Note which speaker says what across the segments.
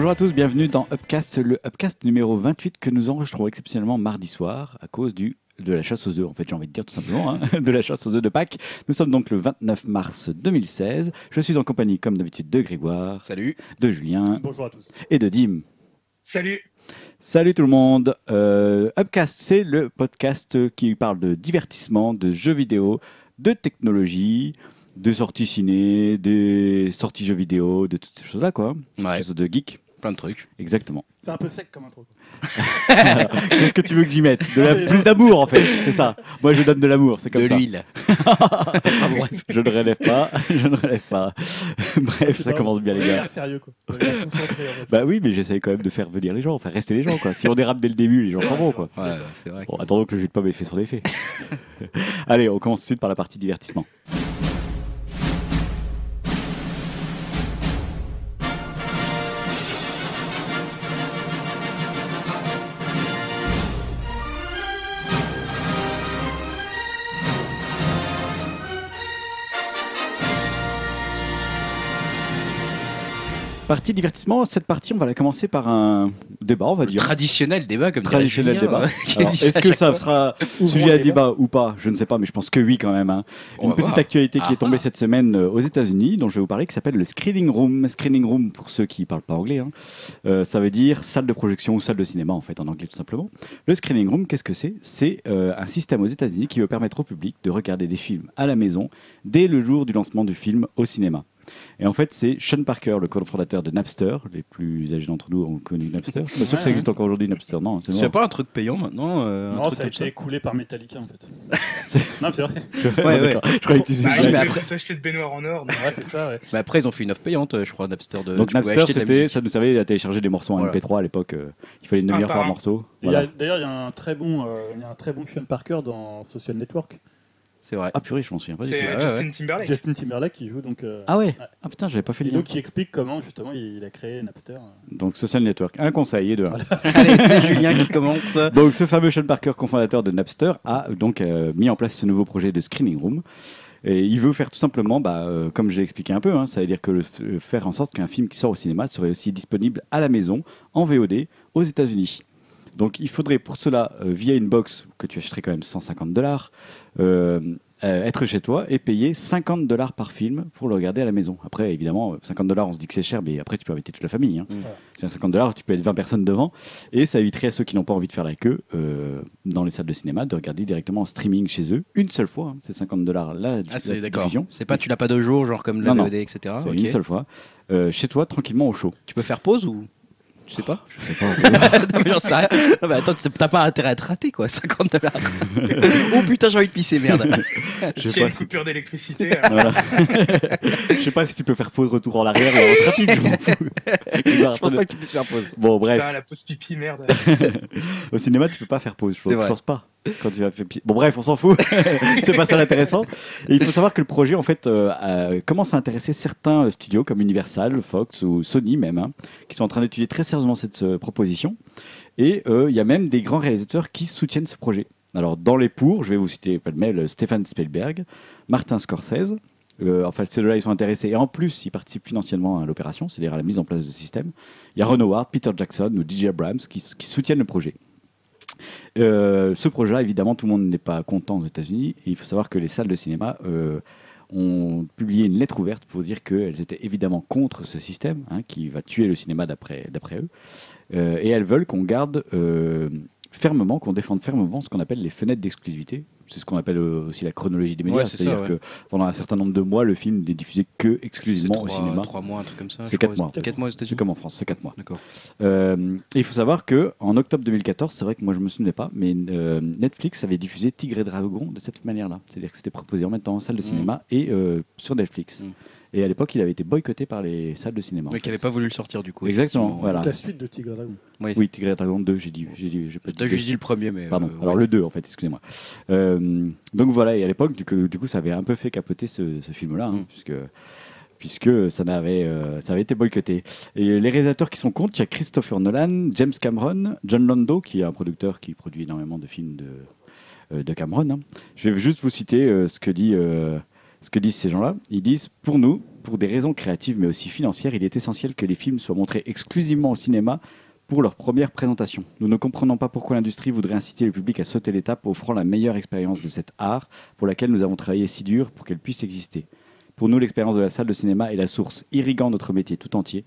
Speaker 1: Bonjour à tous, bienvenue dans Upcast, le Upcast numéro 28 que nous enregistrons exceptionnellement mardi soir à cause du de la chasse aux œufs, en fait, j'ai envie de dire tout simplement, hein, de la chasse aux œufs de Pâques. Nous sommes donc le 29 mars 2016. Je suis en compagnie, comme d'habitude, de Grégoire,
Speaker 2: Salut.
Speaker 1: de Julien
Speaker 3: Bonjour à tous.
Speaker 1: et de Dim.
Speaker 4: Salut.
Speaker 1: Salut tout le monde. Euh, Upcast, c'est le podcast qui parle de divertissement, de jeux vidéo, de technologie, de sorties ciné, des sorties jeux vidéo, de toutes ces choses-là, quoi.
Speaker 2: Ouais,
Speaker 1: Choses de geek.
Speaker 2: Plein de trucs.
Speaker 1: Exactement.
Speaker 3: C'est un peu sec comme intro.
Speaker 1: Qu'est-ce que tu veux que j'y mette? De la- Plus d'amour, en fait. C'est ça. Moi, je donne de l'amour. C'est comme
Speaker 2: de
Speaker 1: ça.
Speaker 2: l'huile.
Speaker 1: Je ne relève pas. Je ne relève pas. Bref, ça commence bien, les gars.
Speaker 3: sérieux quoi. On a l'air concentré, en fait.
Speaker 1: Bah oui, mais j'essaye quand même de faire venir les gens, faire rester les gens, quoi. Si on dérape dès le début, les gens s'en vont, quoi.
Speaker 2: Ouais, c'est vrai.
Speaker 1: Bon, attendons que le jus de pomme ait fait son effet. Allez, on commence tout de suite par la partie divertissement. Partie divertissement, cette partie, on va la commencer par un débat, on va dire.
Speaker 2: traditionnel débat, comme
Speaker 1: Traditionnel débat.
Speaker 2: ça
Speaker 1: Est-ce que ça sera sujet à
Speaker 3: débat.
Speaker 1: ou pas? Je ne sais pas, mais je pense que oui quand même. hein. Une petite
Speaker 2: voir.
Speaker 1: actualité qui
Speaker 2: Ah
Speaker 1: est tombée
Speaker 2: ah.
Speaker 1: cette semaine euh, aux États-Unis, dont je vais vous parler, qui s'appelle le Screening Room. Screening Room, pour ceux qui ne parlent pas anglais, hein, euh, ça veut dire salle de projection ou salle de cinéma, en fait, en anglais tout simplement. Le Screening Room, qu'est-ce que c'est? C'est euh, un système aux États-Unis qui veut permettre au public de regarder des films à la maison dès le jour du lancement du film au cinéma. Et en fait, c'est Sean Parker, le cofondateur de Napster. Les plus âgés d'entre nous ont connu Napster. Je suis pas sûr que ça existe encore aujourd'hui, Napster. Non, c'est mort.
Speaker 2: pas un truc payant maintenant euh, un
Speaker 3: Non,
Speaker 2: truc
Speaker 3: ça a
Speaker 2: comme
Speaker 3: été écoulé par Metallica en fait. non, mais c'est vrai.
Speaker 1: Ouais,
Speaker 2: Ouais,
Speaker 1: d'accord. Je croyais que tu disais
Speaker 4: Bah,
Speaker 1: ça.
Speaker 2: mais
Speaker 4: a
Speaker 2: après-
Speaker 4: pu s'acheter de baignoire en or. donc-
Speaker 3: Ouais, c'est ça, ouais.
Speaker 2: Mais après, ils ont fait une offre payante, euh, je crois, Napster. De,
Speaker 1: Donc
Speaker 2: tu pouvais
Speaker 1: Napster,
Speaker 2: acheter de la
Speaker 1: c'était,
Speaker 2: musique.
Speaker 1: ça nous servait à télécharger des morceaux en
Speaker 2: Voilà.
Speaker 1: MP3 à l'époque. euh, il fallait une demi-heure par
Speaker 4: par un.
Speaker 1: morceau.
Speaker 3: Et il y a-
Speaker 1: Voilà.
Speaker 3: D'ailleurs, il y a un très bon, euh, il y a un très bon Sean Parker dans Social Network.
Speaker 2: C'est vrai.
Speaker 1: Ah purée, je m'en souviens pas du
Speaker 4: C'est
Speaker 1: tout.
Speaker 2: Ouais,
Speaker 4: Justin Timberlake.
Speaker 3: Justin Timberlake qui joue donc. euh,
Speaker 1: Ah ouais
Speaker 3: Ouais.
Speaker 1: Ah putain, j'avais pas fait le
Speaker 3: et
Speaker 1: lien.
Speaker 3: donc qui explique comment justement il, a créé Napster.
Speaker 1: Donc Social Network, un conseil et deux.
Speaker 2: Allez, c'est Julien qui commence.
Speaker 1: Donc ce fameux Sean Parker, cofondateur de Napster, a donc euh, mis en place ce nouveau projet de Screening Room. Et il veut faire tout simplement, bah, euh, comme j'ai expliqué un peu, hein, ça veut dire que le- euh, faire en sorte qu'un film qui sort au cinéma serait aussi disponible à la maison, en VOD, aux États-Unis. Donc il faudrait pour cela, euh, via une box que tu achèterais quand même 150 dollars, euh, être chez toi et payer 50 dollars par film pour le regarder à la maison. Après, évidemment, euh, 50 dollars, on se dit que c'est cher, mais après tu peux inviter toute la famille. hein.
Speaker 2: Mm.
Speaker 1: C'est 50 dollars, tu peux être 20 personnes devant. Et ça éviterait à ceux qui n'ont pas envie de faire la queue euh, dans les salles de cinéma de regarder directement en streaming chez eux, une seule fois. hein. c'est 50 dollars la,
Speaker 2: Ah, c'est
Speaker 1: la
Speaker 2: d'accord.
Speaker 1: diffusion.
Speaker 2: C'est pas tu l'as pas deux jours, genre comme la
Speaker 1: Non, non.
Speaker 2: Etc.
Speaker 1: C'est une seule fois. Euh, chez toi, tranquillement au chaud.
Speaker 2: Tu peux faire pause ou? Je sais pas?
Speaker 1: Je sais pas.
Speaker 2: non, mais j'en sais rien. Non, mais attends, t'as pas intérêt à te rater quoi, 50 dollars. oh putain, j'ai envie de pisser, merde.
Speaker 1: je sais pas
Speaker 4: une
Speaker 1: si
Speaker 4: coupure d'électricité,
Speaker 1: Voilà. je sais pas si tu peux faire pause retour en arrière ou en rapide, je m'en fous.
Speaker 2: Je pense pas que tu puisses faire pause.
Speaker 1: Bon, bref,
Speaker 4: putain, la pause pipi, merde.
Speaker 1: au cinéma, tu peux pas faire pause. Je, pense pas. Quand tu vas faire pi- Bon, bref, on s'en fout. c'est pas ça l'intéressant. Il faut savoir que le projet, en fait, euh, euh, commence à intéresser certains studios comme Universal, Fox ou Sony même, hein, qui sont en train d'étudier très sérieusement cette proposition. Et euh, il y a même des grands réalisateurs qui soutiennent ce projet. Alors, dans les pour, je vais vous citer pêle-mêle Stéphane Spielberg, Martin Scorsese. Enfin, ces deux-là, ils sont intéressés. Et en plus, ils participent financièrement à l'opération, c'est-à-dire à la mise en place ce système. Il y a Ron Howard, Peter Jackson ou DJ Abrams qui soutiennent le projet. Euh, ce projet-là, évidemment, tout le monde n'est pas content aux États-Unis. Il faut savoir que les salles de cinéma euh, ont publié une lettre ouverte pour dire qu'elles étaient évidemment contre ce système hein, qui va tuer le cinéma d'après eux. Euh, et elles veulent qu'on garde fermement, qu'on défende fermement ce qu'on appelle les fenêtres d'exclusivité. C'est ce qu'on appelle euh, aussi la chronologie des médias.
Speaker 2: Ouais,
Speaker 1: C'est-à-dire
Speaker 2: ouais.
Speaker 1: que pendant un certain nombre de mois, le film n'est diffusé que exclusivement au cinéma.
Speaker 2: 3 mois, un truc comme ça.
Speaker 1: C'est
Speaker 2: je crois,
Speaker 1: quatre mois.
Speaker 2: 4 mois aux
Speaker 1: C'est comme en France, c'est 4 mois.
Speaker 2: D'accord.
Speaker 1: Euh, il faut savoir que en octobre 2014, c'est vrai que moi je me souvenais pas, mais euh, Netflix avait diffusé Tigre et Dragon de cette manière-là. C'est-à-dire que c'était proposé en même temps en salle de
Speaker 2: Mm.
Speaker 1: cinéma et euh, sur Netflix.
Speaker 2: Mm.
Speaker 1: Et à l'époque, il avait été boycotté par les salles de cinéma.
Speaker 2: Mais qui n'avait pas voulu le sortir du coup.
Speaker 1: Exactement, voilà.
Speaker 3: La suite de Tigre Dragon.
Speaker 2: Oui.
Speaker 1: Oui, Tigre et Dragon 2, j'ai dit. J'ai dit j'ai pas dit
Speaker 2: dit le premier, mais.
Speaker 1: Pardon,
Speaker 2: euh,
Speaker 1: alors
Speaker 2: ouais.
Speaker 1: le 2 en fait, excusez-moi. Euh, donc voilà, et à l'époque, du, coup- du coup, ça avait un peu fait capoter ce, ce film-là, hein,
Speaker 2: Mm.
Speaker 1: puisque, puisque ça, n'avait, euh, ça avait été boycotté. Et les réalisateurs qui sont contre, il y a Christopher Nolan, James Cameron, John Lando, qui est un producteur qui produit énormément de films de, euh, de Cameron. hein. Je vais juste vous citer euh, ce que dit. Ce que disent ces gens-là, ils disent pour nous, pour des raisons créatives mais aussi financières, il est essentiel que les films soient montrés exclusivement au cinéma pour leur première présentation. Nous ne comprenons pas pourquoi l'industrie voudrait inciter le public à sauter l'étape, offrant la meilleure expérience de cet art pour laquelle nous avons travaillé si dur pour qu'elle puisse exister. Pour nous, l'expérience de la salle de cinéma est la source irriguant notre métier tout entier,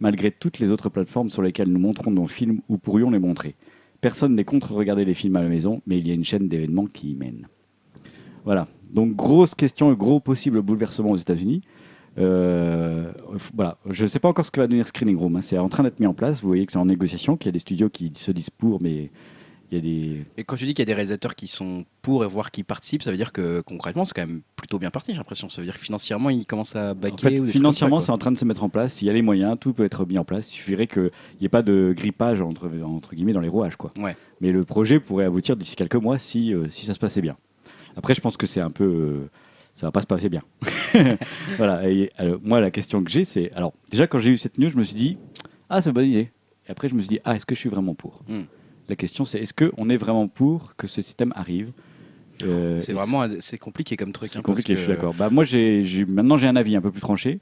Speaker 1: malgré toutes les autres plateformes sur lesquelles nous montrons nos films ou pourrions les montrer. Personne n'est contre regarder les films à la maison, mais il y a une chaîne d'événements qui y mène. Voilà. Donc, grosse question, gros possible bouleversement aux États-Unis. Euh, voilà. Je ne sais pas encore ce que va devenir Screening Room. hein. C'est en train d'être mis en place. Vous voyez que c'est en négociation, qu'il y a des studios qui se disent pour, mais il y a des.
Speaker 2: Et quand tu dis qu'il y a des réalisateurs qui sont pour et voire qui participent, ça veut dire que concrètement, c'est quand même plutôt bien parti, j'ai l'impression. Ça veut dire que financièrement, ils commencent à
Speaker 1: En
Speaker 2: baquer.
Speaker 1: fait,
Speaker 2: ou des trucs
Speaker 1: financièrement, c'est en train de se mettre en place. Il y a les moyens, tout peut être mis en place. Il suffirait qu'il n'y ait pas de grippage entre, entre guillemets dans les rouages. Quoi.
Speaker 2: Ouais.
Speaker 1: Mais le projet pourrait aboutir d'ici quelques mois si, euh, si ça se passait bien. Après, je pense que c'est un peu. euh, ça va pas se passer bien. voilà. Et, alors, moi, la question que j'ai, c'est. Alors, déjà, quand j'ai eu cette news, je me suis dit Ah, c'est une bonne idée. Et après, je me suis dit Ah, est-ce que je suis vraiment pour?
Speaker 2: Hmm.
Speaker 1: La question, c'est est-ce qu'on est vraiment pour que ce système arrive? Euh,
Speaker 2: C'est vraiment c'est compliqué comme truc.
Speaker 1: c'est
Speaker 2: hein,
Speaker 1: compliqué,
Speaker 2: parce
Speaker 1: je suis
Speaker 2: que-
Speaker 1: d'accord. Bah, moi, j'ai, maintenant, j'ai un avis un peu plus tranché.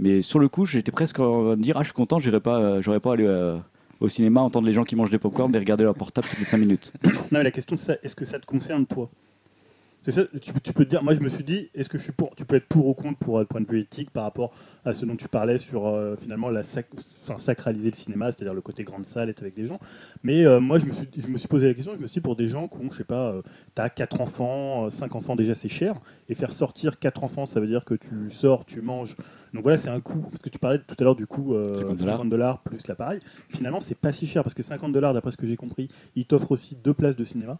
Speaker 1: Mais sur le coup, j'étais presque en train de dire Ah, je suis content, j'irai pas, euh, j'aurais pas aller euh, au cinéma, entendre les gens qui mangent des popcorn et regarder leur portable toutes les 5 minutes.
Speaker 5: Non, mais la question, c'est est-ce que ça te concerne, toi? C'est ça, tu, tu peux te dire, moi je me suis dit, est-ce que je suis pour Tu peux être pour ou contre pour euh, le point de vue éthique par rapport à ce dont tu parlais sur euh, finalement la sac- enfin, sacraliser le cinéma, c'est-à-dire le côté grande salle, être avec des gens. Mais euh, moi je me, suis, je me suis posé la question, je me suis dit pour des gens qui ont, je sais pas, euh, t'as 4 enfants, 5 enfants déjà c'est cher, et faire sortir 4 enfants ça veut dire que tu sors, tu manges. Donc voilà, c'est un coût, parce que tu parlais tout à l'heure du coût euh,
Speaker 1: 50
Speaker 5: 50 dollars plus l'appareil. Finalement, c'est pas si cher parce que 50 dollars, d'après ce que j'ai compris, ils t'offrent aussi deux places de cinéma.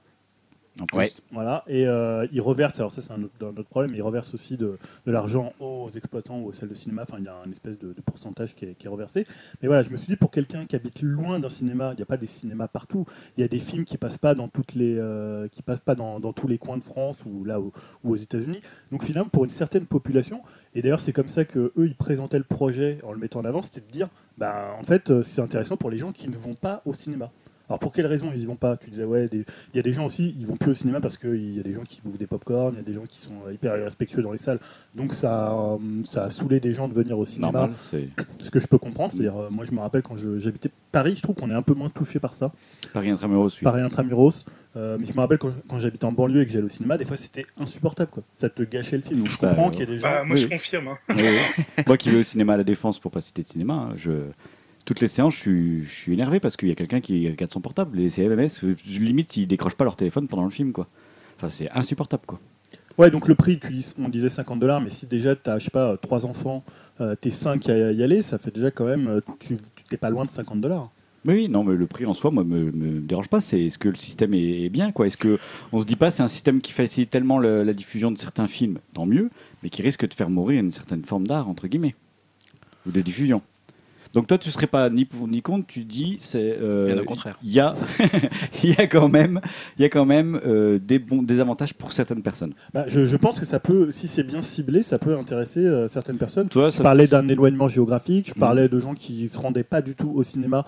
Speaker 1: En plus.
Speaker 2: Ouais.
Speaker 5: Voilà, et euh, ils reversent, alors ça c'est un autre, un autre problème, ils reversent aussi de, de l'argent aux exploitants ou aux salles de cinéma, enfin il y a une espèce de, de pourcentage qui est, qui est reversé. Mais voilà, je me suis dit pour quelqu'un qui habite loin d'un cinéma, il n'y a pas des cinémas partout, il y a des films qui passent pas dans toutes les, euh, qui passent pas dans, dans tous les coins de France ou là ou, ou aux États-Unis. Donc finalement pour une certaine population, et d'ailleurs c'est comme ça que eux ils présentaient le projet en le mettant en avant, c'était de dire, bah en fait euh, c'est intéressant pour les gens qui ne vont pas au cinéma. Alors pour quelles raisons ils y vont pas Tu disais ouais, des- il y a des gens aussi, ils vont plus au cinéma parce qu'il y a des gens qui bouffent des pop-corn, il y a des gens qui sont hyper irrespectueux dans les salles. Donc ça, euh, ça a saoulé des gens de venir au cinéma,
Speaker 1: Normal,
Speaker 5: ce que je peux comprendre. C'est-à-dire, euh, moi je me rappelle quand j'habitais Paris, je trouve qu'on est un peu moins touché par ça,
Speaker 1: Paris Intramuros. oui.
Speaker 5: Paris intramuros. Euh, mais je me rappelle quand, quand j'habitais en banlieue et que j'allais au cinéma, des fois c'était insupportable quoi. Ça te gâchait le film. Donc je comprends qu'il y ait des gens.
Speaker 4: Bah, moi,
Speaker 1: Oui,
Speaker 4: je
Speaker 1: oui.
Speaker 4: confirme. hein.
Speaker 1: Oui, oui. Moi qui vais au cinéma à la Défense pour pas citer de cinéma, hein, je... toutes les séances, je suis, je suis énervé parce qu'il y a quelqu'un qui regarde son portable. Les CMMS, je- limite, ils décrochent pas leur téléphone pendant le film. quoi. Enfin, c'est insupportable. quoi.
Speaker 5: Ouais, donc le prix, tu dis, on disait 50 dollars, mais si déjà tu as, je sais pas, trois enfants, euh, t'es 5 à y aller, ça fait déjà quand même, euh, tu tu t'es pas loin de 50 dollars.
Speaker 1: Mais oui, non, mais le prix en soi, moi, me, me dérange pas. C'est est-ce que le système est, est bien, quoi? Est-ce que on se dit pas c'est un système qui facilite tellement le- la diffusion de certains films, tant mieux, mais qui risque de faire mourir une certaine forme d'art entre guillemets ou de diffusion. Donc toi, tu serais pas ni pour ni contre. Tu dis c'est. euh,
Speaker 2: Bien au contraire.
Speaker 1: Il y a, il y a quand même, il y a quand même euh, des bons, des avantages pour certaines personnes.
Speaker 5: Bah, je, je pense que ça peut, si c'est bien ciblé, ça peut intéresser euh, certaines personnes.
Speaker 1: Toi,
Speaker 5: Je
Speaker 1: ça-
Speaker 5: parlais d'un éloignement géographique, je
Speaker 1: Mhm.
Speaker 5: parlais de gens qui se rendaient pas du tout au cinéma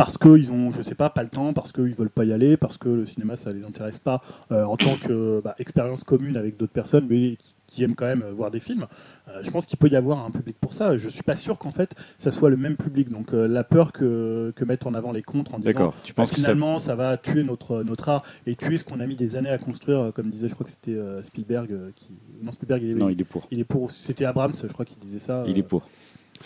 Speaker 5: parce qu'ils ont, je sais pas, pas le temps, parce qu'ils veulent pas y aller, parce que le cinéma ça les intéresse pas euh, en tant que bah, expérience commune avec d'autres personnes, mais qui, qui aiment quand même euh, voir des films. Euh, je pense qu'il peut y avoir un public pour ça. Je suis pas sûr qu'en fait ça soit le même public. Donc euh, la peur que, que mettent en avant les contres en disant.
Speaker 1: Tu
Speaker 5: bah,
Speaker 1: penses que ça,
Speaker 5: finalement ça... va tuer notre, notre art et tuer ce qu'on a mis des années à construire, comme disait, je crois que c'était Spielberg qui, non Spielberg il est,
Speaker 1: non, il est pour.
Speaker 5: il est pour, c'était Abrams, je crois qu'il disait ça.
Speaker 1: Il est pour.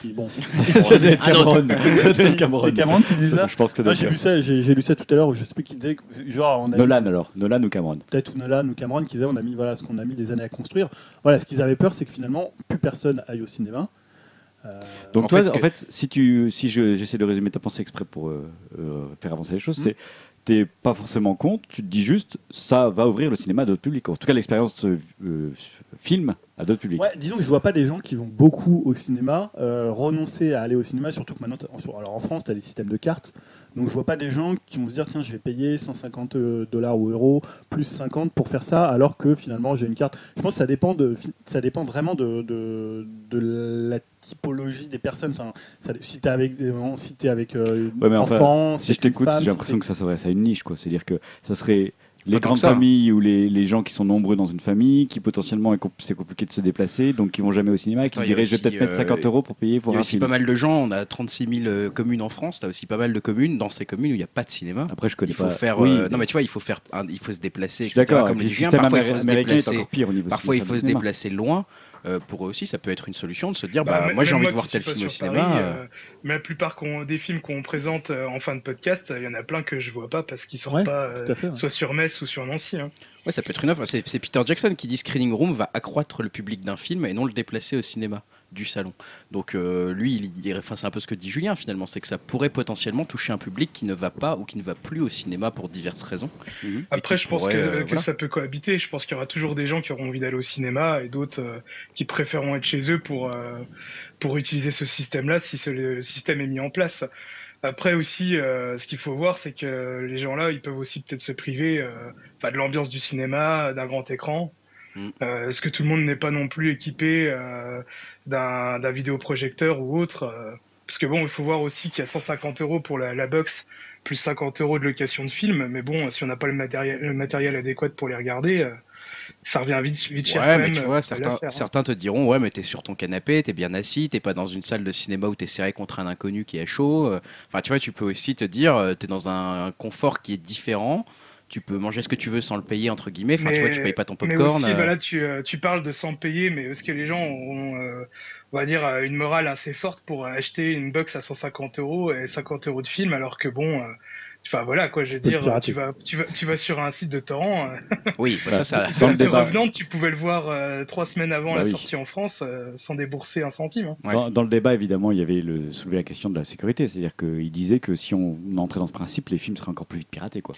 Speaker 5: Qui- bon.
Speaker 1: ça doit être
Speaker 2: non,
Speaker 1: Cameron. ça doit être Cameron.
Speaker 5: C'est Cameron qui disait ça.
Speaker 1: Je pense que ça doit
Speaker 5: Non, j'ai lu ça, j'ai j'ai lu ça tout à l'heure. Je sais plus qui disait, que- genre on a
Speaker 1: Nolan
Speaker 5: mis-
Speaker 1: alors. Nolan ou Cameron.
Speaker 5: peut-être ou Nolan ou Cameron qui disait on a mis voilà ce qu'on a mis des années à construire. Voilà, ce qu'ils avaient peur, c'est que finalement plus personne aille au cinéma. Euh,
Speaker 1: Donc
Speaker 2: En
Speaker 1: toi,
Speaker 2: fait,
Speaker 1: en
Speaker 2: que-
Speaker 1: fait, si tu, si je- j'essaie de résumer ta pensée exprès pour euh, euh, faire avancer les choses,
Speaker 5: Mm.
Speaker 1: c'est t'es pas forcément contre, tu te dis juste ça va ouvrir le cinéma à d'autres publics. En tout cas, l'expérience euh, euh, film à d'autres publics.
Speaker 5: Ouais, disons que je vois pas des gens qui vont beaucoup au cinéma euh, renoncer à aller au cinéma, surtout que maintenant, alors en France, tu as des systèmes de cartes. Donc je vois pas des gens qui vont se dire tiens, je vais payer 150 dollars ou euros plus 50 pour faire ça, alors que finalement j'ai une carte. Je pense que ça dépend de, ça dépend vraiment de, de, de la typologie des personnes. Enfin, ça- si t'es avec, des- si t'es avec euh,
Speaker 1: Ouais, mais enfin,
Speaker 5: enfants,
Speaker 1: Si je t'écoute, j'ai
Speaker 5: si
Speaker 1: l'impression que ça s'adresse à une niche, quoi. C'est-à-dire que ça serait les grandes familles ou les, les gens qui sont nombreux dans une famille, qui potentiellement c'est compliqué de se déplacer, donc qui vont jamais au cinéma, qui
Speaker 2: il y a
Speaker 1: diraient je vais peut-être mettre
Speaker 2: euh,
Speaker 1: 50 euros pour payer
Speaker 2: Il
Speaker 1: pour
Speaker 2: y a
Speaker 1: un
Speaker 2: aussi
Speaker 1: film.
Speaker 2: pas mal de gens, on a 36 000 euh, communes en France, tu as aussi pas mal de communes, dans ces communes où il n'y a pas de cinéma.
Speaker 1: Après, je connais
Speaker 2: Il faut
Speaker 1: pas.
Speaker 2: faire.
Speaker 1: Oui,
Speaker 2: euh, non, mais tu vois, il faut faire. un- il faut se déplacer, etc.
Speaker 1: d'accord.
Speaker 2: Comme
Speaker 1: et puis
Speaker 2: le
Speaker 1: Le
Speaker 2: dit Julien,
Speaker 1: système
Speaker 2: parfois il faut se déplacer.
Speaker 1: encore pire au niveau
Speaker 2: Parfois, il faut se déplacer loin. Euh, pour eux aussi, ça peut être une solution de se dire
Speaker 4: Bah,
Speaker 2: bah, moi j'ai envie
Speaker 4: moi
Speaker 2: de voir tel film au cinéma.
Speaker 4: Paris,
Speaker 2: euh,
Speaker 4: euh, mais la plupart qu'on- des films qu'on présente euh, en fin de podcast, il y en a plein que je vois pas parce qu'ils sortent
Speaker 3: Ouais,
Speaker 4: pas euh,
Speaker 3: fait. ouais.
Speaker 4: soit sur Metz ou sur Nancy. hein.
Speaker 2: Ouais, ça peut être une offre. C'est c'est Peter Jackson qui dit Screening Room va accroître le public d'un film et non le déplacer au cinéma du salon. Donc euh, lui, il, il- enfin, c'est un peu ce que dit Julien finalement, c'est que ça pourrait potentiellement toucher un public qui ne va pas ou qui ne va plus au cinéma pour diverses raisons.
Speaker 1: Mhm.
Speaker 4: Après, je pense
Speaker 2: pourrait,
Speaker 4: que,
Speaker 2: euh,
Speaker 4: que
Speaker 2: voilà.
Speaker 4: ça peut cohabiter. Je pense qu'il y aura toujours des gens qui auront envie d'aller au cinéma et d'autres euh, qui préféreront être chez eux pour, euh, pour utiliser ce système-là si ce- le système est mis en place. Après aussi, euh, ce qu'il faut voir, c'est que les gens-là, ils peuvent aussi peut-être se priver euh, enfin, de l'ambiance du cinéma, d'un grand écran.
Speaker 2: Mm.
Speaker 4: Euh, Est-ce que tout le monde n'est pas non plus équipé euh, d'un vidéoprojecteur ou autre euh, Parce que bon, il faut voir aussi qu'il y a 150 euros pour la, la box, plus 50 euros de location de film. Mais bon, si on n'a pas le matériel, le matériel adéquat pour les regarder, ça revient vite, vite cher.
Speaker 2: Ouais,
Speaker 4: quand
Speaker 2: mais
Speaker 4: même,
Speaker 2: tu vois, certains,
Speaker 4: hein.
Speaker 2: certains te diront Ouais, mais t'es sur ton canapé, t'es bien assis, t'es pas dans une salle de cinéma où t'es serré contre un inconnu qui est chaud. Enfin, tu vois, tu peux aussi te dire T'es dans un confort qui est différent. Tu peux manger ce que tu veux sans le payer, entre guillemets. Enfin, tu vois, tu payes pas ton
Speaker 4: Mais
Speaker 2: popcorn.
Speaker 4: aussi,
Speaker 2: euh,
Speaker 4: bah là, tu, euh, tu parles de sans payer, mais est-ce que les gens ont, euh, on va dire, euh, une morale assez forte pour acheter une box à 150 euros et 50 euros de film, alors que bon, euh, enfin voilà, quoi, je veux dire, tu vas, tu vas, tu vas sur un site de torrent, euh,
Speaker 2: Oui, bah,
Speaker 1: Bah,
Speaker 2: ça, ça.
Speaker 1: Dans le
Speaker 4: The
Speaker 1: débat.
Speaker 4: Revenant, tu pouvais le voir euh, trois semaines avant
Speaker 1: Bah
Speaker 4: la
Speaker 1: oui.
Speaker 4: sortie en France euh, sans débourser un centime. hein.
Speaker 2: Ouais.
Speaker 1: Dans, dans le débat, évidemment, il y avait le, soulevé la question de la sécurité. C'est-à-dire qu'il disait que si on entrait dans ce principe, les films seraient encore plus vite piratés. Quoi.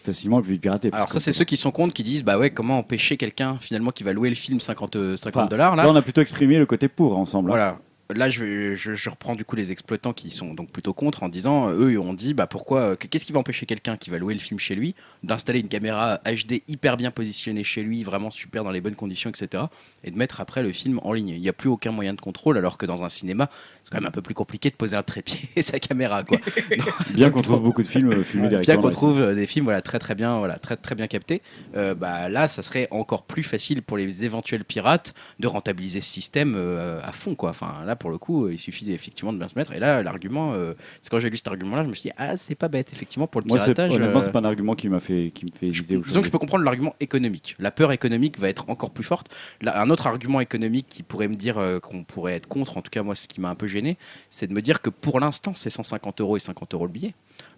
Speaker 1: Facilement, plus vite piratés.
Speaker 2: Alors, ça, c'est ceux qui sont contre, qui disent Bah ouais, comment empêcher quelqu'un finalement qui va louer le film 50, euh, 50
Speaker 1: Enfin,
Speaker 2: dollars là
Speaker 1: Là, on a plutôt exprimé le côté pour ensemble. hein.
Speaker 2: Voilà. Là, je, vais- je, je reprends du coup les exploitants qui sont donc plutôt contre en disant, euh, eux, ils ont dit, bah pourquoi, euh, qu'est-ce qui va empêcher quelqu'un qui va louer le film chez lui d'installer une caméra HD hyper bien positionnée chez lui, vraiment super dans les bonnes conditions, etc. et de mettre après le film en ligne? Il n'y a plus aucun moyen de contrôle, alors que dans un cinéma, c'est quand même un peu plus compliqué de poser un trépied et sa caméra, quoi.
Speaker 1: Bien qu'on trouve beaucoup de films euh, filmés
Speaker 2: Bien
Speaker 1: directement.
Speaker 2: qu'on trouve des films voilà, très très bien, voilà, très, très bien captés, euh, bah, là ça serait encore plus facile pour les éventuels pirates de rentabiliser ce système euh, à fond. Quoi. Enfin, là pour le coup, euh, il suffit effectivement de bien se mettre. Et là, l'argument, euh, c'est quand j'ai lu cet argument-là, je me suis dit, ah c'est pas bête, effectivement, pour le
Speaker 1: Moi,
Speaker 2: piratage.
Speaker 1: honnêtement,
Speaker 2: euh,
Speaker 1: c'est pas un argument qui m'a fait, qui me fait hésiter.
Speaker 2: Disons que je peux comprendre l'argument économique. La peur économique va être encore plus forte. Là, un autre argument économique qui pourrait me dire euh, qu'on pourrait être contre, en tout cas moi ce qui m'a un peu gêné, c'est de me dire que pour l'instant c'est 150 euros et 50 euros le billet.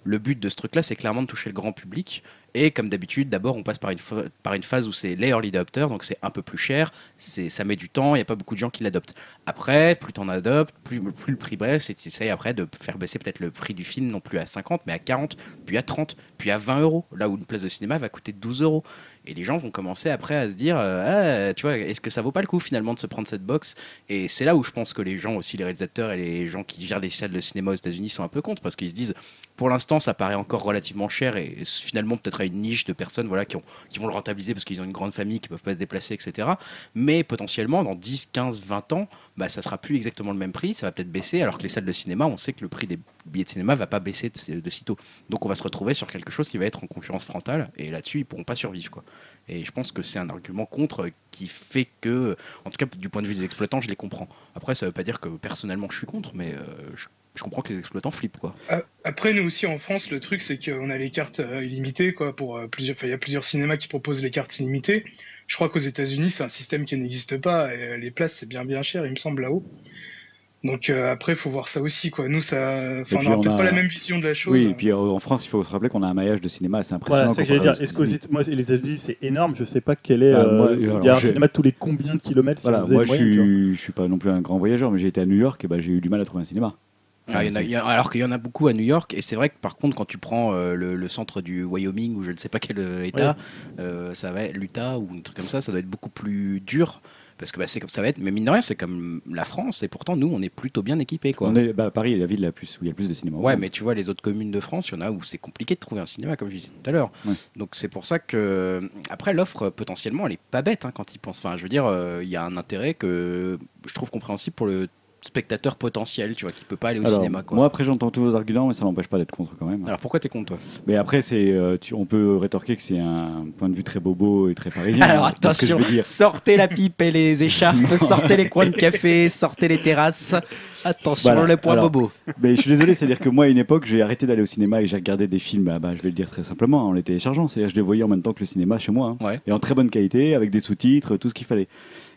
Speaker 2: Le but de ce truc-là, c'est clairement de toucher le grand public. Et comme d'habitude, d'abord on passe par une, phase où c'est les early adopters, donc c'est un peu plus cher, ça met du temps, il n'y a pas beaucoup de gens qui l'adoptent. Après, plus tu en adoptes, plus, plus le prix baisse, et tu essayes après de faire baisser peut-être le prix du film, non plus à 50, mais à 40, puis à 30, puis à 20 euros. Là où une place de cinéma va coûter 12 euros. Et les gens vont commencer après à se dire, euh, Ah, tu vois, est-ce que ça vaut pas le coup finalement de se prendre cette box Et c'est là où je pense que les gens aussi, les réalisateurs et les gens qui gèrent les salles de cinéma aux États-Unis sont un peu contre parce qu'ils se disent, pour l'instant, ça paraît encore relativement cher et finalement peut-être à une niche de personnes voilà, qui, ont, qui vont le rentabiliser parce qu'ils ont une grande famille, qui peuvent pas se déplacer, etc. Mais potentiellement, dans 10, 15, 20 ans, bah, ça sera plus exactement le même prix, ça va peut-être baisser, alors que les salles de cinéma, on sait que le prix des billets de cinéma va pas baisser de, de sitôt. Donc on va se retrouver sur quelque chose qui va être en concurrence frontale et là-dessus, ils pourront pas survivre. Quoi. Et je pense que c'est un argument contre qui fait que, en tout cas du point de vue des exploitants, je les comprends. Après, ça veut pas dire que personnellement je suis contre, mais euh, je, comprends que les exploitants flippent. Quoi.
Speaker 4: A- Après, nous aussi en France, le truc c'est qu'on a les cartes euh, illimitées, quoi. Pour euh, plusieurs, il y a plusieurs cinémas qui proposent les cartes illimitées. Je crois qu'aux États-Unis, c'est un système qui n'existe pas et euh, les places c'est bien bien cher, il me semble là-haut. Donc euh, après, il faut voir ça aussi, quoi. Nous, ça, enfin, on
Speaker 1: on
Speaker 4: peut-être
Speaker 1: a-
Speaker 4: pas la même vision de la chose.
Speaker 1: Oui, et puis euh, en France, il faut se rappeler qu'on a un maillage de cinéma assez impressionnant.
Speaker 3: Voilà, c'est ça que j'allais dire. Est-ce qu'aux moi, les États-Unis, c'est énorme. Je sais pas quel est.
Speaker 1: Ah,
Speaker 3: euh,
Speaker 1: moi,
Speaker 3: il y a un cinéma tous les combien de kilomètres si
Speaker 1: Voilà, moi je
Speaker 3: vois.
Speaker 1: suis, suis pas non plus un grand voyageur, mais j'ai été à New York et bah, j'ai eu du mal à trouver un cinéma.
Speaker 2: Ah, y en a- a- alors qu'il y en a beaucoup à New York, et c'est vrai que par contre, quand tu prends euh, le, le centre du Wyoming ou je ne sais pas quel euh, État, euh, ça va être l'Utah ou un truc comme ça, ça doit être beaucoup plus dur. Parce que bah, c'est comme ça va être, mais mine de rien, c'est comme la France, et pourtant nous, on est plutôt bien équipés. Quoi.
Speaker 1: On est, bah, Paris est la ville la plus, où il y a le plus de cinéma.
Speaker 2: Ouais, mais tu vois, les autres communes de France, il y en a où c'est compliqué de trouver un cinéma, comme je disais tout à l'heure.
Speaker 1: Ouais.
Speaker 2: Donc c'est pour ça que. Après, l'offre, potentiellement, elle est pas bête hein, quand ils pensent. Enfin, je veux dire, euh, il y a un intérêt que je trouve compréhensible pour le spectateur potentiel, tu vois, qui peut pas aller au
Speaker 1: Alors,
Speaker 2: cinéma. Quoi.
Speaker 1: moi après j'entends tous vos arguments, mais ça m'empêche pas d'être contre quand même.
Speaker 2: Alors pourquoi t'es contre toi?
Speaker 1: Mais après, c'est, euh, tu- on peut rétorquer que c'est un point de vue très bobo et très parisien.
Speaker 2: Alors
Speaker 1: hein, que je
Speaker 2: attention,
Speaker 1: veux dire.
Speaker 2: sortez la pipe et les écharpes, sortez les coins de café, sortez les terrasses. Attention,
Speaker 1: Voilà.
Speaker 2: les points
Speaker 1: Alors,
Speaker 2: bobos.
Speaker 1: Mais je suis désolé, c'est-à-dire que moi, à une époque, j'ai arrêté d'aller au cinéma et j'ai regardé des films, ah bah, je vais le dire très simplement, en les téléchargeant. C'est-à-dire que je les voyais en même temps que le cinéma chez moi. hein.
Speaker 2: Ouais.
Speaker 1: Et en très bonne qualité, avec des sous-titres, tout ce qu'il fallait.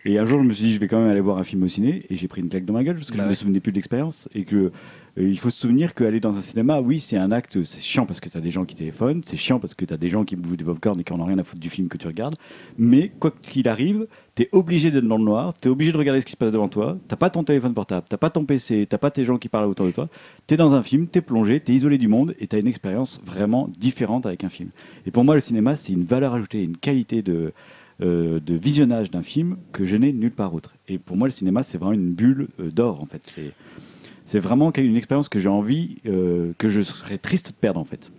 Speaker 1: Et un jour, je me suis dit, je vais quand même aller voir un film au ciné, et j'ai pris une claque dans ma gueule parce que
Speaker 2: Bah
Speaker 1: je me
Speaker 2: ouais.
Speaker 1: souvenais plus de l'expérience. Et que euh, il faut se souvenir qu'aller dans un cinéma, oui, c'est un acte, c'est chiant parce que tu as des gens qui téléphonent, c'est chiant parce que tu as des gens qui bouffent des popcorn et qui en ont rien à foutre du film que tu regardes. Mais quoi qu'il arrive, tu es obligé d'être dans le noir, tu es obligé de regarder ce qui se passe devant toi, t'as pas ton téléphone portable, t'as pas ton PC, t'as pas tes gens qui parlent autour de toi, tu es dans un film, tu es plongé, tu es isolé du monde et tu as une expérience vraiment différente avec un film. Et pour moi, le cinéma, c'est une valeur ajoutée, une qualité de, euh, de visionnage d'un film que je n'ai nulle part autre. Et pour moi, le cinéma, c'est vraiment une bulle euh, d'or, en fait. C'est, c'est vraiment une expérience que j'ai envie, euh, que je serais triste de perdre, en fait.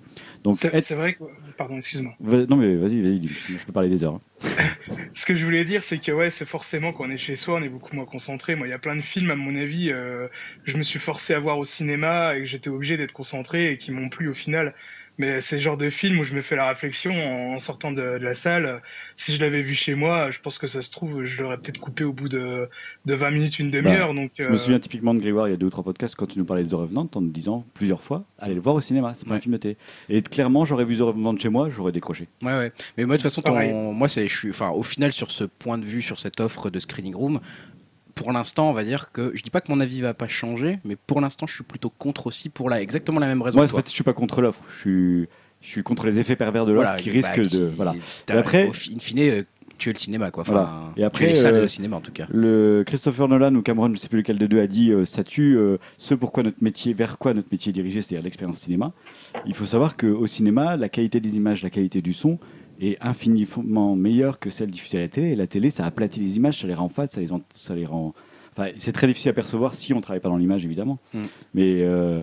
Speaker 1: Donc,
Speaker 4: C'est
Speaker 1: être-
Speaker 4: c'est vrai que. Pardon, excuse-moi.
Speaker 1: Va- Non, mais vas-y, vas-y, je peux parler des heures. hein.
Speaker 4: Ce que je voulais dire, c'est que ouais, c'est forcément quand on est chez soi, on est beaucoup moins concentré. Moi, il y a plein de films, à mon avis, je me suis forcé à voir au cinéma et que j'étais obligé d'être concentré et qui m'ont plu au final. Mais c'est le genre de film où je me fais la réflexion en, sortant de, de la salle. Si je l'avais vu chez moi, je pense que ça se trouve, je l'aurais peut-être coupé au bout de, de 20 minutes, une demi-heure. donc,
Speaker 1: Je
Speaker 4: euh,
Speaker 1: me souviens typiquement de Grégoire il y a deux ou trois podcasts quand tu nous parlais de The Revenant en nous disant plusieurs fois allez le voir au cinéma, c'est pas un film de télé. Et clairement, j'aurais vu The Revenant chez moi, j'aurais décroché.
Speaker 2: Ouais, ouais. Mais moi, de toute façon, ton- moi, je suis, enfin, au final, sur ce point de vue, sur cette offre de screening room, pour l'instant, on va dire que je dis pas que mon avis va pas changer, mais pour l'instant, je suis plutôt contre aussi pour la, exactement la même raison
Speaker 1: Moi, en
Speaker 2: que
Speaker 1: fait, je suis pas contre l'offre, je suis, je suis contre les effets pervers de l'offre
Speaker 2: Voilà,
Speaker 1: qui
Speaker 2: bah,
Speaker 1: risquent
Speaker 2: qui-
Speaker 1: de. Voilà. Et après-
Speaker 2: au in fine, euh, tuer le cinéma, quoi. Enfin,
Speaker 1: Voilà. Et
Speaker 2: tuer
Speaker 1: après,
Speaker 2: les salles
Speaker 1: euh,
Speaker 2: de cinéma, en tout cas.
Speaker 1: Le Christopher Nolan ou Cameron, je sais plus lequel des deux, a dit euh, ça tue euh, ce pourquoi notre métier, vers quoi notre métier est dirigé, c'est-à-dire l'expérience cinéma. Il faut savoir qu'au cinéma, la qualité des images, la qualité du son est infiniment meilleure que celle diffusée à la télé. Et la télé, ça aplatit les images, ça les rend fades, ça les, en- ça les rend. Enfin, c'est très difficile à percevoir si on ne travaille pas dans l'image, évidemment.
Speaker 2: Mm.
Speaker 1: Mais euh,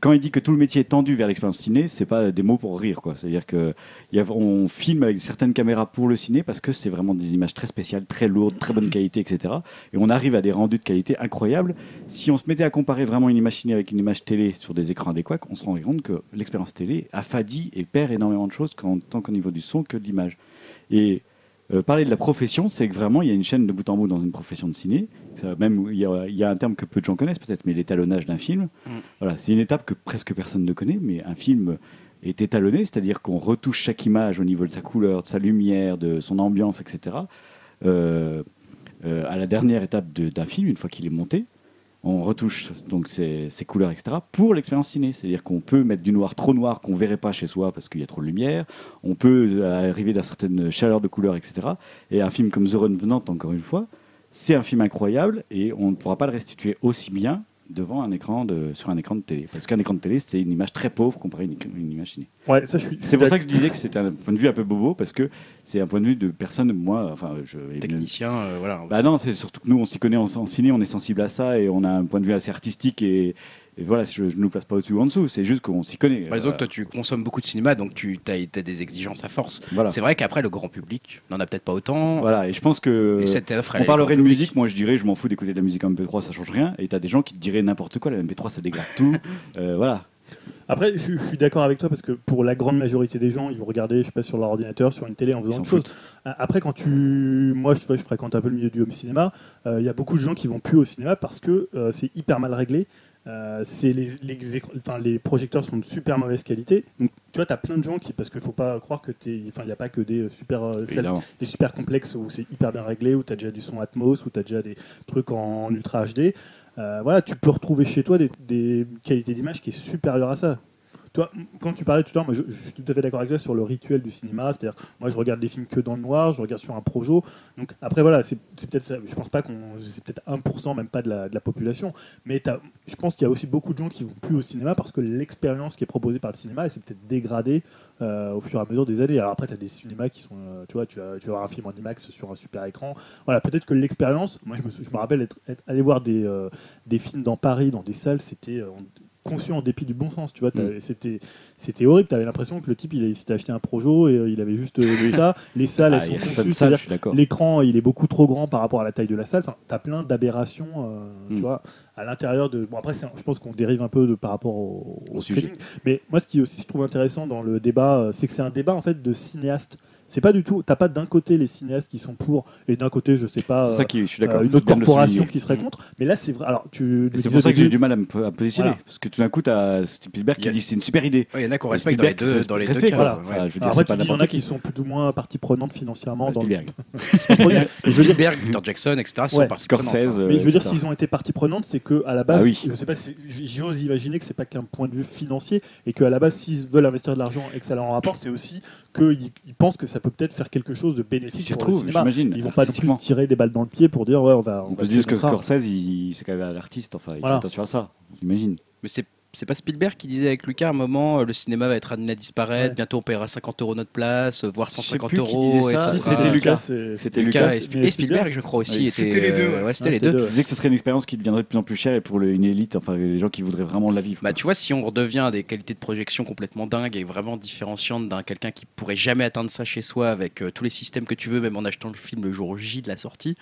Speaker 1: quand il dit que tout le métier est tendu vers l'expérience ciné, c'est pas des mots pour rire, quoi. C'est-à-dire que y a- on filme avec certaines caméras pour le ciné parce que c'est vraiment des images très spéciales, très lourdes, très bonne qualité, etc. Et on arrive à des rendus de qualité incroyables. Si on se mettait à comparer vraiment une image ciné avec une image télé sur des écrans adéquats, on se rendrait compte que l'expérience télé affadit et perd énormément de choses tant qu'au niveau du son que de l'image. Et euh, parler de la profession, c'est que vraiment il y a une chaîne de bout en bout dans une profession de ciné. Ça, même il y, a, il y a un terme que peu de gens connaissent peut-être, mais l'étalonnage d'un film.
Speaker 2: Mm.
Speaker 1: Voilà, c'est une étape que presque personne ne connaît, mais un film est étalonné, c'est-à-dire qu'on retouche chaque image au niveau de sa couleur, de sa lumière, de son ambiance, etc. Euh, euh, à la dernière étape de- d'un film, une fois qu'il est monté, on retouche donc ses couleurs, etc. pour l'expérience ciné. C'est-à-dire qu'on peut mettre du noir trop noir qu'on verrait pas chez soi parce qu'il y a trop de lumière. On peut euh, arriver à certaines chaleurs de couleurs, etc. Et un film comme The Revenant, encore une fois, c'est un film incroyable et on ne pourra pas le restituer aussi bien devant un écran de, sur un écran de télé. Parce qu'un écran de télé, c'est une image très pauvre comparé à une, une image ciné.
Speaker 5: Ouais, ça, je suis.
Speaker 1: C'est pour ça que je disais que c'était un point de vue un peu bobo, parce que c'est un point de vue de personne, moi, enfin, je...
Speaker 2: Technicien, euh, voilà.
Speaker 1: Bah non, c'est surtout que nous, on s'y connaît en, en ciné, on est sensible à ça et on a un point de vue assez artistique et, et voilà, je ne nous place pas au-dessus ou en dessous, c'est juste qu'on s'y connaît.
Speaker 2: Par exemple,
Speaker 1: Euh,
Speaker 2: toi, tu consommes beaucoup de cinéma, donc tu as, des exigences à force.
Speaker 1: voilà.
Speaker 2: C'est vrai qu'après, le grand public n'en a peut-être pas autant.
Speaker 1: voilà, et je pense que
Speaker 2: Et cette offre, elle
Speaker 1: on parlerait de musique, moi je dirais, je m'en fous d'écouter de la musique en MP3, ça change rien, et t'as des gens qui te diraient n'importe quoi, la MP3 ça dégrade tout, Euh, voilà.
Speaker 5: Après, je, je suis d'accord avec toi parce que pour la grande majorité des gens, ils vont regarder, je sais pas, sur leur ordinateur, sur une télé en faisant autre chose. Euh, Après, quand tu, moi, je, tu je fréquente un peu le milieu du home cinéma. euh, Il y a beaucoup de gens qui vont plus au cinéma parce que euh, c'est hyper mal réglé. Euh, c'est les, enfin, les projecteurs sont de super mauvaise qualité. Donc, tu vois, tu as plein de gens qui, parce qu'il faut pas croire que t'es, enfin, il n'y a pas que des euh, super, euh, des super complexes où c'est hyper bien réglé, où tu as déjà du son Atmos, où tu as déjà des trucs en, en ultra HD. Euh, voilà, tu peux retrouver chez toi des, des qualités d'image qui est supérieure à ça. Toi, quand tu parlais tout à l'heure, moi, je, suis tout à fait d'accord avec toi sur le rituel du cinéma. C'est-à-dire, moi, je regarde des films que dans le noir, je regarde sur un projo. Donc, après, voilà, c'est peut-être. Je pense pas qu'on. C'est peut-être 1%, même pas de la, de la population. Mais je pense qu'il y a aussi beaucoup de gens qui vont plus au cinéma parce que l'expérience qui est proposée par le cinéma, elle s'est peut-être dégradée euh, au fur et à mesure des années. Alors, après, tu as des cinémas qui sont. euh, tu vois, tu vas, tu voir un film en IMAX sur un super écran. Voilà, peut-être que l'expérience. Moi, je me, je me rappelle être, être voir des, euh, des films dans Paris, dans des salles, c'était. On- conçu en dépit du bon sens, tu vois.
Speaker 1: Mm.
Speaker 5: C'était, c'était horrible. T'avais l'impression que le type, il, s'était acheté un Projo et euh, il avait juste euh, ça. Les salles,
Speaker 1: Ah,
Speaker 5: elles sont
Speaker 1: salles.
Speaker 5: L'écran, il est beaucoup trop grand par rapport à la taille de la salle. Enfin, t'as plein d'aberrations, euh,
Speaker 1: Mm.
Speaker 5: tu vois, à l'intérieur de. Bon, après, je pense qu'on dérive un peu de, par rapport au,
Speaker 1: Au sujet.
Speaker 5: Mais moi, ce qui aussi je trouve intéressant dans le débat, euh, c'est que c'est un débat en fait de cinéastes. C'est pas du tout. T'as pas d'un côté les cinéastes qui sont pour et d'un côté, je sais pas.
Speaker 1: C'est ça qui, je suis
Speaker 5: euh,
Speaker 1: d'accord.
Speaker 5: une autre corporation qui serait
Speaker 2: Mm.
Speaker 5: contre. Mais là, c'est vrai. Alors, tu.
Speaker 1: C'est pour ça que j'ai du mal à me, à me positionner.
Speaker 5: Voilà.
Speaker 1: Parce que tout d'un coup, tu as Spielberg qui dit c'est une super idée.
Speaker 2: Ouais, Il y en a qu'on respecte dans les
Speaker 1: Spielberg
Speaker 2: deux,
Speaker 1: qui
Speaker 2: dans les deux cas.
Speaker 5: voilà.
Speaker 2: ouais.
Speaker 1: Enfin, je veux dire,
Speaker 5: Alors
Speaker 1: c'est
Speaker 5: après,
Speaker 1: pas
Speaker 5: tu dis, il y en a qui
Speaker 1: qui.
Speaker 5: sont plus ou moins partie prenante financièrement. dans le-
Speaker 1: Spielberg.
Speaker 5: Mais je veux dire,
Speaker 2: Spielberg, Peter Jackson, etc. sont
Speaker 5: Ouais.
Speaker 2: partie prenante,
Speaker 1: Scorsese.
Speaker 2: hein.
Speaker 1: euh,
Speaker 5: Mais je veux dire,
Speaker 1: etc.
Speaker 5: s'ils ont été partie prenante, c'est que à la base,
Speaker 1: Ah oui.
Speaker 5: je sais pas, si- j'ose imaginer que c'est pas qu'un point de vue financier et qu'à la base, s'ils veulent investir de l'argent et que ça leur en rapporte, c'est aussi qu'ils ils pensent que ça peut peut-être faire quelque chose de
Speaker 1: Ils
Speaker 5: bénéfique
Speaker 1: s'y
Speaker 5: pour le cinéma. Ils vont pas non plus tirer des balles dans le pied pour dire ouais, on va.
Speaker 1: On peut se dire que. Scorsese, c'est quand même un artiste. Enfin, il
Speaker 5: Voilà.
Speaker 1: fait attention à ça. J'imagine.
Speaker 2: Mais c'est c'est pas Spielberg qui disait avec Lucas à un moment euh, le cinéma va être amené à disparaître,
Speaker 5: Ouais.
Speaker 2: bientôt on paiera 50 euros notre place, euh, voire
Speaker 1: Je sais
Speaker 2: 150
Speaker 1: plus qui
Speaker 2: euros.
Speaker 1: ça,
Speaker 2: ça sera-
Speaker 1: c'était Lucas. C'était
Speaker 2: Lucas
Speaker 1: Lucas.
Speaker 2: et, Sp-
Speaker 5: mais
Speaker 2: et Spielberg, je crois aussi.
Speaker 4: C'était les deux, ouais.
Speaker 2: c'était
Speaker 5: Ah,
Speaker 2: les deux.
Speaker 5: deux.
Speaker 1: Il disait que ce serait une expérience qui deviendrait de plus en plus chère et pour le- une élite, enfin les gens qui voudraient vraiment la vivre.
Speaker 2: Bah, tu vois, si on redevient à des qualités de projection complètement dingues et vraiment différenciantes d'un quelqu'un qui pourrait jamais atteindre ça chez soi avec euh, tous les systèmes que tu veux, même en achetant le film le jour J de la sortie,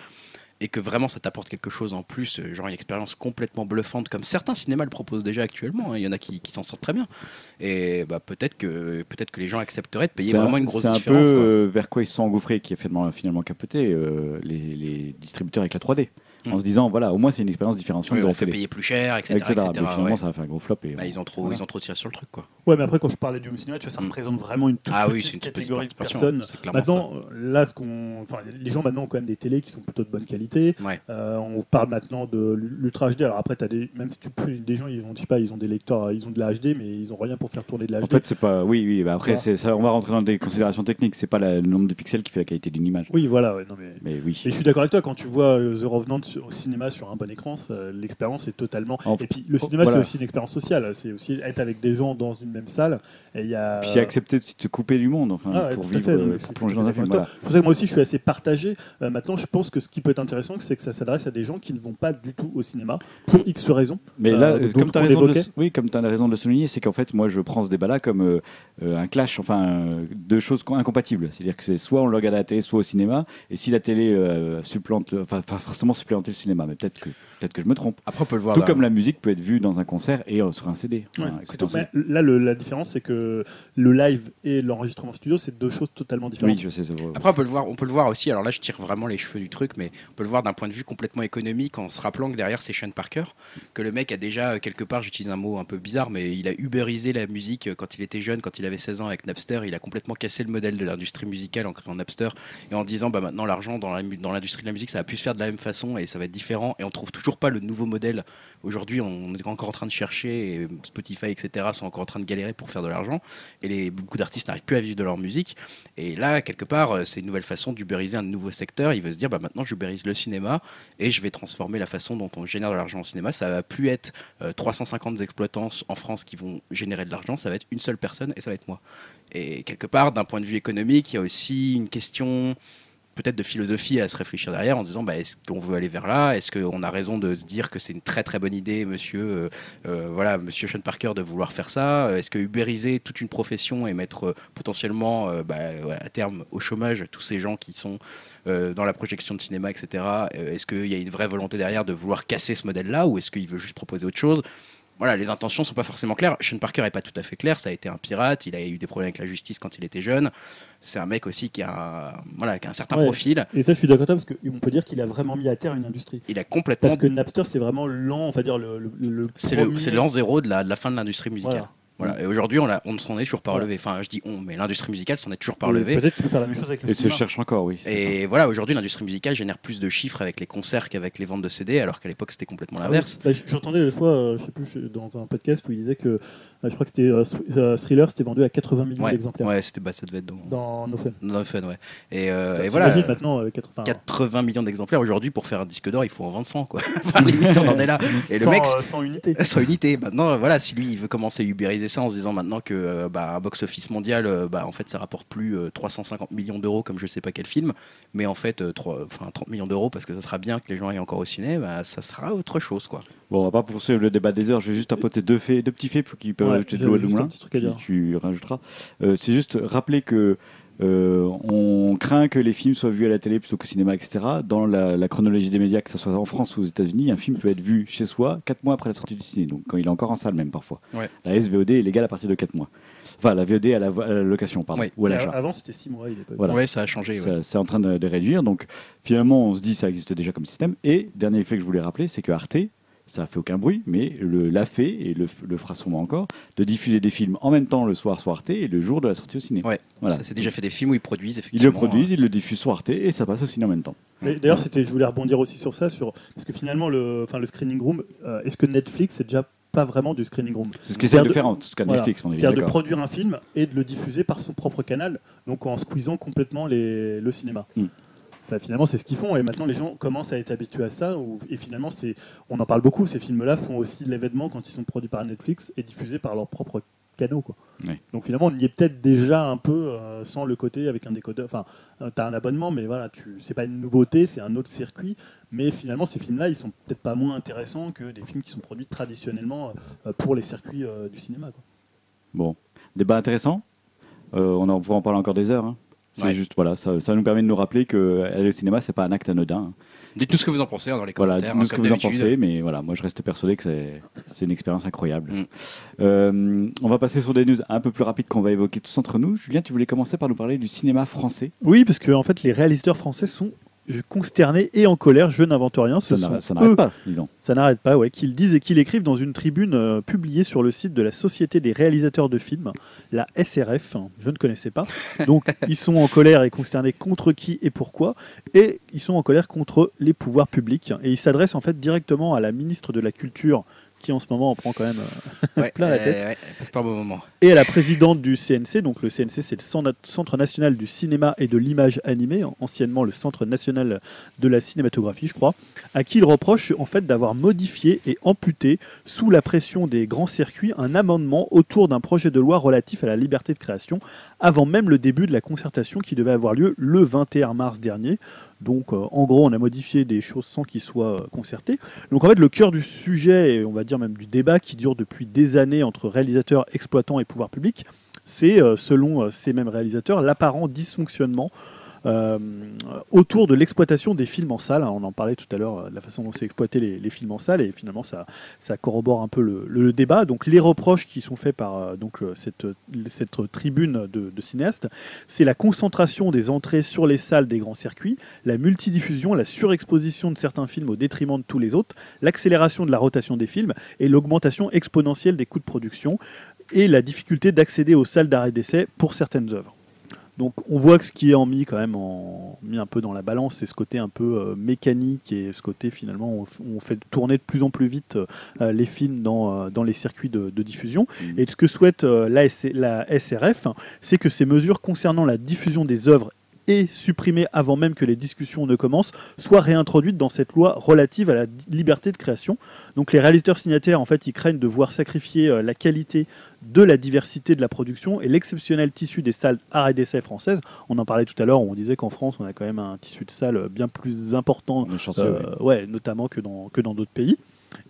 Speaker 2: et que vraiment ça t'apporte quelque chose en plus, euh, genre une expérience complètement bluffante, comme certains cinémas le proposent déjà actuellement, hein, il y en a qui, qui s'en sortent très bien. Et bah, peut-être que, peut que les gens accepteraient de payer vraiment une grosse
Speaker 1: C'est un
Speaker 2: différence.
Speaker 1: peu
Speaker 2: quoi.
Speaker 1: euh, vers quoi ils sont engouffrés qui a finalement, finalement capoté euh, les, les distributeurs avec la 3D. En se disant, voilà, au moins c'est une expérience différenciante
Speaker 2: Oui,
Speaker 1: de
Speaker 2: on
Speaker 1: la
Speaker 2: fait
Speaker 1: télé.
Speaker 2: payer plus cher, etc.
Speaker 1: etc.
Speaker 2: etc.,
Speaker 1: Mais finalement,
Speaker 2: ouais.
Speaker 1: ça a fait un gros flop. Et,
Speaker 2: Bah, ils, ont trop,
Speaker 1: voilà.
Speaker 2: ils ont trop tiré sur le truc. Quoi.
Speaker 5: Ouais, mais après, quand je parlais du home cinéma, tu vois, ça
Speaker 2: Mm.
Speaker 5: représente vraiment une toute
Speaker 2: Ah oui,
Speaker 5: petite
Speaker 2: c'est une toute petite
Speaker 5: catégorie de personnes. Maintenant, euh, là, ce qu'on, enfin, les gens maintenant ont quand même des télés qui sont plutôt de bonne qualité.
Speaker 2: Ouais.
Speaker 5: Euh, on parle maintenant de l'ultra HD. Alors après, as des, même si tu peux, des gens, ils ont, je sais pas, ils ont des lecteurs, ils ont de la HD, mais ils ont rien pour faire tourner de la HD.
Speaker 1: En fait, c'est pas. Oui, oui. bah après,
Speaker 5: Voilà.
Speaker 1: c'est ça. On va rentrer dans des considérations techniques. C'est pas la- le nombre de pixels qui fait la qualité d'une image.
Speaker 5: oui, voilà. ouais, non, mais...
Speaker 1: Mais oui.
Speaker 5: Et je suis d'accord avec toi, quand tu vois euh, The Revenant sur- au cinéma sur un bon écran, l'expérience est totalement.
Speaker 1: En-
Speaker 5: Et puis le
Speaker 1: oh,
Speaker 5: cinéma,
Speaker 1: voilà.
Speaker 5: c'est aussi une expérience sociale. C'est aussi être avec des gens dans une même salle. Et y a.
Speaker 1: Puis accepter de se couper du monde, enfin,
Speaker 5: Ah
Speaker 1: pour vivre,
Speaker 5: fait,
Speaker 1: euh, pour plonger dans un film. Voilà.
Speaker 5: C'est pour ça que moi aussi, je suis assez partagé. Euh, maintenant, je pense que ce qui peut être intéressant, c'est que ça s'adresse à des gens qui ne vont pas du tout au cinéma pour X raisons.
Speaker 1: Mais
Speaker 5: Euh,
Speaker 1: là,
Speaker 5: d'autres
Speaker 1: comme tu as oui, as raison de le souligner, c'est qu'en fait, moi, je prends ce débat-là comme euh, euh, un clash, enfin, euh, deux choses co- incompatibles. C'est-à-dire que c'est soit on le regarde à la télé, soit au cinéma. Et si la télé euh, supplante, enfin, pas forcément le cinéma, mais peut-être que, peut-être que je me trompe.
Speaker 2: Après, on peut le voir.
Speaker 1: Tout comme la musique peut être vue dans un concert et euh, sur un CD.
Speaker 5: Ouais,
Speaker 1: Enfin,
Speaker 5: c'est
Speaker 1: écoute,
Speaker 5: tout.
Speaker 1: un CD.
Speaker 5: Mais là, le- la différence, c'est que le live et l'enregistrement studio, c'est deux choses totalement différentes.
Speaker 1: Oui, je sais. c'est vrai.
Speaker 2: Après, on peut le voir, on peut le voir aussi. Alors là, je tire vraiment les cheveux du truc, mais on peut le voir d'un point de vue complètement économique en se rappelant que derrière c'est Sean Parker, que le mec a déjà euh, quelque part, j'utilise un mot un peu bizarre, mais il a uberisé la musique euh, quand il était jeune, quand il avait 16 ans avec Napster. Il a complètement cassé le modèle de l'industrie musicale en créant Napster et en disant bah maintenant l'argent dans la mu- dans l'industrie de la musique ça va plus se faire de la même façon et ça va être différent et on trouve toujours pas le nouveau modèle. Aujourd'hui, on est encore en train de chercher Spotify etc sont encore en train de galérer pour faire de l'argent et les beaucoup d'artistes n'arrivent plus à vivre de leur musique. Et là, quelque part, euh, c'est une nouvelle façon d'ubériser un nouveau secteur. Il veut se dire, bah, maintenant, j'ubérise le cinéma et je vais transformer la façon dont on génère de l'argent au cinéma. Ça va plus être euh, 350 exploitants en France qui vont générer de l'argent, ça va être une seule personne et ça va être moi. Et quelque part, d'un point de vue économique, il y a aussi une question peut-être de philosophie à se réfléchir derrière en disant bah, est-ce qu'on veut aller vers là? Est-ce qu'on a raison de se dire que c'est une très très bonne idée, monsieur, euh, euh, voilà, monsieur Sean Parker, de vouloir faire ça? Est-ce que ubériser toute une profession et mettre euh, potentiellement euh, bah, à terme au chômage tous ces gens qui sont euh, dans la projection de cinéma, etc. euh, Est-ce qu'il y a une vraie volonté derrière de vouloir casser ce modèle-là ou est-ce qu'il veut juste proposer autre chose? Voilà, les intentions sont pas forcément claires. Sean Parker est pas tout à fait clair. Ça a été un pirate. Il a eu des problèmes avec la justice quand il était jeune. C'est un mec aussi qui a, un- voilà, qui a un certain
Speaker 5: Ouais.
Speaker 2: profil.
Speaker 5: Et ça, je suis d'accord parce qu'on peut dire qu'il a vraiment mis à terre une industrie.
Speaker 2: Il a complètement.
Speaker 5: Parce que Napster, c'est vraiment l'an, on va dire, le. le, le
Speaker 2: C'est l'an zéro de la, de la fin de l'industrie musicale.
Speaker 5: Voilà.
Speaker 2: Voilà. Et aujourd'hui, on, l'a- on ne s'en est toujours pas relevé. Enfin, je dis on, mais l'industrie musicale s'en est toujours pas relevée.
Speaker 5: Peut-être qu'il peut faire la même chose avec le
Speaker 1: Et se
Speaker 5: cinéma.
Speaker 1: cherche encore, oui.
Speaker 2: Et voilà, aujourd'hui, l'industrie musicale génère plus de chiffres avec les concerts qu'avec les ventes de CD, alors qu'à l'époque, c'était complètement
Speaker 5: Ah
Speaker 2: l'inverse.
Speaker 5: oui. Bah, j- J'entendais une fois, euh, je sais plus, dans un podcast où il disait que, euh, je crois que c'était euh, Thr- euh, Thriller, c'était vendu à 80 millions
Speaker 2: Ouais,
Speaker 5: d'exemplaires
Speaker 2: ouais, c'était, bah, ça devait être dans,
Speaker 5: dans No Fun.
Speaker 2: dans Fun, ouais. Et, euh, et
Speaker 5: T'imagines
Speaker 2: voilà.
Speaker 5: maintenant euh, 80,
Speaker 2: 80 millions d'exemplaires aujourd'hui pour faire un disque d'or il faut en vendre 100 quoi enfin limite on en est là et le
Speaker 5: sans,
Speaker 2: mec
Speaker 5: euh, sans unité.
Speaker 2: sans unité maintenant voilà si lui il veut commencer à ubériser ça en se disant maintenant que euh, bah, un box-office mondial, euh, bah, en fait, ça rapporte plus euh, 350 millions d'euros comme je sais pas quel film, mais en fait, euh, trois- enfin, 30 millions d'euros parce que ça sera bien que les gens aillent encore au ciné, bah, ça sera autre chose, quoi.
Speaker 1: Bon, on va pas poursuivre le débat des heures. Je vais juste apporter deux faits, deux petits faits pour qui peuvent
Speaker 3: Ouais,
Speaker 1: ajouter de l'eau à moulin. Tu, tu rajouteras. Euh, c'est juste rappeler que euh, on craint que les films soient vus à la télé plutôt qu'au cinéma, etc. Dans la, la chronologie des médias, que ce soit en France ou aux États-Unis, un film peut être vu chez soi 4 mois après la sortie du ciné, donc quand il est encore en salle même parfois.
Speaker 2: Ouais.
Speaker 1: La SVOD est légale à partir de 4 mois. Enfin, la VOD à la, vo- à la location, pardon,
Speaker 2: Ouais.
Speaker 1: ou à
Speaker 3: Mais
Speaker 1: l'achat.
Speaker 3: Avant, c'était 6 mois. Il est pas
Speaker 1: Voilà.
Speaker 2: Ouais, ça a changé.
Speaker 1: C'est en train de, de réduire. Donc finalement, on se dit ça existe déjà comme système. Et dernier effet que je voulais rappeler, c'est que Arte, ça fait aucun bruit, mais le, l'a fait et le, le fera sûrement encore, de diffuser des films en même temps le soir sur Arte et le jour de la sortie au ciné.
Speaker 2: Ouais.
Speaker 1: Voilà.
Speaker 2: Ça s'est déjà fait des films où ils produisent
Speaker 1: Ils
Speaker 2: effectivement.
Speaker 1: le produisent, ils le diffusent sur Arte et ça passe au ciné en même temps.
Speaker 3: Mais D'ailleurs, c'était, je voulais rebondir aussi sur ça, sur, parce que finalement, le, enfin, le screening room, euh, est-ce que Netflix, c'est déjà pas vraiment du screening room?
Speaker 1: C'est ce qu'ils essaient de faire en tout cas
Speaker 3: Voilà.
Speaker 1: Netflix, on est bien
Speaker 3: C'est-à-dire de produire un film et de le diffuser par son propre canal, donc en squeezant complètement les, le cinéma.
Speaker 1: Mm.
Speaker 3: Bah, finalement, c'est ce qu'ils font, et maintenant les gens commencent à être habitués à ça. et finalement, c'est, on en parle beaucoup. Ces films-là font aussi l'événement quand ils sont produits par Netflix et diffusés par leurs propres canaux. Quoi. Donc finalement, on y est peut-être déjà un peu euh, sans le côté avec un décodeur. Enfin, tu as un abonnement, mais voilà, tu, c'est pas une nouveauté, c'est un autre circuit. Mais finalement, ces films-là, ils sont peut-être pas moins intéressants que des films qui sont produits traditionnellement euh, pour les circuits euh, du cinéma. Quoi.
Speaker 1: Bon, débat intéressant. Euh, on en pourra en parler encore des heures. hein. C'est
Speaker 2: Ouais.
Speaker 1: juste voilà, ça, ça nous permet de nous rappeler que aller au cinéma, c'est pas un acte anodin.
Speaker 2: Dites-nous ce que vous en pensez hein, dans les
Speaker 1: Voilà,
Speaker 2: commentaires.
Speaker 1: dites-nous
Speaker 2: hein,
Speaker 1: ce que vous en pensez, mais voilà, moi je reste persuadé que c'est c'est une expérience incroyable.
Speaker 2: Mm.
Speaker 1: Euh, on va passer sur des news un peu plus rapides qu'on va évoquer tous entre nous. Julien, tu voulais commencer par nous parler du cinéma français.
Speaker 5: Oui, parce que en fait, les réalisateurs français sont consternés et en colère. Je n'invente rien. Ce
Speaker 1: Ça n'arrête pas, dis donc.
Speaker 5: ça n'arrête pas, ouais, qu'ils disent et qu'ils écrivent dans une tribune euh, publiée sur le site de la Société des réalisateurs de films, la SRF. Je ne connaissais pas. Donc, ils sont en colère et consternés contre qui et pourquoi. Et ils sont en colère contre les pouvoirs publics. Et ils s'adressent en fait directement à la ministre de la Culture, qui en ce moment en prend quand même euh,
Speaker 2: Ouais,
Speaker 5: plein la
Speaker 2: euh,
Speaker 5: tête.
Speaker 2: ouais, passe bon moment.
Speaker 5: et à la présidente du CNC. Donc le CNC, c'est le Cen- Centre national du cinéma et de l'image animée, anciennement le Centre national de la cinématographie, je crois, à qui il reproche en fait d'avoir modifié et amputé, sous la pression des grands circuits, un amendement autour d'un projet de loi relatif à la liberté de création, avant même le début de la concertation qui devait avoir lieu le 21 mars dernier. Donc euh, en gros, on a modifié des choses sans qu'ils soient euh, concertés. Donc en fait, le cœur du sujet, et on va dire même du débat qui dure depuis des années entre réalisateurs, exploitants et pouvoir public, c'est, euh, selon ces mêmes réalisateurs, l'apparent dysfonctionnement euh, autour de l'exploitation des films en salle. On en parlait tout à l'heure, euh, la façon dont c'est exploité les, films en salle, et finalement ça, corrobore un peu le, débat. Donc les reproches qui sont faits par euh, cette tribune de, de cinéastes, c'est la concentration des entrées sur les salles des grands circuits, la multidiffusion, la surexposition de certains films au détriment de tous les autres, l'accélération de la rotation des films et l'augmentation exponentielle des coûts de production et la difficulté d'accéder aux salles d'arrêt d'essai pour certaines œuvres. Donc on voit que ce qui est en mis quand même en, mis un peu dans la balance, c'est ce côté un peu euh, mécanique et ce côté finalement on, on fait tourner de plus en plus vite euh, les films dans, euh, dans les circuits de, de diffusion.
Speaker 1: Mhm.
Speaker 5: Et ce que souhaite euh, la SRF, c'est que ces mesures concernant la diffusion des œuvres et supprimées avant même que les discussions ne commencent, soient réintroduites dans cette loi relative à la liberté de création. Donc les réalisateurs signataires, en fait, ils craignent de voir sacrifier euh, la qualité de la diversité de la production et l'exceptionnel tissu des salles art et d'essai françaises. On en parlait tout à l'heure, on disait qu'en France, on a quand même un tissu de salles bien plus important
Speaker 1: chanceux,
Speaker 5: euh,
Speaker 1: ouais,
Speaker 5: notamment que dans que dans d'autres pays.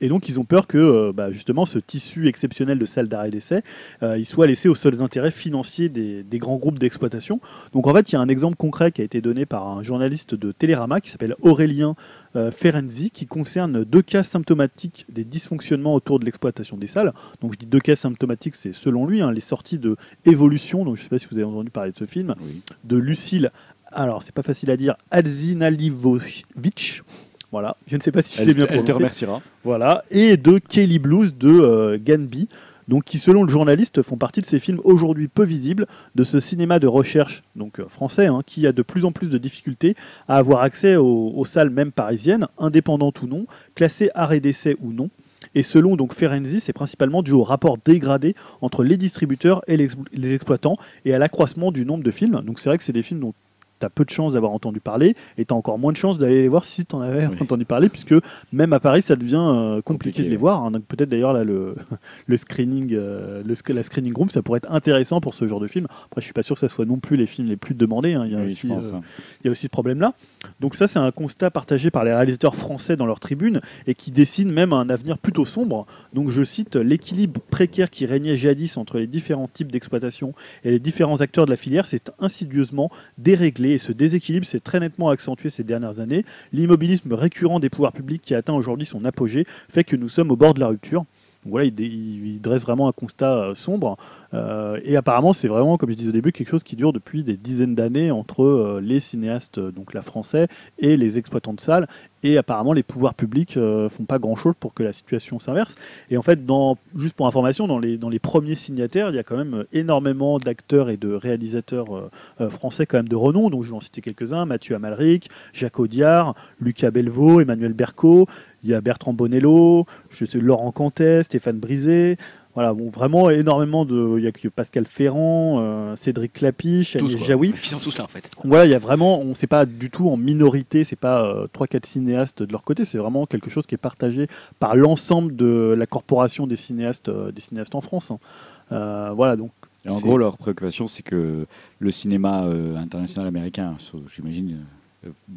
Speaker 5: Et donc ils ont peur que euh, bah, justement ce tissu exceptionnel de salles d'arrêt d'essai, euh, il soit laissé aux seuls intérêts financiers des, des grands groupes d'exploitation. Donc en fait il y a un exemple concret qui a été donné par un journaliste de Télérama qui s'appelle Aurélien euh, Ferenzi, qui concerne deux cas symptomatiques des dysfonctionnements autour de l'exploitation des salles. Donc je dis deux cas symptomatiques, c'est selon lui hein, les sorties de Évolution, donc je ne sais pas si vous avez entendu parler de ce film,
Speaker 1: Oui.
Speaker 5: de Lucille, alors c'est pas facile à dire, Alzinalivovic. Voilà, je ne sais pas si je l'ai bien
Speaker 1: elle te
Speaker 5: prononcé.
Speaker 1: remerciera.
Speaker 5: Voilà, et de Kelly Blues de euh, Ganby, donc qui selon le journaliste font partie de ces films aujourd'hui peu visibles de ce cinéma de recherche donc euh, français hein, qui a de plus en plus de difficultés à avoir accès aux, aux salles même parisiennes, indépendantes ou non, classées arrêt d'essai ou non. Et selon donc Ferenzi, c'est principalement dû au rapport dégradé entre les distributeurs et les, ex- les exploitants et à l'accroissement du nombre de films. Donc c'est vrai que c'est des films dont as peu de chances d'avoir entendu parler et tu as encore moins de chances d'aller les voir si tu en avais
Speaker 1: Oui.
Speaker 5: entendu parler, puisque même à Paris, ça devient euh, compliqué,
Speaker 1: Compliqué,
Speaker 5: de les voir. hein. Donc peut-être d'ailleurs là, le, le screening, euh, le, la screening room, ça pourrait être intéressant pour ce genre de film. Après, je suis pas sûr que ça soit non plus les films les plus demandés. hein. Il y a
Speaker 1: Oui,
Speaker 5: aussi,
Speaker 1: pense.
Speaker 5: euh,
Speaker 1: hein.
Speaker 5: il y a aussi ce problème-là. Donc ça, c'est un constat partagé par les réalisateurs français dans leur tribune et qui dessine même un avenir plutôt sombre. Donc je cite l'équilibre précaire qui régnait jadis entre les différents types d'exploitation et les différents acteurs de la filière s'est insidieusement déréglé et ce déséquilibre s'est très nettement accentué ces dernières années. L'immobilisme récurrent des pouvoirs publics qui atteint aujourd'hui son apogée fait que nous sommes au bord de la rupture. Donc voilà, il, il- dresse vraiment un constat euh, sombre. Euh, et apparemment, c'est vraiment, comme je disais au début, quelque chose qui dure depuis des dizaines d'années entre euh, les cinéastes, donc la français, et les exploitants de salles. Et apparemment, les pouvoirs publics euh, font pas grand-chose pour que la situation s'inverse. Et en fait, juste pour information, dans les, dans les premiers signataires, il y a quand même énormément d'acteurs et de réalisateurs français quand même de renom. Donc je vais en citer quelques-uns Mathieu Amalric, Jacques Audiard, Lucas Belvaux, Emmanuel Berco. Il y a Bertrand Bonello, je sais, Laurent Cantet, Stéphane Brisé. Voilà, bon, vraiment énormément de. Il y a que Pascal Ferrand, euh, Cédric Clapiche,
Speaker 2: Tous,
Speaker 5: Agnès. Jaoui.
Speaker 2: Ils sont tous là en fait.
Speaker 5: Voilà, il y a vraiment, on ne sait pas du tout en minorité, c'est pas euh, trois quatre cinéastes de leur côté, c'est vraiment quelque chose qui est partagé par l'ensemble de la corporation des cinéastes, euh, des cinéastes en France. hein. Euh, voilà, donc.
Speaker 1: Et en gros, leur préoccupation, c'est que le cinéma euh, international américain, j'imagine,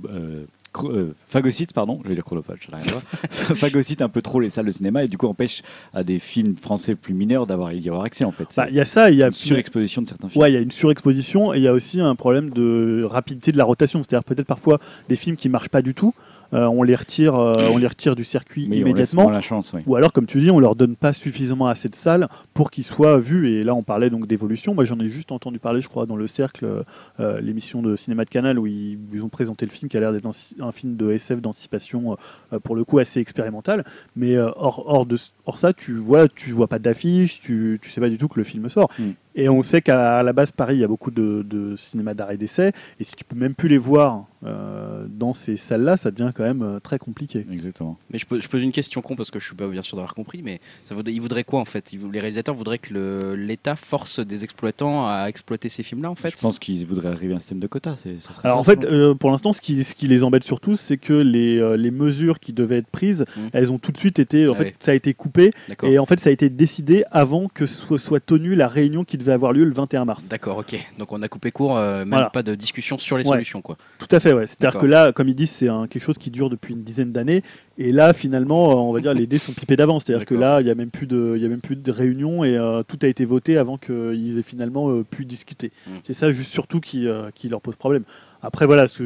Speaker 1: euh, euh, phagocyte, pardon, je vais dire chronophage, ça n'a rien à voir, phagocyte un peu trop les salles de cinéma et du coup empêche à des films français plus mineurs d'avoir y avoir accès en fait.
Speaker 5: Bah, il y a ça, il y a
Speaker 1: une surexposition de certains films.
Speaker 5: Ouais, il y a une surexposition et il y a aussi un problème de rapidité de la rotation. C'est-à-dire peut-être parfois des films qui marchent pas du tout, on les retire, euh, on les retire du circuit immédiatement.
Speaker 1: moins la chance, oui.
Speaker 5: Ou alors, comme tu dis, on leur donne pas suffisamment assez de salles pour qu'ils soient vus. Et là, on parlait donc d'évolution. Moi, j'en ai juste entendu parler, je crois, dans le cercle, euh, l'émission de cinéma de Canal où ils, ils ont présenté le film qui a l'air d'être un, un film de SF d'anticipation, euh, pour le coup assez expérimental. Mais euh, hors, hors de hors ça, tu vois, tu vois pas d'affiche, tu, tu sais pas du tout que le film sort.
Speaker 1: Mm.
Speaker 5: Et on sait qu'à la base, Paris, il y a beaucoup de, de cinéma d'arrêt d'essai. Et si tu peux même plus les voir euh, dans ces salles-là, ça devient quand même euh, très compliqué.
Speaker 1: Exactement.
Speaker 2: Mais je, pose- je pose une question con parce que je suis pas bien sûr d'avoir compris, mais ça voudrait, ils voudraient quoi en fait? Ils Les réalisateurs voudraient que l'État force des exploitants à exploiter ces films-là en fait?
Speaker 1: Je pense qu'ils voudraient arriver à un système de quotas.
Speaker 5: Alors
Speaker 1: ça,
Speaker 5: en fait, euh, pour l'instant, ce qui, ce qui les embête surtout, c'est que les, euh, les mesures qui devaient être prises,
Speaker 2: Mhm.
Speaker 5: elles ont tout de suite été, en
Speaker 2: Ah
Speaker 5: fait,
Speaker 2: ouais.
Speaker 5: ça a été coupé et en fait, ça a été décidé avant que soit, soit tenue la réunion qui devait avoir lieu le 21 mars.
Speaker 2: D'accord, ok. Donc on a coupé court, euh, même
Speaker 5: Voilà.
Speaker 2: pas de discussion sur les
Speaker 5: Ouais.
Speaker 2: solutions quoi.
Speaker 5: Tout à fait, ouais. C'est-à-dire que là, comme ils disent, c'est quelque chose qui dure depuis une dizaine d'années. Et là, finalement, euh, on va dire les dés sont pipés d'avance. C'est-à-dire que là, il n'y a même plus de, y a même plus de réunion et euh, tout a été voté avant qu'ils aient finalement euh, pu discuter.
Speaker 2: Mm.
Speaker 5: C'est ça, juste surtout qui, qui leur pose problème. Après, voilà, ce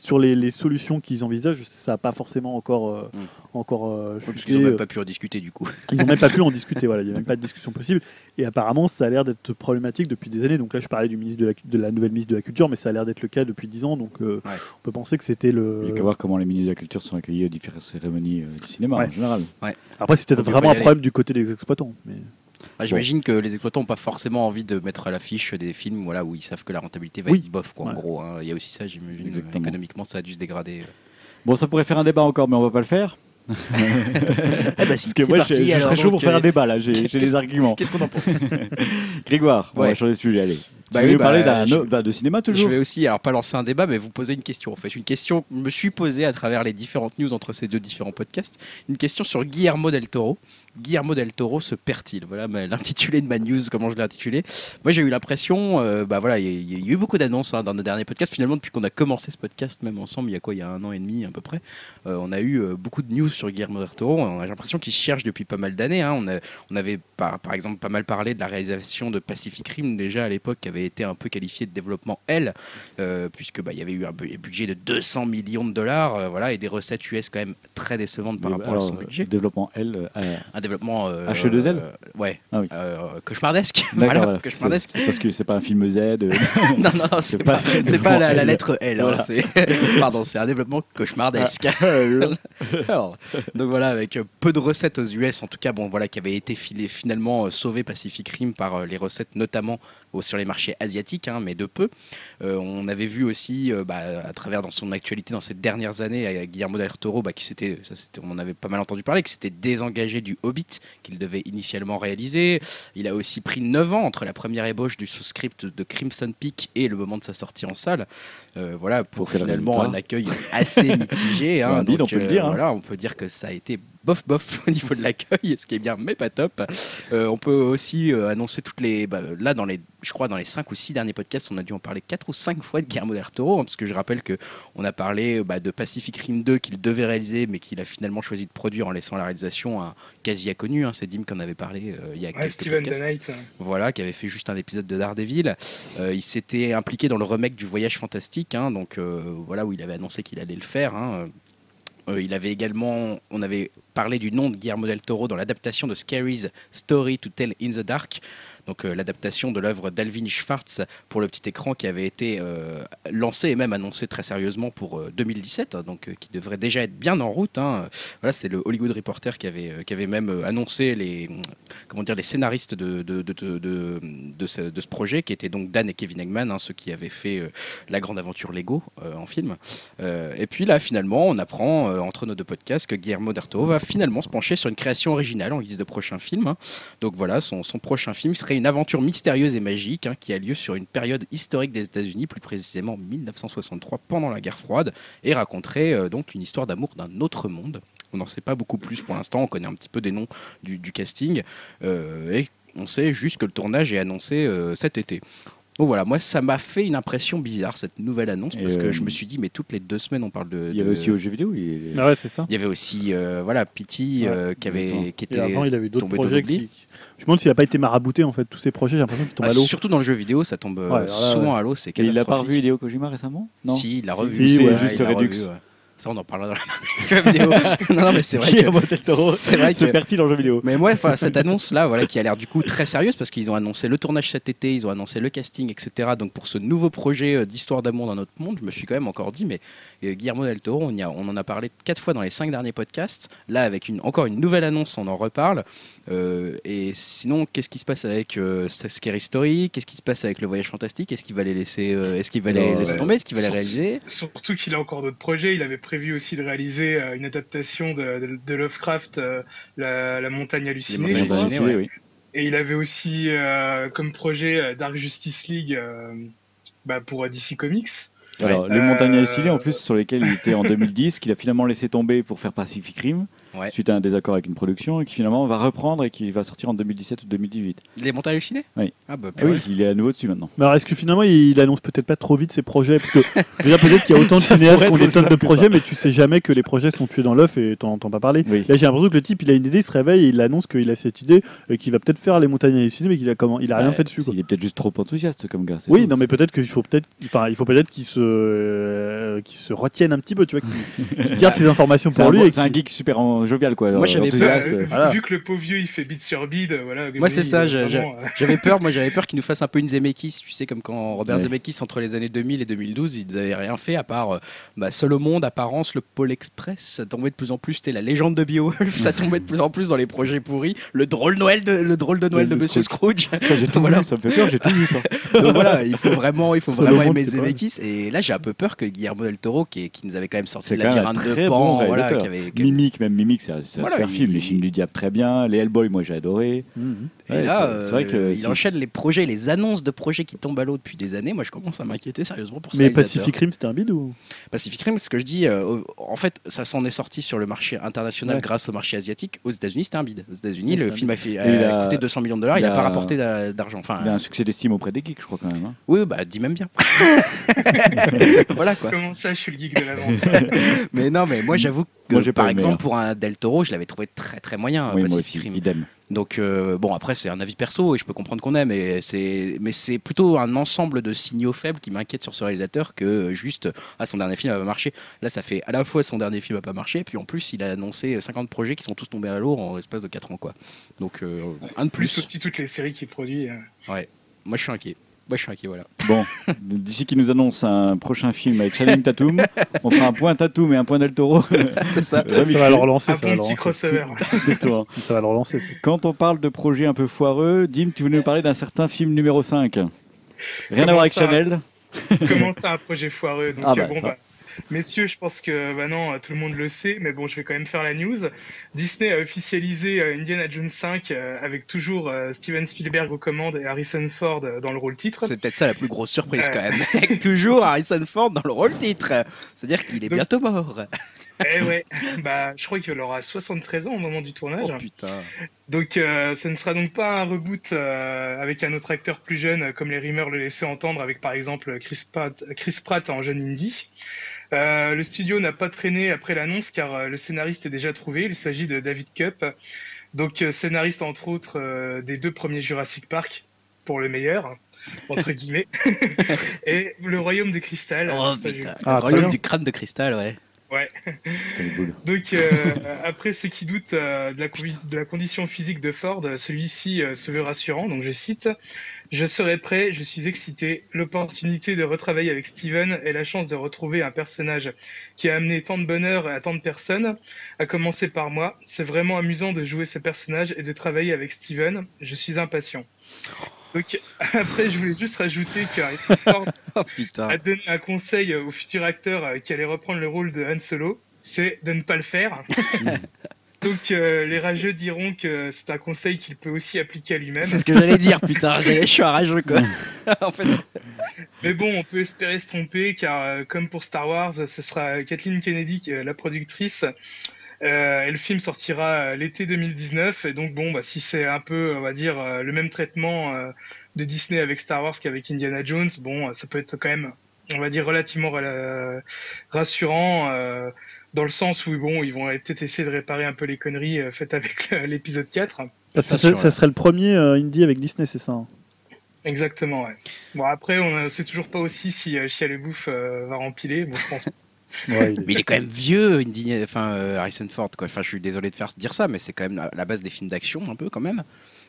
Speaker 5: sur les, les solutions qu'ils envisagent, ça n'a pas forcément encore, euh,
Speaker 2: Mm.
Speaker 5: encore euh,
Speaker 2: Ouais, parce qu'ils n'ont
Speaker 5: euh,
Speaker 2: même pas pu en discuter du coup.
Speaker 5: ils n'ont même pas pu en discuter, voilà, il n'y a même pas de discussion possible. Et apparemment, ça a l'air d'être problématique depuis des années. Donc là, je parlais du ministre de la, de la nouvelle ministre de la Culture, mais ça a l'air d'être le cas depuis 10 ans. Donc euh,
Speaker 2: Ouais.
Speaker 5: on peut penser que c'était le.
Speaker 1: Il n'y a qu'à voir comment les ministres de la Culture sont accueillis aux différentes cérémonies euh, du cinéma
Speaker 5: Ouais.
Speaker 1: en général.
Speaker 5: Après, c'est peut-être vraiment un
Speaker 2: y
Speaker 5: problème du côté des exploitants. Mais...
Speaker 2: J'imagine que les exploitants n'ont pas forcément envie de mettre à l'affiche des films voilà, où ils savent que la rentabilité va
Speaker 5: Oui.
Speaker 2: être bof quoi, en gros. hein. Il y a aussi ça, j'imagine. Économiquement, ça a dû se dégrader.
Speaker 1: Bon, ça pourrait faire un débat encore, mais on va pas le faire.
Speaker 2: Eh bah, si,
Speaker 1: Parce que moi,
Speaker 2: parti,
Speaker 1: je, je
Speaker 2: alors,
Speaker 1: serais chaud pour faire
Speaker 2: euh,
Speaker 1: un débat là. J'ai des arguments.
Speaker 2: Qu'est-ce qu'on en pense?
Speaker 1: Grégoire, on
Speaker 2: Ouais.
Speaker 1: va changer de sujet. Allez.
Speaker 2: Bah oui, bah,
Speaker 1: parler d'un
Speaker 2: je-
Speaker 1: bah, de cinéma
Speaker 2: Je
Speaker 1: toujours
Speaker 2: vais aussi, alors pas lancer un débat, mais vous poser une question. En fait, une question que je me suis posée à travers les différentes news entre ces deux différents podcasts. Une question sur Guillermo del Toro. Guillermo del Toro se perd-il? Voilà l'intitulé de ma news, comment je l'ai intitulé. Moi, j'ai eu l'impression, euh, bah voilà, il y, a- il y a eu beaucoup d'annonces hein, dans nos derniers podcasts. Finalement, depuis qu'on a commencé ce podcast, même ensemble, il y a quoi Il y a un an et demi à peu près, euh, on a eu euh, beaucoup de news sur Guillermo del Toro. On a l'impression qu'il cherche depuis pas mal d'années. hein. On, a- on avait par, par exemple pas mal parlé de la réalisation de Pacific Rim déjà à l'époque, qui avait été un peu qualifié de développement L, euh, puisque bah, y avait eu un bu- budget de 200 millions de dollars, euh, voilà, et des recettes US quand même très décevantes par rapport
Speaker 1: alors,
Speaker 2: à son budget.
Speaker 1: Développement L. euh,
Speaker 2: Un développement euh,
Speaker 1: H2L?
Speaker 2: euh, ouais,
Speaker 1: Ah oui.
Speaker 2: cauchemardesque.
Speaker 1: D'accord,
Speaker 2: Voilà,
Speaker 1: voilà.
Speaker 2: cauchemardesque.
Speaker 1: C'est- Parce que c'est pas un film Z.
Speaker 2: non, non, c'est pas,
Speaker 1: pas
Speaker 2: la, lettre L. hein,
Speaker 1: Voilà.
Speaker 2: pardon, c'est un développement cauchemardesque. Alors, donc voilà, avec peu de recettes aux US, en tout cas, bon voilà, qui avait été filé, finalement sauvé Pacific Rim par les recettes, notamment au- sur les marchés asiatiques, hein, mais de peu. On avait vu aussi, bah, à travers dans son actualité dans ces dernières années, Guillermo del Toro, bah, qui s'était, ça, c'était- on en avait pas mal entendu parler, qui s'était désengagé du Hobbit qu'il devait initialement réaliser. Il a aussi pris 9 ans entre la première ébauche du sous-script de Crimson Peak et le moment de sa sortie en salle. Euh, voilà, pour finalement un accueil assez mitigé. hein.
Speaker 1: Bide,
Speaker 2: Donc,
Speaker 1: on peut le dire, hein.
Speaker 2: Voilà, on peut dire que ça a été bof bof au niveau de l'accueil, ce qui est bien, mais pas top. Euh, on peut aussi euh, annoncer toutes les. bah, là, dans les, je crois, dans les 5 ou 6 derniers podcasts, on a dû en parler 4 ou 5 fois de Guillermo del Toro, hein, parce que je rappelle que on a parlé bah, de Pacific Rim 2 qu'il devait réaliser, mais qu'il a finalement choisi de produire en laissant la réalisation à un quasi inconnu. hein. C'est Dim qui en avait parlé euh, il y a
Speaker 4: Ouais,
Speaker 2: quelques
Speaker 4: Steven
Speaker 2: podcasts. Voilà, qui avait fait juste un épisode de Daredevil. Il s'était impliqué dans le remake du Voyage Fantastique, hein, donc voilà où il avait annoncé qu'il allait le faire. Euh, il avait également, on avait parlé du nom de Guillermo del Toro dans l'adaptation de Scary's Story to Tell in the Dark, donc euh, l'adaptation de l'œuvre d'Alvin Schwartz pour le petit écran qui avait été euh, lancé et même annoncé très sérieusement pour euh, 2017, hein, donc euh, qui devrait déjà être bien en route. hein. Voilà, c'est le Hollywood Reporter qui avait, euh, qui avait même euh, annoncé les, comment dire, les scénaristes de, de, de, de, ce, projet, qui étaient donc Dan et Kevin Eggman, hein, ceux qui avaient fait euh, La Grande Aventure Lego euh, en film. Euh, et puis là, finalement, on apprend euh, entre nos deux podcasts que Guillermo Toro va finalement se pencher sur une création originale en guise de prochain film. Donc voilà, son, son prochain film serait une aventure mystérieuse et magique hein, qui a lieu sur une période historique des États-Unis, plus précisément 1963, pendant la guerre froide, et raconterait euh, donc une histoire d'amour d'un autre monde. On n'en sait pas beaucoup plus pour l'instant, on connaît un petit peu des noms du, casting, euh, et on sait juste que le tournage est annoncé euh, cet été. Donc voilà, moi ça m'a fait une impression bizarre cette nouvelle annonce
Speaker 1: Et,
Speaker 2: parce que
Speaker 1: euh,
Speaker 2: je me suis dit mais toutes les deux semaines on parle de.
Speaker 1: Il y avait
Speaker 2: de-
Speaker 1: aussi aux jeux vidéo. il-
Speaker 5: Ah ouais, c'est ça.
Speaker 2: il y avait aussi euh, voilà Pity euh, qui avait qui
Speaker 5: Et
Speaker 2: était
Speaker 5: avant, il avait d'autres projets qui. Je me demande s'il n'a pas été marabouté en fait. Tous ces projets, j'ai l'impression qu'ils tombent
Speaker 2: Ah,
Speaker 5: à l'eau.
Speaker 2: surtout dans le jeu vidéo ça tombe euh,
Speaker 5: Ouais, alors là,
Speaker 2: souvent à l'eau c'est
Speaker 1: Et il a pas
Speaker 2: catastrophique.
Speaker 1: revu Hideo Kojima récemment? Non.
Speaker 2: Si, il l'a revu.
Speaker 5: si,
Speaker 1: juste
Speaker 2: il revu, ouais. Ça, on en parlera dans la vidéo. non, non, mais c'est vrai que.
Speaker 1: Guillermo del Toro
Speaker 2: C'est vrai
Speaker 1: se perd-il en jeu vidéo
Speaker 2: Mais moi, enfin, cette annonce-là, voilà, qui a l'air du coup très sérieuse parce qu'ils ont annoncé le tournage cet été, ils ont annoncé le casting, etc. Donc pour ce nouveau projet euh, d'histoire d'amour dans notre monde, je me suis quand même encore dit, mais euh, Guillermo del Toro, on, y a- on en a parlé quatre fois dans les cinq derniers podcasts. Là, avec une, encore une nouvelle annonce, on en reparle. Euh, et sinon, qu'est-ce qui se passe avec euh, Scary Story? Qu'est-ce qui se passe avec le voyage fantastique? Est-ce qu'il va les laisser, euh, est-ce qu'il va les laisser
Speaker 1: ouais.
Speaker 2: tomber? Est-ce qu'il va les réaliser?
Speaker 4: Surtout qu'il a encore d'autres projets. Il avait prévu aussi de réaliser euh, une adaptation de, de- de Lovecraft, euh, la, la montagne hallucinée.
Speaker 2: ouais.
Speaker 1: oui.
Speaker 4: Et il avait aussi euh, comme projet Dark Justice League bah, pour DC Comics.
Speaker 1: Alors, les montagnes hallucinées, en plus, sur lesquelles il était en 2010, qu'il a finalement laissé tomber pour faire Pacific Rim,
Speaker 2: Ouais.
Speaker 1: suite à un désaccord avec une production, et qui finalement va reprendre et qui va sortir en 2017 ou 2018.
Speaker 2: Les montagnes hallucinées
Speaker 1: Oui.
Speaker 2: Ah bah
Speaker 1: Ah oui, il est à nouveau dessus maintenant.
Speaker 5: Mais alors, est-ce que finalement, il annonce peut-être pas trop vite ses projets? Parce que, dire, peut-être qu'il y a autant de cinéastes qui ont des tonnes de projets, mais tu sais jamais que les projets sont tués dans l'œuf et t'en entends pas parler.
Speaker 1: Oui.
Speaker 5: Là, j'ai l'impression que le type, il a une idée, il se réveille et il annonce qu'il a cette idée et qu'il va peut-être faire les montagnes hallucinées, mais qu'il a comment Il a rien
Speaker 1: Ouais,
Speaker 5: fait dessus. Quoi.
Speaker 1: Il est peut-être juste trop enthousiaste comme gars.
Speaker 5: Oui,
Speaker 1: tout.
Speaker 5: non, mais peut-être qu'il faut peut-être, enfin, il faut peut-être qu'il se, euh, qu'il se retienne un petit peu, tu vois, qu'il qu'il garde ses informations pour lui.
Speaker 1: c'est un geek super en- jovial, quoi.
Speaker 2: Moi, j'avais peur.
Speaker 4: Bah, vu-
Speaker 5: voilà.
Speaker 4: Vu que le pauvre vieux il fait bide sur bide, voilà.
Speaker 2: Moi, c'est ça,
Speaker 4: euh,
Speaker 2: J'avais peur, moi j'avais peur qu'il nous fasse un peu une Zemeckis, tu sais, comme quand Robert
Speaker 1: Ouais.
Speaker 2: Zemeckis, entre les années 2000 et 2012, ils n'avaient rien fait à part euh, bah, Seul au monde, Apparence, le Pôle Express, ça tombait de plus en plus, c'était la légende de Beowulf, ça tombait de plus en plus dans les projets pourris, le drôle, Noël de, le drôle de Noël de,
Speaker 1: de
Speaker 2: Monsieur Scrooge.
Speaker 1: Putain, J'ai tout
Speaker 2: Voilà.
Speaker 1: vu, ça me fait peur, j'ai tout vu ça.
Speaker 2: Donc voilà, il faut vraiment, il faut
Speaker 5: Seul
Speaker 2: vraiment
Speaker 5: monde,
Speaker 2: aimer Zemeckis. Et là, j'ai un peu peur que Guillermo del Toro, qui, qui nous avait quand même sorti
Speaker 1: un
Speaker 2: labyrinthe de Pan, voilà, qui avait,
Speaker 1: Mimic, même
Speaker 2: Voilà,
Speaker 1: super
Speaker 2: il-
Speaker 1: film. Les films du diable, très bien. Les Hellboy, moi j'ai adoré.
Speaker 5: Mhm.
Speaker 2: Et
Speaker 1: Ouais,
Speaker 2: là,
Speaker 1: c'est- vrai
Speaker 2: euh,
Speaker 1: que
Speaker 2: il enchaîne les projets, les annonces de projets qui tombent à l'eau depuis des années. Moi, je commence à m'inquiéter sérieusement pour ce
Speaker 5: Mais. Pacific Rim, c'était un bide ou?
Speaker 2: Pacific Rim, ce que je dis, euh, en fait, ça s'en est sorti sur le marché international
Speaker 5: Ouais.
Speaker 2: grâce au marché asiatique. Aux États-unis, c'était un bide. Aux États-Unis, le film a, fait,
Speaker 1: il
Speaker 2: a
Speaker 1: a-
Speaker 2: coûté 200 millions de dollars, il
Speaker 1: il
Speaker 2: n'a pas rapporté d'a- d'argent. Enfin,
Speaker 1: Il a un succès d'estime auprès des geeks, je crois quand même. hein.
Speaker 2: oui, bah, dis même bien. voilà quoi.
Speaker 4: Comment ça, je suis le geek de la vente
Speaker 2: Mais non, mais moi, j'avoue que,
Speaker 1: Moi, j'ai pas
Speaker 2: par
Speaker 1: aimé,
Speaker 2: exemple,
Speaker 1: hein.
Speaker 2: pour un Del Toro, je l'avais trouvé très très moyen.
Speaker 1: oui, moi
Speaker 2: Pacific
Speaker 1: aussi,
Speaker 2: Rim.
Speaker 1: idem.
Speaker 2: Donc euh, bon après c'est un avis perso et je peux comprendre qu'on aime mais c'est mais c'est plutôt un ensemble de signaux faibles qui m'inquiètent sur ce réalisateur que juste ah son dernier film a pas marché. Là ça fait à la fois son dernier film a pas marché puis en plus il a annoncé 50 projets qui sont tous tombés à l'eau en l'espace de 4 ans quoi. Donc euh, un de
Speaker 4: Plus
Speaker 2: plus.
Speaker 4: aussi toutes les séries qu'il produit. euh.
Speaker 2: Moi je suis inquiet. Moi je suis inquiet voilà.
Speaker 1: Bon, d'ici qu'il nous annonce un prochain film avec Channing Tatum, on fera un point Tatum et un point Del Toro.
Speaker 2: c'est ça.
Speaker 5: Ça va le relancer,
Speaker 4: Un
Speaker 5: ça va le relancer. Ça va le relancer. ça.
Speaker 1: Quand on parle de projets un peu foireux, Dim, tu voulais nous parler d'un certain film numéro 5. Rien à voir avec
Speaker 4: ça
Speaker 1: Chanel.
Speaker 4: Comment ça, un projet foireux? Donc,
Speaker 1: Ah
Speaker 4: euh,
Speaker 1: bah,
Speaker 4: bon,
Speaker 1: ça.
Speaker 4: bah, messieurs, je pense que bah non, tout le monde le sait, mais bon, je vais quand même faire la news. Disney a officialisé euh, Indiana Jones 5 euh, avec toujours euh, Steven Spielberg aux commandes et Harrison Ford dans le rôle titre.
Speaker 2: C'est peut-être ça la plus grosse surprise quand même. Avec toujours Harrison Ford dans le rôle titre. C'est-à-dire qu'il est
Speaker 4: Donc-
Speaker 2: bientôt mort.
Speaker 4: Eh ouais, bah, je crois qu'il aura 73 ans au moment du tournage.
Speaker 2: Oh putain.
Speaker 4: Donc, euh, ce ne sera donc pas un reboot euh, avec un autre acteur plus jeune, comme les rumeurs le laissaient entendre, avec par exemple Chris Pratt, Chris Pratt en jeune indie. Euh, le studio n'a pas traîné après l'annonce car euh, le scénariste est déjà trouvé. Il s'agit de David Cup, donc euh, scénariste entre autres euh, des deux premiers Jurassic Park pour le meilleur entre guillemets et le Royaume de Cristal.
Speaker 2: Oh.
Speaker 5: Ah,
Speaker 2: le royaume du crâne de cristal, ouais.
Speaker 1: Boules.
Speaker 4: Donc, euh, après ceux qui doutent euh, de, la convi- de la condition physique de Ford, celui-ci euh, se veut rassurant. Donc, je cite Je serai prêt, je suis excité. L'opportunité de retravailler avec Steven et la chance de retrouver un personnage qui a amené tant de bonheur à tant de personnes, à commencer par moi. C'est vraiment amusant de jouer ce personnage et de travailler avec Steven. Je suis impatient. Donc, après, je voulais juste rajouter Ford
Speaker 2: Oh
Speaker 4: a donné un conseil au futur acteur qui allait reprendre le rôle de Han Solo, c'est de ne pas le faire. Donc euh, les rageux diront que c'est un conseil qu'il peut aussi appliquer à lui-même.
Speaker 2: C'est ce que j'allais dire, putain. Je suis un rageux quoi. en fait.
Speaker 4: Mais bon, on peut espérer se tromper car euh, comme pour Star Wars, ce sera Kathleen Kennedy, qui est la productrice. Euh, et le film sortira euh, l'été 2019 et donc bon bah si c'est un peu on va dire euh, le même traitement euh, de Disney avec Star Wars qu'avec Indiana Jones bon euh, ça peut être quand même on va dire relativement rela- rassurant euh, dans le sens où bon ils vont peut-être essayer de réparer un peu les conneries euh, faites avec le- l'épisode 4
Speaker 5: Ça,
Speaker 2: euh,
Speaker 5: serait le premier euh, indie avec Disney, c'est ça hein
Speaker 4: exactement ouais bon après on ne sait toujours pas aussi si euh, Shia LaBeouf euh, va rempiler bon je pense
Speaker 5: Ouais, il est-
Speaker 2: Mais il est quand même vieux, Indy- enfin euh, Harrison Ford quoi. Enfin, je suis désolé de faire dire ça, mais c'est quand même la- la base des films d'action un peu quand même.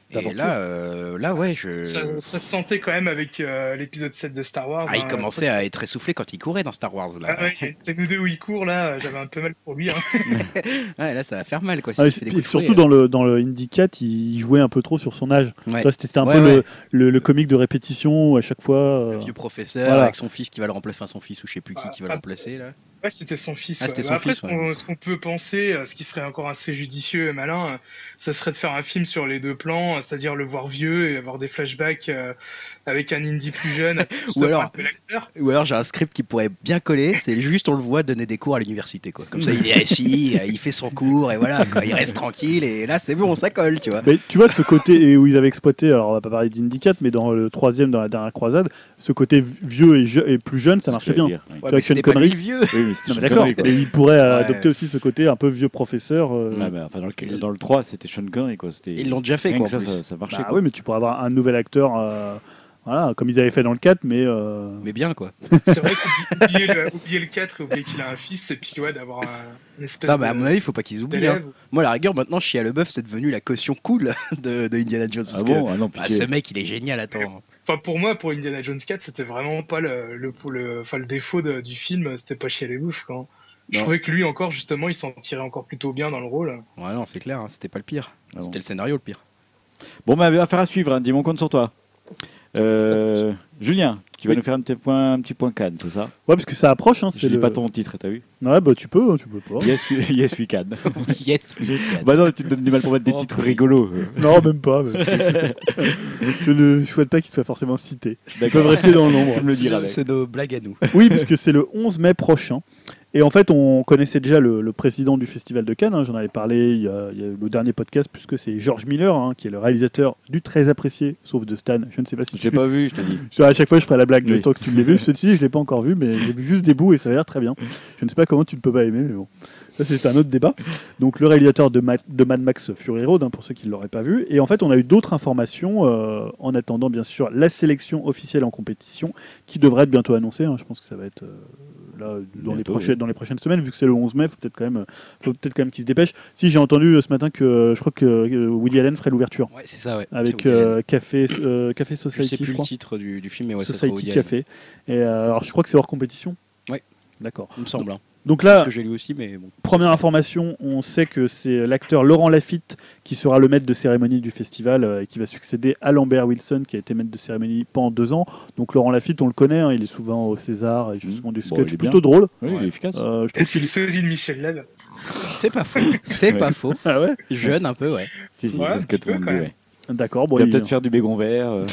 Speaker 2: Et là, euh, là ouais, je.
Speaker 4: ça, ça se sentait quand même avec euh, l'épisode 7 de Star Wars
Speaker 2: Ah, il
Speaker 4: hein.
Speaker 2: commençait à être essoufflé quand il courait dans Star Wars là.
Speaker 4: Ah ouais, c'est nous deux où il court là, j'avais un peu mal pour lui. Hein.
Speaker 2: Ouais, là, ça va faire mal quoi.
Speaker 5: Ah,
Speaker 2: fait des fouet,
Speaker 5: surtout dans le, dans le Indie 4, il jouait un peu trop sur son âge.
Speaker 2: Ouais.
Speaker 5: C'était c'était un
Speaker 2: Ouais,
Speaker 5: peu
Speaker 2: ouais.
Speaker 5: Le, le, le comique de répétition où à chaque fois.
Speaker 2: Le
Speaker 5: euh,
Speaker 2: vieux professeur
Speaker 5: voilà.
Speaker 2: avec son fils qui va le remplacer, enfin son fils ou je sais plus qui
Speaker 4: Ah,
Speaker 2: qui va le remplacer là.
Speaker 4: Ouais, c'était son fils.
Speaker 2: Ah,
Speaker 4: ouais. Bah
Speaker 2: son
Speaker 4: Après,
Speaker 2: fils,
Speaker 4: ce qu'on peut penser, euh, ce qui serait encore assez judicieux et malin, euh, ça serait de faire un film sur les deux plans, euh, c'est-à-dire le voir vieux et avoir des flashbacks avec un indie plus jeune.
Speaker 2: Ou alors-. Ou j'ai un script qui pourrait bien coller, c'est juste on le voit donner des cours à l'université quoi. Comme ça il est assis, euh, il fait son cours et voilà quoi, il reste tranquille et là c'est bon, ça colle, tu vois.
Speaker 5: Mais tu vois ce côté où ils avaient exploité, alors on va pas parler d'Indie 4, mais dans le troisième, dans la dernière croisade, ce côté vieux et, je- et plus jeune, ça marchait bien.
Speaker 1: Dire, oui.
Speaker 2: Ouais,
Speaker 5: vois
Speaker 2: pas lui le vieux.
Speaker 1: Oui, mais
Speaker 5: D'accord,
Speaker 1: Connery, quoi.
Speaker 5: mais il pourrait euh,
Speaker 2: Ouais.
Speaker 5: adopter aussi ce côté un peu vieux professeur. euh,
Speaker 1: Ouais, mais enfin, dans, le, dans le 3, c'était Sean Connery. Quoi.
Speaker 2: Ils l'ont déjà fait quoi.
Speaker 1: ça, ça, ça marchait.
Speaker 5: bah
Speaker 1: quoi.
Speaker 5: oui, mais tu pourrais avoir un nouvel acteur, euh, voilà, comme ils avaient fait dans le 4, mais. euh,
Speaker 2: Mais bien quoi.
Speaker 4: C'est vrai qu'oublier le, oublier le 4 et oublier qu'il a un fils, et puis ouais, d'avoir un, une espèce
Speaker 2: Non mais à mon avis, faut pas qu'ils oublient. hein. Moi la rigueur maintenant Chia LeBeuf c'est devenu la caution cool de, de Indiana Jones parce
Speaker 1: Ah
Speaker 2: que
Speaker 1: bon? Ah non,
Speaker 2: bah, ce mec il est génial attends.
Speaker 4: Enfin, pour moi, pour Indiana Jones 4, c'était vraiment pas le, le, le, enfin, le défaut de- du film, c'était pas chier les bouffes. Quand. Je trouvais que lui, encore, justement, il s'en tirait encore plutôt bien dans le rôle.
Speaker 2: Ouais non c'est clair, hein, c'était pas le pire.
Speaker 1: Ah bon.
Speaker 2: C'était le scénario le pire.
Speaker 1: Bon, mais affaire à suivre. Hein. Dis-moi, on compte sur toi. Euh, Julien, tu vas
Speaker 5: Oui.
Speaker 1: nous faire un petit point, un petit point Cannes, c'est ça?
Speaker 5: Ouais, parce que ça approche. Hein,
Speaker 1: Je
Speaker 5: c'est le...
Speaker 1: pas ton titre, t'as vu?
Speaker 5: Ouais, bah tu peux, hein, tu peux pas.
Speaker 1: Yes, yes, we can.
Speaker 2: yes we can.
Speaker 1: bah non, tu te donnes du mal pour mettre des
Speaker 2: Oh,
Speaker 1: titres rigolos.
Speaker 5: Non, même pas. même. je ne souhaite pas qu'il soit forcément cité. Ils peuvent
Speaker 1: D'accord.
Speaker 5: rester dans l'ombre.
Speaker 1: Tu me le diras.
Speaker 2: C'est nos blagues à nous.
Speaker 5: Oui, puisque c'est le 11 mai prochain. Et en fait, on connaissait déjà le, le président du Festival de Cannes. hein, J'en avais parlé il y, a, il y a le dernier podcast, puisque c'est George Miller, hein, qui est le réalisateur du très apprécié, sauf de Stan. Je ne sais pas si
Speaker 1: Je l'ai pas vu, je te dis.
Speaker 5: Je- À chaque fois, je ferai la blague le
Speaker 1: Oui.
Speaker 5: temps que tu l'aies vu. Ceci, je l'ai pas encore vu, mais j'ai vu juste des bouts et ça a l'air très bien. Je ne sais pas comment tu ne peux pas aimer, mais bon. Ça, c'est un autre débat. Donc, le réalisateur de, Ma- de Mad Max Fury Road, hein, pour ceux qui ne l'auraient pas vu. Et en fait, on a eu d'autres informations euh, en attendant, bien sûr, la sélection officielle en compétition qui devrait être bientôt annoncée. hein. Je pense que ça va être euh, là dans, les prochaines,
Speaker 1: oui.
Speaker 5: dans les prochaines semaines, vu que c'est le 11 mai. Faut peut-être quand même, faut peut-être quand même qu'il se dépêche. Si j'ai entendu euh, ce matin que euh, je crois que euh, Woody Allen ferait l'ouverture
Speaker 2: Ouais c'est ça ouais.
Speaker 5: avec euh, Café, euh, Café
Speaker 2: Je
Speaker 5: Society,
Speaker 2: sais plus
Speaker 5: je
Speaker 2: le titre du, du film mais ouais ça
Speaker 5: Society
Speaker 2: Woody Allen.
Speaker 5: Café. Et euh, alors, je crois que c'est hors compétition.
Speaker 2: Ouais.
Speaker 5: D'accord.
Speaker 2: Il me semble. hein.
Speaker 5: Donc là,
Speaker 2: que j'ai lu aussi, mais bon.
Speaker 5: première information, on sait que c'est l'acteur Laurent Lafitte qui sera le maître de cérémonie du festival euh, et qui va succéder à Lambert Wilson qui a été maître de cérémonie pendant deux ans. Donc Laurent Lafitte, on le connaît, hein, il est souvent au César, il joue
Speaker 1: Mhm.
Speaker 5: souvent du
Speaker 1: Bon,
Speaker 5: sketch
Speaker 1: est
Speaker 5: plutôt
Speaker 1: bien.
Speaker 5: drôle.
Speaker 1: Oui, il est
Speaker 2: Ouais.
Speaker 1: efficace.
Speaker 5: Euh, je
Speaker 4: Et
Speaker 5: trouve
Speaker 4: c'est
Speaker 5: qu'il
Speaker 4: le sosie de Michel Leb.
Speaker 2: C'est pas faux. C'est pas faux.
Speaker 5: Ah ouais
Speaker 2: Jeune un peu, ouais.
Speaker 1: Si, si,
Speaker 4: Ouais,
Speaker 1: c'est ce que tout le monde dit. ouais.
Speaker 5: D'accord, bon,
Speaker 1: il va peut-être faire du bégon vert. euh.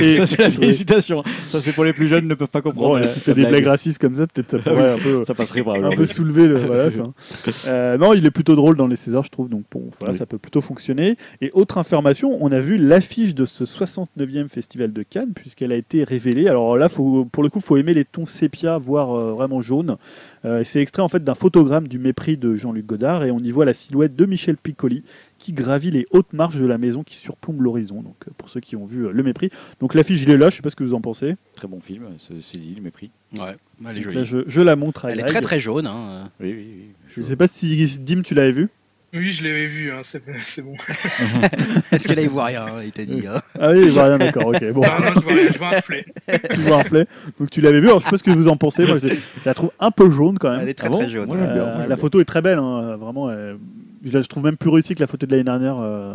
Speaker 5: Et-
Speaker 1: ça, c'est la félicitation. Ça, c'est pour les plus jeunes, ne peuvent pas
Speaker 5: Bon,
Speaker 1: comprendre.
Speaker 5: s'il fait
Speaker 1: la
Speaker 5: des
Speaker 1: blague.
Speaker 5: blagues racistes comme ça, peut-être ça pourrait un peu,
Speaker 1: Ça passerait
Speaker 5: un
Speaker 1: probablement.
Speaker 5: peu soulever le. Voilà, ça. Euh, non, il est plutôt drôle dans les Césars, je trouve, donc bon, voilà,
Speaker 1: Oui.
Speaker 5: ça peut plutôt fonctionner. Et autre information, on a vu l'affiche de ce 69e Festival de Cannes, puisqu'elle a été révélée. Alors là, faut, pour le coup, il faut aimer les tons sépia, voire euh, vraiment jaune. Euh, c'est extrait en fait d'un photogramme du mépris de Jean-Luc Godard, et on y voit la silhouette de Michel Piccoli qui gravit les hautes marches de la maison qui surplombe l'horizon. Donc euh, pour ceux qui ont vu euh, le mépris. Donc l'affiche, je l'ai là, je sais pas ce que vous en pensez.
Speaker 1: Très bon film, c'est c'est dit, le mépris.
Speaker 2: Ouais, elle est jolie.
Speaker 5: là, je, je la montre à
Speaker 2: Elle est
Speaker 5: Greg.
Speaker 2: très très jaune. Hein.
Speaker 1: Oui, oui, oui.
Speaker 5: Je sais pas si Dim, tu l'avais vu.
Speaker 4: Oui, je l'avais vu, hein, c'est bon.
Speaker 2: Est-ce que là il voit rien hein, Il t'a dit. hein.
Speaker 5: Ah oui, il voit rien, d'accord, ok. Bon,
Speaker 4: Non, non, je vois rien, je vois un flé.
Speaker 5: tu vois un replay. Donc tu l'avais vu, alors je sais pas ce que vous en pensez. Moi, je, la trouve un peu jaune quand même.
Speaker 2: Elle est très
Speaker 1: Ah bon
Speaker 2: très jaune.
Speaker 1: Moi, bien,
Speaker 5: Euh,
Speaker 1: moi,
Speaker 5: la
Speaker 1: bien.
Speaker 5: photo est très belle, hein, vraiment. elle- je, la, trouve même plus réussie que la photo de l'année dernière. euh,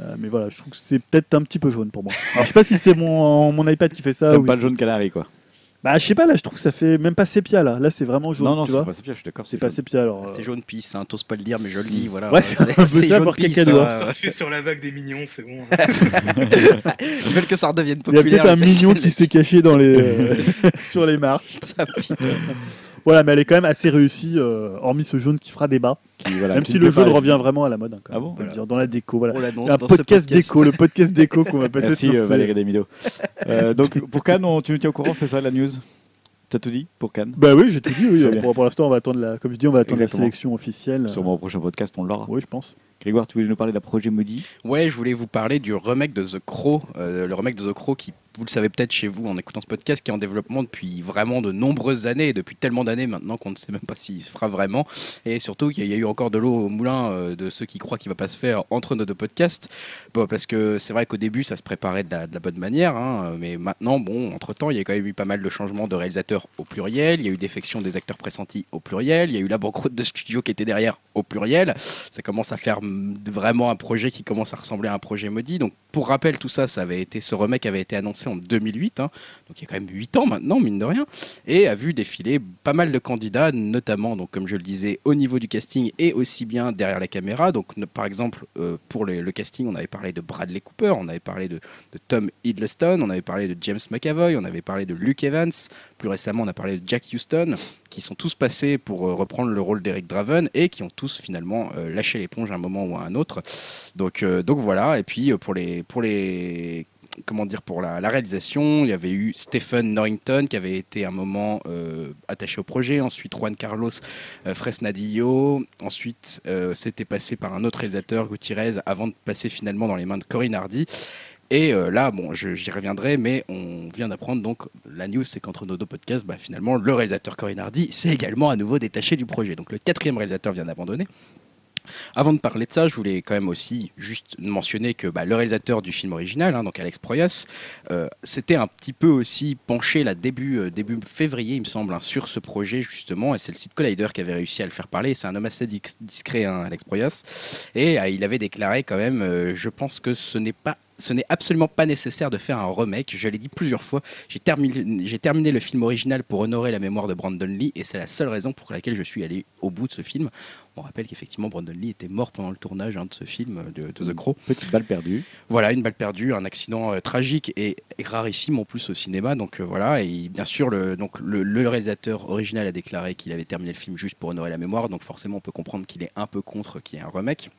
Speaker 5: euh, mais voilà, je trouve que c'est peut-être un petit peu jaune pour moi. Alors je sais pas si c'est mon, mon iPad qui fait ça. Ou
Speaker 1: pas le jaune canari, quoi.
Speaker 5: Bah je sais pas, là je trouve que ça fait même pas sépia là. Là c'est vraiment jaune.
Speaker 1: non, non, c'est pas sépia, je suis d'accord.
Speaker 5: C'est pas
Speaker 1: jaune.
Speaker 5: sépia alors.
Speaker 2: C'est
Speaker 5: euh,
Speaker 2: jaune pisse, hein, t'oses pas le dire, mais je le dis. Voilà.
Speaker 5: Ouais, c'est
Speaker 2: jaune
Speaker 5: pour
Speaker 2: pisse, hein, ouais.
Speaker 4: Sur la vague des mignons, c'est bon.
Speaker 2: Ils veulent que ça redevienne
Speaker 5: Il y a
Speaker 2: populaire.
Speaker 5: peut-être un mignon
Speaker 2: c'est-
Speaker 5: qui s'est caché dans les, euh, sur les marches.
Speaker 2: Ça, putain.
Speaker 5: Voilà, mais elle est quand même assez réussie, euh, hormis ce jaune qui fera débat.
Speaker 1: Qui, voilà,
Speaker 5: même
Speaker 1: qui
Speaker 5: si le jaune revient vraiment à la mode. hein, quand
Speaker 1: Ah
Speaker 5: même,
Speaker 1: bon
Speaker 5: on peut le
Speaker 2: Voilà.
Speaker 5: dire, dans la déco. Voilà.
Speaker 2: On l'annonce
Speaker 5: Un
Speaker 2: dans
Speaker 5: podcast, déco, le podcast déco qu'on va peut-être
Speaker 1: Merci
Speaker 5: lancer.
Speaker 1: euh, Valérie Demido. Euh, donc pour Cannes, on- tu nous tiens au courant, c'est ça la news? T'as tout dit pour Cannes?
Speaker 5: Bah oui, j'ai tout dit. Oui. Pour, pour l'instant, on va attendre la, comme je dis, on va attendre
Speaker 1: Exactement.
Speaker 5: la sélection officielle.
Speaker 1: Sûrement au prochain podcast, on l'aura.
Speaker 5: Oui, je pense.
Speaker 1: Grégoire, tu voulais nous parler d'un projet maudit?
Speaker 2: Ouais, je voulais vous parler du remake de The Crow. euh, le remake de The Crow qui, vous le savez peut-être chez vous en écoutant ce podcast, qui est en développement depuis vraiment de nombreuses années, depuis tellement d'années maintenant qu'on ne sait même pas s'il se fera vraiment. Et surtout qu'il y a eu encore de l'eau au moulin euh, de ceux qui croient qu'il va pas se faire entre nos deux podcasts. Parce que c'est vrai qu'au début, ça se préparait de la, bonne manière, hein, mais maintenant, bon, entre-temps, il y a quand même eu pas mal de changements de réalisateurs au pluriel, il y a eu défection des acteurs pressentis au pluriel, il y a eu la banqueroute de studio qui était derrière au pluriel. Ça commence à faire vraiment un projet qui commence à ressembler à un projet maudit. Donc, pour rappel, tout ça, ça avait été, ce remake avait été annoncé en 2008, hein, donc il y a quand même 8 ans maintenant, mine de rien, et a vu défiler pas mal de candidats, notamment, donc, comme je le disais, au niveau du casting et aussi bien derrière la caméra. Donc, par exemple, euh, pour le casting, on avait parlé de Bradley Cooper, on avait parlé de, Tom Hiddleston, on avait parlé de James McAvoy, on avait parlé de Luke Evans, plus récemment, on a parlé de Jack Houston, qui sont tous passés pour euh, reprendre le rôle d'Eric Draven et qui ont tous finalement euh, lâché l'éponge à un moment ou à un autre. Donc, euh, donc voilà. Et puis euh, pour les, pour les comment dire pour la, réalisation, il y avait eu Stephen Norrington qui avait été un moment euh, attaché au projet, ensuite Juan Carlos Fresnadillo, ensuite c'était passé par un autre réalisateur Gutiérrez avant de passer finalement dans les mains de Corinne Hardy. Et là, bon, j'y reviendrai, mais on vient d'apprendre donc la news, c'est qu'entre nos deux podcasts, bah, finalement, le réalisateur Corinne Hardy s'est également à nouveau détaché du projet. Donc le quatrième réalisateur vient d'abandonner. Avant de parler de ça, je voulais quand même aussi juste mentionner que bah, le réalisateur du film original, hein, donc Alex Proyas, euh, s'était un petit peu aussi penché là début, euh, début février, il me semble, hein, sur ce projet justement, et c'est le site Collider qui avait réussi à le faire parler. C'est un homme assez dis- discret, hein, Alex Proyas, et euh, il avait déclaré quand même, je pense que ce n'est pas ce n'est absolument pas nécessaire de faire un remake. Je l'ai dit plusieurs fois. J'ai terminé, j'ai terminé le film original pour honorer la mémoire de Brandon Lee et c'est la seule raison pour laquelle je suis allé au bout de ce film. On rappelle qu'effectivement Brandon Lee était mort pendant le tournage hein, de ce film de, de The Crow.
Speaker 1: Petite balle perdue.
Speaker 2: Voilà, une balle perdue, un accident euh, tragique et rarissime en plus au cinéma. Donc euh, voilà, et bien sûr, le, donc, le, le réalisateur original a déclaré qu'il avait terminé le film juste pour honorer la mémoire. Donc forcément, on peut comprendre qu'il est un peu contre qu'il y ait un remake.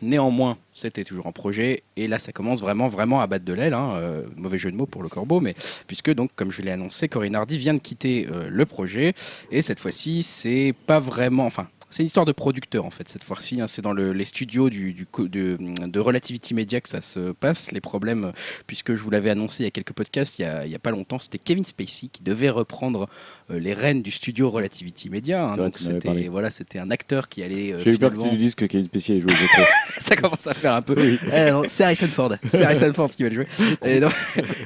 Speaker 2: Néanmoins, c'était toujours en projet et là, ça commence vraiment, à battre de l'aile. hein, euh, mauvais jeu de mots pour le corbeau, mais puisque donc, comme je l'ai annoncé, Corinne Hardy vient de quitter euh, le projet et cette fois-ci, c'est pas vraiment, enfin. C'est une histoire de producteur en fait cette fois-ci. hein. c'est dans le- les studios de, Relativity Media que ça se passe. Les problèmes, puisque je vous l'avais annoncé il y a quelques podcasts, il y a, pas longtemps, c'était Kevin Spacey qui devait reprendre euh, les reines du studio Relativity Media. Hein. Donc c'était voilà, c'était un acteur qui allait. Euh,
Speaker 1: J'ai eu peur que tu dises que Kevin Spacey joue au
Speaker 2: Ça commence à faire un peu. Eh c'est Harrison Ford. C'est Harrison Ford qui va le jouer.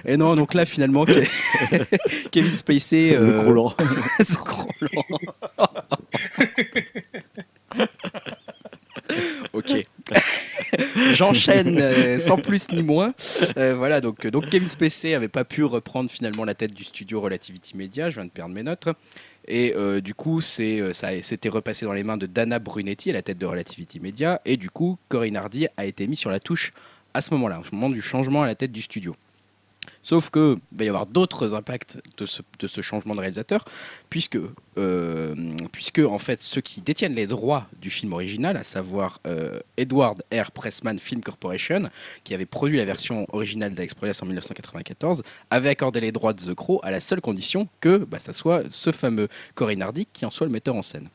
Speaker 2: Et non, donc là finalement Kevin Spacey. Euh...
Speaker 1: Scrollant.
Speaker 2: Scrollant. ok. j'enchaîne euh, sans plus ni moins. Euh, voilà, donc, donc Kevin Spacey avait pas pu reprendre finalement la tête du studio Relativity Media. Je viens de perdre mes notes. Et euh, du coup, c'est, ça c'était repassé dans les mains de Dana Brunetti, à la tête de Relativity Media. Et du coup, Corinne Hardy a été mis sur la touche à ce moment-là, au moment du changement à la tête du studio. Sauf que il va y avoir d'autres impacts de ce, changement de réalisateur, puisque, euh, puisque en fait ceux qui détiennent les droits du film original, à savoir euh, Edward R. Pressman Film Corporation, qui avait produit la version originale d'Express en 1994, avait accordé les droits de The Crow à la seule condition que bah, ça soit ce fameux Corinne Hardy qui en soit le metteur en scène.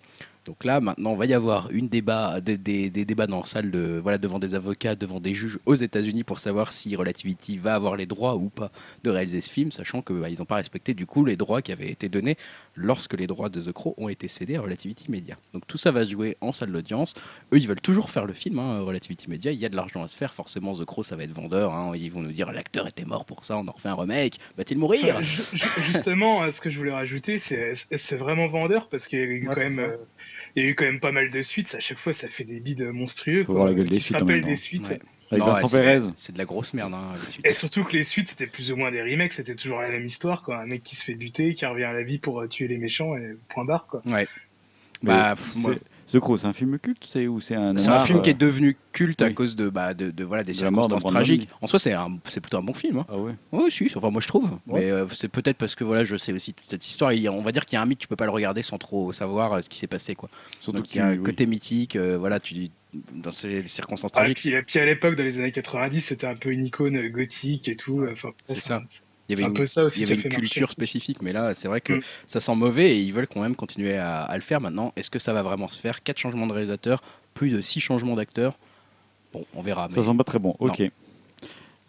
Speaker 2: Donc là, maintenant, il va y avoir une débat, des, des- des débats dans la salle de, voilà, devant des avocats, devant des juges aux États-Unis pour savoir si Relativity va avoir les droits ou pas de réaliser ce film, sachant qu'ils n'ont pas respecté du coup les droits qui avaient été donnés lorsque les droits de The Crow ont été cédés à Relativity Media. Donc tout ça va se jouer en salle d'audience. Eux, ils veulent toujours faire le film, hein, Relativity Media. Il y a de l'argent à se faire. Forcément, The Crow, ça va être vendeur. hein. Ils vont nous dire l'acteur était mort pour ça, on en refait un remake. Va-t-il mourir?
Speaker 4: Euh, ju- ju- Justement, euh, ce que je voulais rajouter, c'est c'est vraiment vendeur? Parce qu'il y a eu
Speaker 5: Ouais,
Speaker 4: quand même, il y a eu quand même pas mal de suites. À chaque fois, ça fait des bides monstrueux.
Speaker 1: Faut
Speaker 4: quoi.
Speaker 1: voir la gueule des
Speaker 4: Tu te
Speaker 1: suites
Speaker 4: des suites.
Speaker 2: Ouais.
Speaker 1: Avec
Speaker 2: Non,
Speaker 1: Vincent
Speaker 2: ouais, c'est-
Speaker 1: Pérez.
Speaker 2: C'est de la grosse merde, hein, les suites.
Speaker 4: Et surtout que les suites, c'était plus ou moins des remakes. C'était toujours la même histoire, quoi. Un mec qui se fait buter, qui revient à la vie pour euh, tuer les méchants et point barre, quoi.
Speaker 2: Ouais. Bah, pff, moi-
Speaker 1: The Crow, c'est un film culte, c'est ou c'est un
Speaker 2: C'est un film qui
Speaker 1: euh,
Speaker 2: est devenu culte à cause de, bah, de, de- voilà, des
Speaker 1: De
Speaker 2: circonstances tragiques. En soi, c'est un- c'est plutôt un bon film. Hein.
Speaker 1: Ah ouais.
Speaker 2: Oui, si, enfin, moi je trouve.
Speaker 5: Ouais.
Speaker 2: Mais euh, c'est peut-être parce que voilà, je sais aussi toute cette histoire. Il y a- on va dire qu'il y a un mythe, tu peux pas le regarder sans trop savoir euh, ce qui s'est passé. Quoi.
Speaker 1: Surtout
Speaker 2: Donc il y a un
Speaker 1: oui.
Speaker 2: côté mythique, euh, voilà, tu, dans ces circonstances
Speaker 4: Ah,
Speaker 2: tragiques.
Speaker 4: puis, puis à l'époque, dans les années 90, c'était un peu une icône gothique et tout. Enfin,
Speaker 2: C'est ça. Il y avait
Speaker 4: un
Speaker 2: une,
Speaker 4: peu ça aussi.
Speaker 2: il y
Speaker 4: qui
Speaker 2: avait
Speaker 4: a
Speaker 2: une
Speaker 4: fait marcher.
Speaker 2: culture spécifique, mais là, c'est vrai que
Speaker 4: Mm.
Speaker 2: ça sent mauvais et ils veulent quand même continuer à, à le faire maintenant. Est-ce que ça va vraiment se faire? Quatre changements de réalisateur, plus de six changements d'acteurs. Bon, on verra.
Speaker 1: Ça sent pas très bon. Ok.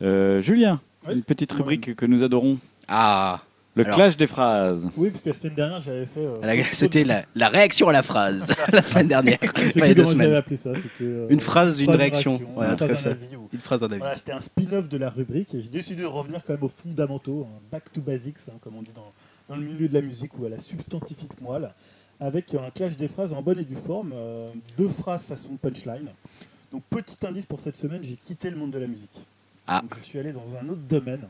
Speaker 1: Euh, Julien,
Speaker 5: Oui.
Speaker 1: une petite rubrique que nous adorons.
Speaker 2: Ah,
Speaker 1: Le
Speaker 2: Alors-
Speaker 1: clash des phrases.
Speaker 5: Oui, parce que la semaine dernière, j'avais fait. euh,
Speaker 2: la- c'était la, la réaction à la phrase la semaine dernière.
Speaker 5: Je sais
Speaker 2: Enfin, il y a deux
Speaker 5: comment
Speaker 2: semaines.
Speaker 5: appelé ça. c'était, euh,
Speaker 2: Une phrase, une réaction.
Speaker 5: réaction,
Speaker 2: Ouais, un
Speaker 5: une
Speaker 2: truc
Speaker 5: phrase
Speaker 2: comme ça.
Speaker 5: avis ou-
Speaker 2: Une phrase d'un avis.
Speaker 5: Voilà, c'était un spin-off de la rubrique et j'ai décidé de revenir quand même aux fondamentaux, hein, back to basics, hein, comme on dit dans, dans le milieu de la musique ou à la substantifique moelle, avec un clash des phrases en bonne et due forme, euh, deux phrases façon punchline. Donc petit indice pour cette semaine, j'ai quitté le monde de la musique.
Speaker 2: Ah.
Speaker 5: Donc, je suis allé dans un autre domaine.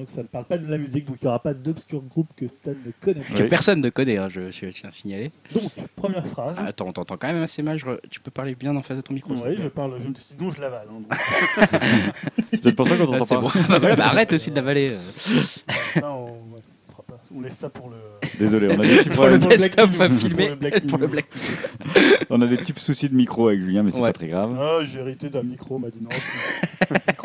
Speaker 5: Donc ça ne parle pas de la musique, donc il n'y aura pas d'obscur groupe que Stan ne connaît pas.
Speaker 2: Que
Speaker 1: Oui.
Speaker 2: personne ne connaît, hein, je, je tiens à signaler.
Speaker 5: Donc première phrase.
Speaker 2: Ah, Attends, on t'entend quand même assez mal. je re- Tu peux parler bien en face de ton micro
Speaker 5: oui, je parle, je me suis dit non, je l'avale. hein, donc.
Speaker 1: C'est peut-être pour ça qu'on
Speaker 2: Ah,
Speaker 1: t'entend
Speaker 2: c'est
Speaker 1: pas.
Speaker 2: bon. Bah voilà, bah arrête aussi de l'avaler. euh.
Speaker 5: Ça, on, on laisse ça pour le.
Speaker 1: Désolé, on a des petits
Speaker 2: Pour le
Speaker 1: problèmes.
Speaker 5: Black
Speaker 2: à
Speaker 5: pour
Speaker 2: filmer.
Speaker 5: le Black
Speaker 2: Pour le. Black
Speaker 1: On a des petits soucis de micro avec Julien, mais c'est
Speaker 2: Ouais.
Speaker 1: pas très grave.
Speaker 5: Ah, j'ai hérité d'un micro, on m'a dit non.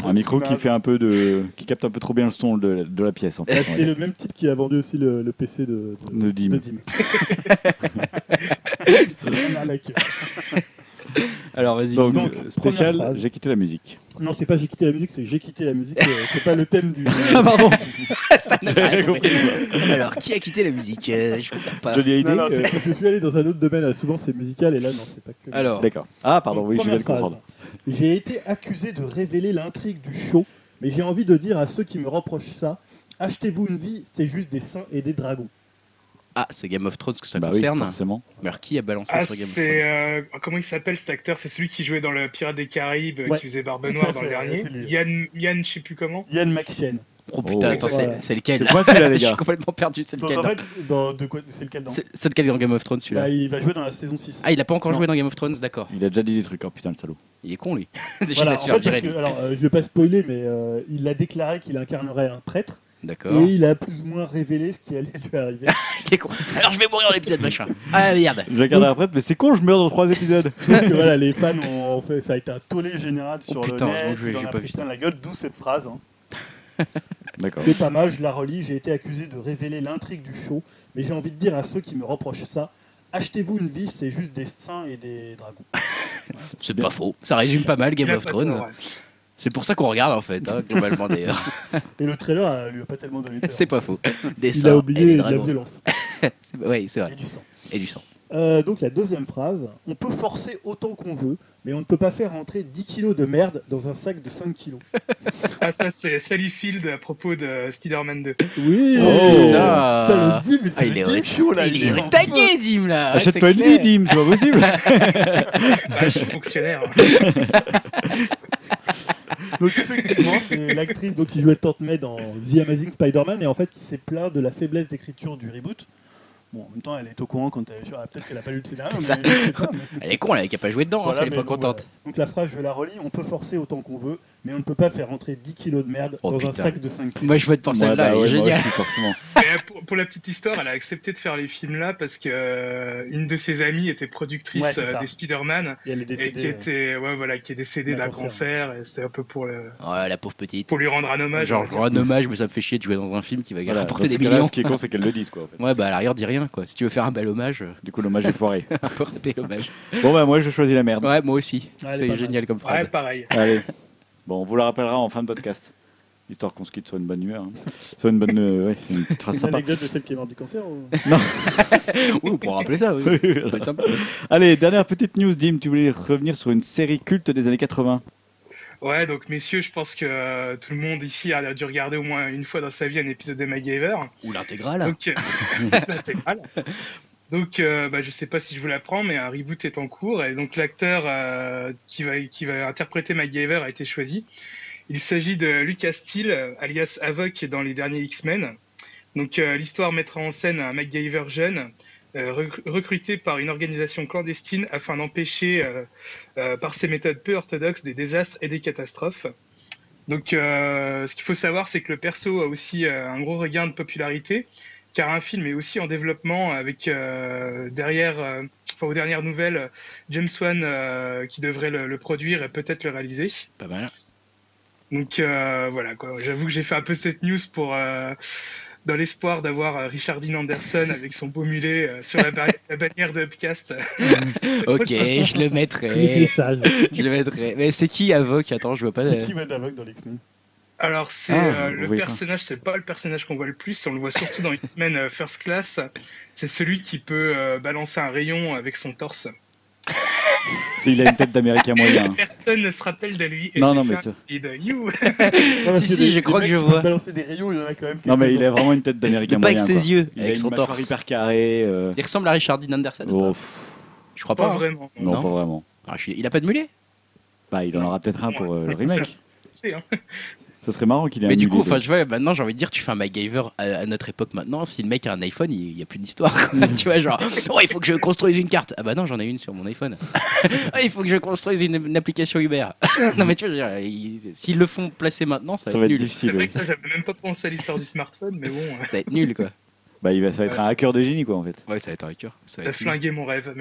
Speaker 1: Un micro qui fait un peu de, qui capte un peu trop bien le son de, de la pièce en
Speaker 5: Bah,
Speaker 1: fait.
Speaker 5: C'est le même type qui a vendu aussi le, le PC de,
Speaker 1: De Dim.
Speaker 5: Rien à la queue.
Speaker 2: Alors vas-y.
Speaker 1: Donc,
Speaker 5: Donc,
Speaker 1: spécial,
Speaker 5: phrase.
Speaker 1: j'ai quitté la musique.
Speaker 5: non, c'est pas j'ai quitté la musique, c'est j'ai quitté la musique. euh, c'est pas le thème du.
Speaker 1: Ah pardon,
Speaker 2: Ça n'a
Speaker 1: j'avais
Speaker 2: rien
Speaker 1: compris.
Speaker 2: Alors, qui a quitté la musique Euh, Je comprends pas.
Speaker 1: Johnny Hallyday.
Speaker 5: Non, non,
Speaker 1: euh,
Speaker 5: c'est je suis allé dans un autre domaine. Souvent, c'est musical et là, non, c'est pas que.
Speaker 2: Alors,
Speaker 1: D'accord. Ah pardon,
Speaker 5: Donc,
Speaker 1: oui, je viens
Speaker 5: première
Speaker 1: de comprendre.
Speaker 5: J'ai été accusé de révéler l'intrigue du show, mais j'ai envie de dire à ceux qui me reprochent ça achetez-vous une vie, c'est juste des saints et des dragons.
Speaker 2: Ah, c'est Game of Thrones que ça
Speaker 1: Bah oui,
Speaker 2: concerne.
Speaker 1: forcément.
Speaker 2: Mais alors, qui a balancé
Speaker 4: Ah,
Speaker 2: sur Game of
Speaker 4: c'est.
Speaker 2: Thrones
Speaker 4: euh, comment il s'appelle cet acteur? C'est celui qui jouait dans le Pirate des Caraïbes, euh,
Speaker 5: Ouais,
Speaker 4: qui faisait Barbe Noire dans le dernier. Yann, Yann, je sais plus comment.
Speaker 5: Ian McShane.
Speaker 2: Oh putain,
Speaker 1: Oh.
Speaker 2: attends,
Speaker 5: Voilà.
Speaker 2: c'est- lequel?
Speaker 1: C'est pointu là, les
Speaker 2: Je suis
Speaker 1: gars.
Speaker 2: complètement perdu, c'est lequel
Speaker 5: en fait, c'est lequel dans
Speaker 2: C'est lequel dans Game of Thrones celui-là?
Speaker 5: Bah, Il va jouer dans la saison 6.
Speaker 2: Ah, il a pas encore
Speaker 5: Non.
Speaker 2: joué dans Game of Thrones, d'accord.
Speaker 1: Il a déjà dit des trucs. Oh putain, le salaud.
Speaker 2: Il est con lui. Déjà,
Speaker 5: Voilà,
Speaker 2: il
Speaker 5: en
Speaker 2: a su
Speaker 5: fait,
Speaker 2: leur
Speaker 5: parce
Speaker 2: dire,
Speaker 5: que, alors, euh, je vais pas spoiler, mais euh, il a déclaré qu'il incarnerait un prêtre
Speaker 2: D'accord.
Speaker 5: et il a plus ou moins révélé ce qui allait lui arriver.
Speaker 2: Il est con. Alors, je vais mourir dans l'épisode machin. Ah merde.
Speaker 1: Je vais regarder après, mais c'est con, je meurs dans trois épisodes.
Speaker 5: Donc euh, voilà, les fans ont, ont fait, ça a été un tollé général sur
Speaker 2: Oh putain,
Speaker 5: le net,
Speaker 2: que j'ai-
Speaker 5: il en
Speaker 2: j'ai
Speaker 5: a
Speaker 2: pas vu ça.
Speaker 5: plein la gueule, d'où cette phrase. hein.
Speaker 1: D'accord.
Speaker 5: C'est pas mal, je la relis, j'ai été accusé de révéler l'intrigue du show, mais j'ai envie de dire à ceux qui me reprochent ça, achetez-vous une vie, c'est juste des saints et des dragons.
Speaker 2: C'est pas faux. Ça résume pas mal Game of Thrones. C'est pour ça qu'on regarde en fait, hein, globalement d'ailleurs.
Speaker 5: Et le trailer euh, lui a pas tellement donné
Speaker 2: c'est pas faux. Des
Speaker 5: Il a oublié de la violence
Speaker 2: Ouais, c'est vrai.
Speaker 5: et du sang.
Speaker 2: Et du sang.
Speaker 5: Euh, donc la deuxième phrase, on peut forcer autant qu'on veut, mais on ne peut pas faire entrer 10 kilos de merde dans un sac de 5 kilos.
Speaker 4: Ah, ça, c'est Sally Field à propos de Spider-Man 2.
Speaker 5: Oui
Speaker 1: Oh.
Speaker 5: Putain, le dit, mais
Speaker 2: Ah,
Speaker 5: c'est
Speaker 2: il
Speaker 5: le
Speaker 2: est
Speaker 5: show, là,
Speaker 2: il
Speaker 5: est
Speaker 2: est
Speaker 5: en
Speaker 2: tagué, Dim là.
Speaker 1: Achète
Speaker 2: c'est
Speaker 1: pas une vie, Dim, c'est pas possible.
Speaker 4: Ah, je suis fonctionnaire.
Speaker 3: Donc effectivement, c'est l'actrice donc, qui jouait Tante May dans The Amazing Spider-Man et en fait qui s'est plaint de la faiblesse d'écriture du reboot. Bon, en même temps, elle est au courant quand elle est sur. ah, Peut-être qu'elle a pas lu le scénario, mais
Speaker 2: ça.
Speaker 3: je sais pas, mais-
Speaker 2: Elle est con, elle a pas joué dedans, hein,
Speaker 3: Voilà,
Speaker 2: si elle est
Speaker 3: mais
Speaker 2: pas
Speaker 3: bon,
Speaker 2: contente.
Speaker 3: voilà. Donc la phrase, je la relis on peut forcer autant qu'on veut, mais on ne peut pas faire rentrer 10 kilos de merde
Speaker 2: Oh,
Speaker 3: dans un sac de 5 kilos.
Speaker 2: Moi, je vote pour celle-là,
Speaker 1: bah
Speaker 2: elle est
Speaker 1: ouais, aussi, forcément.
Speaker 4: Et euh, pour, pour la petite histoire, elle a accepté de faire les films là parce que euh, une de ses amies était productrice
Speaker 3: Ouais,
Speaker 4: euh, des Spider-Man
Speaker 3: Et elle est
Speaker 4: et qui
Speaker 3: décédée. euh,
Speaker 4: était ouais voilà qui est décédée
Speaker 3: d'un cancer.
Speaker 4: c'était un peu pour le
Speaker 2: Ouais, la pauvre petite.
Speaker 4: pour lui rendre un hommage.
Speaker 2: Genre, je rends un hommage, mais ça me fait chier de jouer dans un film qui va
Speaker 1: Voilà,
Speaker 2: rapporter des millions.
Speaker 1: Ce qui est con, c'est qu'elle le dise, quoi. en fait.
Speaker 2: Ouais, bah à l'arrière, dis rien, quoi. Si tu veux faire un bel hommage,
Speaker 1: Du coup, l'hommage est foiré.
Speaker 2: raté l'hommage.
Speaker 1: Bon, bah, moi, je choisis la merde.
Speaker 2: Ouais, moi aussi. C'est génial comme phrase.
Speaker 4: Ouais, pareil.
Speaker 1: Allez. Bon, on vous la rappellera en fin de podcast. Histoire qu'on se quitte sur une bonne humeur. hein. Sur une bonne. euh, ouais, une petite phrase
Speaker 3: Une
Speaker 1: sympa.
Speaker 3: anecdote de celle qui est morte du cancer ou...
Speaker 2: Oui, on pourra rappeler ça, oui. Ça peut être sympa.
Speaker 1: Allez, dernière petite news, Dim. Tu voulais revenir sur une série culte des années 80.
Speaker 4: Ouais, donc messieurs, je pense que euh, tout le monde ici a dû regarder au moins une fois dans sa vie un épisode de MacGyver.
Speaker 2: Ou l'intégrale.
Speaker 4: Donc, euh, l'intégrale. Donc, euh, bah, je sais pas si je vous l'apprends, mais un reboot est en cours et donc l'acteur euh, qui va interpréter MacGyver a été choisi. Il s'agit de Lucas Steele, alias Havok dans les derniers X-Men. Donc, euh, l'histoire mettra en scène un MacGyver jeune. recru- recruté par une organisation clandestine afin d'empêcher, par ses méthodes peu orthodoxes, des désastres et des catastrophes. Donc, ce qu'il faut savoir, c'est que le perso a aussi un gros regain de popularité, car un film est aussi en développement avec euh, derrière, euh, enfin aux dernières nouvelles, James Wan euh, qui devrait le, le produire et peut-être le réaliser.
Speaker 2: Pas mal.
Speaker 4: Donc euh, voilà quoi. J'avoue que j'ai fait un peu cette news pour euh, dans l'espoir d'avoir Richard Dean Anderson avec son beau mulet euh, sur la, ba- la bannière de Upcast.
Speaker 2: Ok, je le
Speaker 3: Il est
Speaker 2: mettrai.
Speaker 3: sage.
Speaker 2: Je le mettrai. Mais c'est qui Avoc? Attends, je vois pas.
Speaker 3: C'est
Speaker 2: euh,
Speaker 3: qui Matt Havoc dans l'X-Men
Speaker 4: Alors c'est
Speaker 1: Ah,
Speaker 4: euh, le personnage, c'est pas le personnage qu'on voit le plus, on le voit surtout dans X-Men euh, First Class. C'est celui qui peut euh, balancer un rayon avec son torse.
Speaker 1: Il a une tête d'américain moyen.
Speaker 4: Personne ne se rappelle de lui. Et
Speaker 1: Non, non, mais ça-.
Speaker 4: You.
Speaker 2: Si, si, je crois que je vois.
Speaker 3: balancer des rayons, il y en a quand même.
Speaker 1: Non, mais il a vraiment une tête d'américain
Speaker 2: Mais pas
Speaker 1: moyen.
Speaker 2: avec ses
Speaker 1: quoi.
Speaker 2: yeux,
Speaker 1: Il a
Speaker 2: avec
Speaker 1: une
Speaker 2: son torse.
Speaker 1: hyper carrée. euh,
Speaker 2: Il ressemble à Richard Dean Anderson ou
Speaker 1: oh,
Speaker 2: pas
Speaker 1: pff,
Speaker 2: Je crois
Speaker 4: Pas
Speaker 2: pas. hein.
Speaker 4: vraiment.
Speaker 1: non,
Speaker 2: Non.
Speaker 1: pas vraiment.
Speaker 2: Ah, je suis- Il a pas de mulet?
Speaker 1: Bah, il en aura peut-être un pour euh, le remake.
Speaker 4: C'est, hein.
Speaker 1: Ça serait marrant qu'il ait
Speaker 2: Mais
Speaker 1: un
Speaker 2: du coup, enfin, je vois, maintenant j'ai envie de dire, tu fais un MacGyver à, à notre époque maintenant. Si le mec a un iPhone, il n'y a plus d'histoire. quoi. tu vois, genre, oh, il faut que je construise une carte. Ah bah non, j'en ai une sur mon iPhone. Ah, il faut que je construise une, une application Uber. non, mais tu vois, s'ils le font placer maintenant, ça va,
Speaker 1: Ça va être
Speaker 2: nul.
Speaker 4: C'est
Speaker 1: difficile. ouais.
Speaker 4: j'avais même pas pensé à l'histoire du smartphone, mais bon, euh,
Speaker 2: Ça va être nul, quoi.
Speaker 1: Bah, il va, ça va être un hacker de génie, quoi, en fait.
Speaker 2: Ouais, ça va être un hacker. Ça va
Speaker 4: t'as
Speaker 2: être
Speaker 4: flingué mon rêve.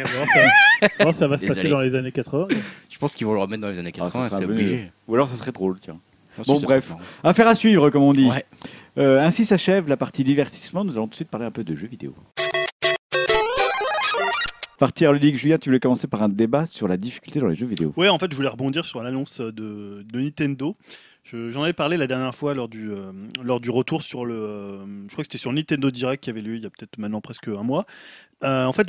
Speaker 3: Non, ça va se passer dans les années 80.
Speaker 2: Je pense qu'ils vont le remettre dans les années
Speaker 1: Ah, ça
Speaker 2: 80,
Speaker 1: serait
Speaker 2: c'est obligé.
Speaker 1: Ou alors, ça serait drôle, tiens. Bon, bref. Affaire à suivre, comme on dit.
Speaker 2: Ouais.
Speaker 1: Euh, ainsi s'achève la partie divertissement. Nous allons tout de suite parler un peu de jeux vidéo. Partie ludique, Julien, tu voulais commencer par un débat sur la difficulté dans les jeux vidéo.
Speaker 5: Ouais, en fait, je voulais rebondir sur l'annonce de, de Nintendo. Je- J'en avais parlé la dernière fois lors du, euh, lors du retour sur le. euh, je crois que c'était sur le Nintendo Direct qui avait lieu il y a peut-être maintenant presque un mois. Euh, en fait,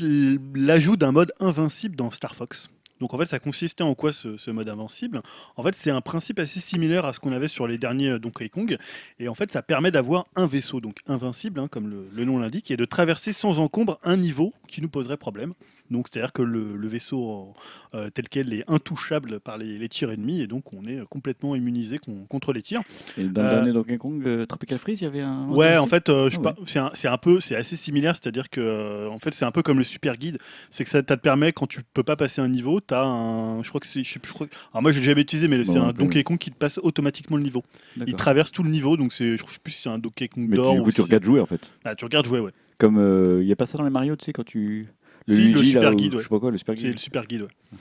Speaker 5: l'ajout d'un mode invincible dans Star Fox. Donc en fait, ça consistait en quoi ce, mode invincible? En fait, c'est un principe assez similaire à ce qu'on avait sur les derniers euh, Donkey Kong. Et en fait, ça permet d'avoir un vaisseau, invincible, hein, comme le nom l'indique, et de traverser sans encombre un niveau qui nous poserait problème. Donc c'est-à-dire que le, le vaisseau euh, tel quel est intouchable par les, les tirs ennemis, et donc on est complètement immunisé con- contre les tirs.
Speaker 1: Et dans le
Speaker 5: Euh,
Speaker 1: dernier Donkey Kong, euh, Tropical Freeze, il y avait un.
Speaker 5: Ouais, en fait, euh,
Speaker 1: Ah
Speaker 5: c'est un, peu, c'est assez similaire, c'est-à-dire que, euh, en fait, c'est un peu comme le super guide, c'est que ça, te permet quand tu peux pas passer un niveau, t'as un, je crois que c'est, je sais plus, je crois, alors moi j'ai jamais utilisé, mais c'est
Speaker 1: Bon,
Speaker 5: un Donkey Kong qui te passe automatiquement le niveau. Il traverse tout le niveau, donc c'est, je sais plus si c'est un Donkey Kong
Speaker 1: Mais
Speaker 5: d'or.
Speaker 1: tu, du
Speaker 5: ou
Speaker 1: coup, tu regardes jouer, en fait.
Speaker 5: Ah, tu regardes jouer, ouais.
Speaker 1: Comme euh, il n'y a pas ça dans les Mario, tu sais, quand tu.
Speaker 5: Si, le
Speaker 1: Luigi,
Speaker 5: Super Guide,
Speaker 1: Je
Speaker 5: ouais.
Speaker 1: sais pas quoi, le Super
Speaker 5: C'est le super guide, ouais.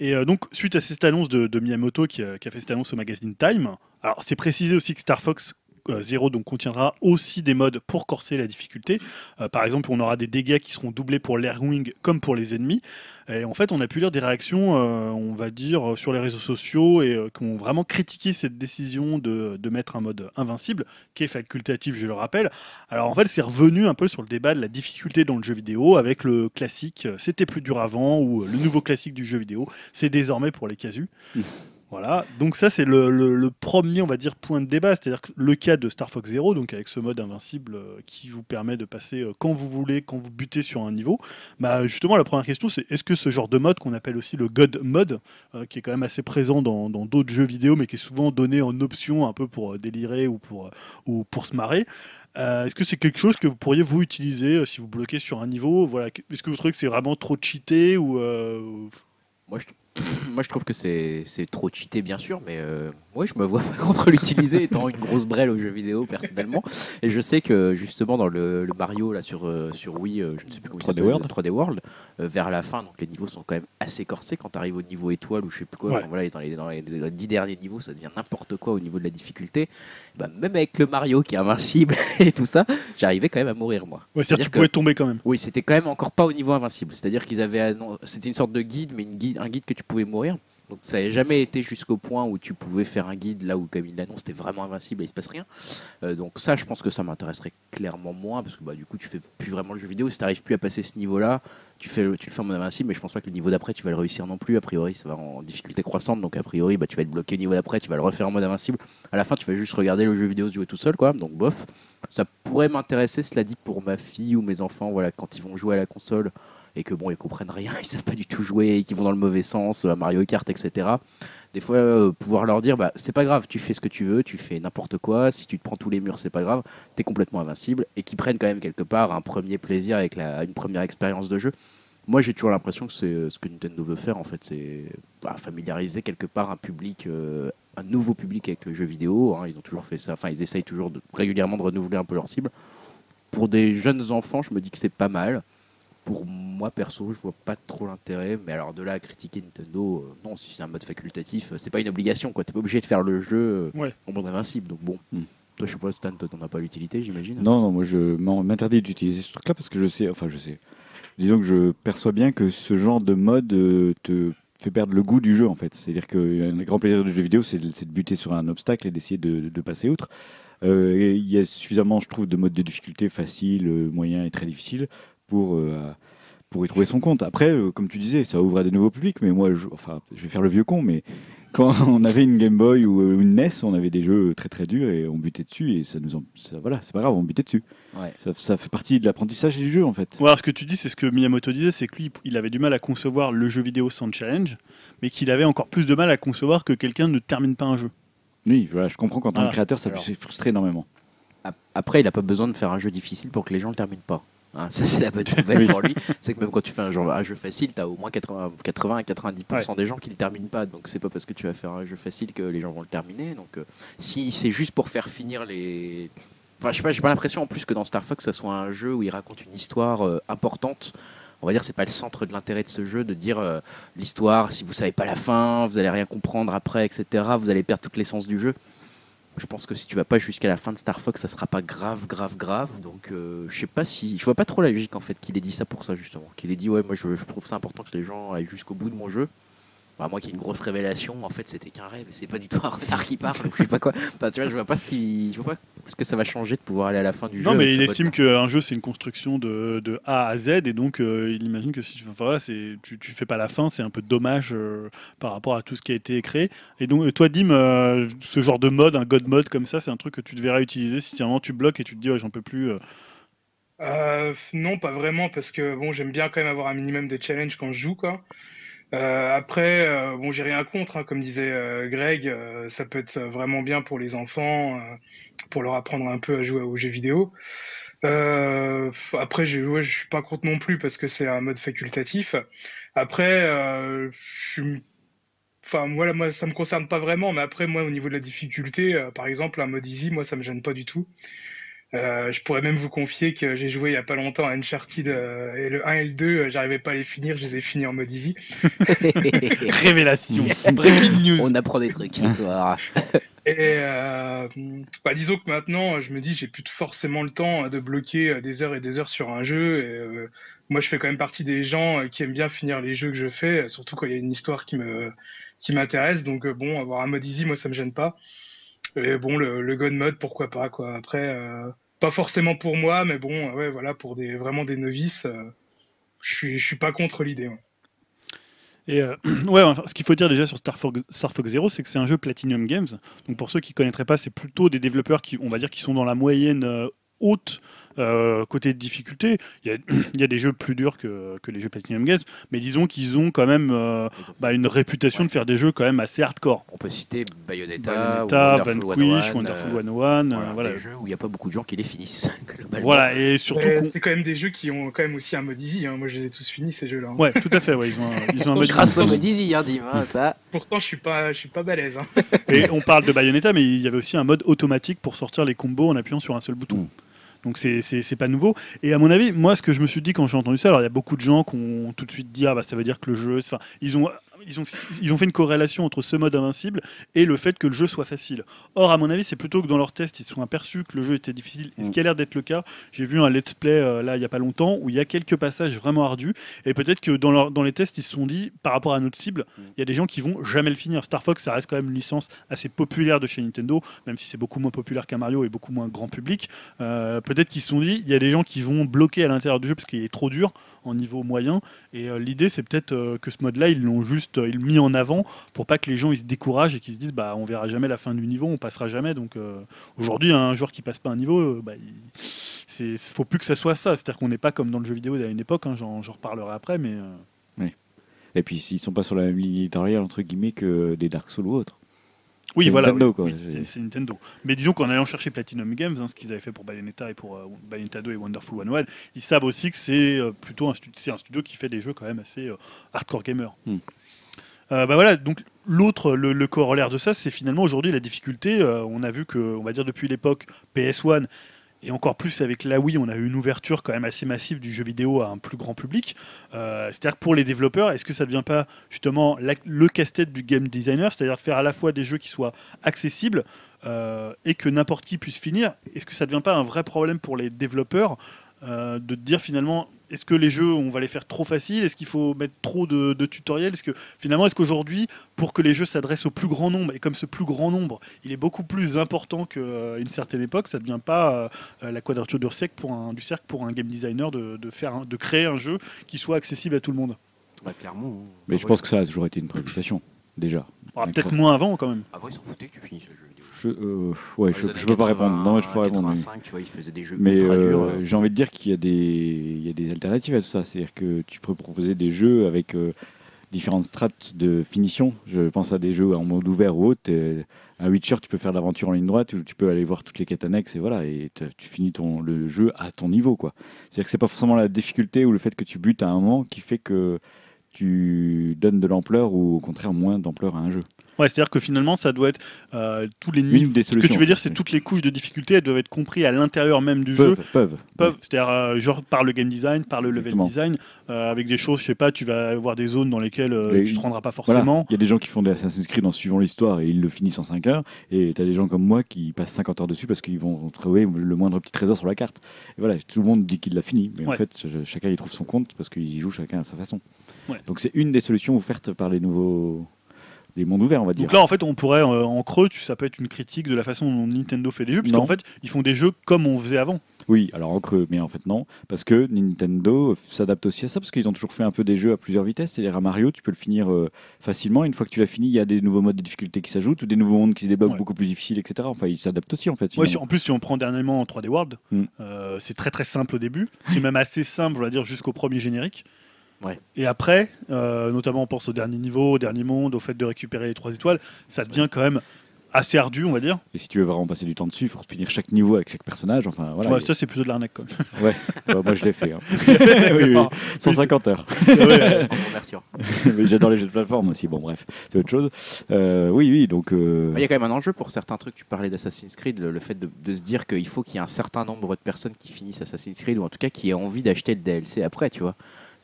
Speaker 5: Et euh, donc, suite à cette annonce de, de Miyamoto qui a, qui a fait cette annonce au magazine Time, alors c'est précisé aussi que Star Fox 0 donc, contiendra aussi des modes pour corser la difficulté. Euh, par exemple, on aura des dégâts qui seront doublés pour l'Airwing comme pour les ennemis. Et en fait, on a pu lire des réactions, euh, on va dire, euh, sur les réseaux sociaux et euh, qui ont vraiment critiqué cette décision de, de mettre un mode invincible, qui est facultatif, je le rappelle. Alors en fait, c'est revenu un peu sur le débat de la difficulté dans le jeu vidéo avec le classique euh, c'était plus dur avant ou euh, le nouveau classique du jeu vidéo, c'est désormais pour les casus.
Speaker 1: Mmh.
Speaker 5: Voilà, donc ça c'est le, premier, on va dire, point de débat, c'est-à-dire le cas de Star Fox Zero, donc avec ce mode invincible euh, qui vous permet de passer euh, quand vous voulez, quand vous butez sur un niveau, bah justement la première question c'est est-ce que ce genre de mode qu'on appelle aussi le God Mode, euh, qui est quand même assez présent dans d'autres jeux vidéo, mais qui est souvent donné en option un peu pour délirer ou pour, ou pour se marrer, est-ce que c'est quelque chose que vous pourriez vous utiliser si vous bloquez sur un niveau? Est-ce que vous trouvez que c'est vraiment trop cheaté ou-
Speaker 2: Moi, je, moi, je trouve que c'est trop cheaté, bien sûr, mais euh, ouais, je me vois pas contre l'utiliser étant une grosse brêle aux jeux vidéo, personnellement. Et je sais que, justement, dans le, le Mario, là, sur, euh, sur Wii, euh, je ne sais plus comment il
Speaker 1: 3D
Speaker 2: s'appelle,
Speaker 1: World.
Speaker 2: 3D World, euh, vers la fin, donc les niveaux sont quand même assez corsés. Quand tu arrives au niveau étoile ou je sais plus quoi,
Speaker 5: Ouais.
Speaker 2: enfin, voilà, dans les, dans les, dans les 10 derniers niveaux, ça devient n'importe quoi au niveau de la difficulté. Bah, même avec le Mario qui est invincible et tout ça, j'arrivais quand même à mourir, moi.
Speaker 5: Ouais, c'est-à-dire que tu pouvais tomber quand même.
Speaker 2: oui, c'était quand même encore pas au niveau invincible. C'est-à-dire qu'ils avaient annon- c'était une sorte de guide, mais une guide, un guide que tu pouvais mourir. Donc ça n'avait jamais été jusqu'au point où tu pouvais faire un guide là où comme il l'annonce, c'était vraiment invincible et il se passe rien. Euh, donc ça, je pense que ça m'intéresserait clairement moins parce que bah, du coup, tu fais plus vraiment le jeu vidéo. Si tu n'arrives plus à passer ce niveau-là, tu fais tu le fais en mode invincible, mais je pense pas que le niveau d'après tu vas le réussir non plus. A priori, ça va en difficulté croissante, donc a priori, bah, tu vas être bloqué au niveau d'après, tu vas le refaire en mode invincible. À la fin, tu vas juste regarder le jeu vidéo jouer tout seul, quoi. Donc bof. Ça pourrait m'intéresser, cela dit, pour ma fille ou mes enfants, voilà, quand ils vont jouer à la console et que bon, ils comprennent rien, ils savent pas du tout jouer, et vont dans le mauvais sens, Mario Kart, etc. Des fois, euh, pouvoir leur dire, bah, c'est pas grave, tu fais ce que tu veux, tu fais n'importe quoi, si tu te prends tous les murs, c'est pas grave, t'es complètement invincible, et qu'ils prennent quand même quelque part un premier plaisir avec une première expérience de jeu. Moi, j'ai toujours l'impression que c'est ce que Nintendo veut faire, en fait, c'est bah, familiariser quelque part un public, euh, un nouveau public avec le jeu vidéo. hein. Ils ont toujours fait ça, enfin, ils essayent toujours régulièrement de renouveler un peu leur cible. Pour des jeunes enfants, je me dis que c'est pas mal. Pour moi, perso, je vois pas trop l'intérêt. Mais alors, de là à critiquer Nintendo, euh, non, si c'est un mode facultatif, euh, c'est pas une obligation, quoi. T'es pas obligé de faire le jeu euh,
Speaker 5: Ouais.
Speaker 2: en mode invincible. Donc bon,
Speaker 1: Hmm.
Speaker 2: toi, je sais pas, Stan, toi, t'en as pas l'utilité, j'imagine.
Speaker 1: Non, non, moi je m'interdis d'utiliser ce truc-là parce que je sais, enfin je sais. Disons que je perçois bien que ce genre de mode euh, te fait perdre le goût du jeu en fait. C'est-à-dire qu'un grand plaisir du jeu vidéo, c'est de, buter sur un obstacle et d'essayer de, de passer outre. Euh, il y a suffisamment, je trouve, de modes de difficulté facile, euh, moyen et très difficile pour, euh, pour y trouver son compte. Après, euh, comme tu disais, ça ouvre à des nouveaux publics, mais moi, je, enfin, je vais faire le vieux con, mais quand on avait une Game Boy ou euh, une NES, on avait des jeux très très durs et on butait dessus et ça nous en... ça- voilà, c'est pas grave, on butait dessus.
Speaker 2: Ouais.
Speaker 1: Ça, ça fait partie de l'apprentissage du jeu en fait.
Speaker 5: Ouais, alors, ce que tu dis, c'est ce que Miyamoto disait, c'est que lui, il avait du mal à concevoir le jeu vidéo sans challenge, mais qu'il avait encore plus de mal à concevoir que quelqu'un ne termine pas un jeu.
Speaker 1: Oui, voilà, je comprends qu'en tant que créateur, ça
Speaker 2: Alors-
Speaker 1: puisse frustrer énormément.
Speaker 2: Ap- Après, il a pas besoin de faire un jeu difficile pour que les gens le terminent pas. Hein, ça, c'est la bonne nouvelle pour lui. C'est que même quand tu fais un, genre, un jeu facile, tu as au moins 80, 80 à 90% des gens qui le terminent pas. Donc, c'est pas parce que tu vas faire un jeu facile que les gens vont le terminer. Donc, euh, si c'est juste pour faire finir les. Enfin, je sais pas, j'ai pas l'impression en plus que dans Star Fox, ça soit un jeu où il raconte une histoire euh, importante. On va dire, c'est pas le centre de l'intérêt de ce jeu de dire euh, l'histoire, si vous savez pas la fin, vous allez rien comprendre après, etc. Vous allez perdre toute l'essence du jeu. Je pense que si tu vas pas jusqu'à la fin de Star Fox, ça sera pas grave, grave, grave. Donc, euh, je sais pas si. Je vois pas trop la logique en fait qu'il ait dit ça pour ça, justement. Qu'il ait dit, ouais, moi je, je trouve ça important que les gens aillent jusqu'au bout de mon jeu. Bah, moi qui ai une grosse révélation, en fait c'était qu'un rêve, c'est pas du tout un renard qui parle, donc je sais pas quoi. Enfin, tu vois, je vois pas ce qui. Je vois pas ce que ça va changer de pouvoir aller à la fin du jeu.
Speaker 5: Non, mais il estime qu'un jeu, c'est une construction de, de A à Z, et donc euh, il imagine que si tu, enfin, voilà, c'est- tu, tu fais pas la fin, c'est un peu dommage euh, par rapport à tout ce qui a été créé. Et donc, euh, toi, Dim, euh, ce genre de mode, un God mode comme ça, c'est un truc que tu devrais utiliser si vraiment tu bloques et tu te dis, ouais, j'en peux plus. euh.
Speaker 4: Euh, non, pas vraiment, parce que bon, j'aime bien quand même avoir un minimum de challenge quand je joue, quoi. Euh, après, euh, bon, j'ai rien contre, hein, comme disait euh, Greg, euh, ça peut être vraiment bien pour les enfants, euh, pour leur apprendre un peu à jouer aux jeux vidéo. Après, je, ouais, je suis pas contre non plus parce que c'est un mode facultatif. Après, je suis, enfin, voilà, moi, ça me concerne pas vraiment, mais après, moi, au niveau de la difficulté, par exemple, un mode easy, moi, ça me gêne pas du tout. Euh, je pourrais même vous confier que j'ai joué il y a pas longtemps à Uncharted euh, et le 1 et le 2, euh, j'arrivais pas à les finir, je les ai finis en mode easy.
Speaker 5: Révélation Breaking news
Speaker 2: On apprend des trucs ce soir.
Speaker 4: Et euh, bah, disons que maintenant, je me dis, j'ai plus forcément le temps de bloquer des heures et des heures sur un jeu. Et, euh, moi, je fais quand même partie des gens qui aiment bien finir les jeux que je fais, surtout quand il y a une histoire qui me qui m'intéresse. Donc bon, avoir un mode easy, moi, ça me gêne pas. Et bon, le, le God mode, pourquoi pas quoi. Après, euh, pas forcément pour moi, mais bon, euh, ouais, voilà, pour des vraiment des novices, euh, je suis pas contre l'idée.
Speaker 5: Et euh, ouais, ce qu'il faut dire déjà sur Star Fox, Star Fox Zero, c'est que c'est un jeu Platinum Games. Donc pour ceux qui connaîtraient pas, c'est plutôt des développeurs qui, on va dire, qui sont dans la moyenne haute euh, côté de difficulté. Il y, a, il y a des jeux plus durs que, que les jeux Platinum Games, mais disons qu'ils ont quand même euh, bah, une réputation
Speaker 2: Ouais.
Speaker 5: de faire des jeux quand même assez hardcore.
Speaker 2: On peut citer Bayonetta,
Speaker 5: Bayonetta,
Speaker 2: ou Wonderful
Speaker 5: Vanquish,
Speaker 2: 101,
Speaker 5: Wonderful
Speaker 2: euh,
Speaker 5: 101,
Speaker 2: voilà,
Speaker 5: euh, voilà.
Speaker 2: Des jeux où il n'y a pas beaucoup de gens qui les finissent.
Speaker 5: Voilà, et surtout
Speaker 4: c'est quand même des jeux qui ont quand même aussi un mode easy. hein. Moi, je les ai tous finis ces jeux-là. hein.
Speaker 5: Ouais, tout à fait, ouais, ils ont un, ils ont un mode
Speaker 2: Grâce au
Speaker 5: easy.
Speaker 2: mode easy, hein, Dim, hein, ça.
Speaker 4: Pourtant, je suis pas, je suis pas balèze. hein.
Speaker 5: Et on parle de Bayonetta, mais il y avait aussi un mode automatique pour sortir les combos en appuyant sur un seul bouton.
Speaker 1: Mm.
Speaker 5: Donc c'est- pas nouveau. Et à mon avis, moi, ce que je me suis dit quand j'ai entendu ça, alors il y a beaucoup de gens qui ont tout de suite dit ah bah ça veut dire que le jeu, enfin ils ont ils ont ils ont fait une corrélation entre ce mode invincible et le fait que le jeu soit facile. Or à mon avis, c'est plutôt que dans leur test ils se sont aperçus que le jeu était difficile. Et ce
Speaker 1: Mm.
Speaker 5: qui a l'air d'être le cas, j'ai vu un let's play euh, là il y a pas longtemps où il y a quelques passages vraiment ardus et peut-être que dans leur, dans les tests ils se sont dit par rapport à notre cible, il y a des gens qui vont jamais le finir. Star Fox, ça reste quand même une licence assez populaire de chez Nintendo, même si c'est beaucoup moins populaire qu'un Mario et beaucoup moins grand public. Euh, Peut-être qu'ils se sont dit, il y a des gens qui vont bloquer à l'intérieur du jeu parce qu'il est trop dur en niveau moyen. Et euh, l'idée, c'est peut-être euh, que ce mode-là, ils l'ont juste euh, mis en avant pour pas que les gens ils se découragent et qu'ils se disent, bah on verra jamais la fin du niveau, on passera jamais. Donc aujourd'hui, un joueur qui passe pas un niveau, bah, c'est faut plus que ça soit ça. C'est-à-dire qu'on n'est pas comme dans le jeu vidéo d'à une époque. hein, J'en reparlerai après, mais
Speaker 1: Et puis s'ils sont pas sur la même ligne éditoriale entre guillemets que des Dark Souls ou autres.
Speaker 5: Oui, voilà.
Speaker 1: Nintendo,
Speaker 5: oui.
Speaker 1: quoi.
Speaker 5: Oui,
Speaker 1: C'est-
Speaker 5: Nintendo. Mais disons qu'en allant chercher Platinum Games, hein, ce qu'ils avaient fait pour Bayonetta et pour euh, Bayonetta 2 et Wonderful 101, ils savent aussi que c'est euh, plutôt un, stu- c'est un studio qui fait des jeux quand même assez euh, hardcore gamer.
Speaker 1: Hmm.
Speaker 5: Euh, bah voilà, donc l'autre, le, le corollaire de ça, c'est finalement aujourd'hui la difficulté. on a vu que, on va dire depuis l'époque PS1 et encore plus avec la Wii, on a eu une ouverture quand même assez massive du jeu vidéo à un plus grand public. Euh, c'est-à-dire que pour les développeurs, est-ce que ça ne devient pas justement le casse-tête du game designer, c'est-à-dire faire à la fois des jeux qui soient accessibles euh, et que n'importe qui puisse finir Est-ce que ça ne devient pas un vrai problème pour les développeurs euh, de dire finalement est-ce que les jeux on va les faire trop faciles Est-ce qu'il faut mettre trop de, de tutoriels? Est-ce que finalement est-ce qu'aujourd'hui pour que les jeux s'adressent au plus grand nombre et comme ce plus grand nombre il est beaucoup plus important qu'à une certaine époque, ça ne devient pas euh, la quadrature du cercle pour un, du cercle pour un game designer de, de faire un- de créer un jeu qui soit accessible à tout le monde?
Speaker 2: Bah, clairement.
Speaker 1: Mais je pense que ça a toujours été une préoccupation déjà. D'accord.
Speaker 5: Peut-être moins avant quand même.
Speaker 2: Avant, ils s'en foutaient que tu finisses le jeu.
Speaker 1: Je, euh, ouais, je, peux pas
Speaker 2: 80,
Speaker 1: répondre. Non, je peux pas répondre. mais-
Speaker 2: 85, tu vois, ils faisaient des jeux
Speaker 1: Mais euh, j'ai envie de dire qu'il y a des, il y a des alternatives à tout ça. C'est-à-dire que tu peux proposer des jeux avec euh, différentes strates de finition. Je pense à des jeux en mode ouvert ou autre. Un Witcher, tu peux faire l'aventure en ligne droite ou tu peux aller voir toutes les quêtes annexes et voilà, et tu finis ton, le jeu à ton niveau. quoi. C'est-à-dire que c'est pas forcément la difficulté ou le fait que tu butes à un moment qui fait que tu donnes de l'ampleur ou au contraire moins d'ampleur à un jeu.
Speaker 5: Ouais, c'est-à-dire que finalement, ça doit être euh, tous les niveaux.
Speaker 1: des
Speaker 5: Ce que tu veux dire, c'est
Speaker 1: oui.
Speaker 5: toutes les couches de difficulté, elles doivent être comprises à l'intérieur même du jeu.
Speaker 1: Peuvent, peuvent.
Speaker 5: Peuvent, c'est-à-dire euh, genre par le game design, par le level
Speaker 1: Exactement.
Speaker 5: design, euh, avec des choses, je sais pas, tu vas avoir des zones dans lesquelles euh,
Speaker 1: Mais
Speaker 5: tu te rendras pas forcément.
Speaker 1: Il y a des gens qui font des Assassin's Creed en suivant l'histoire et ils le finissent en 5 heures. Et tu as des gens comme moi qui passent 50 heures dessus parce qu'ils vont trouver le moindre petit trésor sur la carte. Et voilà, tout le monde dit qu'il l'a fini. Mais
Speaker 5: Ouais.
Speaker 1: en fait, ch- chacun y trouve son compte parce qu'ils y jouent chacun à sa façon.
Speaker 5: Ouais.
Speaker 1: Donc c'est une des solutions offertes par les nouveaux. Les mondes ouverts, on va dire.
Speaker 5: Donc là, en fait, on pourrait, euh, en creux, ça peut être une critique de la façon dont Nintendo fait des jeux, puisqu'en fait, ils font des jeux comme on faisait avant.
Speaker 1: Oui, alors en creux, mais en fait non, parce que Nintendo s'adapte aussi à ça, parce qu'ils ont toujours fait un peu des jeux à plusieurs vitesses. C'est-à-dire à Mario, tu peux le finir euh, facilement. Une fois que tu l'as fini, il y a des nouveaux modes de difficulté qui s'ajoutent, ou des nouveaux mondes qui se débloquent
Speaker 5: Ouais.
Speaker 1: beaucoup plus difficiles, etc. Enfin, ils s'adaptent aussi en fait.
Speaker 5: Ouais, si- en plus, si on prend dernièrement en 3D World,
Speaker 1: Mm.
Speaker 5: euh, c'est très très simple au début. C'est même assez simple, on va dire, jusqu'au premier générique.
Speaker 2: Ouais.
Speaker 5: Et après, euh, notamment on pense au dernier niveau, au dernier monde, au fait de récupérer les trois étoiles, ça devient quand même assez ardu, on va dire.
Speaker 1: Et si tu veux vraiment passer du temps dessus, il faut finir chaque niveau avec chaque personnage. Enfin, voilà.
Speaker 5: Ouais, ça, c'est plutôt de l'arnaque quand même.
Speaker 1: Ouais, bah, moi je l'ai fait. hein. oui, oui, 150 heures.
Speaker 5: Ouais.
Speaker 2: En conversion.
Speaker 1: Mais J'adore les jeux de plateforme aussi. Bon, bref, c'est autre chose. Euh, oui, oui, donc. euh,
Speaker 2: Il y a quand même un enjeu pour certains trucs. Tu parlais d'Assassin's Creed, le, le fait de, de se dire qu'il faut qu'il y ait un certain nombre de personnes qui finissent Assassin's Creed, ou en tout cas qui aient envie d'acheter le DLC après, tu vois.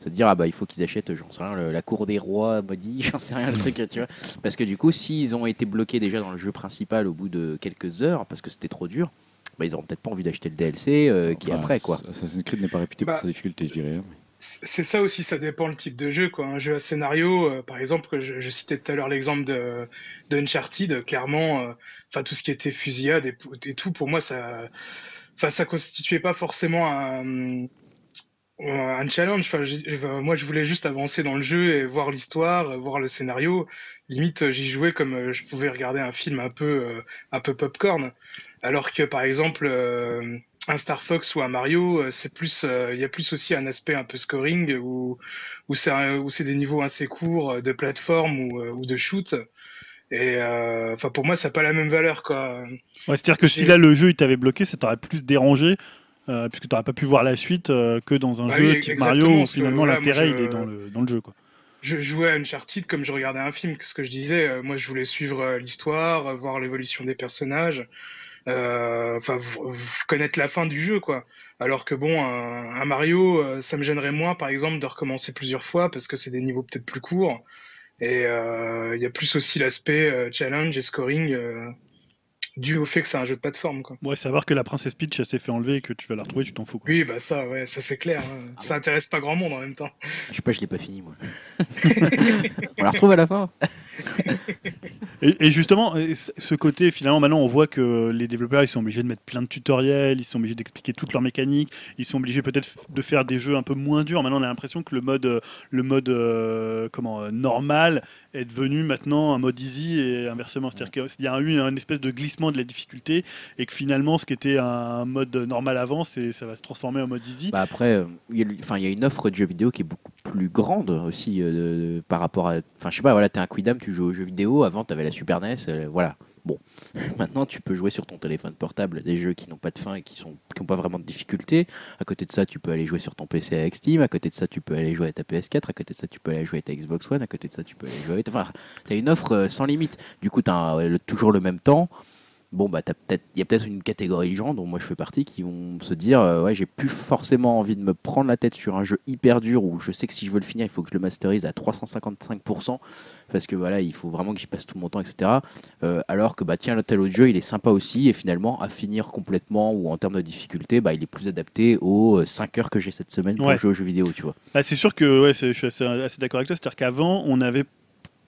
Speaker 2: Se dire, ah bah il faut qu'ils achètent, j'en sais rien, le- la cour des rois maudit, j'en sais rien, le truc, tu vois. Parce que du coup, s'ils ont été bloqués déjà dans le jeu principal au bout de quelques heures, parce que c'était trop dur, bah, ils auront peut-être pas envie d'acheter le DLC euh, qui est après, quoi.
Speaker 1: Assassin's Creed n'est pas réputé
Speaker 4: Bah,
Speaker 1: pour sa difficulté, je dirais. hein.
Speaker 4: C'est c'est ça aussi, ça dépend le type de jeu. Quoi. Un jeu à scénario, euh, par exemple, que je, je citais tout à l'heure l'exemple de, de Uncharted, clairement, euh, enfin tout ce qui était fusillade et, et tout, pour moi, ça, enfin ça constituait pas forcément un, un challenge. Enfin, moi, je voulais juste avancer dans le jeu et voir l'histoire, euh, voir le scénario. Limite, euh, j'y jouais comme euh, je pouvais regarder un film un peu, euh, un peu popcorn. Alors que, par exemple, euh, un Star Fox ou un Mario, c'est plus, euh, il y a plus aussi un aspect un peu scoring où, où c'est, un- où c'est des niveaux assez courts de plateforme ou, euh, ou de shoot. Et euh, enfin, pour moi, ça n'a pas la même valeur, quoi.
Speaker 5: Ouais, C'est-à-dire que si là le jeu il t'avait bloqué, ça t'aurait plus dérangé. Euh, puisque tu n'aurais pas pu voir la suite euh, que dans un
Speaker 4: Bah
Speaker 5: jeu
Speaker 4: oui,
Speaker 5: type Mario où finalement l'intérêt il est dans le, dans le jeu. Quoi.
Speaker 4: je jouais à Uncharted comme je regardais un film. Ce que je disais, euh, moi je voulais suivre l'histoire, voir l'évolution des personnages, enfin connaître la fin du jeu quoi. Alors que bon, un, un Mario, ça me gênerait moins par exemple de recommencer plusieurs fois parce que c'est des niveaux peut-être plus courts. Et euh, il y a plus aussi l'aspect euh, challenge et scoring euh, dû au fait que c'est un jeu de plateforme quoi.
Speaker 5: Ouais, savoir que la princesse Peach elle s'est fait enlever et que tu vas la retrouver, tu t'en fous. Quoi.
Speaker 4: Oui, bah ça, ouais, ça c'est clair. hein. Ça intéresse pas grand monde en même temps.
Speaker 2: Je sais pas, je l'ai pas fini moi. On la retrouve à la fin?
Speaker 5: Et, et justement, ce côté, finalement, maintenant, on voit que les développeurs, ils sont obligés de mettre plein de tutoriels, ils sont obligés d'expliquer toutes leurs mécaniques, ils sont obligés peut-être de faire des jeux un peu moins durs. Maintenant, on a l'impression que le mode, euh, le mode euh, comment, euh, normal est devenu maintenant un mode easy et inversement. C'est-à-dire qu'il y a eu un espèce de glissement de la difficulté et que finalement, ce qui était un mode normal avant, ça va se transformer en mode easy.
Speaker 2: Bah après, il y, a enfin, il y a une offre de jeux vidéo qui est beaucoup plus grande aussi euh, par rapport à. Enfin, je sais pas, voilà, t'es un Quidam, tu joues aux jeux vidéo. Avant, t'avais la Super NES, euh, voilà. Bon, maintenant, tu peux jouer sur ton téléphone portable des jeux qui n'ont pas de fin et qui sont qui n'ont pas vraiment de difficulté. À côté de ça, tu peux aller jouer sur ton PC avec Steam. À côté de ça, tu peux aller jouer à ta PS4. À côté de ça, tu peux aller jouer à ta Xbox One. À côté de ça, tu peux aller jouer. avec- Enfin, t'as une offre euh, sans limite. Du coup, t'as toujours le même temps. Bon, bah, t'as peut-être, il y a peut-être une catégorie de gens, dont moi je fais partie, qui vont se dire, euh, ouais, j'ai plus forcément envie de me prendre la tête sur un jeu hyper dur où je sais que si je veux le finir, il faut que je le masterise à 355%, parce que voilà, il faut vraiment que j'y passe tout mon temps, etc. Euh, alors que, bah, tiens, le tel autre jeu, il est sympa aussi, et finalement, à finir complètement ou en termes de difficulté, bah, il est plus adapté aux 5 heures que j'ai cette semaine pour
Speaker 5: Ouais.
Speaker 2: jouer aux jeux vidéo, tu vois.
Speaker 5: Bah, c'est sûr que ouais, je suis assez, assez d'accord avec toi. C'est-à-dire qu'avant, on avait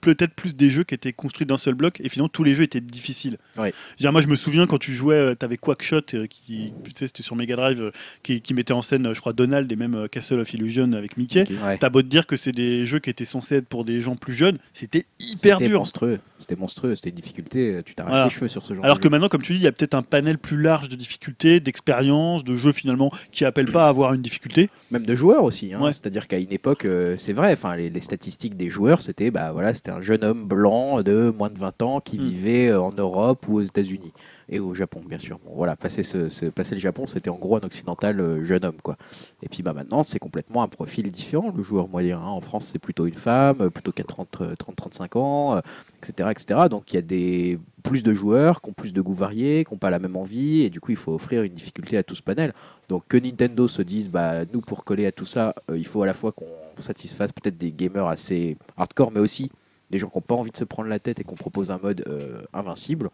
Speaker 5: peut-être plus des jeux qui étaient construits d'un seul bloc et finalement tous les jeux étaient difficiles.
Speaker 2: Ouais.
Speaker 5: Je veux dire, moi je me souviens quand tu jouais, tu avais Quackshot euh, qui tu sais, c'était sur Mega Drive euh, qui, qui mettait en scène euh, je crois Donald et même euh, Castle of Illusion avec Mickey.
Speaker 2: Ouais.
Speaker 5: T'as beau te dire que c'est des jeux qui étaient censés être pour des gens plus jeunes, c'était hyper dur.
Speaker 2: monstrueux, c'était monstrueux, c'était une difficulté, euh, tu t'arraches
Speaker 5: Voilà.
Speaker 2: les cheveux sur ce genre
Speaker 5: Alors
Speaker 2: de
Speaker 5: que
Speaker 2: jeu.
Speaker 5: maintenant, comme tu dis, il y a peut-être un panel plus large de difficultés, d'expériences, de jeux finalement qui appellent pas à avoir une difficulté.
Speaker 2: Même de joueurs aussi. hein.
Speaker 5: Ouais.
Speaker 2: C'est-à-dire qu'à une époque, euh, c'est vrai, enfin, les, les statistiques des joueurs, c'était bah, voilà, c'était un jeune homme blanc de moins de 20 ans qui
Speaker 5: Mm.
Speaker 2: vivait euh, en Europe ou aux États-Unis. Et au Japon, bien sûr. Bon, voilà, passer, ce, ce- passer le Japon, c'était en gros un occidental euh, jeune homme. Quoi. Et puis bah, maintenant, c'est complètement un profil différent, le joueur moyen. hein. En France, c'est plutôt une femme, euh, plutôt qu'à 30-35 ans, euh, etc., etc. Donc il y a des, plus de joueurs qui ont plus de goûts variés, qui n'ont pas la même envie, et du coup, il faut offrir une difficulté à tout ce panel. Donc que Nintendo se dise, bah, nous, pour coller à tout ça, euh, il faut à la fois qu'on satisfasse peut-être des gamers assez hardcore, mais aussi des gens qui n'ont pas envie de se prendre la tête et qu'on propose un mode euh, invincible.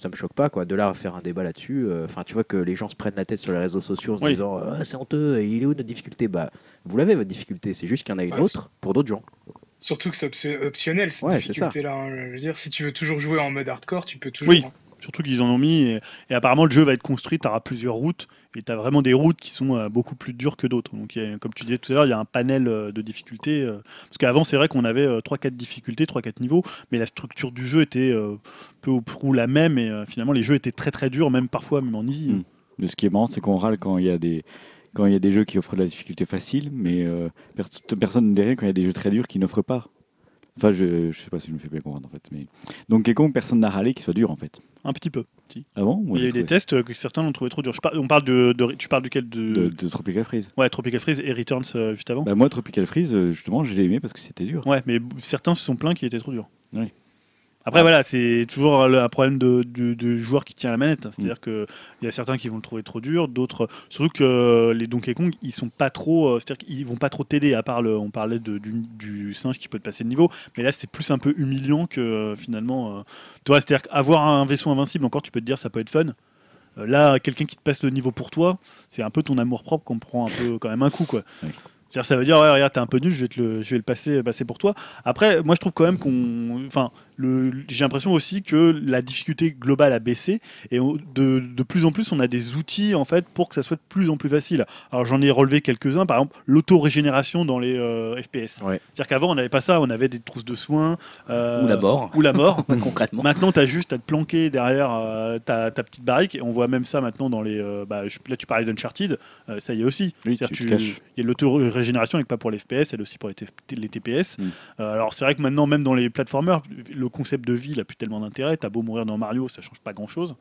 Speaker 2: Ça me choque pas, quoi. De là à faire un débat là-dessus. euh, Enfin, tu vois que les gens se prennent la tête sur les réseaux sociaux en se
Speaker 5: Oui.
Speaker 2: disant Ah, c'est honteux, il est où notre difficulté? Bah, vous l'avez votre difficulté. C'est juste qu'il y en a une
Speaker 4: Ouais,
Speaker 2: autre pour d'autres gens.
Speaker 4: Surtout que c'est option- optionnel cette
Speaker 2: Ouais, ça.
Speaker 4: difficulté-là. hein. Je veux dire, si tu veux toujours jouer en mode hardcore, tu peux toujours.
Speaker 5: Oui.
Speaker 4: Hein.
Speaker 5: Surtout qu'ils en ont mis. Et, apparemment, le jeu va être construit. Tu auras plusieurs routes. Et tu as vraiment des routes qui sont euh, beaucoup plus dures que d'autres. Donc, comme tu disais tout à l'heure, il y a un panel euh, de difficultés. euh, parce qu'avant, c'est vrai qu'on avait 3-4 difficultés, 3-4 niveaux. Mais la structure du jeu était peu ou prou la même. Et finalement, les jeux étaient très très durs, même parfois, même en easy.
Speaker 1: Mm. Mais ce qui est marrant, c'est qu'on râle quand il y a des jeux qui offrent de la difficulté facile, mais pers- personne ne rien quand il y a des jeux très durs qui n'offrent pas. Enfin, je, je sais pas si je me fais bien comprendre en fait. Mais... Donc, quelconque personne n'a râlé qu'il soit dur en fait.
Speaker 5: Un petit peu. Si.
Speaker 1: Ah bon?
Speaker 5: Il y a eu des tests euh, que certains l'ont trouvé trop dur. Je par- on parle de, de- Tu parles duquel de...
Speaker 1: de, de Tropical Freeze.
Speaker 5: Ouais, Tropical Freeze et Returns euh, juste avant.
Speaker 1: Bah, moi, Tropical Freeze, euh, justement, je l'ai aimé parce que c'était dur.
Speaker 5: Ouais, mais certains se sont plaints qu'il était trop dur.
Speaker 1: Oui.
Speaker 5: Après, voilà, c'est toujours un problème de, de joueur qui tient la manette. C'est-à-dire
Speaker 1: Mm.
Speaker 5: que qu'il y a certains qui vont le trouver trop dur, d'autres. Surtout que euh, les Donkey Kong, ils sont pas trop. euh, C'est-à-dire qu'ils vont pas trop t'aider, à part le. On parlait de- du, du singe qui peut te passer le niveau. Mais là, c'est plus un peu humiliant que euh, finalement. euh, vois, c'est-à-dire qu'avoir un vaisseau invincible, encore, tu peux te dire, ça peut être fun. Là, quelqu'un qui te passe le niveau pour toi, c'est un peu ton amour propre qu'on prend un peu quand même un coup, quoi.
Speaker 1: Oui.
Speaker 5: C'est-à-dire, ça veut dire, ouais, regarde, t'es un peu nul, je vais, te le, je vais le passer, passer pour toi. Après, moi, je trouve quand même qu'on. Enfin, j'ai l'impression aussi que la difficulté globale a baissé et on- de, de plus en plus on a des outils en fait pour que ça soit de plus en plus facile. Alors j'en ai relevé quelques-uns, par exemple l'auto-régénération dans les euh, FPS.
Speaker 2: Ouais.
Speaker 5: C'est-à-dire qu'avant on n'avait pas ça, on avait des trousses de soins euh,
Speaker 2: Ou la mort,
Speaker 5: ou la mort.
Speaker 2: concrètement.
Speaker 5: Maintenant, tu as juste à te planquer derrière euh, ta, ta petite barrique. Et on voit même ça maintenant dans les. bah, je- là, tu parlais d'Uncharted, ça y est aussi.
Speaker 1: Oui.
Speaker 5: Il y a l'auto-régénération, et pas pour les FPS, elle aussi pour les, TPS.
Speaker 1: Mm.
Speaker 5: Alors, c'est vrai que maintenant, même dans les platformers, le concept de vie n'a plus tellement d'intérêt. Tu as beau mourir dans Mario, ça change pas grand-chose.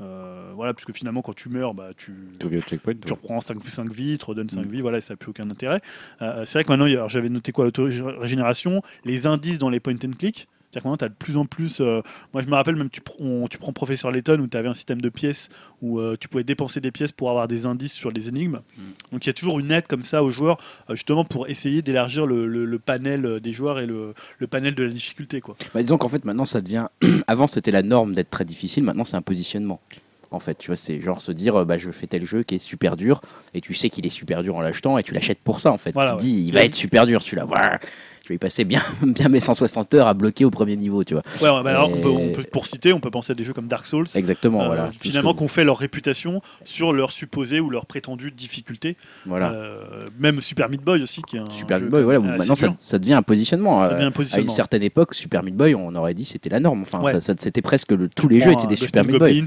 Speaker 5: Euh, voilà, puisque finalement, quand tu meurs, bah, tu,
Speaker 1: Tu reviens au checkpoint.
Speaker 5: tu reprends 5, 5 vies, tu redonnes 5
Speaker 1: Mm.
Speaker 5: vies, voilà, ça n'a plus aucun intérêt. Euh, c'est vrai que maintenant, j'avais noté quoi, l'auto-régénération, les indices dans les point and click. C'est-à-dire que maintenant, tu as de plus en plus. euh, moi, je me rappelle même, tu, pr- on- tu prends Professeur Layton où tu avais un système de pièces où euh, tu pouvais dépenser des pièces pour avoir des indices sur les énigmes.
Speaker 2: Mm.
Speaker 5: Donc, il y a toujours une aide comme ça aux joueurs, euh, justement pour essayer d'élargir le, le- le panel des joueurs et le, le panel de la difficulté. Quoi.
Speaker 2: Bah, disons qu'en fait, maintenant, ça devient. Avant, c'était la norme d'être très difficile. Maintenant, c'est un positionnement. En fait, tu vois, c'est genre se dire, bah, je fais tel jeu qui est super dur, et tu sais qu'il est super dur en l'achetant, et tu l'achètes pour ça, en fait.
Speaker 5: Voilà,
Speaker 2: tu
Speaker 5: ouais.
Speaker 2: dis, il va être super dur, celui-là. Voilà. Je vais y passer bien, bien mes 160 heures à bloquer au premier niveau, tu vois.
Speaker 5: Ouais, bah alors, on peut- on
Speaker 2: Et-
Speaker 5: peut- pour citer, on peut penser à des jeux comme Dark Souls.
Speaker 2: Exactement,
Speaker 5: euh,
Speaker 2: voilà.
Speaker 5: finalement, qu'on fait leur réputation sur leur supposée ou leur prétendue difficulté.
Speaker 2: voilà.
Speaker 5: Euh, même Super Meat Boy aussi, qui est un
Speaker 2: Super Meat Boy, voilà, maintenant ça, ça devient un positionnement.
Speaker 5: Ça
Speaker 2: euh,
Speaker 5: devient un
Speaker 2: à une
Speaker 5: positionnement.
Speaker 2: certaine époque, Super Meat Boy, on aurait dit c'était la norme. Enfin,
Speaker 5: Ouais.
Speaker 2: ça- ça- c'était presque le, tous les jeux étaient des Super Meat Boy.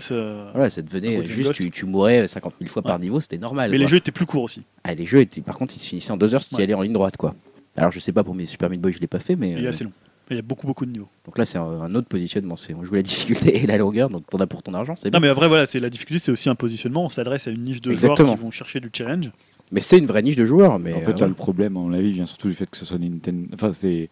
Speaker 2: Voilà, ça devenait juste, tu, tu mourais 50 000 fois par niveau, c'était normal.
Speaker 5: Mais
Speaker 2: quoi.
Speaker 5: les jeux étaient plus courts aussi.
Speaker 2: Ah, les jeux étaient, par contre, ils se finissaient en deux heures si tu allais en ligne droite, quoi. Alors, je sais pas pour mes Super Meat Boy, je l'ai pas fait, mais
Speaker 5: il est
Speaker 2: euh,
Speaker 5: assez long. Il y a beaucoup, beaucoup de niveaux.
Speaker 2: donc là, c'est un, autre positionnement. C'est on joue la difficulté et la longueur, donc t'en as pour ton argent, c'est
Speaker 5: Non,
Speaker 2: bien.
Speaker 5: mais après, voilà, c'est la difficulté, c'est aussi un positionnement. On s'adresse à une niche de
Speaker 2: Exactement.
Speaker 5: joueurs qui vont chercher du challenge.
Speaker 2: Mais c'est une vraie niche de joueurs. Mais
Speaker 1: En fait,
Speaker 2: euh,
Speaker 1: là, le problème, à mon avis, vient surtout du fait que ce soit Nintendo. Enfin, c'est.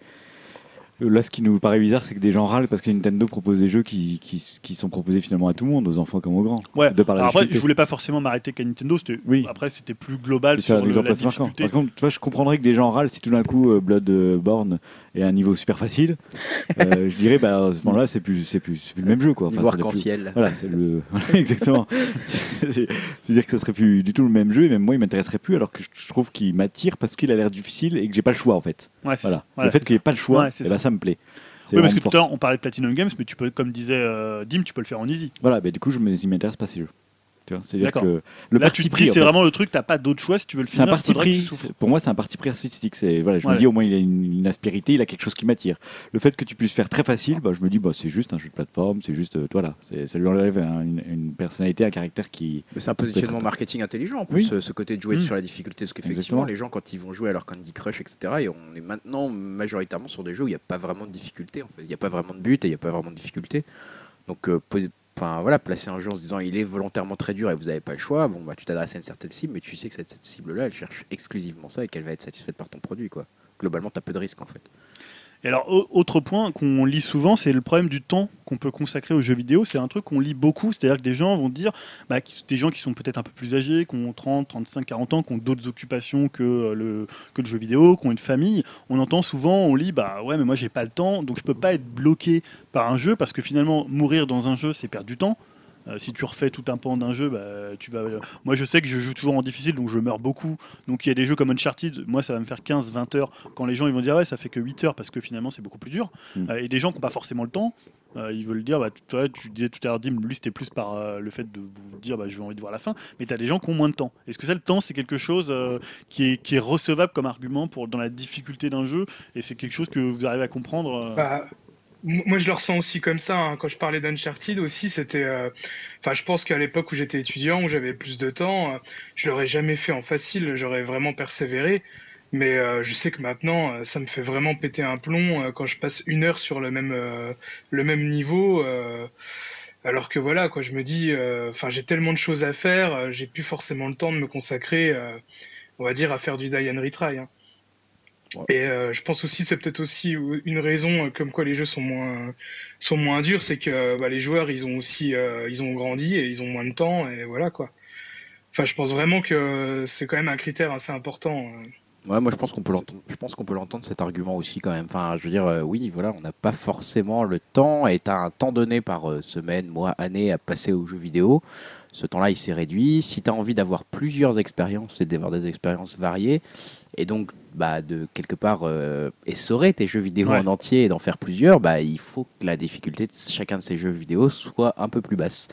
Speaker 1: Là, ce qui nous paraît bizarre, c'est que des gens râlent parce que Nintendo propose des jeux qui, qui, qui sont proposés finalement à tout le monde, aux enfants comme aux grands.
Speaker 5: Ouais.
Speaker 1: De par la
Speaker 5: après, je voulais pas forcément m'arrêter qu'à Nintendo. C'était
Speaker 1: Oui.
Speaker 5: après, c'était plus global sur le- la difficulté.
Speaker 1: Par contre, tu vois, je comprendrais que des gens râlent si tout d'un coup euh, Bloodborne est à un niveau super facile. Euh, je dirais, bah, à ce moment-là, c'est plus, c'est plus, c'est plus le même jeu, quoi. plus-
Speaker 2: arc-en-ciel.
Speaker 1: Voilà, c'est le. Voilà, exactement. Je veux dire que ça serait plus du tout le même jeu, et même moi, il m'intéresserait plus, alors que je, trouve qu'il m'attire parce qu'il a l'air difficile et que j'ai pas le choix, en fait.
Speaker 5: Ouais, c'est
Speaker 1: Voilà.
Speaker 5: ça. Voilà,
Speaker 1: le fait qu'il n'y ait pas le choix,
Speaker 5: Ouais,
Speaker 1: eh ben,
Speaker 5: ça.
Speaker 1: ça me plaît. C'est
Speaker 5: Oui, parce que tout à l'heure, on parlait de Platinum Games, mais tu peux, comme disait euh, Dim, tu peux le faire en easy.
Speaker 1: Voilà, mais du coup, je il m'intéresse pas ces jeux. Tu vois, C'est-à-dire que le
Speaker 5: Là,
Speaker 1: parti
Speaker 5: tu te
Speaker 1: pris,
Speaker 5: dis, c'est vraiment le truc, t'as pas d'autre choix si tu veux le
Speaker 1: c'est un
Speaker 5: finir.
Speaker 1: parti pris. Pour moi, c'est un parti pris artistique. C'est voilà, je
Speaker 5: Ouais.
Speaker 1: me dis au moins il a une, une aspérité, il a quelque chose qui m'attire. Le fait que tu puisses faire très facile, bah, je me dis bah, c'est juste un jeu de plateforme, c'est juste euh, voilà, c'est- ça lui enlève un- une, une personnalité, un caractère qui.
Speaker 2: C'est un positionnement marketing intelligent en plus,
Speaker 1: Oui.
Speaker 2: ce, ce côté de jouer
Speaker 5: Mm.
Speaker 2: sur la difficulté. Parce qu'effectivement, les gens, quand ils vont jouer à leur Candy Crush, etc., et on est maintenant majoritairement sur des jeux où il n'y a pas vraiment de difficulté. En fait. Il n'y a pas vraiment de but et il n'y a pas vraiment de difficulté. Donc, euh, enfin, voilà, placer un jeu en se disant il est volontairement très dur et vous n'avez pas le choix, bon, bah, tu t'adresses à une certaine cible, mais tu sais que cette, cible-là, elle cherche exclusivement ça et qu'elle va être satisfaite par ton produit. Quoi. Globalement, tu as peu de risques en fait.
Speaker 5: Et alors, au- autre point qu'on lit souvent, c'est le problème du temps qu'on peut consacrer aux jeux vidéo. C'est un truc qu'on lit beaucoup, c'est-à-dire que des gens vont dire, bah, des gens qui sont peut-être un peu plus âgés, qui ont 30, 35, 40 ans, qui ont d'autres occupations que euh, le, que le jeu vidéo, qui ont une famille. On entend souvent, on lit, bah ouais, mais moi j'ai pas le temps, donc je peux pas être bloqué par un jeu parce que finalement, mourir dans un jeu, c'est perdre du temps. Euh, si tu refais tout un pan d'un jeu, bah, tu vas. Moi, je sais que je joue toujours en difficile, donc je meurs beaucoup. Donc, il y a des jeux comme Uncharted. Moi, ça va me faire 15-20 heures. Quand les gens ils vont dire ouais, ça fait que 8 heures parce que finalement, c'est beaucoup plus dur.
Speaker 1: Mm.
Speaker 5: Euh, et des gens qui n'ont pas forcément le temps, euh, ils veulent dire bah, tu, disais tout à l'heure, Dim, lui, c'était plus par euh, le fait de vous dire bah, j'ai envie de voir la fin. Mais tu as des gens qui ont moins de temps. Est-ce que ça, le temps, c'est quelque chose euh, qui, est, qui est recevable comme argument pour, dans la difficulté d'un jeu? Et c'est quelque chose que vous arrivez à comprendre euh,
Speaker 4: Bah, moi, je le ressens aussi comme ça. hein. Quand je parlais d'Uncharted aussi, c'était. euh, Enfin, je pense qu'à l'époque où j'étais étudiant, où j'avais plus de temps, euh, je l'aurais jamais fait en facile. J'aurais vraiment persévéré. Mais euh, je sais que maintenant, euh, ça me fait vraiment péter un plomb euh, quand je passe une heure sur le même le même niveau. alors que voilà, quoi, je me dis, enfin, j'ai tellement de choses à faire, j'ai plus forcément le temps de me consacrer, on va dire, à faire du die and retry. hein. Et euh, je pense aussi, c'est peut-être aussi une raison euh, comme quoi les jeux sont moins sont moins durs, c'est que bah, les joueurs, ils ont aussi euh, ils ont grandi et ils ont moins de temps et voilà quoi. Enfin, je pense vraiment que c'est quand même un critère assez important. euh.
Speaker 2: Ouais, moi je pense qu'on peut l'entendre. Je pense qu'on peut l'entendre cet argument aussi quand même. Enfin, je veux dire, euh, oui, voilà, on n'a pas forcément le temps et t'as un temps donné par euh, semaine, mois, année à passer aux jeux vidéo. Ce temps-là, il s'est réduit. Si tu as envie d'avoir plusieurs expériences et d'avoir des expériences variées, et donc bah, de quelque part euh, essorer tes jeux vidéo
Speaker 5: Ouais.
Speaker 2: en entier et d'en faire plusieurs, bah, il faut que la difficulté de chacun de ces jeux vidéo soit un peu plus basse.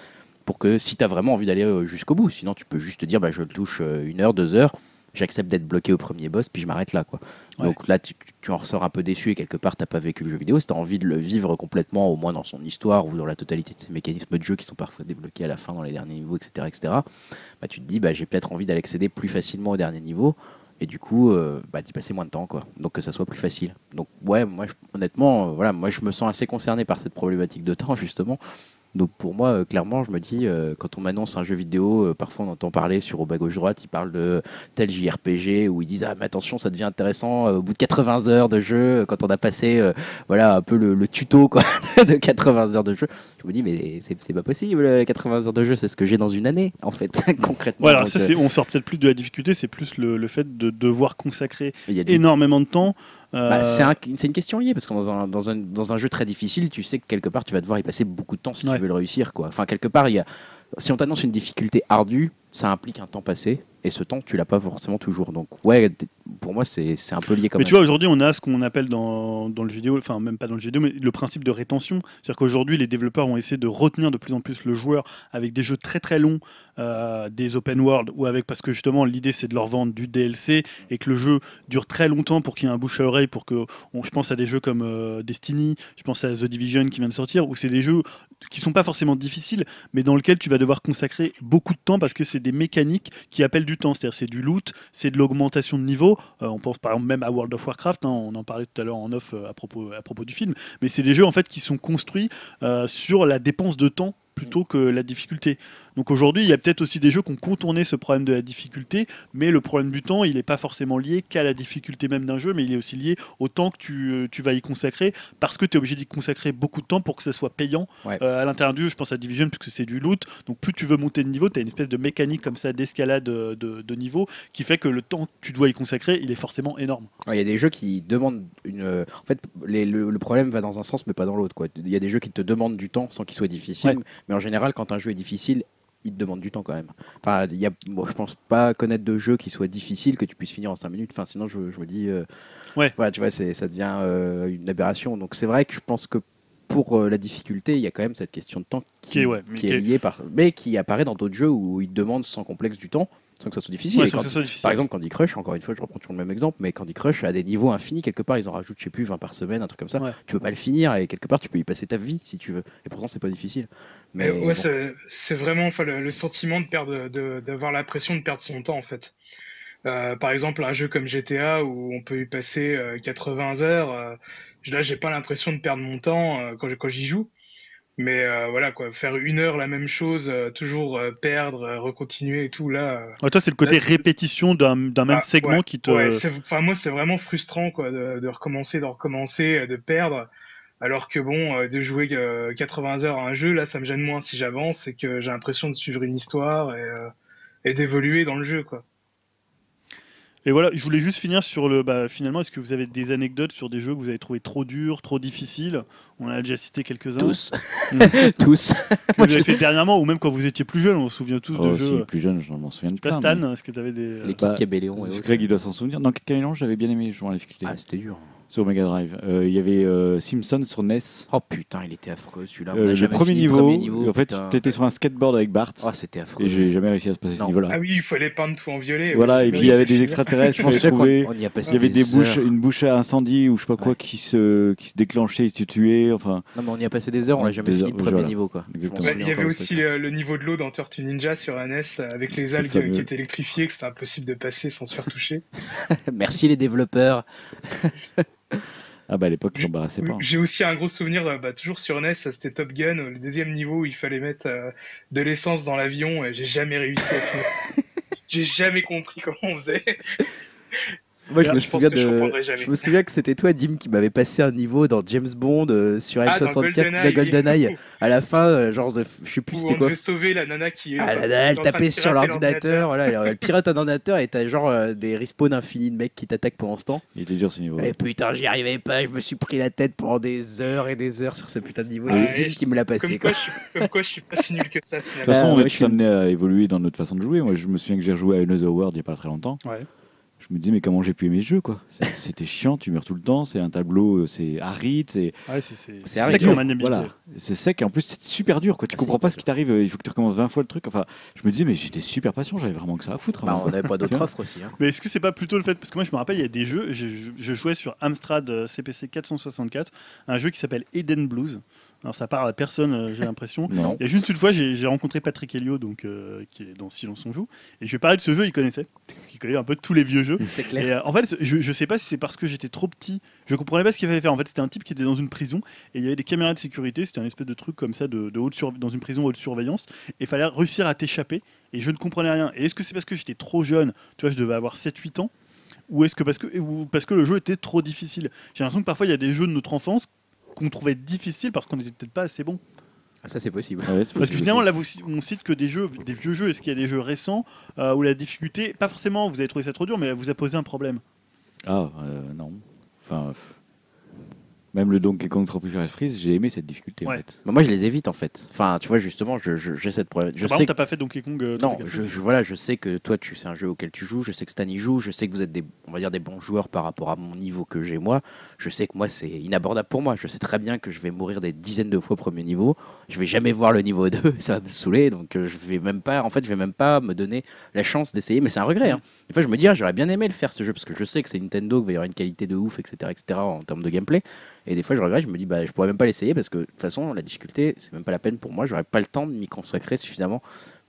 Speaker 2: Pour que si tu as vraiment envie d'aller euh, jusqu'au bout, sinon tu peux juste te dire bah, je le touche euh, une heure, deux heures, j'accepte d'être bloqué au premier boss, puis je m'arrête là. Quoi.
Speaker 5: Ouais.
Speaker 2: Donc là, tu, tu- tu en ressors un peu déçu et quelque part, t'as pas vécu le jeu vidéo. Si tu as envie de le vivre complètement, au moins dans son histoire ou dans la totalité de ses mécanismes de jeu qui sont parfois débloqués à la fin dans les derniers niveaux, etc., etc., bah, tu te dis bah, j'ai peut-être envie d'aller accéder plus facilement au dernier niveau et du coup euh, bah, d'y passer moins de temps quoi. Donc que ça soit plus facile. Donc ouais moi honnêtement euh, voilà moi je me sens assez concerné par cette problématique de temps justement donc pour moi euh, clairement je me dis euh, quand on m'annonce un jeu vidéo euh, parfois on entend parler sur au bas gauche droite ils parlent de tel JRPG où ils disent ah mais attention ça devient intéressant au bout de 80 heures de jeu quand on a passé voilà un peu le, le tuto quoi de 80 heures de jeu je me dis mais c'est pas possible euh, 80 heures de jeu c'est ce que j'ai dans une année en fait concrètement
Speaker 5: Voilà,
Speaker 2: Donc,
Speaker 5: ça, c'est, on sort peut-être plus de la difficulté, c'est plus le, le fait de devoir consacrer énormément de temps. Euh,
Speaker 2: Bah, c'est un- c'est une question liée parce que dans un, dans, un, dans un jeu très difficile, tu sais que quelque part tu vas devoir y passer beaucoup de temps si
Speaker 5: Ouais.
Speaker 2: tu veux le réussir. Quoi. Enfin, quelque part, il y a, si on t'annonce une difficulté ardue, ça implique un temps passé et ce temps, tu l'as pas forcément toujours. Donc, ouais, pour moi, c'est un peu lié quand
Speaker 5: Mais
Speaker 2: même.
Speaker 5: tu vois, aujourd'hui, on a ce qu'on appelle dans, dans le jeu vidéo, enfin, même pas dans le jeu vidéo, mais le principe de rétention. C'est-à-dire qu'aujourd'hui, les développeurs vont essayer de retenir de plus en plus le joueur avec des jeux très très longs, euh, des open world, ou avec, parce que justement, l'idée c'est de leur vendre du DLC et que le jeu dure très longtemps pour qu'il y ait un bouche à oreille, pour que, on- je pense à des jeux comme euh, Destiny, je pense à The Division qui vient de sortir, où c'est des jeux qui sont pas forcément difficiles, mais dans lesquels tu vas devoir consacrer beaucoup de temps parce que c'est des mécaniques qui appellent du temps. C'est-à-dire c'est du loot, c'est de l'augmentation de niveau. Euh, on pense par exemple même à World of Warcraft, hein, on en parlait tout à l'heure en off euh, à, propos, du film, mais c'est des jeux en fait qui sont construits euh, sur la dépense de temps plutôt que la difficulté. Donc aujourd'hui, il y a peut-être aussi des jeux qui ont contourné ce problème de la difficulté, mais le problème du temps, il n'est pas forcément lié qu'à la difficulté même d'un jeu, mais il est aussi lié au temps que tu, euh, tu vas y consacrer, parce que tu es obligé d'y consacrer beaucoup de temps pour que ça soit payant
Speaker 2: Ouais.
Speaker 5: euh, à l'intérieur du jeu. Je pense à Division, puisque c'est du loot, donc plus tu veux monter de niveau, tu as une espèce de mécanique comme ça d'escalade euh, de, de niveau, qui fait que le temps que tu dois y consacrer, il est forcément énorme.
Speaker 2: Ouais, Il y a des jeux qui demandent une. En fait, les- le, le problème va dans un sens, mais pas dans l'autre. Il y a des jeux qui te demandent du temps sans qu'ils soient difficiles.
Speaker 5: Ouais.
Speaker 2: Mais en général, quand un jeu est difficile, il te demande du temps quand même. Enfin, il y a, bon, je pense pas connaître de jeu qui soit difficile que tu puisses finir en 5 minutes. Enfin, sinon, je, je me dis. euh,
Speaker 5: Ouais.
Speaker 2: Voilà, tu vois, c'est- ça devient euh, une aberration. Donc, c'est vrai que je pense que pour euh, la difficulté, il y a quand même cette question de temps qui,
Speaker 5: Qui est, ouais,
Speaker 2: qui liée par. Mais qui apparaît dans d'autres jeux où ils te demandent sans complexe du temps, sans que ça soit difficile.
Speaker 5: Ouais,
Speaker 2: Et
Speaker 5: sans
Speaker 2: quand-
Speaker 5: que ce soit difficile.
Speaker 2: par exemple, Candy Crush, encore une fois, je reprends toujours le même exemple, mais Candy Crush a des niveaux infinis. Quelque part, ils en rajoutent, je sais plus, 20 par semaine, un truc comme ça.
Speaker 5: Ouais.
Speaker 2: Tu peux pas le finir et quelque part, tu peux y passer ta vie si tu veux. Et pourtant, c'est pas difficile. Mais
Speaker 4: Mais ouais,
Speaker 2: bon.
Speaker 4: c'est- vraiment enfin, le, le sentiment de perdre, de- d'avoir l'impression de perdre son temps en fait. Euh, par exemple, un jeu comme GTA où on peut y passer euh, 80 heures, euh, là j'ai pas l'impression de perdre mon temps euh, quand, je- quand j'y joue. Mais euh, voilà quoi, faire une heure la même chose, euh, toujours euh, perdre, euh, recontinuer et tout là. euh,
Speaker 5: Ouais, toi, c'est le côté
Speaker 4: Là,
Speaker 5: répétition d'un d'un même
Speaker 4: Ah,
Speaker 5: segment
Speaker 4: ouais,
Speaker 5: qui te.
Speaker 4: Ouais, enfin moi c'est vraiment frustrant quoi de, de recommencer, de recommencer, euh, de perdre. Alors que bon, euh, de jouer euh, 80 heures à un jeu, là ça me gêne moins si j'avance et que j'ai l'impression de suivre une histoire et, euh, et d'évoluer dans le jeu quoi.
Speaker 5: Et voilà, je voulais juste finir sur le. Bah, finalement, est-ce que vous avez des anecdotes sur des jeux que vous avez trouvé trop durs, trop difficiles? On en a déjà cité quelques-uns.
Speaker 2: tous.
Speaker 5: Mm.
Speaker 2: tous.
Speaker 5: Que vous avez fait dernièrement, ou même quand vous étiez plus jeune, on se souvient tous de
Speaker 1: Oh,
Speaker 5: jeux.
Speaker 1: si, plus jeune, je m'en souviens de plein.
Speaker 5: Stan,
Speaker 1: mais-
Speaker 5: est-ce que tu avais des.
Speaker 2: L'équipe
Speaker 1: Bah,
Speaker 2: Cabelléon.
Speaker 1: Greg, il doit s'en souvenir. Dans Caméléon, j'avais bien aimé jouer à la difficulté.
Speaker 2: Ah, c'était dur.
Speaker 1: Sur Mega Drive. Euh, Il y avait euh, Simpson sur NES.
Speaker 2: Oh putain, il était affreux celui-là. On
Speaker 1: Euh, le premier niveau,
Speaker 2: premier niveau,
Speaker 1: en fait, tu étais sur un skateboard avec Bart.
Speaker 2: Oh, c'était affreux.
Speaker 1: et j'ai jamais réussi à se passer ce niveau-là.
Speaker 4: Ah oui, il fallait peindre tout en violet.
Speaker 1: Voilà, et puis il y avait des extraterrestres,
Speaker 2: qu'on
Speaker 1: trouver.
Speaker 2: on y a passé
Speaker 1: Il y avait des bouches, une bouche à incendie ou je sais pas quoi
Speaker 2: Ouais.
Speaker 1: qui se qui se déclenchait et tu tuais. Enfin,
Speaker 2: Non, mais on y a passé des heures, on l'a jamais fini le premier
Speaker 1: voilà.
Speaker 2: niveau quoi.
Speaker 1: Exactement.
Speaker 4: Il y avait aussi euh, le niveau de l'eau dans Tortue Ninja sur NES euh, avec les algues qui étaient électrifiées, que c'était impossible de passer sans se faire toucher.
Speaker 2: Merci les développeurs.
Speaker 1: ah bah à l'époque, ils s'embarrassaient pas.
Speaker 4: J'ai aussi un gros souvenir, euh, bah, toujours sur NES, c'était Top Gun, euh, le deuxième niveau où il fallait mettre euh, de l'essence dans l'avion et j'ai jamais réussi à finir. j'ai jamais compris comment on faisait.
Speaker 2: Moi, je me souviens
Speaker 4: que je
Speaker 2: de. Je me souviens que c'était toi, Dim, qui m'avait passé un niveau dans James Bond euh, sur
Speaker 4: Ah, dans
Speaker 2: L64
Speaker 4: GoldenEye,
Speaker 2: de GoldenEye. À la fin, euh, genre, de, je sais plus c'était
Speaker 4: on
Speaker 2: quoi.
Speaker 4: sauver la nana qui est.
Speaker 2: Ah là,
Speaker 4: est
Speaker 2: elle tapait sur l'ordinateur, voilà, elle, elle pirate un ordinateur et t'as genre euh, des respawns infinis de mecs qui t'attaquent pendant ce temps.
Speaker 1: Il était dur ce niveau.
Speaker 2: Et putain, j'y arrivais pas, je me suis pris la tête pendant des heures et des heures sur ce putain de niveau.
Speaker 4: Ah,
Speaker 2: c'est Dim qui me l'a
Speaker 4: Comme
Speaker 2: passé.
Speaker 4: quoi,
Speaker 2: Quoi.
Speaker 4: je comme quoi je suis pas si nul que ça
Speaker 1: De toute façon,
Speaker 2: Ah,
Speaker 1: on est amenés à évoluer dans notre façon de jouer. Moi, je me souviens que j'ai rejoué à Another World il y a pas très longtemps.
Speaker 5: Ouais.
Speaker 1: Je me dis, mais comment j'ai pu aimer ce jeu, quoi? C'était chiant, tu meurs tout le temps, c'est un tableau, euh, c'est aride, c'est
Speaker 5: Ouais, c'est
Speaker 2: aride.
Speaker 5: sec
Speaker 1: voilà, c'est sec et en plus c'est super dur, quoi. Tu
Speaker 2: Ah,
Speaker 1: comprends pas ce qui t'arrive, euh, il faut que tu recommences 20 fois le truc. Enfin, je me disais, mais j'étais super patient, j'avais vraiment que ça à foutre.
Speaker 2: Bah,
Speaker 1: hein.
Speaker 2: on n'avait pas d'autres offres aussi. hein.
Speaker 5: Mais est-ce que c'est pas plutôt le fait parce que moi je me rappelle il y a des jeux je, je- je jouais sur Amstrad euh, CPC 464 un jeu qui s'appelle Eden Blues alors ça parle à personne euh, j'ai l'impression il y a juste une fois j'ai rencontré Patrick Helio donc euh, qui est dans Silence on joue et je lui ai parlé de ce jeu il connaissait il connaît un peu tous les vieux jeux
Speaker 2: C'est
Speaker 5: et
Speaker 2: clair.
Speaker 5: euh, en fait, je, je sais pas si c'est parce que j'étais trop petit, je comprenais pas ce qu'il fallait faire. En fait, c'était un type qui était dans une prison et il y avait des caméras de sécurité. C'était un espèce de truc comme ça de, de haute sur- dans une prison haute surveillance. Et il fallait réussir à t'échapper. Et je ne comprenais rien. Et est-ce que c'est parce que j'étais trop jeune? Tu vois, je devais avoir 7-8 ans. Ou est-ce que parce que, ou parce que le jeu était trop difficile? J'ai l'impression que parfois il y a des jeux de notre enfance qu'on trouvait difficiles parce qu'on n'était peut-être pas assez bon.
Speaker 2: Ah, ça, c'est possible.
Speaker 1: Ouais, c'est
Speaker 5: Parce que
Speaker 1: possible
Speaker 5: finalement,
Speaker 1: aussi.
Speaker 5: là, vous, on cite que des jeux, des vieux jeux. Est-ce qu'il y a des jeux récents euh, où la difficulté, pas forcément, vous avez trouvé ça trop dur, mais elle vous a posé un problème?
Speaker 1: Ah, euh, non. Enfin, euh, même le Donkey Kong Tropical Freeze, j'ai aimé cette difficulté en
Speaker 5: Ouais.
Speaker 1: fait.
Speaker 2: Bah, moi, je les évite en fait. Enfin, tu vois, justement, je- je- j'ai cette problème. Je
Speaker 5: Par
Speaker 2: sais
Speaker 5: t'as pas fait Donkey Kong euh,
Speaker 2: Non,
Speaker 5: Tropical
Speaker 2: je,
Speaker 5: Freeze
Speaker 2: je- voilà, je sais que toi, tu c'est un jeu auquel tu joues. Je sais que Stan y joue. Je sais que vous êtes des, on va dire, des bons joueurs par rapport à mon niveau que j'ai moi. Je sais que moi, c'est inabordable pour moi. Je sais très bien que je vais mourir des dizaines de fois au premier niveau. Je vais jamais voir le niveau 2. Ça va me saouler. Donc, euh, je vais même pas, en fait, je vais même pas me donner la chance d'essayer. Mais c'est un regret. Hein. Des fois, je me dis, ah, j'aurais bien aimé le faire ce jeu parce que je sais que c'est Nintendo, qu'il va y avoir une qualité de ouf, etc., etc. en termes de gameplay. Et des fois, je regrette. Je me dis, bah, je pourrais même pas l'essayer parce que de toute façon, la difficulté, c'est même pas la peine pour moi. J'aurais pas le temps de m'y consacrer suffisamment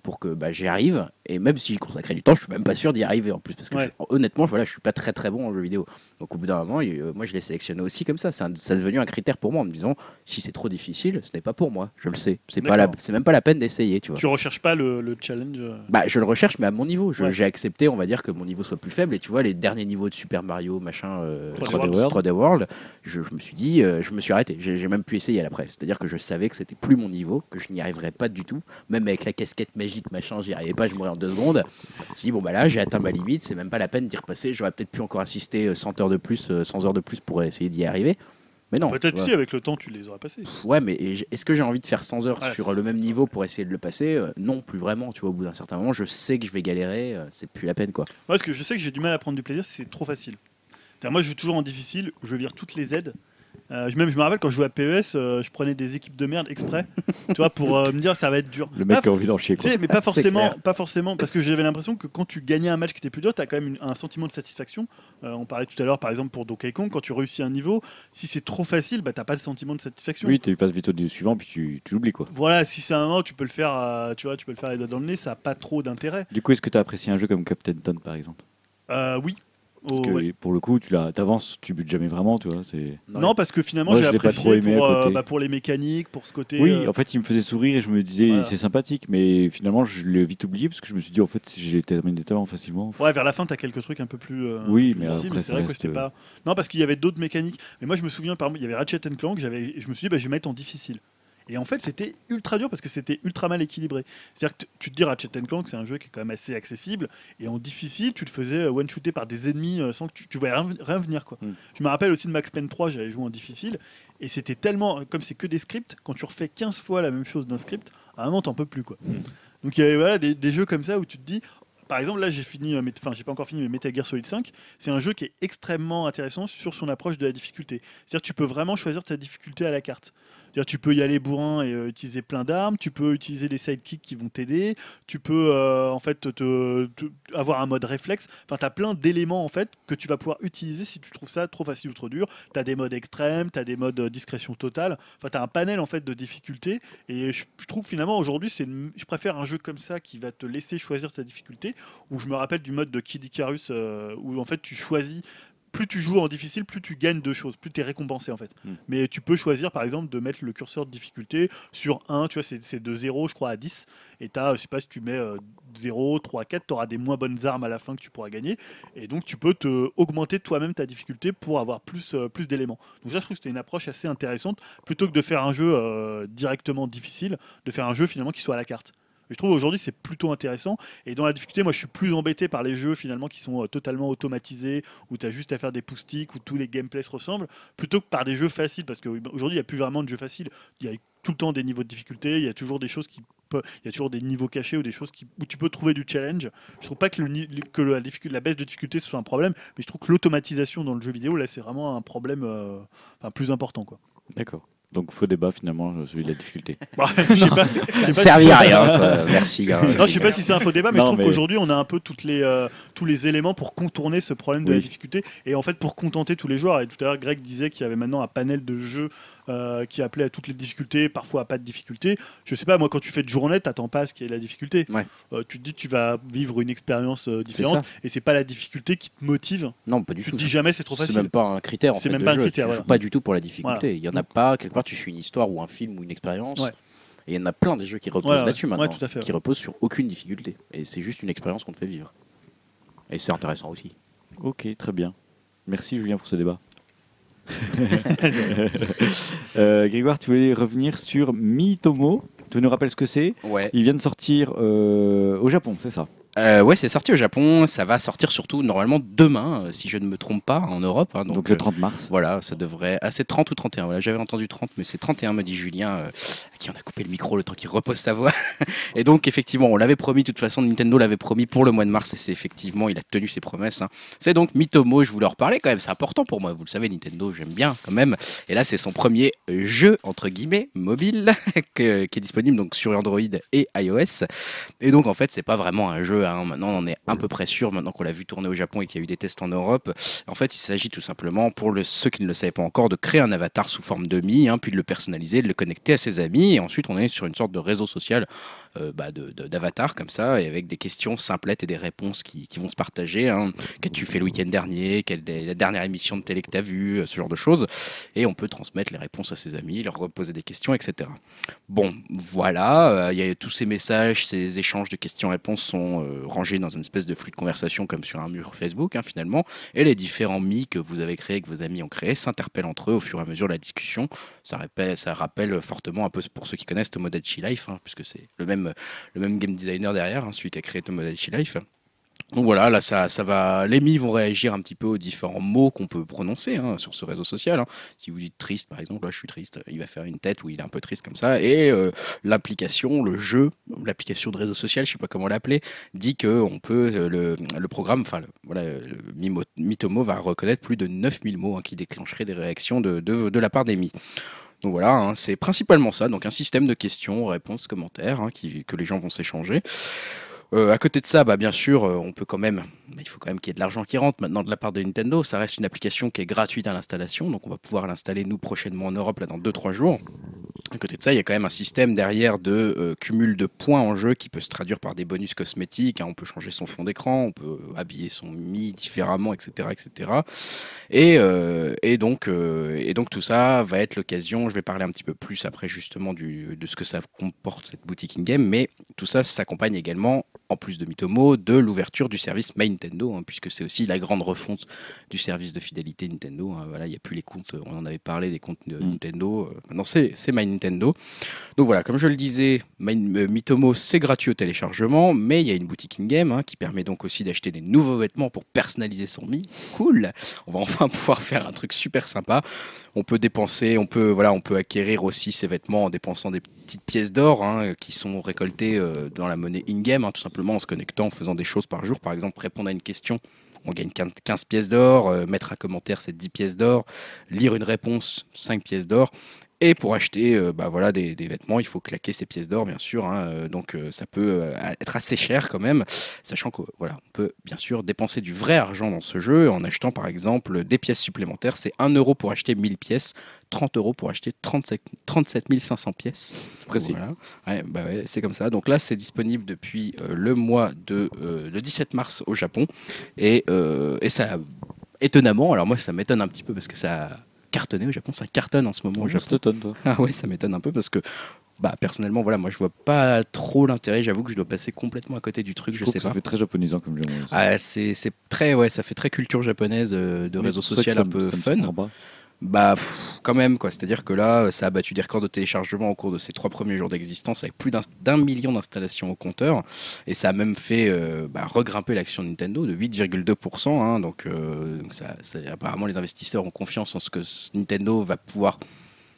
Speaker 2: pour que bah, j'y arrive. Et même si j'y consacrais du temps, je suis même pas sûr d'y arriver en plus. Parce que
Speaker 5: Ouais.
Speaker 2: je- honnêtement, voilà, je suis pas très très bon en jeu vidéo. Donc au bout d'un moment, euh, moi je l'ai sélectionné aussi comme ça. C'est un- ça est devenu un critère pour moi en me disant si c'est trop difficile, ce n'est pas pour moi. Je le sais. C'est pas c'est même pas la peine d'essayer, tu vois.
Speaker 5: Tu recherches pas le, le challenge euh,
Speaker 2: Bah, je le recherche, mais à mon niveau.
Speaker 5: Ouais.
Speaker 2: J'ai accepté, on va dire, que mon niveau soit plus faible. Et tu vois, les derniers niveaux de Super Mario, machin, euh,
Speaker 5: 3D
Speaker 2: 3D,
Speaker 1: World.
Speaker 2: 3D World, je, je me suis dit, euh, je me suis arrêté. J'ai j'ai même pu essayer à l'après. C'est-à-dire que je savais que c'était plus mon niveau, que je n'y arriverais pas du tout. Même avec la casquette magique, machin, j'y arrivais pas, je mourrais en deux secondes. Je me suis dit, bon, bah là, j'ai atteint ma limite, c'est même pas la peine d'y repasser. J'aurais peut-être pu encore assister euh, 100 heures de plus, euh, 100 heures de plus pour essayer d'y arriver. Mais non.
Speaker 5: Peut-être si, avec le temps, tu les aurais passés.
Speaker 2: Ouais, mais est-ce que j'ai envie de faire 100 heures
Speaker 5: Ouais,
Speaker 2: sur le même niveau pour essayer de le passer? Euh, Non, plus vraiment. Tu vois, au bout d'un certain moment, je sais que je vais galérer. euh, c'est plus la peine, quoi.
Speaker 5: Moi, parce que je sais que j'ai du mal à prendre du plaisir, c'est trop facile. Moi, je joue toujours en difficile, je vire toutes les aides. Euh, je- même, je me rappelle quand je jouais à PES, euh, je prenais des équipes de merde exprès, tu vois, pour euh, me dire ça va être dur.
Speaker 1: Le mec qui a envie d'en chier
Speaker 5: Tu
Speaker 1: quoi.
Speaker 5: sais, mais pas forcément, pas forcément, parce que j'avais l'impression que quand tu gagnais un match qui était plus dur, tu as quand même une- un sentiment de satisfaction. Euh, on parlait tout à l'heure, par exemple, pour Donkey Kong, quand tu réussis un niveau, si c'est trop facile, bah, t'as pas le sentiment de satisfaction.
Speaker 1: Oui, tu passes vite au niveau suivant puis tu, tu l'oublies quoi.
Speaker 5: Voilà, si c'est un moment, tu peux le faire, euh, tu vois, tu peux le faire les doigts dans le nez, ça a pas trop d'intérêt.
Speaker 1: Du coup, est-ce que tu as apprécié un jeu comme Captain Toad par exemple?
Speaker 5: Euh, oui.
Speaker 1: Parce
Speaker 5: Oh,
Speaker 1: que
Speaker 5: ouais.
Speaker 1: pour le coup, tu t'avances, tu butes jamais vraiment, tu vois.
Speaker 5: Non, parce que finalement, j'ai apprécié
Speaker 1: trop aimé à
Speaker 5: pour, euh, bah, pour les mécaniques, pour ce côté.
Speaker 1: Oui,
Speaker 5: euh,
Speaker 1: en fait, il me faisait sourire et je me disais
Speaker 5: Voilà.
Speaker 1: c'est sympathique, mais finalement, je l'ai vite oublié parce que je me suis dit en fait, si j'ai terminé tellement facilement.
Speaker 5: Ouais, vers la fin, tu as quelques trucs un peu plus. euh,
Speaker 1: Oui,
Speaker 5: plus
Speaker 1: mais après,
Speaker 5: c'est
Speaker 1: ça
Speaker 5: vrai que c'était pas. Non, parce qu'il y avait d'autres mécaniques. Mais moi, je me souviens, par exemple, il y avait Ratchet Clank, j'avais, je me suis dit, bah, je vais mettre en difficile. Et en fait, c'était ultra dur parce que c'était ultra mal équilibré. C'est-à-dire que tu te dis Ratchet Clank, c'est un jeu qui est quand même assez accessible. Et en difficile, tu te faisais euh, one-shooter par des ennemis euh, sans que tu, tu voyais rien, rien venir. Quoi.
Speaker 1: Mm.
Speaker 5: Je me rappelle aussi de Max Payne 3, j'avais joué en difficile. Et c'était tellement. Comme c'est que des scripts, quand tu refais 15 fois la même chose d'un script, à un moment, t'en peux plus. Quoi.
Speaker 1: Mm.
Speaker 5: Donc il y avait voilà, des, des jeux comme ça où tu te dis. Par exemple, là, j'ai fini, euh, enfin, j'ai pas encore fini, mais Metal Gear Solid 5, c'est un jeu qui est extrêmement intéressant sur son approche de la difficulté. C'est-à-dire que tu peux vraiment choisir ta difficulté à la carte. Tu peux y aller bourrin et euh, utiliser plein d'armes, tu peux utiliser des sidekicks qui vont t'aider, tu peux euh, en fait avoir un mode réflexe. Enfin, tu as plein d'éléments en fait que tu vas pouvoir utiliser si tu trouves ça trop facile ou trop dur. Tu as des modes extrêmes, tu as des modes euh, discrétion totale. Enfin, tu as un panel en fait de difficultés et je, trouve finalement aujourd'hui c'est je préfère un jeu comme ça qui va te laisser choisir ta difficulté où je me rappelle du mode de Kid Icarus où en fait tu choisis plus tu joues en difficile, plus tu gagnes de choses, plus tu es récompensé en fait.
Speaker 1: Mm.
Speaker 5: Mais tu peux choisir par exemple de mettre le curseur de difficulté sur 1, tu vois, c'est de 0 je crois à 10. Et tu as, je sais pas si tu mets euh, 0, 3, 4, tu auras des moins bonnes armes à la fin que tu pourras gagner. Et donc tu peux te augmenter toi-même ta difficulté pour avoir plus, euh, plus d'éléments. Donc ça je trouve que c'était une approche assez intéressante, plutôt que de faire un jeu euh, directement difficile, de faire un jeu finalement qui soit à la carte. Je trouve aujourd'hui c'est plutôt intéressant. Et dans la difficulté, moi je suis plus embêté par les jeux finalement qui sont euh, totalement automatisés, où tu as juste à faire des poustiques, où tous les gameplays se ressemblent, plutôt que par des jeux faciles. Parce qu'aujourd'hui il n'y a plus vraiment de jeux faciles. Il y a tout le temps des niveaux de difficulté, il y a toujours des choses qui il y a toujours des niveaux cachés ou des choses où tu peux trouver du challenge. Je trouve pas que, la, baisse de difficulté soit un problème, mais je trouve que l'automatisation dans le jeu vidéo, là, c'est vraiment un problème euh, enfin, plus important. Quoi.
Speaker 1: D'accord. Donc faux débat finalement, euh, celui de la difficulté.
Speaker 5: Bah, je sais pas, je sais pas
Speaker 2: Servi
Speaker 5: si-
Speaker 2: à rien. quoi. Merci. hein.
Speaker 5: Non, je sais pas si c'est un faux débat, mais
Speaker 1: Non,
Speaker 5: je trouve
Speaker 1: mais-
Speaker 5: qu'aujourd'hui, on a un peu toutes les, euh, tous les éléments pour contourner ce problème de la difficulté et en fait pour contenter tous les joueurs. Et tout à l'heure, Greg disait qu'il y avait maintenant un panel de jeux euh, qui appelait à toutes les difficultés, parfois à pas de difficulté. Je sais pas, moi, quand tu fais de journée, t'attends pas à ce qu'il y ait la difficulté.
Speaker 2: Ouais.
Speaker 5: Euh, tu te dis, tu vas vivre une expérience euh,
Speaker 2: C'est
Speaker 5: différente et c'est pas la difficulté qui te motive.
Speaker 2: Non, pas du
Speaker 5: Tu
Speaker 2: tout.
Speaker 5: te dis jamais c'est trop
Speaker 2: C'est
Speaker 5: facile.
Speaker 2: même pas un critère. en
Speaker 5: C'est même
Speaker 2: de
Speaker 5: pas un critère,
Speaker 2: Tu
Speaker 5: voilà.
Speaker 2: joues pas du tout pour la difficulté. Il y en a pas. Quelque part, tu suis une histoire ou un film ou une expérience.
Speaker 5: Ouais.
Speaker 2: Et il y en a plein des jeux qui reposent là-dessus
Speaker 5: ouais.
Speaker 2: maintenant.
Speaker 5: Ouais, tout à fait,
Speaker 2: Qui
Speaker 5: ouais.
Speaker 2: reposent sur aucune difficulté. Et c'est juste une expérience qu'on te fait vivre. Et c'est intéressant aussi.
Speaker 1: Ok, très bien. Merci Julien pour ce débat. Euh, Grégoire, tu voulais revenir sur Mitomo. Tu nous rappelles ce que c'est?
Speaker 2: Ouais.
Speaker 1: Il vient de sortir euh, au Japon, c'est ça?
Speaker 2: Euh, ouais, c'est sorti au Japon. Ça va sortir surtout normalement demain, euh, si je ne me trompe pas, en Europe. hein.
Speaker 1: donc,
Speaker 2: donc
Speaker 1: le
Speaker 2: euh,
Speaker 1: 30 mars.
Speaker 2: Voilà, ça devrait. Ah, c'est 30 ou 31. Voilà, j'avais entendu 30, mais c'est 31, me dit Julien, euh, à qui on a coupé le micro le temps qu'il repose sa voix. et donc, effectivement, on l'avait promis, de toute façon, Nintendo l'avait promis pour le mois de mars, et c'est effectivement, il a tenu ses promesses. hein. C'est donc Mitomo, je voulais en reparler quand même, c'est important pour moi, vous le savez, Nintendo, j'aime bien quand même. Et là, c'est son premier jeu, entre guillemets, mobile, que- qui est disponible donc sur Android et iOS. Et donc, en fait, c'est pas vraiment un jeu, hein. maintenant, on en est à peu près sûr, maintenant qu'on l'a vu tourner au Japon et qu'il y a eu des tests en Europe. En fait, il s'agit tout simplement, pour ceux qui ne le savaient pas encore, de créer un avatar sous forme de mi, hein, puis de le personnaliser, de le connecter à ses amis. Et ensuite, on est sur une sorte de réseau social euh, bah, d'avatar comme ça, et avec des questions simplettes et des réponses qui, vont se partager. Hein. Qu'as-tu fait le week-end dernier? Quelle est la dernière émission de télé que tu as vue Ce genre de choses. Et on peut transmettre les réponses à ses amis, leur reposer des questions, etc. Bon, voilà, euh, tous ces messages, ces échanges de questions-réponses sont euh, rangés dans une espèce de flux de conversation comme sur un mur Facebook, hein, finalement. Et les différents mi que vous avez créés, que vos amis ont créés, s'interpellent entre eux au fur et à mesure de la discussion. Ça rappelle, ça rappelle fortement un peu pour ceux qui connaissent Tomodachi Life, hein, puisque c'est le même, le même game designer derrière, hein, celui qui a créé Tomodachi Life. Donc voilà, là, ça, ça va. Les mi vont réagir un petit peu aux différents mots qu'on peut prononcer hein, sur ce réseau social. hein. Si vous dites triste, par exemple, là, je suis triste, il va faire une tête où il est un peu triste comme ça. Et euh, l'application, le jeu, l'application de réseau social, je sais pas comment l'appeler, dit que on peut euh, le, programme, enfin voilà, Mimo- Mitomo va reconnaître plus de 9000 mots hein, qui déclencheraient des réactions de, de, la part des mi. Donc voilà, c'est principalement ça, donc un système de questions, réponses, commentaires qui, que les gens vont s'échanger. Euh, à côté de ça, bah, bien sûr, euh, on peut quand même, il faut quand même qu'il y ait de l'argent qui rentre maintenant de la part de Nintendo. Ça reste une application qui est gratuite à l'installation, donc on va pouvoir l'installer nous prochainement en Europe là dans 2-3 jours. À côté de ça, il y a quand même un système derrière de euh, cumul de points en jeu qui peut se traduire par des bonus cosmétiques. hein. On peut changer son fond d'écran, on peut habiller son Mi différemment, etc., etc. Et, donc, tout ça va être l'occasion. Je vais parler un petit peu plus après justement de ce que ça comporte cette boutique in-game, mais tout ça s'accompagne également, en plus de Mitomo, de l'ouverture du service My Nintendo, hein, puisque c'est aussi la grande refonte du service de fidélité Nintendo. hein. Voilà, il n'y a plus les comptes, on en avait parlé des comptes de
Speaker 1: Mm.
Speaker 2: Nintendo. euh, maintenant, c'est My Nintendo. Donc voilà, comme je le disais, My- euh, Mitomo, c'est gratuit au téléchargement, mais il y a une boutique in-game hein, qui permet donc aussi d'acheter des nouveaux vêtements pour personnaliser son Mi. Cool On va enfin pouvoir faire un truc super sympa. On peut dépenser, on peut, voilà, on peut acquérir aussi ces vêtements en dépensant des petites pièces d'or hein, qui sont récoltées euh, dans la monnaie in-game, hein, tout simplement en se connectant, en faisant des choses par jour. Par exemple, répondre à une question, on gagne 15 15 pièces d'or, euh, mettre un commentaire, c'est 10 pièces d'or, lire une réponse, 5 pièces d'or. Et pour acheter euh, bah voilà, des, des vêtements, il faut claquer ces pièces d'or, bien sûr. hein, euh, donc euh, ça peut euh, être assez cher quand même, sachant qu'on voilà, on peut bien sûr dépenser du vrai argent dans ce jeu en achetant par exemple des pièces supplémentaires. C'est 1 euro pour acheter 1000 pièces, 30 euros pour acheter 37, 37 500 pièces.
Speaker 1: Précis.
Speaker 2: Voilà. Ouais, bah ouais, c'est comme ça. Donc là, c'est disponible depuis le mois de le 17 mars au Japon. Et, et ça, étonnamment, alors moi, ça m'étonne un petit peu parce que ça cartonné au Japon. Ça cartonne en ce moment au
Speaker 1: Moi, je
Speaker 2: Japon.
Speaker 1: t'étonne, toi.
Speaker 2: Ah ouais, ça m'étonne un peu parce que. Bah, personnellement, voilà, moi je vois pas trop l'intérêt. J'avoue que je dois passer complètement à côté du truc, je,
Speaker 1: trouve
Speaker 2: sais
Speaker 1: que Ça
Speaker 2: pas.
Speaker 1: fait très japonisant comme aussi.
Speaker 2: Ah, c'est c'est très, ouais, ça fait très culture japonaise euh, de
Speaker 1: Mais
Speaker 2: réseau social
Speaker 1: ça
Speaker 2: un peu
Speaker 1: ça
Speaker 2: fun. Bah, quand même, quoi. C'est-à-dire que là, ça a battu des records de téléchargement au cours de ses trois premiers jours d'existence, avec plus d'un million d'installations au compteur. Et ça a même fait euh, bah, regrimper l'action Nintendo de 8,2%. hein. donc, euh, apparemment, les investisseurs ont confiance en ce que Nintendo va pouvoir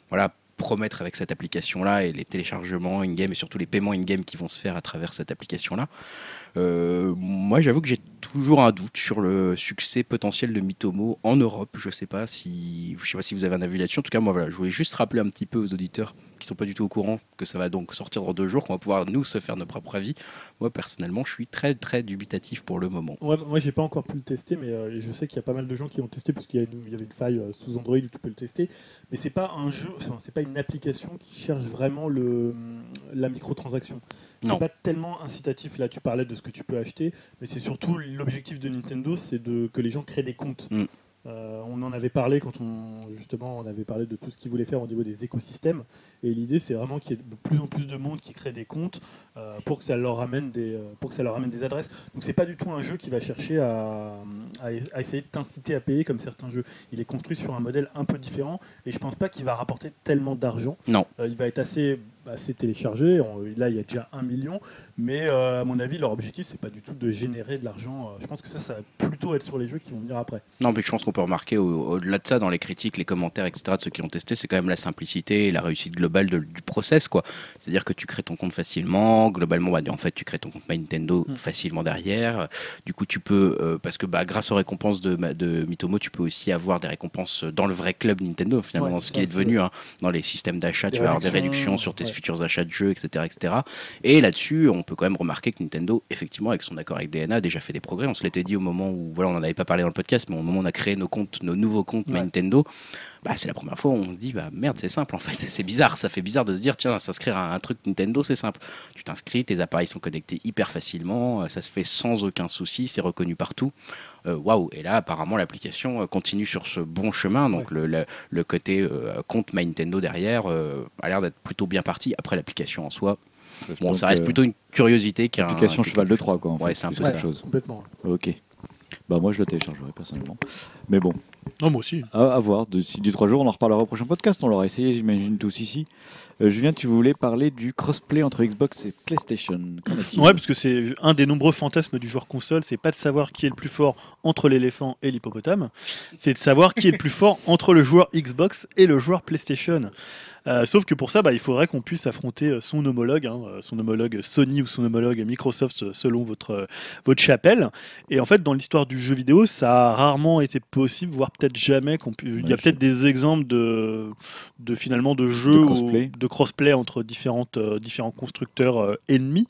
Speaker 2: voilà, promettre avec cette application-là et les téléchargements in-game et surtout les paiements in-game qui vont se faire à travers cette application-là. Euh, moi, j'avoue que j'ai toujours un doute sur le succès potentiel de Mitomo en Europe. Je sais pas si, sais pas si vous avez un avis là-dessus. En tout cas, moi, voilà, je voulais juste rappeler un petit peu aux auditeurs qui sont pas du tout au courant que ça va donc sortir dans deux jours, qu'on va pouvoir nous se faire notre propre avis. Moi, personnellement, je suis très très dubitatif pour le moment.
Speaker 3: Ouais, moi, j'ai pas encore pu le tester, mais euh, je sais qu'il y a pas mal de gens qui l'ont testé parce qu'il y, avait une faille euh, sous Android où tu peux le tester. Mais c'est pas un jeu, c'est pas une application qui cherche vraiment le la microtransaction. C'est pas tellement incitatif. Là, tu parlais de ce que tu peux acheter, mais c'est surtout l'objectif de Nintendo, c'est de que les gens créent des comptes.
Speaker 2: Mm.
Speaker 3: Euh, on en avait parlé quand on justement on avait parlé de tout ce qu'ils voulaient faire au niveau des écosystèmes. Et l'idée c'est vraiment qu'il y ait de plus en plus de monde qui crée des comptes euh, pour que ça leur ramène des euh, pour que ça leur ramène des adresses. Donc c'est pas du tout un jeu qui va chercher à, à, à essayer de t'inciter à payer comme certains jeux. Il est construit sur un modèle un peu différent et je pense pas qu'il va rapporter tellement d'argent.
Speaker 2: Non.
Speaker 3: Euh, il va être assez assez téléchargé. On- là il y a déjà un million mais euh, à mon avis leur objectif c'est pas du tout de générer de l'argent Euh, je pense que ça ça va plutôt être sur les jeux qui vont venir après
Speaker 2: Non, mais je pense qu'on peut remarquer au- au-delà de ça, dans les critiques, les commentaires, etc., de ceux qui l'ont testé, c'est quand même la simplicité et la réussite globale de- du process, quoi. C'est-à-dire que tu crées ton compte facilement, globalement, bah, en fait, tu crées ton compte My Nintendo
Speaker 3: Mm.
Speaker 2: facilement derrière. Du coup, tu peux, euh, parce que bah, grâce aux récompenses de, de Mitomo, tu peux aussi avoir des récompenses dans le vrai club Nintendo, finalement,
Speaker 3: Ouais,
Speaker 2: dans
Speaker 3: c'est
Speaker 2: ce qu'il est devenu, hein, dans les systèmes d'achat, tu vas avoir des
Speaker 3: réductions,
Speaker 2: réductions sur tes
Speaker 3: ouais.
Speaker 2: futurs achats de jeux, etc., etc. Et là-dessus, on peut quand même remarquer que Nintendo, effectivement, avec son accord avec DNA, a déjà fait des progrès. On se l'était dit au moment où, voilà, on n'en avait pas parlé dans le podcast, mais au moment où on a créé nos comptes, nos nouveaux comptes
Speaker 3: Ouais.
Speaker 2: Nintendo, bah, c'est la première fois où on se dit, bah merde, c'est simple en fait. C'est bizarre, ça fait bizarre de se dire, tiens, s'inscrire à un truc Nintendo, c'est simple. Tu t'inscris, tes appareils sont connectés hyper facilement, euh, ça se fait sans aucun souci, c'est reconnu partout. Euh, Waouh! Et là, apparemment, l'application euh, continue sur ce bon chemin. Donc, le, le, le côté euh, compte My Nintendo derrière euh, a l'air d'être plutôt bien parti. Après, l'application en soi, bon,
Speaker 1: Donc,
Speaker 2: ça reste
Speaker 1: euh,
Speaker 2: plutôt une curiosité qu'un.
Speaker 1: Application cheval de Troie, quoi. En
Speaker 2: Ouais, c'est un peu ça.
Speaker 1: chose.
Speaker 3: complètement
Speaker 1: Ok. Bah moi je le téléchargerai personnellement. Mais bon,
Speaker 5: Non, moi aussi.
Speaker 1: à, à voir. D'ici deux trois jours, on en reparlera au prochain podcast. On l'aura essayé, j'imagine tous ici. Euh, Julien, tu voulais parler du crossplay entre Xbox et PlayStation.
Speaker 5: Ouais, parce que c'est un des nombreux fantasmes du joueur console, c'est pas de savoir qui est le plus fort entre l'éléphant et l'hippopotame, c'est de savoir qui est le plus fort entre le joueur Xbox et le joueur PlayStation. Euh, sauf que pour ça, bah, il faudrait qu'on puisse affronter euh, son homologue, hein, euh, son homologue Sony ou son homologue Microsoft selon votre, votre chapelle. Et en fait, dans l'histoire du jeu vidéo, ça a rarement été possible, voire peut-être jamais. qu'on pu- Il y a peut-être des exemples de, de finalement de jeux
Speaker 1: De
Speaker 5: où-
Speaker 1: crossplay.
Speaker 5: de crossplay entre différentes, euh, différents constructeurs euh, ennemis.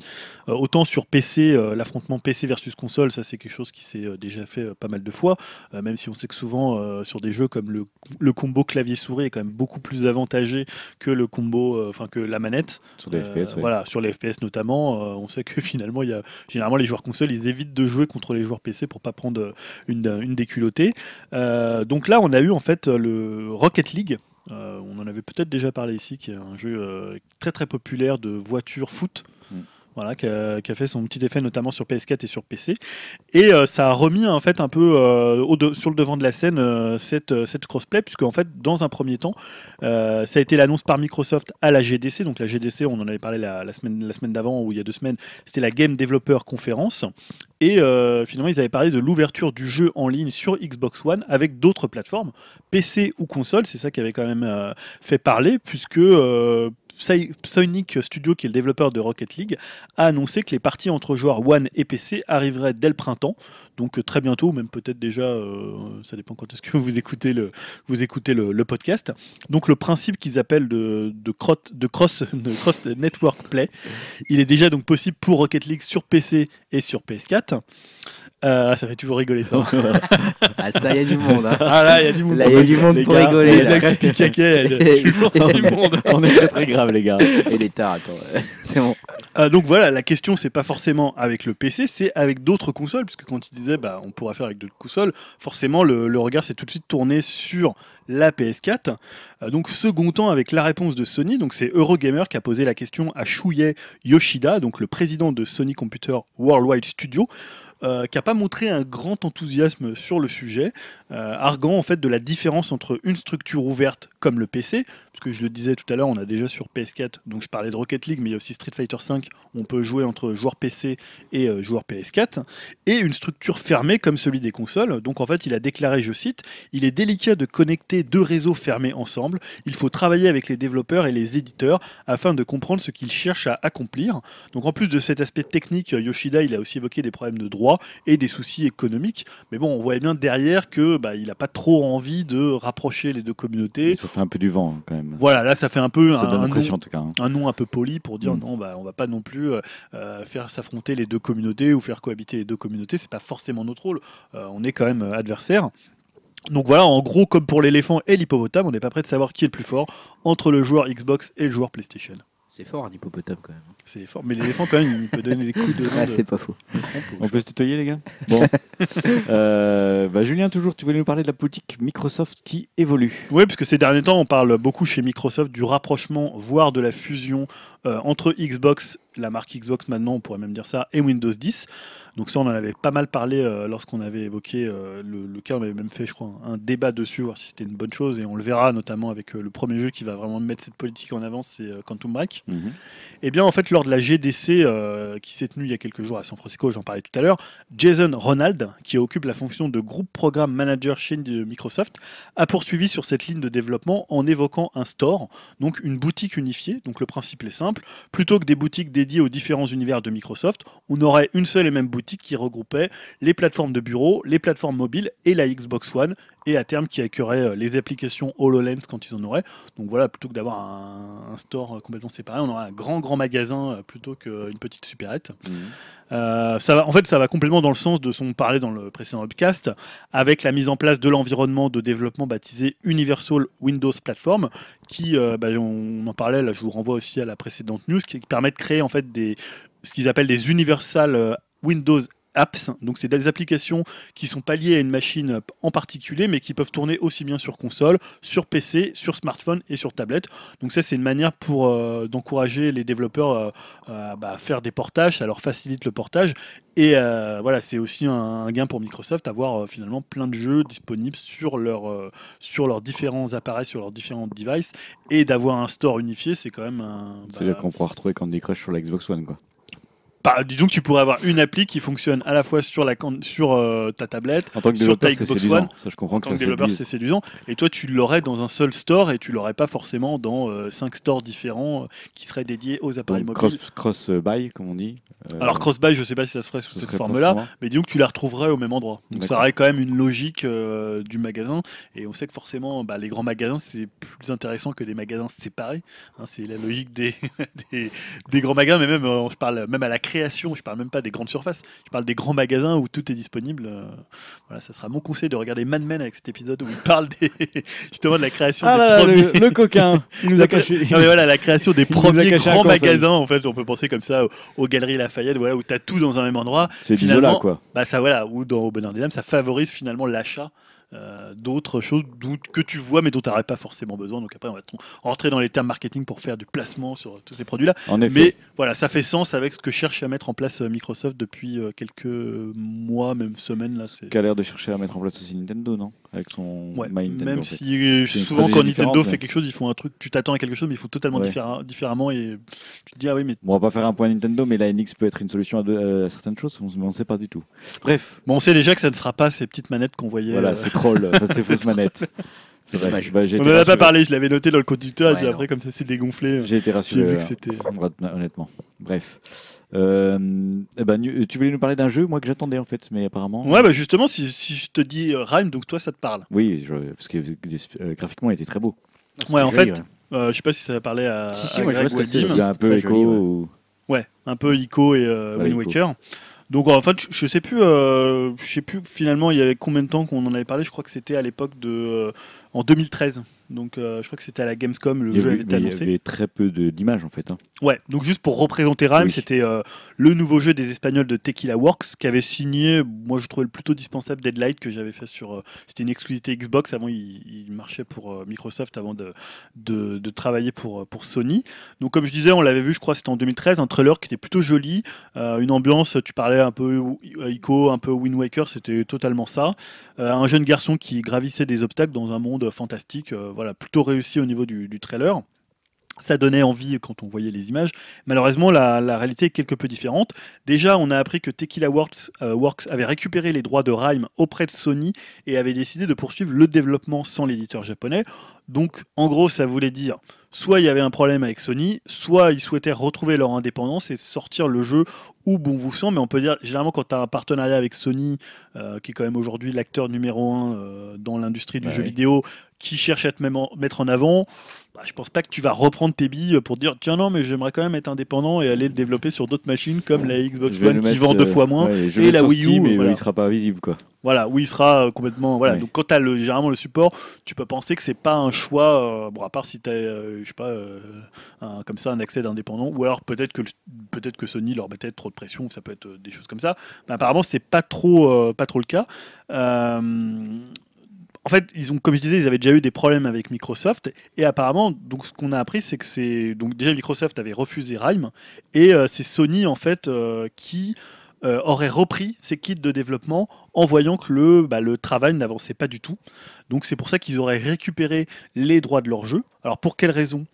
Speaker 5: Autant sur PC, l'affrontement PC versus console, ça c'est quelque chose qui s'est déjà fait pas mal de fois, même si on sait que souvent sur des jeux comme le, le combo clavier-souris est quand même beaucoup plus avantagé que le combo, euh, enfin que la manette.
Speaker 1: Sur
Speaker 5: Euh,
Speaker 1: FPS, ouais.
Speaker 5: Voilà, sur les FPS notamment, euh, on sait que finalement, il y a, généralement les joueurs console, ils évitent de jouer contre les joueurs PC pour pas prendre euh, une, une déculottée. Euh, donc là, on a eu en fait le Rocket League. Euh, on en avait peut-être déjà parlé ici, qui est un jeu euh, très très populaire de voiture foot. Voilà, qui a, fait son petit effet notamment sur PS4 et sur PC. Et euh, ça a remis en fait un peu euh, sur le devant de la scène euh, cette, cette crossplay, puisque en fait, dans un premier temps, ça a été l'annonce par Microsoft à la GDC. Donc la GDC, on en avait parlé la, semaine, la semaine d'avant ou il y a deux semaines, c'était la Game Developer Conference. Et finalement, ils avaient parlé de l'ouverture du jeu en ligne sur Xbox One avec d'autres plateformes, PC ou console. C'est ça qui avait quand même fait parler, puisque Psy- Sonic Studio, qui est le développeur de Rocket League, a annoncé que les parties entre joueurs One et PC arriveraient dès le printemps, donc euh, très bientôt, même peut-être déjà, euh, ça dépend quand est-ce que vous écoutez le, podcast. Donc le principe qu'ils appellent de cross network play, il est déjà donc possible pour Rocket League sur PC et sur PS4. Euh, ça fait toujours rigoler ça.
Speaker 2: Ah, ça, il y a du monde. hein.
Speaker 5: Ah là, il y a du monde.
Speaker 2: Là, il y a du monde pour
Speaker 1: gars,
Speaker 2: rigoler.
Speaker 5: Les
Speaker 2: là.
Speaker 5: a toujours du monde.
Speaker 1: On est très très grave, les gars.
Speaker 2: Et les tards, attends. C'est bon.
Speaker 5: Euh, donc voilà, la question c'est pas forcément avec le PC, c'est avec d'autres consoles, puisque quand tu disais bah on pourra faire avec d'autres consoles, forcément le, le regard s'est tout de suite tourné sur la PS4. Euh, donc second temps avec la réponse de Sony, donc c'est Eurogamer qui a posé la question à Shuei Yoshida, donc le président de Sony Computer Worldwide Studio. Euh, qui n'a pas montré un grand enthousiasme sur le sujet, euh, arguant en fait de la différence entre une structure ouverte comme le PC, que je le disais tout à l'heure, on a déjà sur PS4, donc je parlais de Rocket League, mais il y a aussi Street Fighter V, on peut jouer entre joueurs PC et euh, joueurs PS4, et une structure fermée comme celui des consoles. Donc en fait, il a déclaré, je cite, il est délicat de connecter deux réseaux fermés ensemble. Il faut travailler avec les développeurs et les éditeurs afin de comprendre ce qu'ils cherchent à accomplir. Donc en plus de cet aspect technique, Yoshida, il a aussi évoqué des problèmes de droit et des soucis économiques. Mais bon, on voyait bien derrière que bah, il n'a pas trop envie de rapprocher les deux communautés.
Speaker 1: Ça fait un peu du vent hein, quand même.
Speaker 5: Voilà, là ça fait un peu
Speaker 1: Ça
Speaker 5: un,
Speaker 1: donne
Speaker 5: un
Speaker 1: l'impression
Speaker 5: nom,
Speaker 1: en tout cas. hein.
Speaker 5: un nom un peu poli pour dire
Speaker 1: Mm.
Speaker 5: non, bah, on va pas non plus euh, euh, faire s'affronter les deux communautés ou faire cohabiter les deux communautés. C'est pas forcément notre rôle. Euh, on est quand même adversaire. Donc voilà, en gros, comme pour l'éléphant et l'hippopotame, on n'est pas prêt de savoir qui est le plus fort entre le joueur Xbox et le joueur PlayStation.
Speaker 2: C'est fort un hippopotame quand même.
Speaker 5: C'est fort, mais l'éléphant quand même, il peut donner des coups de,
Speaker 6: Ah, c'est pas faux.
Speaker 1: On peut se tutoyer les gars Bon. Euh, bah, Julien, toujours, tu voulais nous parler de la politique Microsoft qui évolue.
Speaker 5: Oui, parce que ces derniers temps, on parle beaucoup chez Microsoft du rapprochement, voire de la fusion euh, entre Xbox, la marque Xbox maintenant, on pourrait même dire ça, et Windows 10. Donc ça, on en avait pas mal parlé euh, lorsqu'on avait évoqué euh, le, le cas, on avait même fait, je crois, un débat dessus, voir si c'était une bonne chose, et on le verra notamment avec euh, le premier jeu qui va vraiment mettre cette politique en avant, c'est Quantum Break.
Speaker 1: Mhm.
Speaker 5: Eh bien, en fait, lors de la GDC qui s'est tenue il y a quelques jours à San Francisco, j'en parlais tout à l'heure, Jason Ronald, qui occupe la fonction de Group Program Manager chez Microsoft, a poursuivi sur cette ligne de développement en évoquant un store, donc une boutique unifiée. Donc le principe est simple, plutôt que des boutiques dédiées aux différents univers de Microsoft, on aurait une seule et même boutique qui regroupait les plateformes de bureau, les plateformes mobiles et la Xbox One, et à terme qui accueillerait euh, les applications HoloLens quand ils en auraient. Donc voilà, plutôt que d'avoir un, un store euh, complètement séparé, on aurait un grand grand magasin euh, plutôt qu'une petite supérette. Euh, ça va, en fait, ça va complètement dans le sens de ce qu'on parlait dans le précédent podcast, avec la mise en place de l'environnement de développement baptisé Universal Windows Platform, qui, euh, bah, on en parlait, là, je vous renvoie aussi à la précédente news, qui permet de créer en fait des, ce qu'ils appellent des Universal Windows apps. Donc c'est des applications qui sont pas liées à une machine en particulier, mais qui peuvent tourner aussi bien sur console, sur PC, sur smartphone et sur tablette. Donc ça c'est une manière pour euh, d'encourager les développeurs euh, euh, bah, à faire des portages, ça leur facilite le portage. Et voilà, c'est aussi un, un gain pour Microsoft d'avoir euh, finalement plein de jeux disponibles sur, leur, sur leurs différents appareils, sur leurs différents devices, et d'avoir un store unifié, c'est quand même un.
Speaker 1: C'est-à-dire
Speaker 5: bah,
Speaker 1: qu'on pourra retrouver Candy Crush sur la Xbox One. Quoi.
Speaker 5: Bah, disons que tu pourrais avoir une appli qui fonctionne à la fois sur, la, sur euh, ta tablette,
Speaker 1: En tant que
Speaker 5: Sur ta Xbox. One,
Speaker 1: Ça, je comprends
Speaker 5: en tant que développeur, c'est séduisant. Et toi, tu l'aurais dans un seul store et tu l'aurais pas forcément dans 5 stores différents euh, qui seraient dédiés aux appareils
Speaker 1: Donc,
Speaker 5: mobiles.
Speaker 1: cross, cross euh, comme on dit. Euh,
Speaker 5: Alors cross-buy, je sais pas si ça se ferait sous
Speaker 1: ce
Speaker 5: cette forme-là, mais disons que tu la retrouverais au même endroit. Donc ça aurait quand même une logique euh, du magasin. Et on sait que forcément, bah, les grands magasins, c'est plus intéressant que des magasins séparés. Hein, c'est la logique des, des, des grands magasins, mais même, euh, je parle même à la création, je parle même pas des grandes surfaces, je parle des grands magasins où tout est disponible. euh, voilà, ça sera mon conseil de regarder Mad Men avec cet épisode où il parle des, justement de la création
Speaker 1: Ah
Speaker 5: des
Speaker 1: là là,
Speaker 5: premiers.
Speaker 1: le, le coquin Il nous a caché.
Speaker 5: Non, mais voilà, la création des
Speaker 1: Il
Speaker 5: premiers grands magasins, en fait, on peut penser comme ça aux, aux Galeries Lafayette, voilà, où tu as tout dans un même endroit.
Speaker 1: C'est
Speaker 5: finalement-
Speaker 1: Bisola, quoi.
Speaker 5: Bah ça voilà, ou dans Au Bonheur des Dames, ça favorise finalement l'achat euh, d'autres choses que tu vois mais dont tu n'aurais pas forcément besoin. Donc après, on va rentrer dans les termes marketing pour faire du placement sur tous ces produits-là. Mais voilà, ça fait sens avec ce que cherche à mettre en place euh, Microsoft depuis euh, quelques mois, même semaines. Là, c'est...
Speaker 1: Qui a l'air de chercher à mettre en place aussi Nintendo, non? Avec son
Speaker 5: Ouais,
Speaker 1: My Nintendo.
Speaker 5: même
Speaker 1: en fait.
Speaker 5: si euh, souvent quand Nintendo fait
Speaker 1: mais-
Speaker 5: quelque chose, ils font un truc, tu t'attends à quelque chose, mais ils font totalement
Speaker 1: Ouais.
Speaker 5: différemment et tu te dis ah oui mais
Speaker 1: Bon, on va pas faire un point Nintendo, mais la NX peut être une solution à, de- à certaines choses, on ne sait pas du tout. Bref,
Speaker 5: bon on sait déjà que ça ne sera pas ces petites manettes qu'on voyait.
Speaker 1: voilà,
Speaker 5: euh,
Speaker 1: c'est troll, ça, c'est fausse manette. C'est
Speaker 2: dommage.
Speaker 1: Bah, j'ai
Speaker 5: on
Speaker 1: été
Speaker 5: en a pas parlé, je l'avais noté dans le conducteur et
Speaker 2: Ouais,
Speaker 5: puis
Speaker 2: non.
Speaker 5: après comme ça s'est dégonflé.
Speaker 1: J'ai été
Speaker 5: J'ai
Speaker 1: rassuré.
Speaker 5: vu que c'était.
Speaker 1: Honnêtement. Bref. Euh, eh ben, tu voulais nous parler d'un jeu, moi que j'attendais en fait, mais apparemment.
Speaker 5: Ouais, bah justement, si, si je te dis euh, Rhyme, donc toi ça te parle.
Speaker 1: Oui, je- parce que euh, graphiquement, il était très beau.
Speaker 5: Ouais, en
Speaker 2: joli,
Speaker 5: fait, euh, je sais pas si ça va parler à,
Speaker 2: Si, si,
Speaker 5: à
Speaker 2: moi, je
Speaker 5: Greg
Speaker 2: ce que c'est,
Speaker 5: Dim.
Speaker 1: Il y a un peu
Speaker 2: joli, ouais.
Speaker 1: ou-
Speaker 5: Ouais, un peu Ico et euh, Wind
Speaker 1: Ico.
Speaker 5: Waker. Donc en fait, je, je sais plus, euh, je sais plus finalement il y avait combien de temps qu'on en avait parlé. Je crois que c'était à l'époque de en 2013. Donc euh, je crois que c'était à la Gamescom, le
Speaker 1: Il
Speaker 5: jeu
Speaker 1: avait,
Speaker 5: été
Speaker 1: mais il y
Speaker 5: annoncé.
Speaker 1: avait très peu d'images en fait. hein.
Speaker 5: Ouais, donc juste pour représenter Rime,
Speaker 1: Oui.
Speaker 5: c'était euh, le nouveau jeu des Espagnols de Tequila Works qui avait signé, moi je trouvais le plutôt dispensable Deadlight que j'avais fait sur. euh, c'était une exclusivité Xbox, avant il, il marchait pour Microsoft avant de, de, de travailler pour, pour Sony. Donc comme je disais, on l'avait vu, je crois c'était en 2013, un trailer qui était plutôt joli, une ambiance, tu parlais un peu Ico, un peu Wind Waker, c'était totalement ça. Un jeune garçon qui gravissait des obstacles dans un monde fantastique, euh, voilà, plutôt réussi au niveau du, du trailer. Ça donnait envie quand on voyait les images. Malheureusement, la, la réalité est quelque peu différente. Déjà, on a appris que Tequila Works, euh, Works avait récupéré les droits de Rime auprès de Sony et avait décidé de poursuivre le développement sans l'éditeur japonais. Donc, en gros, ça voulait dire soit il y avait un problème avec Sony, soit ils souhaitaient retrouver leur indépendance et sortir le jeu où bon vous semble. Mais on peut dire, généralement, quand tu as un partenariat avec Sony, euh, qui est quand même aujourd'hui l'acteur numéro un euh, dans l'industrie du jeu vidéo, qui cherche à te mettre en avant, bah, je pense pas que tu vas reprendre tes billes pour dire tiens non mais j'aimerais quand même être indépendant et aller le développer sur d'autres machines comme la Xbox One qui vend deux
Speaker 1: euh,
Speaker 5: fois moins
Speaker 1: ouais,
Speaker 5: et la Wii U,
Speaker 1: Steam, et
Speaker 5: voilà.
Speaker 1: il sera pas visible quoi.
Speaker 5: voilà où il sera euh, complètement voilà
Speaker 1: Ouais.
Speaker 5: donc quand tu as le, généralement le support tu peux penser que c'est pas un choix euh, bon à part si tu as je sais pas euh, un- comme ça un accès d'indépendant ou alors peut-être que peut-être que Sony leur mettait trop de pression ça peut être des choses comme ça mais apparemment c'est pas trop pas trop le cas en fait, ils ont, comme je disais, ils avaient déjà eu des problèmes avec Microsoft et apparemment, ce qu'on a appris, c'est que c'est donc déjà Microsoft avait refusé Rime et euh, c'est Sony en fait euh, qui euh, aurait repris ces kits de développement en voyant que le, bah, le travail n'avançait pas du tout. Donc c'est pour ça qu'ils auraient récupéré les droits de leur jeu. Alors pour quelle raison?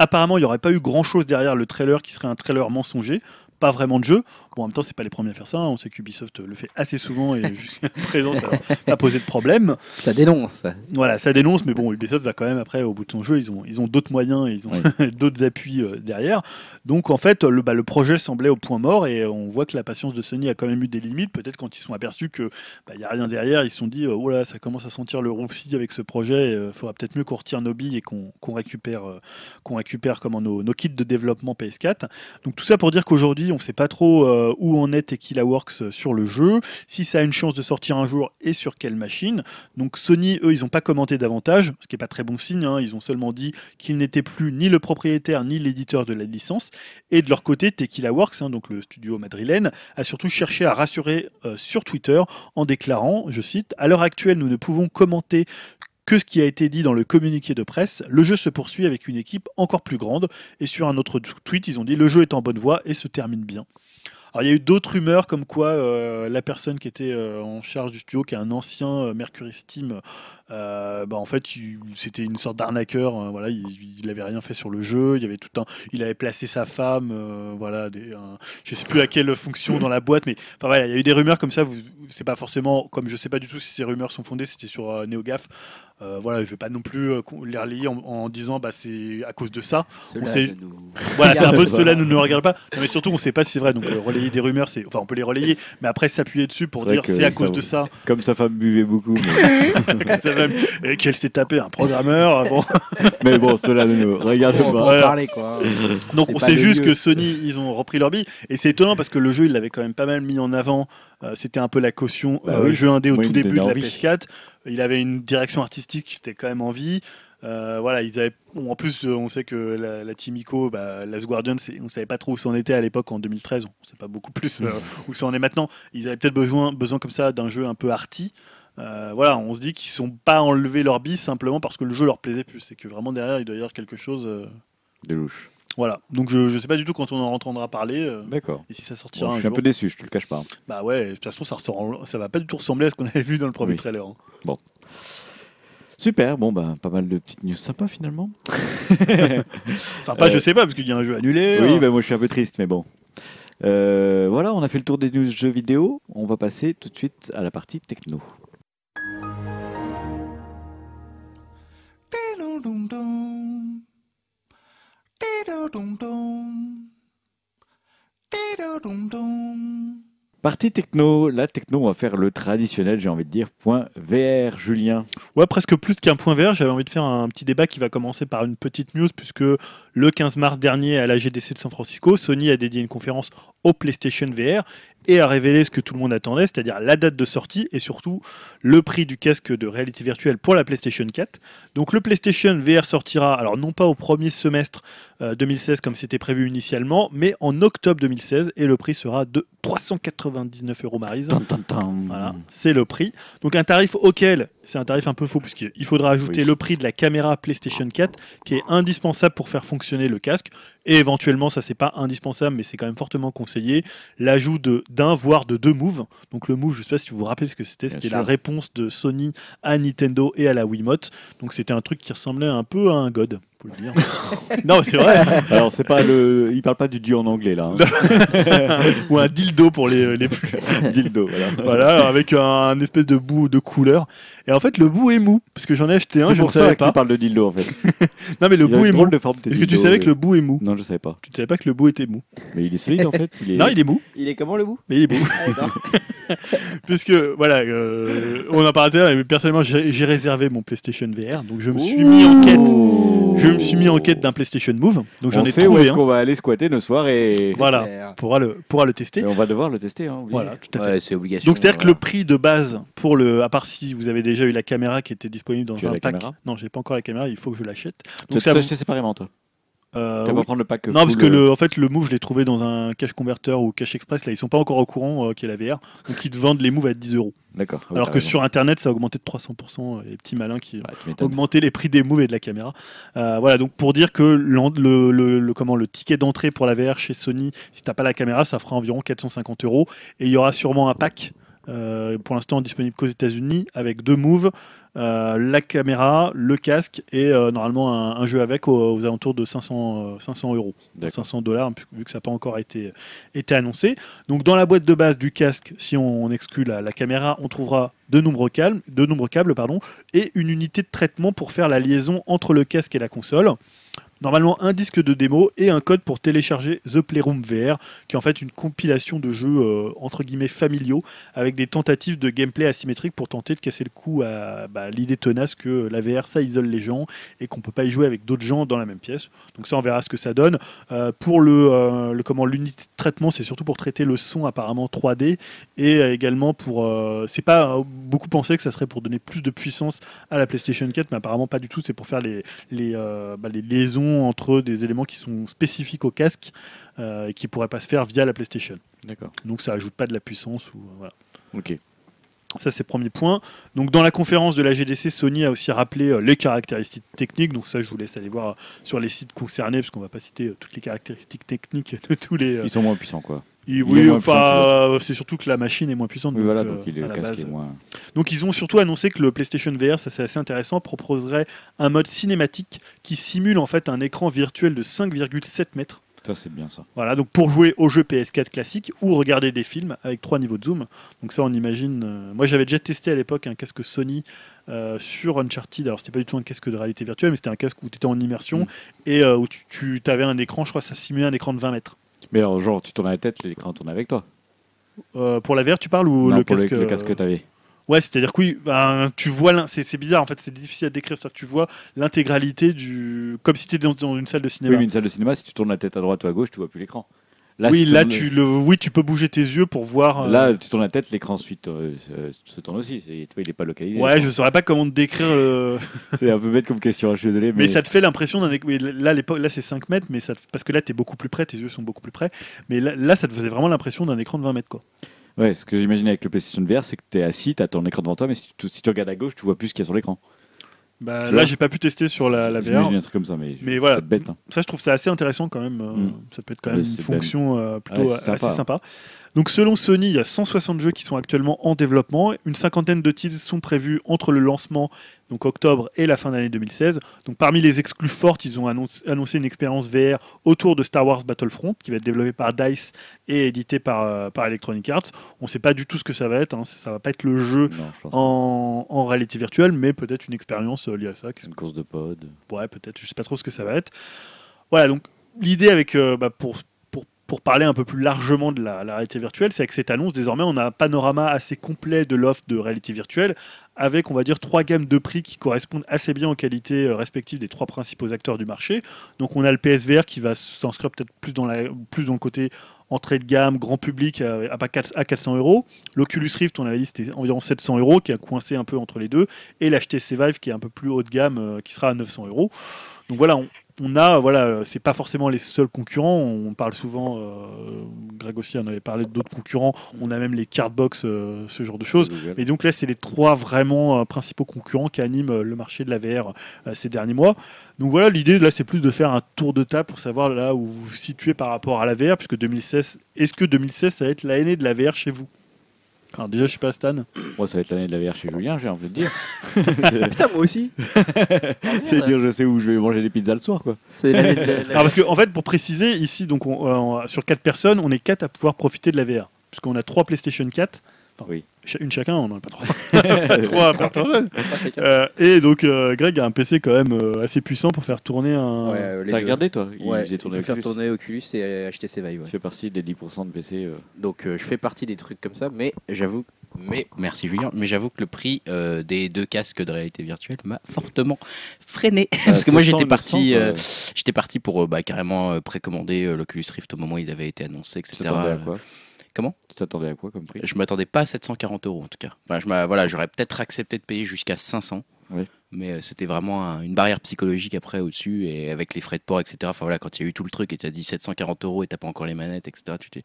Speaker 5: Apparemment, il n'y aurait pas eu grand chose derrière le trailer qui serait un trailer mensonger. Pas vraiment de jeu. Bon, en même temps, c'est pas les premiers à faire ça. hein. On sait qu'Ubisoft le fait assez souvent et jusqu'à présent, ça n'a pas posé de problème.
Speaker 2: Ça dénonce.
Speaker 5: Voilà, ça dénonce, mais bon, Ubisoft va quand même après au bout de son jeu, ils ont, ils ont d'autres moyens, ils ont d'autres appuis euh, derrière. Donc en fait, le, bah, le projet semblait au point mort et on voit que la patience de Sony a quand même eu des limites. Peut-être quand ils se sont aperçus que bah, il n'y a rien derrière, ils se sont dit euh, oh là, ça commence à sentir le roussi avec ce projet. Il faudra peut-être mieux qu'on retire nos billes et qu'on récupère, euh, qu'on récupère comment nos, nos kits de développement PS4. Donc tout ça pour dire qu'aujourd'hui, on ne sait pas trop euh, où en est Tequila Works sur le jeu, si ça a une chance de sortir un jour et sur quelle machine. Donc Sony, eux, ils n'ont pas commenté davantage, ce qui n'est pas très bon signe. hein. Ils ont seulement dit qu'ils n'étaient plus ni le propriétaire ni l'éditeur de la licence. Et de leur côté, Tequila Works, hein, donc le studio madrilène, a surtout cherché à rassurer euh, sur Twitter en déclarant, je cite, À l'heure actuelle, nous ne pouvons commenter que ce qui a été dit dans le communiqué de presse. Le jeu se poursuit avec une équipe encore plus grande. Et sur un autre tweet, ils ont dit Le jeu est en bonne voie et se termine bien. Alors, il y a eu d'autres rumeurs comme quoi euh, la personne qui était euh, en charge du studio, qui est un ancien euh, Mercury Steam, euh, bah, en fait, c'était une sorte d'arnaqueur. euh, voilà, il, il avait rien fait sur le jeu. Il y avait tout un, il avait placé sa femme, euh, voilà, des, je sais plus à quelle fonction dans la boîte, mais enfin voilà, il y a eu des rumeurs comme ça. Vous, c'est pas forcément, comme je sais pas du tout si ces rumeurs sont fondées. C'était sur euh, NeoGaf. Euh, voilà, je vais pas non plus euh, les relayer en, en disant bah c'est à cause de ça.
Speaker 2: Cela
Speaker 5: sait-
Speaker 2: ne nous-
Speaker 5: Voilà, c'est un peu cela ne nous regarde pas. Non, mais surtout, on sait pas si c'est vrai. Donc, relayer des rumeurs, c'est, enfin, on peut les relayer, mais après s'appuyer dessus pour dire c'est à
Speaker 1: ça-
Speaker 5: cause de ça.
Speaker 1: Comme sa femme buvait beaucoup. Mais,
Speaker 5: Et qu'elle s'est tapé un programmeur. Bon.
Speaker 1: mais bon, cela ne nous regarde
Speaker 2: On va
Speaker 1: pas.
Speaker 2: parler quoi.
Speaker 5: Donc,
Speaker 2: C'est
Speaker 5: on sait juste
Speaker 2: lieu.
Speaker 5: que Sony, ils ont repris leur bille. Et c'est étonnant parce que le jeu, il l'avait quand même pas mal mis en avant. Euh, c'était un peu la caution
Speaker 1: Bah
Speaker 5: euh,
Speaker 1: oui.
Speaker 5: jeu indé au tout
Speaker 1: me
Speaker 5: début de la
Speaker 1: envie.
Speaker 5: PS4. Il avait une direction artistique qui était quand même en vie. Euh, voilà, ils avaient. bon, en plus, euh, on sait que la, la Team Ico, bah, Last Guardian, on savait pas trop où c'en était à l'époque en 2013. On sait pas beaucoup plus euh, où ça en est maintenant. Ils avaient peut-être besoin, besoin comme ça d'un jeu un peu arty. Euh, voilà, on se dit qu'ils sont pas enlevé leur bille simplement parce que le jeu leur plaisait plus. C'est que vraiment derrière, il doit y avoir quelque chose. euh,
Speaker 1: De louche.
Speaker 5: voilà. Donc je, je sais pas du tout quand on en entendra parler. euh,
Speaker 1: D'accord.
Speaker 5: et si ça
Speaker 1: Bon,
Speaker 5: sortira
Speaker 1: je suis un peu déçu, je te le cache pas.
Speaker 5: Bah ouais, de toute façon, ça, ressort- ça va pas du tout ressembler à ce qu'on avait vu dans le premier
Speaker 1: Oui.
Speaker 5: trailer. hein.
Speaker 1: Super, bon bah pas mal de petites news sympas finalement.
Speaker 5: Sympa,
Speaker 1: Euh,
Speaker 5: je sais pas, parce qu'il y a un jeu annulé.
Speaker 1: Oui,
Speaker 5: hein.
Speaker 1: bah moi je suis un peu triste, mais bon. Euh, voilà, on a fait le tour des news jeux vidéo. On va passer tout de suite à la partie techno. Partie techno, la techno, on va faire le traditionnel, j'ai envie de dire, point VR, Julien.
Speaker 5: Ouais, presque plus qu'un point vert. J'avais envie de faire un petit débat qui va commencer par une petite news, puisque le 15 mars dernier, à la GDC de San Francisco, Sony a dédié une conférence au PlayStation VR et a révélé ce que tout le monde attendait, c'est-à-dire la date de sortie et surtout le prix du casque de réalité virtuelle pour la PlayStation 4. Donc le PlayStation VR sortira, alors non pas au premier semestre euh, 2016 comme c'était prévu initialement, mais en octobre 2016 et le prix sera de 399 euros
Speaker 1: tan.
Speaker 5: Voilà, c'est le prix. Donc un tarif auquel, c'est un tarif un peu faux puisqu'il faudra ajouter
Speaker 1: Oui.
Speaker 5: le prix de la caméra PlayStation 4 qui est indispensable pour faire fonctionner le casque et éventuellement ça c'est pas indispensable mais c'est quand même fortement conseillé l'ajout de d'un voire de deux moves. Donc le move, je sais pas si vous vous rappelez ce que c'était, c'était la réponse de Sony à Nintendo et à la Wiimote. Donc c'était un truc qui ressemblait un peu à un god, faut le dire. non, c'est vrai.
Speaker 1: Alors, c'est pas le. Il parle pas du dieu en anglais, là. hein.
Speaker 5: Ou un dildo pour les, les plus
Speaker 1: Dildo, voilà.
Speaker 5: voilà, avec un, un espèce de bout de couleur. Et en fait, le bout est mou, parce que j'en ai acheté un,
Speaker 1: C'est
Speaker 5: je ne
Speaker 1: pour ça
Speaker 5: savais
Speaker 1: que
Speaker 5: pas.
Speaker 1: tu parles de dildo, en fait.
Speaker 5: Non, mais le
Speaker 1: Il a
Speaker 5: bout
Speaker 1: une
Speaker 5: est mou.
Speaker 1: drôle de forme, tes
Speaker 5: Est-ce que tu
Speaker 1: dildos,
Speaker 5: savais que le bout est mou
Speaker 1: Non, je savais pas.
Speaker 5: Tu ne savais pas que le bout était mou
Speaker 1: Mais il est solide, en fait. Il est...
Speaker 5: Non, il est mou,
Speaker 2: Il est comment le bout?
Speaker 5: Mais il est mou.
Speaker 2: Ah, d'accord.
Speaker 5: Puisque, voilà, euh, on en parlait tout à l'heure, mais personnellement, j'ai j'ai réservé mon PlayStation VR, donc je me suis mis en quête. Je me suis mis en quête d'un PlayStation Move, donc j'en ai
Speaker 1: sait où
Speaker 5: trouvé
Speaker 1: est-ce qu'on va aller squatter nos soirs et...
Speaker 5: Voilà, pourra le, pourra le tester.
Speaker 1: et on va devoir le tester. Hein.
Speaker 5: Voilà, tout à fait.
Speaker 2: Ouais, c'est obligation.
Speaker 5: Donc c'est-à-dire que le prix de base pour le, à part si vous avez déjà eu la caméra qui était disponible dans
Speaker 1: Tu
Speaker 5: un pack.
Speaker 1: caméra?
Speaker 5: Non, j'ai pas encore la caméra, il faut que je l'achète.
Speaker 1: Tu
Speaker 5: Donc ça,
Speaker 1: acheté séparément, toi.
Speaker 5: Euh, oui.
Speaker 1: pas prendre le pack
Speaker 5: Non, parce que
Speaker 1: euh,
Speaker 5: le, en fait, le Move, je l'ai trouvé dans un cache converteur ou cache express. Là, ils sont pas encore au courant euh, qu'il y a la VR. Donc, ils te vendent les Moves à 10 euros.
Speaker 1: D'accord. Oui,
Speaker 5: Alors que
Speaker 1: raison.
Speaker 5: sur Internet, ça a augmenté de 300%. euh, Les petits malins qui
Speaker 1: Ouais, tu m'étonnes.
Speaker 5: augmentaient les prix des Moves et de la caméra. Euh, voilà, donc pour dire que le, le- le- comment, le ticket d'entrée pour la VR chez Sony, si t'as pas la caméra, ça fera environ 450 euros. Et il y aura sûrement un pack. euh, pour l'instant disponible qu'aux États-Unis avec deux moves, euh, la caméra, le casque et euh, normalement un, un jeu avec aux, aux alentours de 500, euh, 500 euros.
Speaker 1: D'accord.
Speaker 5: 500 dollars, vu que ça n'a pas encore été, été annoncé. Donc dans la boîte de base du casque, si on, on exclut la, la caméra, on trouvera deux nombres câbles, deux nombres câbles pardon, et une unité de traitement pour faire la liaison entre le casque et la console. Normalement un disque de démo et un code pour télécharger The Playroom VR, qui est en fait une compilation de jeux euh, entre guillemets familiaux avec des tentatives de gameplay asymétrique pour tenter de casser le coup à bah, l'idée tenace que la VR ça isole les gens et qu'on peut pas y jouer avec d'autres gens dans la même pièce. Donc ça on verra ce que ça donne. Euh, pour le, euh, le comment l'unité de traitement, c'est surtout pour traiter le son apparemment 3D et également pour c'est pas beaucoup pensé que ça serait pour donner plus de puissance à la PlayStation 4, mais apparemment pas du tout. C'est pour faire les les, bah, les liaisons entre des éléments qui sont spécifiques au casque euh, et qui pourraient pas se faire via la PlayStation.
Speaker 1: D'accord.
Speaker 5: Donc ça ajoute pas de la puissance ou euh, voilà.
Speaker 1: Ok.
Speaker 5: Ça, c'est le premier point. Donc, dans la conférence de la GDC, Sony a aussi rappelé euh, les caractéristiques techniques. Donc, ça, je vous laisse aller voir euh, sur les sites concernés, parce qu'on va pas citer euh, toutes les caractéristiques techniques de tous les.
Speaker 1: Ils sont moins puissants, quoi. Il
Speaker 5: oui, enfin, c'est surtout que la machine est moins puissante.
Speaker 1: Oui, voilà,
Speaker 5: euh,
Speaker 1: donc il est
Speaker 5: à
Speaker 1: le
Speaker 5: la
Speaker 1: casque
Speaker 5: base.
Speaker 1: est moins.
Speaker 5: Donc, ils ont surtout annoncé que le PlayStation VR, ça c'est assez intéressant, proposerait un mode cinématique qui simule en fait un écran virtuel de 5,7 mètres.
Speaker 1: Ça, c'est bien ça.
Speaker 5: Voilà, donc pour jouer au jeu PS4 classique ou regarder des films avec trois niveaux de zoom. Donc ça, on imagine. euh, moi, j'avais déjà testé à l'époque un casque Sony euh, sur Uncharted. Alors, c'était pas du tout un casque de réalité virtuelle, mais c'était un casque où tu étais en immersion
Speaker 1: Mm.
Speaker 5: et euh, où tu, avais un écran, je crois, ça simulait un écran de 20 mètres.
Speaker 1: Mais alors, genre, tu tournes la tête, l'écran tourne avec toi.
Speaker 5: Euh, pour la VR, tu parles ou
Speaker 1: non,
Speaker 5: le
Speaker 1: pour
Speaker 5: casque
Speaker 1: le, le
Speaker 5: euh,
Speaker 1: casque que t'avais.
Speaker 5: Ouais, c'est-à-dire que oui, ben, tu vois, c'est bizarre en fait, c'est difficile à décrire, c'est-à-dire que tu vois l'intégralité du. comme si tu étais dans, dans une salle de
Speaker 1: Oui,
Speaker 5: cinéma.
Speaker 1: mais une salle de cinéma, si tu tournes la tête à droite ou à gauche, tu vois plus l'écran. Là,
Speaker 5: oui,
Speaker 1: si
Speaker 5: là, tu le... oui, tu peux bouger tes yeux pour voir. euh,
Speaker 1: Là, tu tournes la tête, l'écran suite euh, se- tourne aussi. C'est- Tu vois, il est pas localisé.
Speaker 5: Ouais, je saurais pas comment te décrire. euh,
Speaker 1: C'est un peu bête comme question, je suis désolé.
Speaker 5: Mais,
Speaker 1: Mais,
Speaker 5: ça te fait l'impression d'un. éc- oui, là, là c'est 5 mètres, mais ça te- parce que là, tu es beaucoup plus près, tes yeux sont beaucoup plus près. Mais là, là, ça te faisait vraiment l'impression d'un écran de 20 mètres. Quoi.
Speaker 1: Ouais, ce que j'imagine avec le PlayStation VR, c'est que tu es assis, tu as ton écran devant toi, mais si tu, si tu regardes à gauche, tu vois plus ce qu'il y a sur l'écran.
Speaker 5: Bah, là, j'ai pas pu tester sur la, la VR.
Speaker 1: J'imagine un truc comme ça, mais,
Speaker 5: Mais voilà.
Speaker 1: bête. hein.
Speaker 5: Ça, je trouve ça assez intéressant quand même. euh,
Speaker 1: Mm.
Speaker 5: Ça peut être quand même une fonction euh, plutôt
Speaker 1: Ouais, c'est
Speaker 5: assez
Speaker 1: sympa.
Speaker 5: sympa. Donc, selon Sony, il y a 160 jeux qui sont actuellement en développement. Une cinquantaine de titres sont prévus entre le lancement, donc octobre, et la fin d'année 2016. Donc, parmi les exclus fortes, ils ont annoncé, une expérience VR autour de Star Wars Battlefront, qui va être développé par DICE et édité par, euh, par Electronic Arts. On ne sait pas du tout ce que ça va être. Hein. Ça va pas être le jeu
Speaker 1: Non,
Speaker 5: en, en réalité virtuelle, mais peut-être une expérience euh, liée à ça.
Speaker 1: une course de pod.
Speaker 5: Ouais, peut-être, je sais pas trop ce que ça va être. Voilà, donc l'idée avec, euh, bah, pour, pour, parler un peu plus largement de la, réalité virtuelle, c'est avec cette annonce, désormais, on a un panorama assez complet de l'offre de réalité virtuelle, avec, on va dire, trois gammes de prix qui correspondent assez bien aux qualités euh, respectives des trois principaux acteurs du marché. Donc on a le PSVR qui va s'inscrire peut-être plus dans, la, plus dans le côté entrée de gamme, grand public euh, à, à 400 euros. L'Oculus Rift, on avait dit c'était environ 700 euros, qui a coincé un peu entre les deux, et l'HTC Vive qui est un peu plus haut de gamme, euh, qui sera à 900 euros. Donc voilà, on, on a, voilà, c'est pas forcément les seuls concurrents. On parle souvent, euh, Greg aussi en avait parlé d'autres concurrents. On a même les Cardbox, euh, ce genre de choses. Et donc là, c'est les trois vraiment euh, principaux concurrents qui animent le marché de la VR ces derniers mois. Donc voilà, l'idée là, c'est plus de faire un tour de table pour savoir là où vous vous situez par rapport à la VR, puisque 2016, est-ce que 2016 ça va être l'année de la VR chez vous? Alors déjà, je sais pas Stan.
Speaker 1: Moi, ça va être l'année de la VR chez Julien, j'ai envie de dire.
Speaker 7: Putain, moi aussi.
Speaker 1: C'est dire, je sais où je vais manger des pizzas le soir, quoi.
Speaker 7: C'est l'année de la- la-
Speaker 5: Alors parce que en fait, pour préciser, ici, donc on- euh, sur quatre personnes, on est quatre à pouvoir profiter de la VR, puisqu'on a trois PlayStation 4. Enfin,
Speaker 1: Oui.
Speaker 5: Une chacun, on n'en a pas trois. trois par personne. Euh, et donc euh, Greg a un PC quand même euh, assez puissant pour faire tourner un.
Speaker 2: Ouais, euh,
Speaker 1: T'as regardé, toi Il
Speaker 2: Ouais,
Speaker 1: faisait
Speaker 2: il
Speaker 1: tourner
Speaker 2: faire
Speaker 1: Oculus.
Speaker 2: tourner Oculus et euh, HTC Vive. ouais.
Speaker 1: Tu fais partie des 10% de PC. euh.
Speaker 2: Donc euh, je fais partie des trucs comme ça, mais j'avoue, mais merci Julien, mais j'avoue que le prix euh, des deux casques de réalité virtuelle m'a fortement freiné parce que moi
Speaker 1: 700,
Speaker 2: j'étais parti,
Speaker 1: 900,
Speaker 2: euh,
Speaker 1: quoi.
Speaker 2: j'étais parti pour bah, carrément précommander euh, l'Oculus Rift au moment où ils avaient été annoncés, etc.
Speaker 1: à quoi?
Speaker 2: Comment?
Speaker 1: Tu t'attendais à quoi comme prix?
Speaker 2: Je m'attendais pas à 740 euros en tout cas. Enfin, je voilà, j'aurais peut-être accepté de payer jusqu'à 500.
Speaker 1: Oui.
Speaker 2: Mais euh, c'était vraiment un- une barrière psychologique après au-dessus et avec les frais de port, etc. Enfin voilà, quand il y a eu tout le truc et tu as dit 740 euros et t'as pas encore les manettes, etc. Tu t'es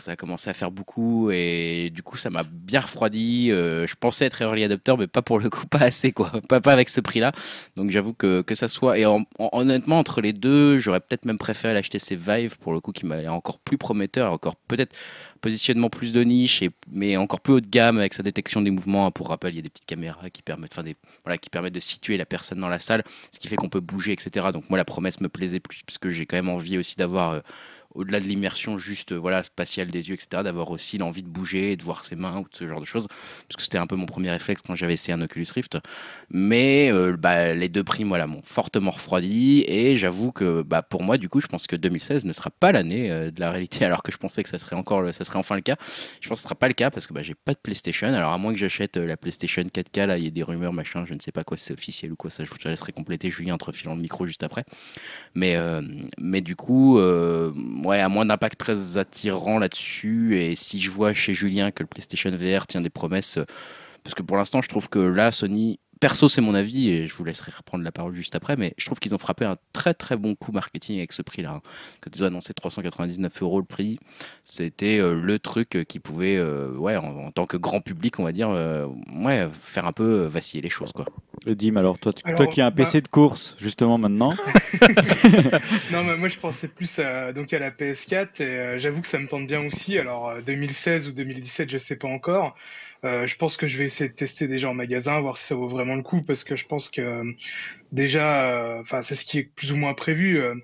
Speaker 2: ça a commencé à faire beaucoup et du coup ça m'a bien refroidi. Euh, je pensais être early adopter mais pas pour le coup, pas assez quoi, pas, pas avec ce prix-là. Donc j'avoue que, que ça soit et en- en- honnêtement entre les deux, j'aurais peut-être même préféré l'HTC Vive pour le coup qui m'a encore plus prometteur, encore peut-être positionnement plus de niche et mais encore plus haut de gamme avec sa détection des mouvements. Pour rappel, il y a des petites caméras qui permettent, enfin des voilà, qui permettent de situer la personne dans la salle, ce qui fait qu'on peut bouger, etc. Donc moi la promesse me plaisait plus parce que j'ai quand même envie aussi d'avoir euh, au-delà de l'immersion juste euh, voilà spatiale des yeux, etc., d'avoir aussi l'envie de bouger de voir ses mains ou ce genre de choses, parce que c'était un peu mon premier réflexe quand j'avais essayé un Oculus Rift. Mais euh, bah, les deux prix, voilà, m'ont fortement refroidi et j'avoue que bah, pour moi, du coup, je pense que 2016 ne sera pas l'année euh, de la réalité, alors que je pensais que ça serait encore, ça serait enfin le cas. Je pense que ce sera pas le cas parce que bah, j'ai pas de PlayStation. Alors à moins que j'achète la PlayStation 4K, là, il y a des rumeurs, machin, je ne sais pas quoi, c'est officiel ou quoi. Ça, je vous laisserai compléter Julien entre filant le micro juste après. Mais, mais du coup, ouais, à moins d'impact très attirant là-dessus, et si je vois chez Julien que le PlayStation VR tient des promesses, euh, parce que pour l'instant, je trouve que là, Sony, perso, c'est mon avis, et je vous laisserai reprendre la parole juste après, mais je trouve qu'ils ont frappé un très très bon coup marketing avec ce prix-là. hein. Quand ils ont annoncé 399 euros le prix, c'était euh, le truc qui pouvait, euh, ouais, en, en tant que grand public, on va dire, euh, ouais, faire un peu euh, vaciller les choses, quoi.
Speaker 1: Euh, Dim, alors toi, tu-
Speaker 4: Alors,
Speaker 1: toi qui as un
Speaker 4: bah-
Speaker 1: PC de course, justement maintenant,
Speaker 4: Non, mais moi je pensais plus à, donc à la PS4 et euh, j'avoue que ça me tente bien aussi. Alors euh, 2016 ou 2017, je sais pas encore. Euh, je pense que je vais essayer de tester déjà en magasin, voir si ça vaut vraiment le coup, parce que je pense que euh, déjà, euh, enfin c'est ce qui est plus ou moins prévu. euh,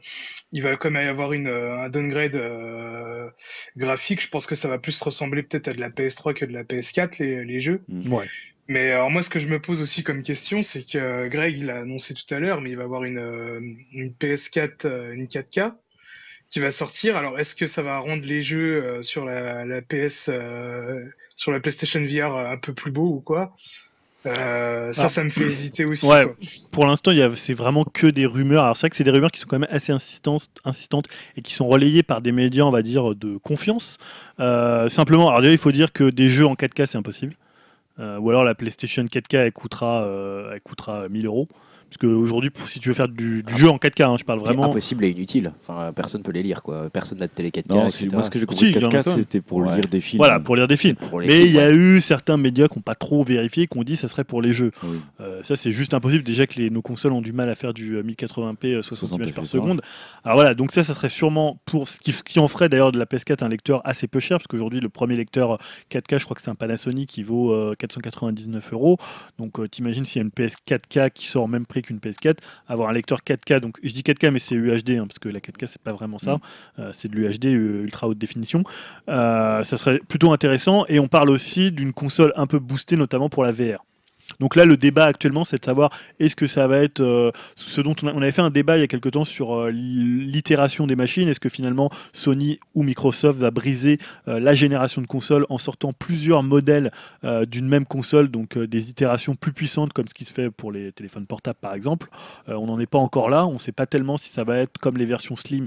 Speaker 4: il va quand même y avoir une, un downgrade euh, graphique. Je pense que ça va plus ressembler peut-être à de la PS3 que de la PS4 les, les jeux.
Speaker 5: Ouais.
Speaker 4: Mais alors moi, ce que je me pose aussi comme question, c'est que Greg, il a annoncé tout à l'heure, mais il va avoir une, une PS4, euh, une 4K qui va sortir. Alors, est-ce que ça va rendre les jeux euh, sur la, la PS, euh, sur la PlayStation VR un peu plus beaux ou quoi? Euh, Ça,
Speaker 5: Ah.
Speaker 4: ça me fait hésiter aussi.
Speaker 5: Ouais.
Speaker 4: quoi.
Speaker 5: Pour l'instant, c'est vraiment que des rumeurs. Alors c'est vrai que c'est des rumeurs qui sont quand même assez insistantes, insistantes et qui sont relayées par des médias, on va dire, de confiance. Euh, simplement, alors déjà, il faut dire que des jeux en 4K, c'est impossible. Euh, ou alors la PlayStation 4K, elle coûtera, euh, elle coûtera 1000 euros. Parce qu'aujourd'hui, si tu veux faire du, du jeu en 4K, hein, je parle
Speaker 7: Vraiment. Impossible et inutile. Enfin, personne peut les lire, quoi. Personne n'a de télé 4K.
Speaker 1: non,
Speaker 7: etc.
Speaker 1: moi ce que j'ai
Speaker 5: Si,
Speaker 1: compris,
Speaker 5: a
Speaker 1: 4K,
Speaker 5: quand même.
Speaker 1: c'était pour
Speaker 7: Ouais.
Speaker 1: lire des films.
Speaker 5: Voilà, pour lire des films. Mais il y a
Speaker 7: ouais.
Speaker 5: eu certains médias qui n'ont pas trop vérifié, qui ont dit que ça serait pour les jeux.
Speaker 1: Oui.
Speaker 5: Euh, ça, c'est juste impossible. Déjà que les, nos consoles ont du mal à faire du euh, 1080p euh, 60 images par
Speaker 1: 60
Speaker 5: seconde. Alors voilà, donc ça, ça serait sûrement pour ce qui, ce qui en ferait d'ailleurs de la PS4 un lecteur assez peu cher, parce qu'aujourd'hui, le premier lecteur 4K, je crois que c'est un Panasonic qui vaut euh, 499 euros. Donc euh, t'imagines s'il y a une PS 4K qui sort au même prix qu'une PS4, avoir un lecteur 4K, donc je dis 4K, mais c'est UHD, hein, parce que la 4K, c'est pas vraiment ça. Euh, c'est de l'UHD euh, ultra haute définition. Euh, ça serait plutôt intéressant. Et on parle aussi d'une console un peu boostée, notamment pour la VR. Donc là, le débat actuellement, c'est de savoir est-ce que ça va être euh, ce dont on, a- avait fait un débat il y a quelque temps sur euh, l'itération des machines. Est-ce que finalement Sony ou Microsoft va briser euh, la génération de consoles en sortant plusieurs modèles d'une même console, donc des itérations plus puissantes comme ce qui se fait pour les téléphones portables par exemple. On n'en est pas encore là. On ne sait pas tellement si ça va être comme les versions slim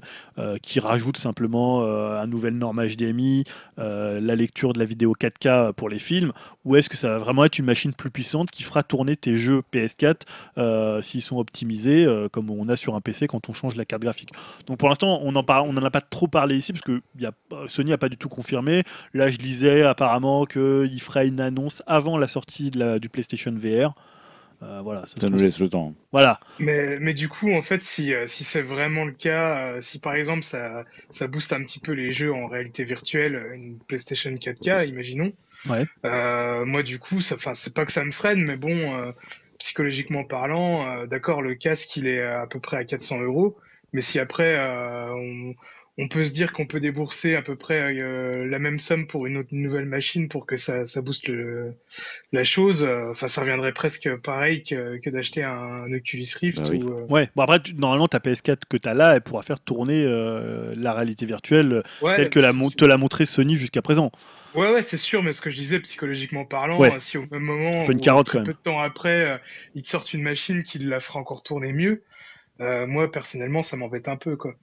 Speaker 5: qui rajoutent simplement un nouvel norme HDMI, la lecture de la vidéo 4K pour les films, ou est-ce que ça va vraiment être une machine plus puissante qui fera tourner tes jeux PS4 euh, s'ils sont optimisés euh, comme on a sur un PC quand on change la carte graphique. Donc pour l'instant, on n'en on n'en a pas trop parlé ici parce que y a, Sony n'a pas du tout confirmé. Là, je lisais apparemment qu'il ferait une annonce avant la sortie de la- du PlayStation VR. Euh, voilà, ça
Speaker 1: Ça nous laisse le temps.
Speaker 5: voilà.
Speaker 4: Mais, mais du coup, en fait, si, si c'est vraiment le cas, si par exemple ça, ça booste un petit peu les jeux en réalité virtuelle, une PlayStation 4K, imaginons.
Speaker 5: Ouais.
Speaker 4: Euh, moi, du coup, c'est pas que ça me freine, mais bon, euh, psychologiquement parlant, euh, d'accord, le casque il est à peu près à 400 euros, mais si après euh, on, on peut se dire qu'on peut débourser à peu près euh, la même somme pour une autre une nouvelle machine pour que ça, ça booste le, la chose, euh, enfin, ça reviendrait presque pareil que, que d'acheter un, Oculus Rift
Speaker 1: Bah oui.
Speaker 4: ou. euh,
Speaker 5: Ouais, bon après, tu- normalement, ta PS4 que tu as là, elle pourra faire tourner euh, la réalité virtuelle
Speaker 4: Ouais,
Speaker 5: telle que la te l'a montré Sony jusqu'à présent.
Speaker 4: Ouais, ouais, c'est sûr, mais ce que je disais psychologiquement parlant,
Speaker 5: Ouais.
Speaker 4: si au même moment,
Speaker 5: peu une
Speaker 4: ou
Speaker 5: carotte,
Speaker 4: très
Speaker 5: quand
Speaker 4: peu
Speaker 5: même.
Speaker 4: de temps après, euh, ils te sortent une machine qui la fera encore tourner mieux, euh, moi personnellement, ça m'embête un peu, quoi.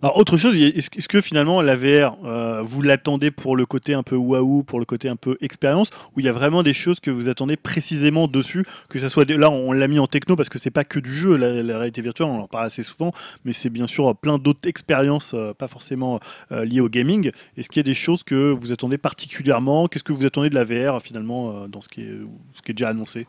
Speaker 5: Alors, autre chose, est-ce que finalement la VR, euh, vous l'attendez pour le côté un peu waouh, pour le côté un peu expérience, ou il y a vraiment des choses que vous attendez précisément dessus, que ça soit là on l'a mis en techno parce que c'est pas que du jeu, la, réalité virtuelle, on en parle assez souvent, mais c'est bien sûr plein d'autres expériences, euh, pas forcément euh, liées au gaming. Est-ce qu'il y a des choses que vous attendez particulièrement? Qu'est-ce que vous attendez de la VR finalement dans ce qui est, ce qui est déjà annoncé?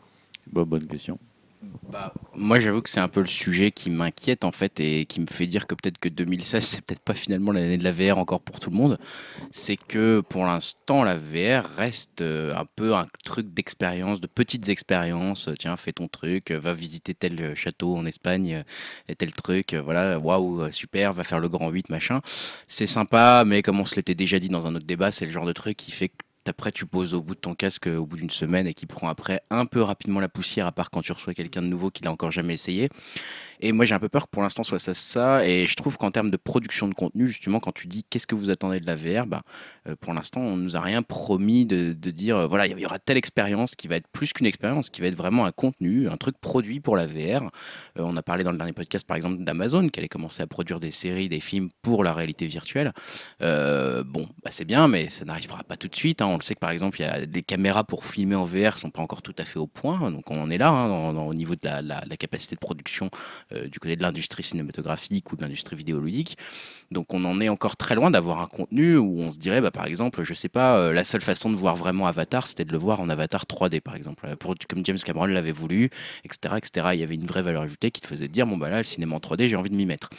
Speaker 1: Bah, bonne question.
Speaker 2: Bah, moi, j'avoue que c'est un peu le sujet qui m'inquiète en fait et qui me fait dire que peut-être que 2016 c'est peut-être pas finalement l'année de la VR encore pour tout le monde. C'est que pour l'instant, la VR reste euh, un peu un truc d'expérience, de petites expériences. Euh, Tiens, fais ton truc, euh, va visiter tel château en Espagne, et tel truc. Voilà, waouh, super, va faire le grand 8, machin. C'est sympa, mais comme on se l'était déjà dit dans un autre débat, c'est le genre de truc qui fait que après, tu poses au bout de ton casque euh, au bout d'une semaine et qui prend après un peu rapidement la poussière, à part quand tu reçois quelqu'un de nouveau qui l'a encore jamais essayé. Et moi, j'ai un peu peur que pour l'instant soit ça. Et je trouve qu'en termes de production de contenu, justement, quand tu dis qu'est-ce que vous attendez de la VR, bah, euh, pour l'instant, on nous a rien promis de, dire euh, voilà, il y aura telle expérience qui va être plus qu'une expérience, qui va être vraiment un contenu, un truc produit pour la VR. Euh, on a parlé dans le dernier podcast, par exemple, d'Amazon, qui allait commencer à produire des séries, des films pour la réalité virtuelle. Bon, bah, c'est bien, mais ça n'arrivera pas tout de suite. hein. On le sait que par exemple, il y a des caméras pour filmer en VR sont pas encore tout à fait au point. Donc on en est là hein, au niveau de la, capacité de production du côté de l'industrie cinématographique ou de l'industrie vidéoludique. Donc on en est encore très loin d'avoir un contenu où on se dirait, bah, par exemple, je sais pas, euh, la seule façon de voir vraiment Avatar, c'était de le voir en Avatar 3D, par exemple, Euh, pour, comme James Cameron l'avait voulu, etc., etc. Il y avait une vraie valeur ajoutée qui te faisait dire, bon bah là, le cinéma en 3D, j'ai envie de m'y mettre.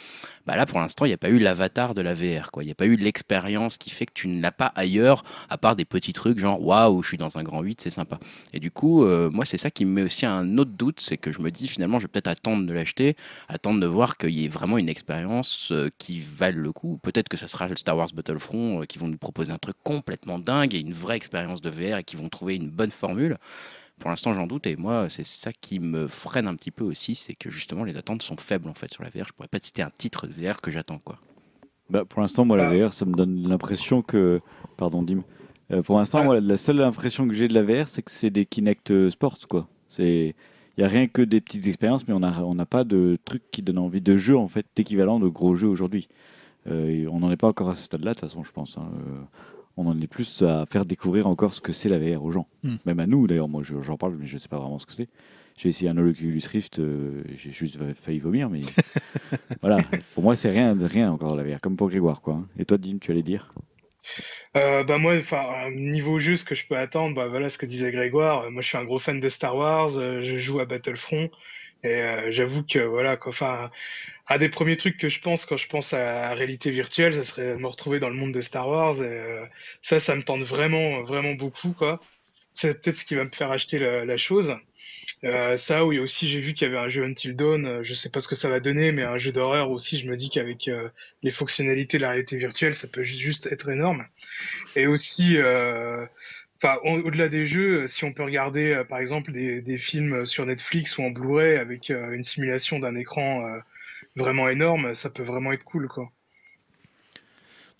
Speaker 2: Bah là, pour l'instant, il n'y a pas eu l'avatar de la VR, quoi. Il n'y a pas eu l'expérience qui fait que tu ne l'as pas ailleurs, à part des petits trucs genre, waouh, je suis dans un grand 8, c'est sympa. Et du coup, euh, moi, c'est ça qui me met aussi un autre doute, c'est que je me dis finalement, je vais peut-être attendre de l'acheter, attendre de voir qu'il y ait vraiment une expérience qui vale le coup. Peut-être que ça sera le Star Wars Battlefront, euh, qui vont nous proposer un truc complètement dingue et une vraie expérience de VR et qui vont trouver une bonne formule. Pour l'instant, j'en doute et moi, c'est ça qui me freine un petit peu aussi, c'est que justement, les attentes sont faibles en fait sur la VR. Je pourrais pas te citer un titre de VR que j'attends quoi.
Speaker 1: Bah, pour l'instant, moi, la. VR, ça me donne l'impression que. Pardon, Dim. Euh, pour l'instant,
Speaker 4: Ouais.
Speaker 1: moi, la seule impression que j'ai de la VR, c'est que c'est des Kinect euh, Sports, quoi. C'est. Il n'y a rien que des petites expériences, mais on n'a on n'a pas de truc qui donne envie de jeu, en fait, équivalent de gros jeux aujourd'hui. Euh, on n'en est pas encore à ce stade-là, de toute façon, je pense. hein. Euh, on en est plus à faire découvrir encore ce que c'est la VR aux gens.
Speaker 5: Hmm.
Speaker 1: Même à nous, d'ailleurs. Moi, je- j'en parle, mais je ne sais pas vraiment ce que c'est. J'ai essayé un Oculus Rift, euh, j'ai juste failli vomir, mais voilà. Pour moi, c'est rien, rien encore la VR, comme pour Grégoire, quoi. hein. Et toi, Dim, tu allais dire?
Speaker 4: Euh, bah moi, enfin, niveau jeu, ce que je peux attendre, bah voilà ce que disait Grégoire. Euh, Moi, je suis un gros fan de Star Wars. euh, je joue à Battlefront et euh, j'avoue que voilà, quoi, enfin, un des premiers trucs que je pense quand je pense à réalité virtuelle, ça serait me retrouver dans le monde de Star Wars. Et euh, ça, ça me tente vraiment, vraiment beaucoup, quoi. C'est peut-être ce qui va me faire acheter la, la chose. Euh, ça, oui, aussi, j'ai vu qu'il y avait un jeu Until Dawn. euh, Je sais pas ce que ça va donner, mais un jeu d'horreur aussi. Je me dis qu'avec euh, les fonctionnalités de la réalité virtuelle, ça peut ju- juste être énorme. Et aussi, euh, enfin, au- au-delà des jeux, euh, si on peut regarder par exemple des, des films sur Netflix ou en Blu-ray avec une simulation d'un écran vraiment énorme, ça peut vraiment être cool, quoi.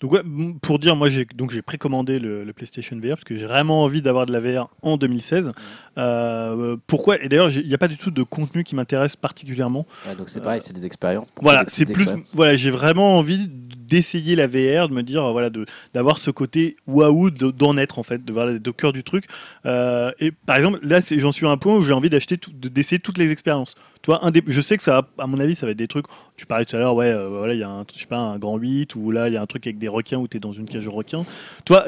Speaker 5: Donc ouais, pour dire, moi j'ai donc j'ai précommandé le, le PlayStation VR parce que j'ai vraiment envie d'avoir de la VR en 2016. Euh, pourquoi Et d'ailleurs, il n'y a pas du tout de contenu qui m'intéresse particulièrement.
Speaker 2: Ouais, donc c'est pareil, c'est des expériences.
Speaker 5: Voilà, c'est plus. Voilà, j'ai vraiment envie d'essayer la VR, de me dire, voilà, de d'avoir ce côté waouh, de- d'en être en fait, de voir au cœur du truc. Euh, et par exemple, là, j'en suis à un point où j'ai envie d'acheter, d'essayer toutes les expériences. Un des, je sais que ça, à mon avis, ça va être des trucs. Tu parlais tout à l'heure, ouais, euh, voilà, il y a un, je sais pas, un grand 8 ou là, il y a un truc avec des requins où tu es dans une cage de requins.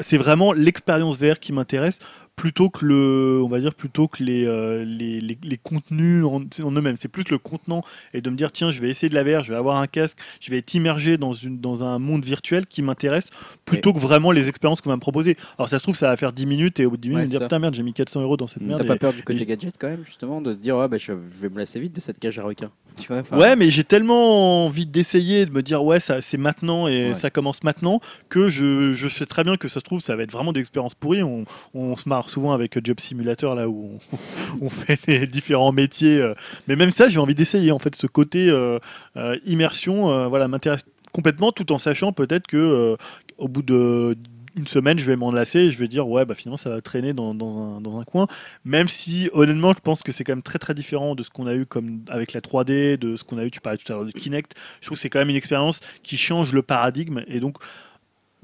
Speaker 5: C'est vraiment l'expérience VR qui m'intéresse plutôt que le, on va dire, plutôt que les, euh, les, les, les contenus en, en eux-mêmes. C'est plus le contenant et de me dire, tiens, je vais essayer de la VR, je vais avoir un casque, je vais être immergé dans, une, dans un monde virtuel qui m'intéresse plutôt que vraiment les expériences qu'on va me proposer. Alors, ça se trouve, ça va faire 10 minutes et au bout de 10 minutes,
Speaker 2: Ouais,
Speaker 5: me dire, putain, merde, j'ai mis 400 euros dans cette merde.
Speaker 2: T'as pas peur du côté
Speaker 5: et-
Speaker 2: gadget quand même, justement, de se dire, ouais, bah, je vais me lasser vite de cette cage à requins. Tu vois, enfin,
Speaker 5: Ouais, mais j'ai tellement envie d'essayer, de me dire ouais, ça c'est maintenant et
Speaker 2: Ouais.
Speaker 5: ça commence maintenant que je, je sais très bien que ça se trouve ça va être vraiment des expériences pourries. On, on se marre souvent avec Job Simulator là où on, fait des différents métiers, euh. mais même ça j'ai envie d'essayer en fait ce côté euh, euh, immersion, voilà m'intéresse complètement tout en sachant peut-être que au bout de une semaine, je vais m'en lasser et je vais dire ouais bah finalement ça va traîner dans, dans un, dans un coin même si honnêtement je pense que c'est quand même très très différent de ce qu'on a eu comme avec la 3D de ce qu'on a eu tu parlais tout à l'heure de Kinect je trouve que c'est quand même une expérience qui change le paradigme et donc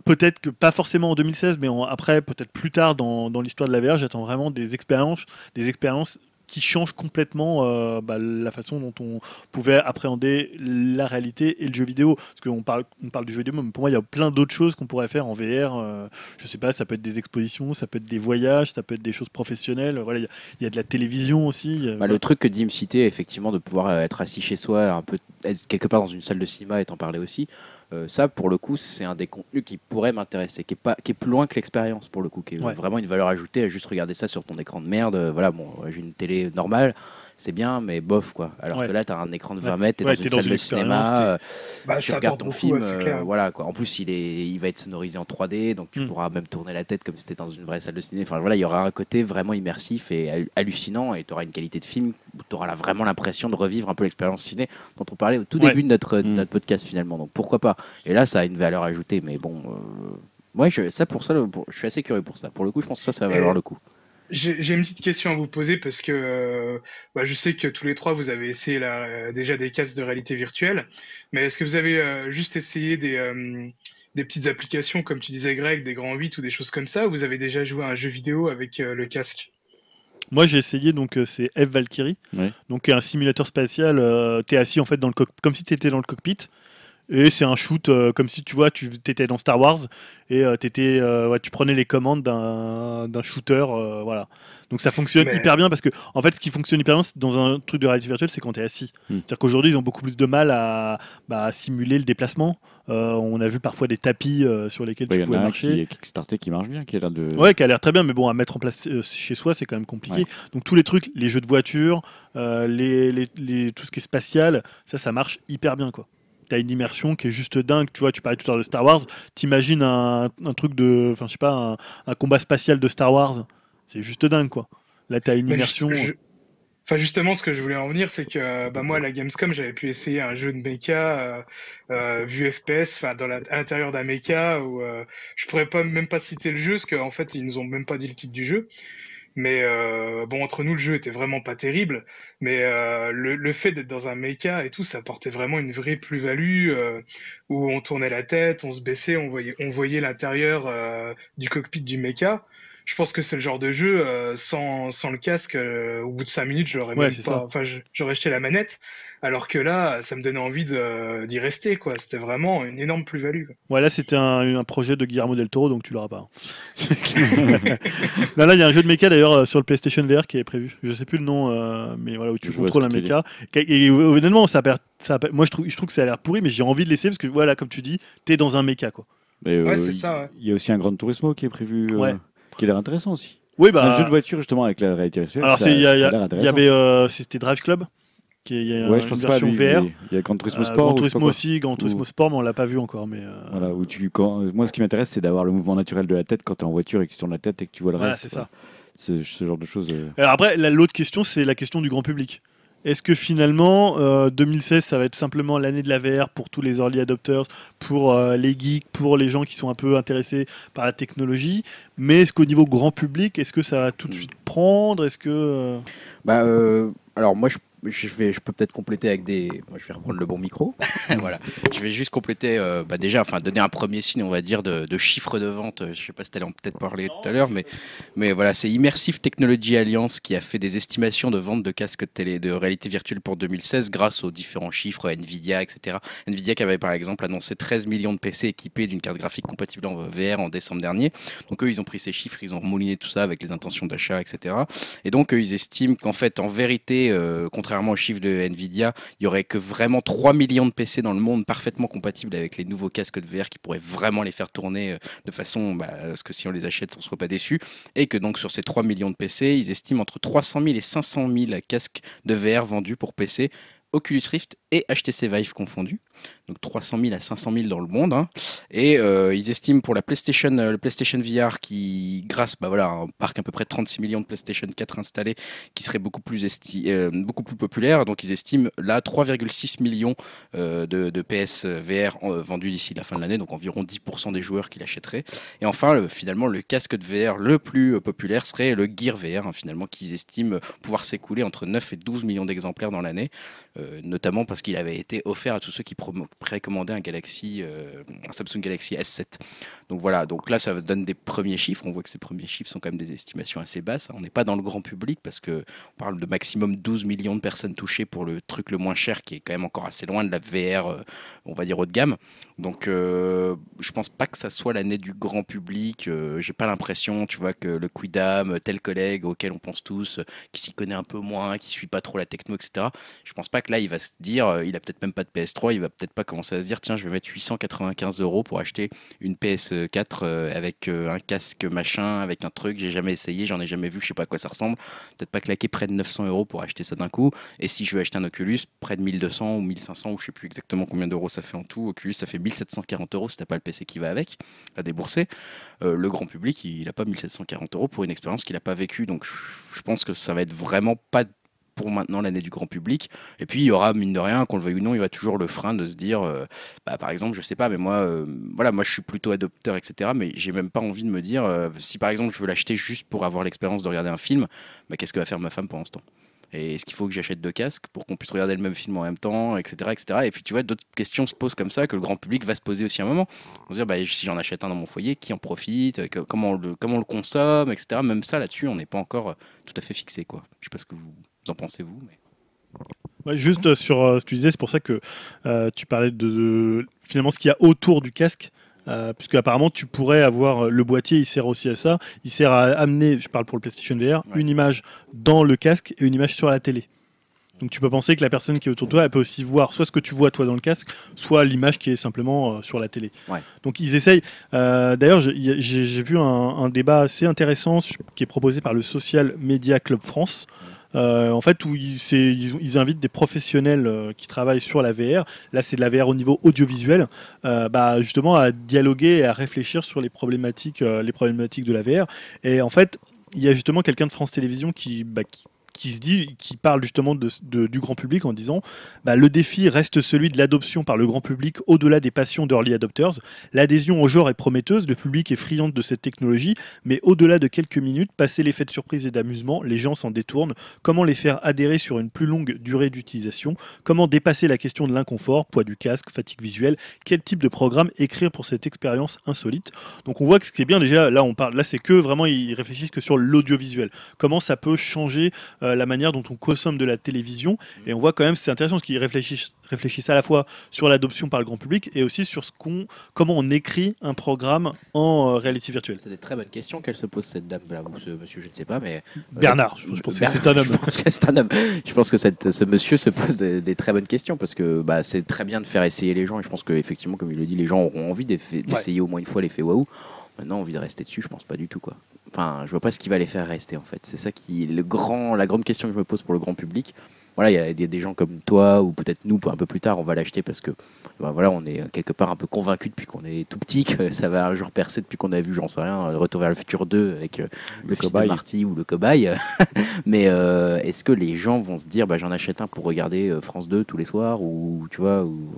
Speaker 5: peut-être que pas forcément en 2016 mais après peut-être plus tard dans, dans l'histoire de la VR j'attends vraiment des expériences des expériences qui changent complètement euh, bah, la façon dont on pouvait appréhender la réalité et le jeu vidéo. Parce qu'on parle, du jeu vidéo, mais pour moi, il y a plein d'autres choses qu'on pourrait faire en VR. euh, je sais pas, ça peut être des expositions, ça peut être des voyages, ça peut être des choses professionnelles. Voilà, il y a- de la télévision aussi.
Speaker 2: Bah, le truc que Dim citait, effectivement, de pouvoir être assis chez soi, un peu être quelque part dans une salle de cinéma et t'en parler aussi, euh, ça, pour le coup, c'est un des contenus qui pourrait m'intéresser, qui est pas, qui est plus loin que l'expérience pour le coup, qui est
Speaker 5: Ouais.
Speaker 2: vraiment une valeur ajoutée à juste regarder ça sur ton écran de merde. euh, voilà, bon, j'ai une télé normale. C'est bien, mais bof quoi. Alors
Speaker 5: Ouais.
Speaker 2: que là, t'as un écran de 20
Speaker 5: Ouais,
Speaker 2: mètres, t'es
Speaker 5: ouais,
Speaker 2: dans une salle
Speaker 5: une
Speaker 2: de cinéma, euh,
Speaker 4: Bah,
Speaker 2: tu regardes ton
Speaker 4: beaucoup,
Speaker 2: film,
Speaker 4: ouais,
Speaker 2: euh, voilà quoi. En plus, il est, il va être sonorisé en 3D, donc tu
Speaker 5: Mm.
Speaker 2: pourras même tourner la tête comme si t'étais dans une vraie salle de ciné. Enfin voilà, il y aura un côté vraiment immersif et hal- hallucinant, et tu auras une qualité de film où tu auras vraiment l'impression de revivre un peu l'expérience ciné dont on parlait au tout
Speaker 5: Ouais.
Speaker 2: début de notre, de
Speaker 1: Mm.
Speaker 2: notre podcast finalement. Donc pourquoi pas? Et là, ça a une valeur ajoutée, mais bon. euh, Moi, je, ça pour ça, pour- je suis assez curieux pour ça. Pour le coup, je pense que ça, ça va valoir le coup.
Speaker 4: J'ai une petite question à vous poser parce que euh, bah, je sais que tous les trois vous avez essayé là, euh, déjà des casques de réalité virtuelle, mais est-ce que vous avez euh, juste essayé des, euh, des petites applications comme tu disais Greg, des grands 8 ou des choses comme ça, ou vous avez déjà joué à un jeu vidéo avec euh, le casque?
Speaker 5: Moi, j'ai essayé, donc c'est F Valkyrie,
Speaker 1: Ouais.
Speaker 5: donc un simulateur spatial. euh, t'es assis en fait dans le comme si tu étais dans le cockpit. Et c'est un shoot euh, comme si tu vois, tu étais dans Star Wars et euh, t'étais, euh, ouais, tu prenais les commandes d'un shooter. euh, voilà. Donc ça fonctionne
Speaker 4: Mais-
Speaker 5: hyper bien parce que, en fait, ce qui fonctionne hyper bien dans un truc de réalité virtuelle, c'est quand tu es assis.
Speaker 1: Hmm.
Speaker 5: C'est-à-dire qu'aujourd'hui, ils ont beaucoup plus de mal à, bah, à simuler le déplacement. Euh, on a vu parfois des tapis euh, sur lesquels
Speaker 1: Ouais,
Speaker 5: tu
Speaker 1: y en
Speaker 5: pouvais
Speaker 1: a un
Speaker 5: marcher.
Speaker 1: qui Kickstarter qui marche bien, qui a l'air de.
Speaker 5: Ouais, qui a l'air très bien, mais bon, à mettre en place chez soi, c'est quand même compliqué.
Speaker 1: Ouais.
Speaker 5: Donc tous les trucs, les jeux de voiture, les, les- les- tout ce qui est spatial, ça, ça marche hyper bien, quoi. T'as une immersion qui est juste dingue. Tu vois, tu parlais tout à l'heure de Star Wars. T'imagines un, un truc de, enfin, je sais pas, un, un combat spatial de Star Wars. C'est juste dingue, quoi. Là, t'as une
Speaker 4: Bah,
Speaker 5: immersion.
Speaker 4: je- je- Enfin, justement, ce que je voulais en venir, c'est que euh, bah, moi, à la Gamescom, j'avais pu essayer un jeu de mecha euh, euh, vu FPS, enfin, dans la- à l'intérieur d'un mecha, où euh, je pourrais pas même pas citer le jeu, parce qu'en fait, ils nous ont même pas dit le titre du jeu. Mais euh, bon, entre nous, le jeu était vraiment pas terrible. Mais euh, le, le fait d'être dans un mecha et tout, ça apportait vraiment une vraie plus-value euh, où on tournait la tête, on se baissait, on voyait, on voyait l'intérieur euh, du cockpit du mecha. Je pense que c'est le genre de jeu euh, sans, sans le casque. euh, au bout de 5 minutes, je l'aurais
Speaker 5: Ouais,
Speaker 4: même
Speaker 5: c'est
Speaker 4: pas.
Speaker 5: ça.
Speaker 4: Enfin, j'aurais jeté la manette. Alors que là, ça me donnait envie de- d'y rester. quoi. C'était vraiment une énorme plus-value. quoi.
Speaker 5: Ouais, là, c'était un, un projet de Guillermo del Toro, donc tu l'auras pas. non, là, il y a un jeu de mecha d'ailleurs euh, sur le PlayStation VR qui est prévu. Je sais plus le nom, euh, mais voilà, où tu
Speaker 1: Je
Speaker 5: contrôles un mecha. Et, et, honnêtement, ça moi, je trouve, je trouve que ça a l'air pourri, mais j'ai envie de l'essayer parce que, voilà, comme tu dis, t'es dans un mecha, quoi.
Speaker 1: Mais, euh,
Speaker 4: Ouais, c'est ça, ouais.
Speaker 1: Il y a aussi un Grand Turismo qui est prévu, euh,
Speaker 5: Ouais.
Speaker 1: qui a l'air intéressant aussi.
Speaker 5: Oui, bah.
Speaker 1: un jeu de voiture justement avec la réalité virtuelle.
Speaker 5: alors, il y, avait, euh, c'était Drive Club il y a
Speaker 1: Ouais,
Speaker 5: une
Speaker 1: je pense pas.
Speaker 5: version
Speaker 1: lui,
Speaker 5: VR.
Speaker 1: il y a Gran Turismo
Speaker 5: Euh,
Speaker 1: Sport.
Speaker 5: Gran
Speaker 1: ou je sais
Speaker 5: Turismo
Speaker 1: pas
Speaker 5: aussi, Gran Turismo
Speaker 1: Ou-
Speaker 5: Sport, mais on l'a pas vu encore. Mais euh,
Speaker 1: Voilà, où tu, quand, moi, ce qui m'intéresse, c'est d'avoir le mouvement naturel de la tête quand tu es en voiture et que tu tournes la tête et que tu vois le
Speaker 5: Voilà,
Speaker 1: reste.
Speaker 5: c'est
Speaker 1: quoi. Ce, ce genre de choses. euh.
Speaker 5: Alors après, la- l'autre question, c'est la question du grand public. Est-ce que finalement, euh, 2016, ça va être simplement l'année de la VR pour tous les early adopters, pour euh, les geeks, pour les gens qui sont un peu intéressés par la technologie Mais est-ce qu'au niveau grand public, est-ce que ça va tout de suite prendre? Est-ce que euh,
Speaker 7: Bah, euh, alors moi, je, je vais, je peux peut-être compléter avec des. Moi, je vais reprendre le bon micro.
Speaker 2: voilà. Je vais juste compléter, euh, bah déjà, enfin donner un premier signe, on va dire, de, de chiffre de vente. Je sais pas si tu allais en peut-être parler tout à l'heure, mais, mais voilà, c'est Immersive Technology Alliance qui a fait des estimations de vente de casques de, télé, de réalité virtuelle pour 2016 grâce aux différents chiffres Nvidia, etc. Nvidia qui avait par exemple annoncé 13 millions de PC équipés d'une carte graphique compatible en VR en décembre dernier. Donc eux, ils ont pris ces chiffres, ils ont remouliné tout ça avec les intentions d'achat, etc. Et donc eux, ils estiment qu'en fait, en vérité, euh, contrairement aux chiffres de Nvidia, il y aurait que vraiment 3 millions de PC dans le monde parfaitement compatibles avec les nouveaux casques de VR qui pourraient vraiment les faire tourner euh, de façon bah, à ce que si on les achète, on ne soit pas déçu. Et que donc sur ces 3 millions de PC, ils estiment entre 300 000 et 500 000 casques de VR vendus pour PC. Oculus Rift et HTC Vive confondus, donc 300 000 à 500 000 dans le monde. hein. Et euh, ils estiment pour la PlayStation, euh, le PlayStation VR qui, grâce bah voilà, à un parc à peu près de 36 millions de PlayStation 4 installés, qui serait beaucoup plus, euh, beaucoup plus populaire. Donc ils estiment là 3,6 millions de, PS VR vendus d'ici la fin de l'année, donc environ 10% des joueurs qui l'achèteraient. Et enfin, le- finalement, le casque de VR le plus populaire serait le Gear VR, hein, finalement, qu'ils estiment pouvoir s'écouler entre 9 et 12 millions d'exemplaires dans l'année, notamment parce qu'il avait été offert à tous ceux qui précommandaient un Galaxy, euh, un Samsung Galaxy S7. Donc voilà, donc là ça donne des premiers chiffres. On voit que ces premiers chiffres sont quand même des estimations assez basses. On n'est pas dans le grand public parce que on parle de maximum 12 millions de personnes touchées pour le truc le moins cher qui est quand même encore assez loin de la VR, euh, on va dire haut de gamme. Donc euh, je pense pas que ça soit l'année du grand public. Euh, J'ai pas l'impression, tu vois, que le Quidam, tel collègue auquel on pense tous, euh, qui s'y connaît un peu moins, qui suit pas trop la techno, etc. Je pense pas que là il va se dire, euh, il a peut-être même pas de PS3, il va peut-être pas commencer à se dire, tiens, je vais mettre 895 euros pour acheter une PS4 euh, avec euh, un casque machin, avec un truc, j'ai jamais essayé, j'en ai jamais vu, je sais pas à quoi ça ressemble. Peut-être pas claquer près de 900 euros pour acheter ça d'un coup. Et si je veux acheter un Oculus, près de 1200 ou 1500 ou je sais plus exactement combien d'euros ça fait en tout. Oculus, ça fait 1740 euros si t'as pas le PC qui va avec à débourser. Le grand public, il n'a pas 1740 euros pour une expérience qu'il n'a pas vécue. Donc je pense que ça va être vraiment pas pour maintenant l'année du grand public. Et puis il y aura, mine de rien, qu'on le veuille ou non, il y aura toujours le frein de se dire, euh, bah, par exemple, je sais pas, mais moi, euh, voilà, moi je suis plutôt adopteur, etc. Mais j'ai même pas envie de me dire, euh, si par exemple je veux l'acheter juste pour avoir l'expérience de regarder un film, bah, qu'est-ce que va faire ma femme pendant ce temps? Et est-ce qu'il faut que j'achète deux casques pour qu'on puisse regarder le même film en même temps, etc. etc. Et puis tu vois, d'autres questions se posent comme ça que le grand public va se poser aussi à un moment. On se dire, bah, si j'en achète un dans mon foyer, qui en profite, comment, on le, consomme, etc. Même ça, là-dessus, on n'est pas encore tout à fait fixé. Quoi. Je sais pas ce que vous en pensez, vous. Mais...
Speaker 5: Ouais, juste euh, sur euh, ce que tu disais, c'est pour ça que euh, tu parlais de, de- finalement ce qu'il y a autour du casque. Euh, puisque apparemment tu pourrais avoir le boîtier, il sert aussi à ça. Il sert à amener, je parle pour le PlayStation VR,
Speaker 2: Ouais.
Speaker 5: une image dans le casque et une image sur la télé. Donc tu peux penser que la personne qui est autour de toi, elle peut aussi voir soit ce que tu vois toi dans le casque, soit l'image qui est simplement euh, sur la télé.
Speaker 7: Ouais.
Speaker 5: Donc ils essayent. euh, D'ailleurs, j'ai- vu un, un débat assez intéressant qui est proposé par le Social Media Club France. Euh, en fait, où ils, ils, ils invitent des professionnels euh, qui travaillent sur la VR. Là, c'est de la VR au niveau audiovisuel, euh, bah, justement à dialoguer et à réfléchir sur les problématiques, les problématiques de la VR. Et en fait, il y a justement quelqu'un de France Télévisions qui, bah, qui, qui se dit, qui parle justement de, du grand public en disant, bah, le défi reste celui de l'adoption par le grand public au-delà des passions d'early adopters. L'adhésion au genre est prometteuse, le public est friand de cette technologie, mais au-delà de quelques minutes, passé l'effet de surprise et d'amusement, les gens s'en détournent. Comment les faire adhérer sur une plus longue durée d'utilisation? Comment dépasser la question de l'inconfort, poids du casque, fatigue visuelle? Quel type de programme écrire pour cette expérience insolite? Donc on voit que ce qui est bien déjà, là on parle, là c'est que vraiment ils réfléchissent que sur l'audiovisuel. Comment ça peut changer euh, la manière dont on consomme de la télévision Et on voit quand même, c'est intéressant parce qu'ils réfléchissent, réfléchissent à la fois sur l'adoption par le grand public et aussi sur ce qu'on, comment on écrit un programme en euh, réalité virtuelle.
Speaker 7: C'est des très bonnes questions qu'elle se pose cette dame là ou ce monsieur, je ne sais pas, mais
Speaker 5: Bernard, je, je pense que c'est un homme.
Speaker 7: Je pense que c'est un homme. Je pense que cette- ce monsieur se pose des, des très bonnes questions parce que bah, c'est très bien de faire essayer les gens et je pense qu'effectivement, comme il le dit, les gens auront envie d'essayer au moins une fois l'effet waouh. Maintenant, envie de rester dessus, je pense pas du tout quoi. Enfin, je vois pas ce qui va les faire rester en fait. C'est ça qui est le grand, la grande question que je me pose pour le grand public.
Speaker 2: voilà, il y a des, gens comme toi ou peut-être nous un peu plus tard, on va l'acheter parce que bah, voilà, on est quelque part un peu convaincu depuis qu'on est tout petit que ça va un jour percer depuis qu'on a vu, j'en sais rien, le Retour vers le futur 2 avec euh, le, fils de. Marty ou le cobaye. Mais euh, est-ce que les gens vont se dire, bah, j'en achète un pour regarder euh, France 2 tous les soirs ou tu vois ou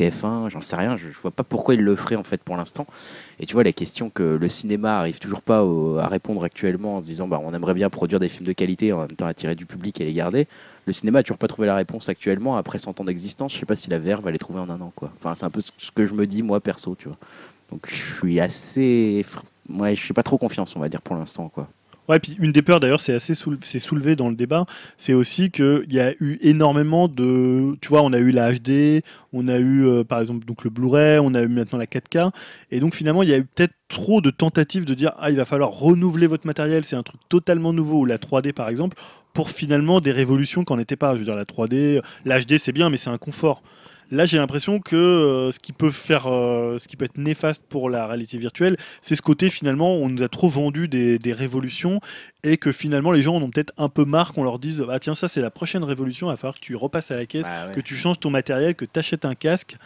Speaker 2: TF1, j'en sais rien, je, je vois pas pourquoi ils le feraient en fait pour l'instant. Et tu vois, la question que le cinéma arrive toujours pas à répondre actuellement en se disant, bah, on aimerait bien produire des films de qualité en même temps attirer du public et les garder. Le cinéma a toujours pas trouvé la réponse actuellement après 100 ans d'existence. Je sais pas si la VR va les trouver en un an, quoi. Enfin, c'est un peu ce que je me dis moi perso, tu vois. Donc je suis assez, ouais, je suis pas trop confiance, on va dire pour l'instant, quoi.
Speaker 5: Ouais, puis une des peurs d'ailleurs, c'est assez soulevé dans le débat, c'est aussi qu'il y a eu énormément de. Tu vois, on a eu la HD, on a eu euh, par exemple donc le Blu-ray, on a eu maintenant la 4K, et donc finalement il y a eu peut-être trop de tentatives de dire ah il va falloir renouveler votre matériel, c'est un truc totalement nouveau ou la 3D par exemple, pour finalement des révolutions qu'en n'était pas. Je veux dire la 3D, la HD c'est bien, mais c'est un confort. Là, j'ai l'impression que euh, ce qui peut faire, euh, ce qui peut être néfaste pour la réalité virtuelle, c'est ce côté finalement, on nous a trop vendu des, des révolutions et que finalement les gens en ont peut-être un peu marre qu'on leur dise ah tiens ça c'est la prochaine révolution, il va falloir que tu repasses à la caisse,
Speaker 2: Bah ouais.
Speaker 5: que tu changes ton matériel, que tu achètes un casque.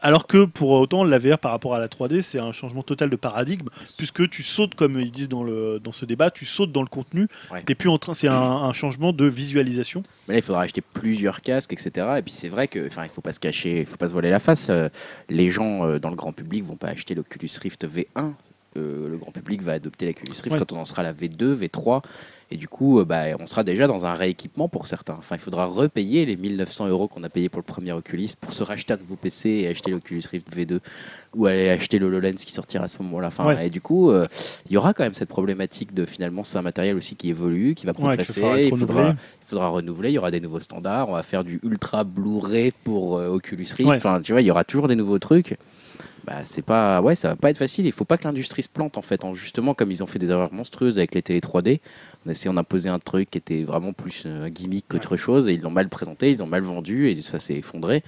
Speaker 5: Alors que pour autant, la VR par rapport à la 3D, c'est un changement total de paradigme, puisque tu sautes, comme ils disent dans, le, dans ce débat, tu sautes dans le contenu.
Speaker 2: Ouais.
Speaker 5: T'es plus en train, c'est un, un changement de visualisation.
Speaker 2: Mais là, il faudra acheter plusieurs casques, etc. Et puis c'est vrai que, enfin, il faut pas se cacher, il faut pas se voiler la face. Euh, les gens euh, dans le grand public vont pas acheter l'Oculus Rift V1. Le grand public va adopter l'Oculus Rift
Speaker 5: Ouais.
Speaker 2: quand on en sera à la V2, V3. Et du coup, euh, bah, on sera déjà dans un rééquipement pour certains. Enfin, il faudra repayer les 1900 euros qu'on a payé pour le premier Oculus pour se racheter un nouveau PC et acheter l'Oculus Rift V2 ou aller acheter le HoloLens qui sortira à ce moment-là. Enfin,
Speaker 5: Ouais.
Speaker 2: Et du coup, euh, il y aura quand même cette problématique de finalement, c'est un matériel aussi qui évolue, qui va progresser. il faudra, il faudra renouveler, il y aura des nouveaux standards, on va faire du ultra Blu-ray pour euh, Oculus Rift.
Speaker 5: Ouais.
Speaker 2: Enfin, tu vois, il y aura toujours des nouveaux trucs. Bah, c'est pas, ouais, ça va pas être facile. Il faut pas que l'industrie se plante en fait. En justement, comme ils ont fait des erreurs monstrueuses avec les télé 3D, on a essayé d'imposer un truc qui était vraiment plus euh, un gimmick qu'autre chose et ils l'ont mal présenté, ils ont mal vendu et ça s'est effondré.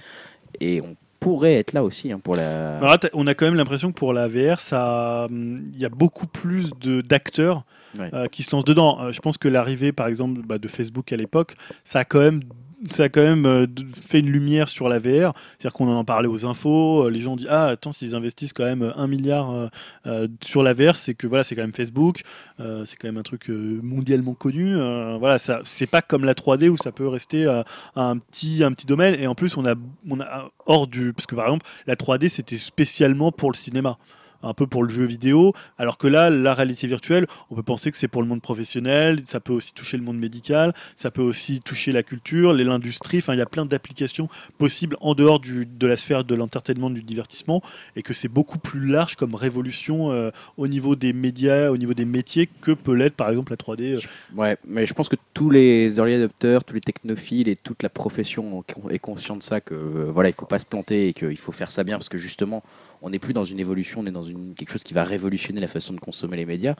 Speaker 2: Et on pourrait être là aussi hein, pour la.
Speaker 5: Alors là, t'as- on a quand même l'impression que pour la VR, ça, hum, il y a beaucoup plus de d'acteurs
Speaker 2: Ouais.
Speaker 5: euh, qui se lancent dedans. Euh, je pense que l'arrivée, par exemple, bah, de Facebook à l'époque, ça a quand même ça a quand même euh, fait une lumière sur la VR. C'est-à-dire qu'on en parlait aux infos, euh, les gens disent ah attends s'ils investissent quand même un milliard euh, euh, sur la VR, c'est que voilà c'est quand même Facebook, euh, c'est quand même un truc euh, mondialement connu. Euh, voilà c'est pas comme la 3D où ça peut rester euh, un petit un petit domaine. Et en plus on a on a hors du parce que par exemple la 3D c'était spécialement pour le cinéma un peu pour le jeu vidéo, alors que là, la réalité virtuelle, on peut penser que c'est pour le monde professionnel, ça peut aussi toucher le monde médical, ça peut aussi toucher la culture, l'industrie, enfin il y a plein d'applications possibles en dehors de la sphère de l'entertainment, du divertissement, et que c'est beaucoup plus large comme révolution euh, au niveau des médias, au niveau des métiers, que peut l'être par exemple la 3D. euh.
Speaker 2: Ouais, mais je pense que tous les early adopters, tous les technophiles et toute la profession est conscient de ça que euh, voilà, il faut pas se planter et qu'il faut faire ça bien parce que justement, on n'est plus dans une évolution, on est dans une, quelque chose qui va révolutionner la façon de consommer les médias.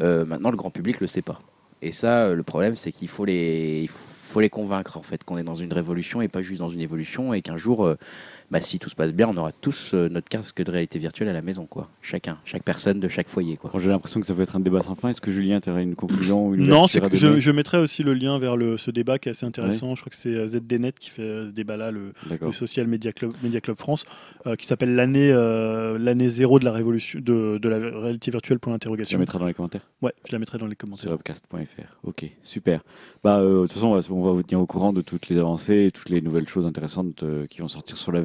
Speaker 2: Euh, maintenant, le grand public le sait pas. Et ça, euh, le problème, c'est qu'il faut les, faut les convaincre en fait qu'on est dans une révolution et pas juste dans une évolution et qu'un jour, euh, bah, si tout se passe bien, on aura tous euh, notre casque de réalité virtuelle à la maison, quoi. Chacun, chaque personne de chaque foyer, quoi.
Speaker 1: Bon, J'ai l'impression que ça peut être un débat sans fin. Est-ce que Julien, tu une conclusion ou une
Speaker 5: Non, que je, je mettrai aussi le lien vers le, ce débat qui est assez intéressant. Je crois que c'est euh, ZDNet qui fait euh, ce débat-là, le, le. Social Media Club, Media Club France, euh, qui s'appelle l'année euh, l'année zéro de la révolution de, de la réalité virtuelle pour
Speaker 1: Tu
Speaker 5: l'interrogation.
Speaker 1: la mettras dans les commentaires?
Speaker 5: Ouais, je la mettrai dans les
Speaker 1: sur
Speaker 5: commentaires.
Speaker 1: upcast.fr. Ok, super. Bah, euh, de toute façon, on va, on va vous tenir au courant de toutes les avancées et toutes les nouvelles choses intéressantes euh, qui vont sortir sur la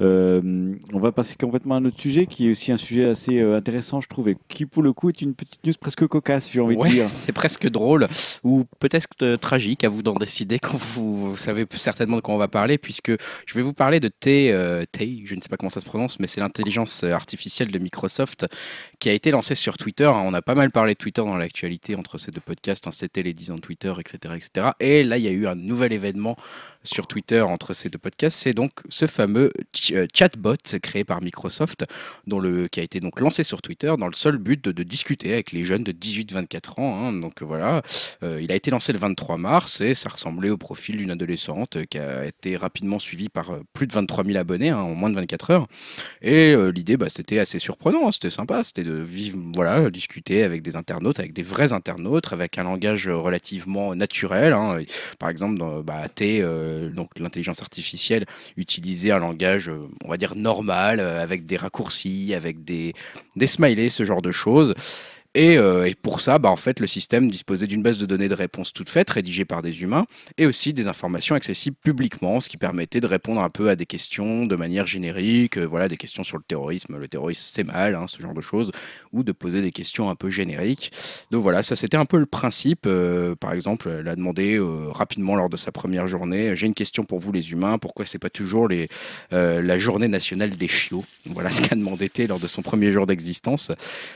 Speaker 1: Euh, on va passer complètement à un autre sujet qui est aussi un sujet assez euh, intéressant, je trouve, et qui pour le coup est une petite news presque cocasse, j'ai envie de dire.
Speaker 8: c'est presque drôle ou peut-être euh, tragique à vous d'en décider quand vous, vous savez certainement de quoi on va parler puisque je vais vous parler de Tay, euh, Tay, je ne sais pas comment ça se prononce, mais c'est l'intelligence artificielle de Microsoft qui a été lancée sur Twitter. hein. On a pas mal parlé de Twitter dans l'actualité entre ces deux podcasts. hein. C'était les 10 ans de Twitter, etc., etc. Et là, il y a eu un nouvel événement sur Twitter entre ces deux podcasts. C'est donc ce fameux euh, chatbot créé par Microsoft dont le, qui a été donc lancé sur Twitter dans le seul but de, discuter avec les jeunes de 18-24 ans. hein. Donc euh, voilà, Euh, il a été lancé le 23 mars et ça ressemblait au profil d'une adolescente qui a été rapidement suivie par plus de 23 000 abonnés en moins de 24 heures. Et l'idée, bah, c'était assez surprenant, c'était sympa, c'était
Speaker 2: vivre, voilà, discuter avec des internautes, avec des vrais internautes, avec un langage relativement naturel. hein. Par exemple, dans bah, T, euh, donc l'intelligence artificielle, utiliser un langage, euh, on va dire normal, euh, avec des raccourcis, avec des, des smileys, ce genre de choses. Et, euh, et pour ça, bah, en fait, le système disposait d'une base de données de réponse toute faite, rédigée par des humains, et aussi des informations accessibles publiquement, ce qui permettait de répondre un peu à des questions de manière générique, euh, voilà, des questions sur le terrorisme, le terrorisme c'est mal, hein, ce genre de choses, ou de poser des questions un peu génériques. Donc voilà, ça c'était un peu le principe. Euh, par exemple, elle a demandé rapidement lors de sa première journée, j'ai une question pour vous les humains, pourquoi c'est pas toujours les, la journée nationale des chiots? Voilà ce qu'a demandé T lors de son premier jour d'existence.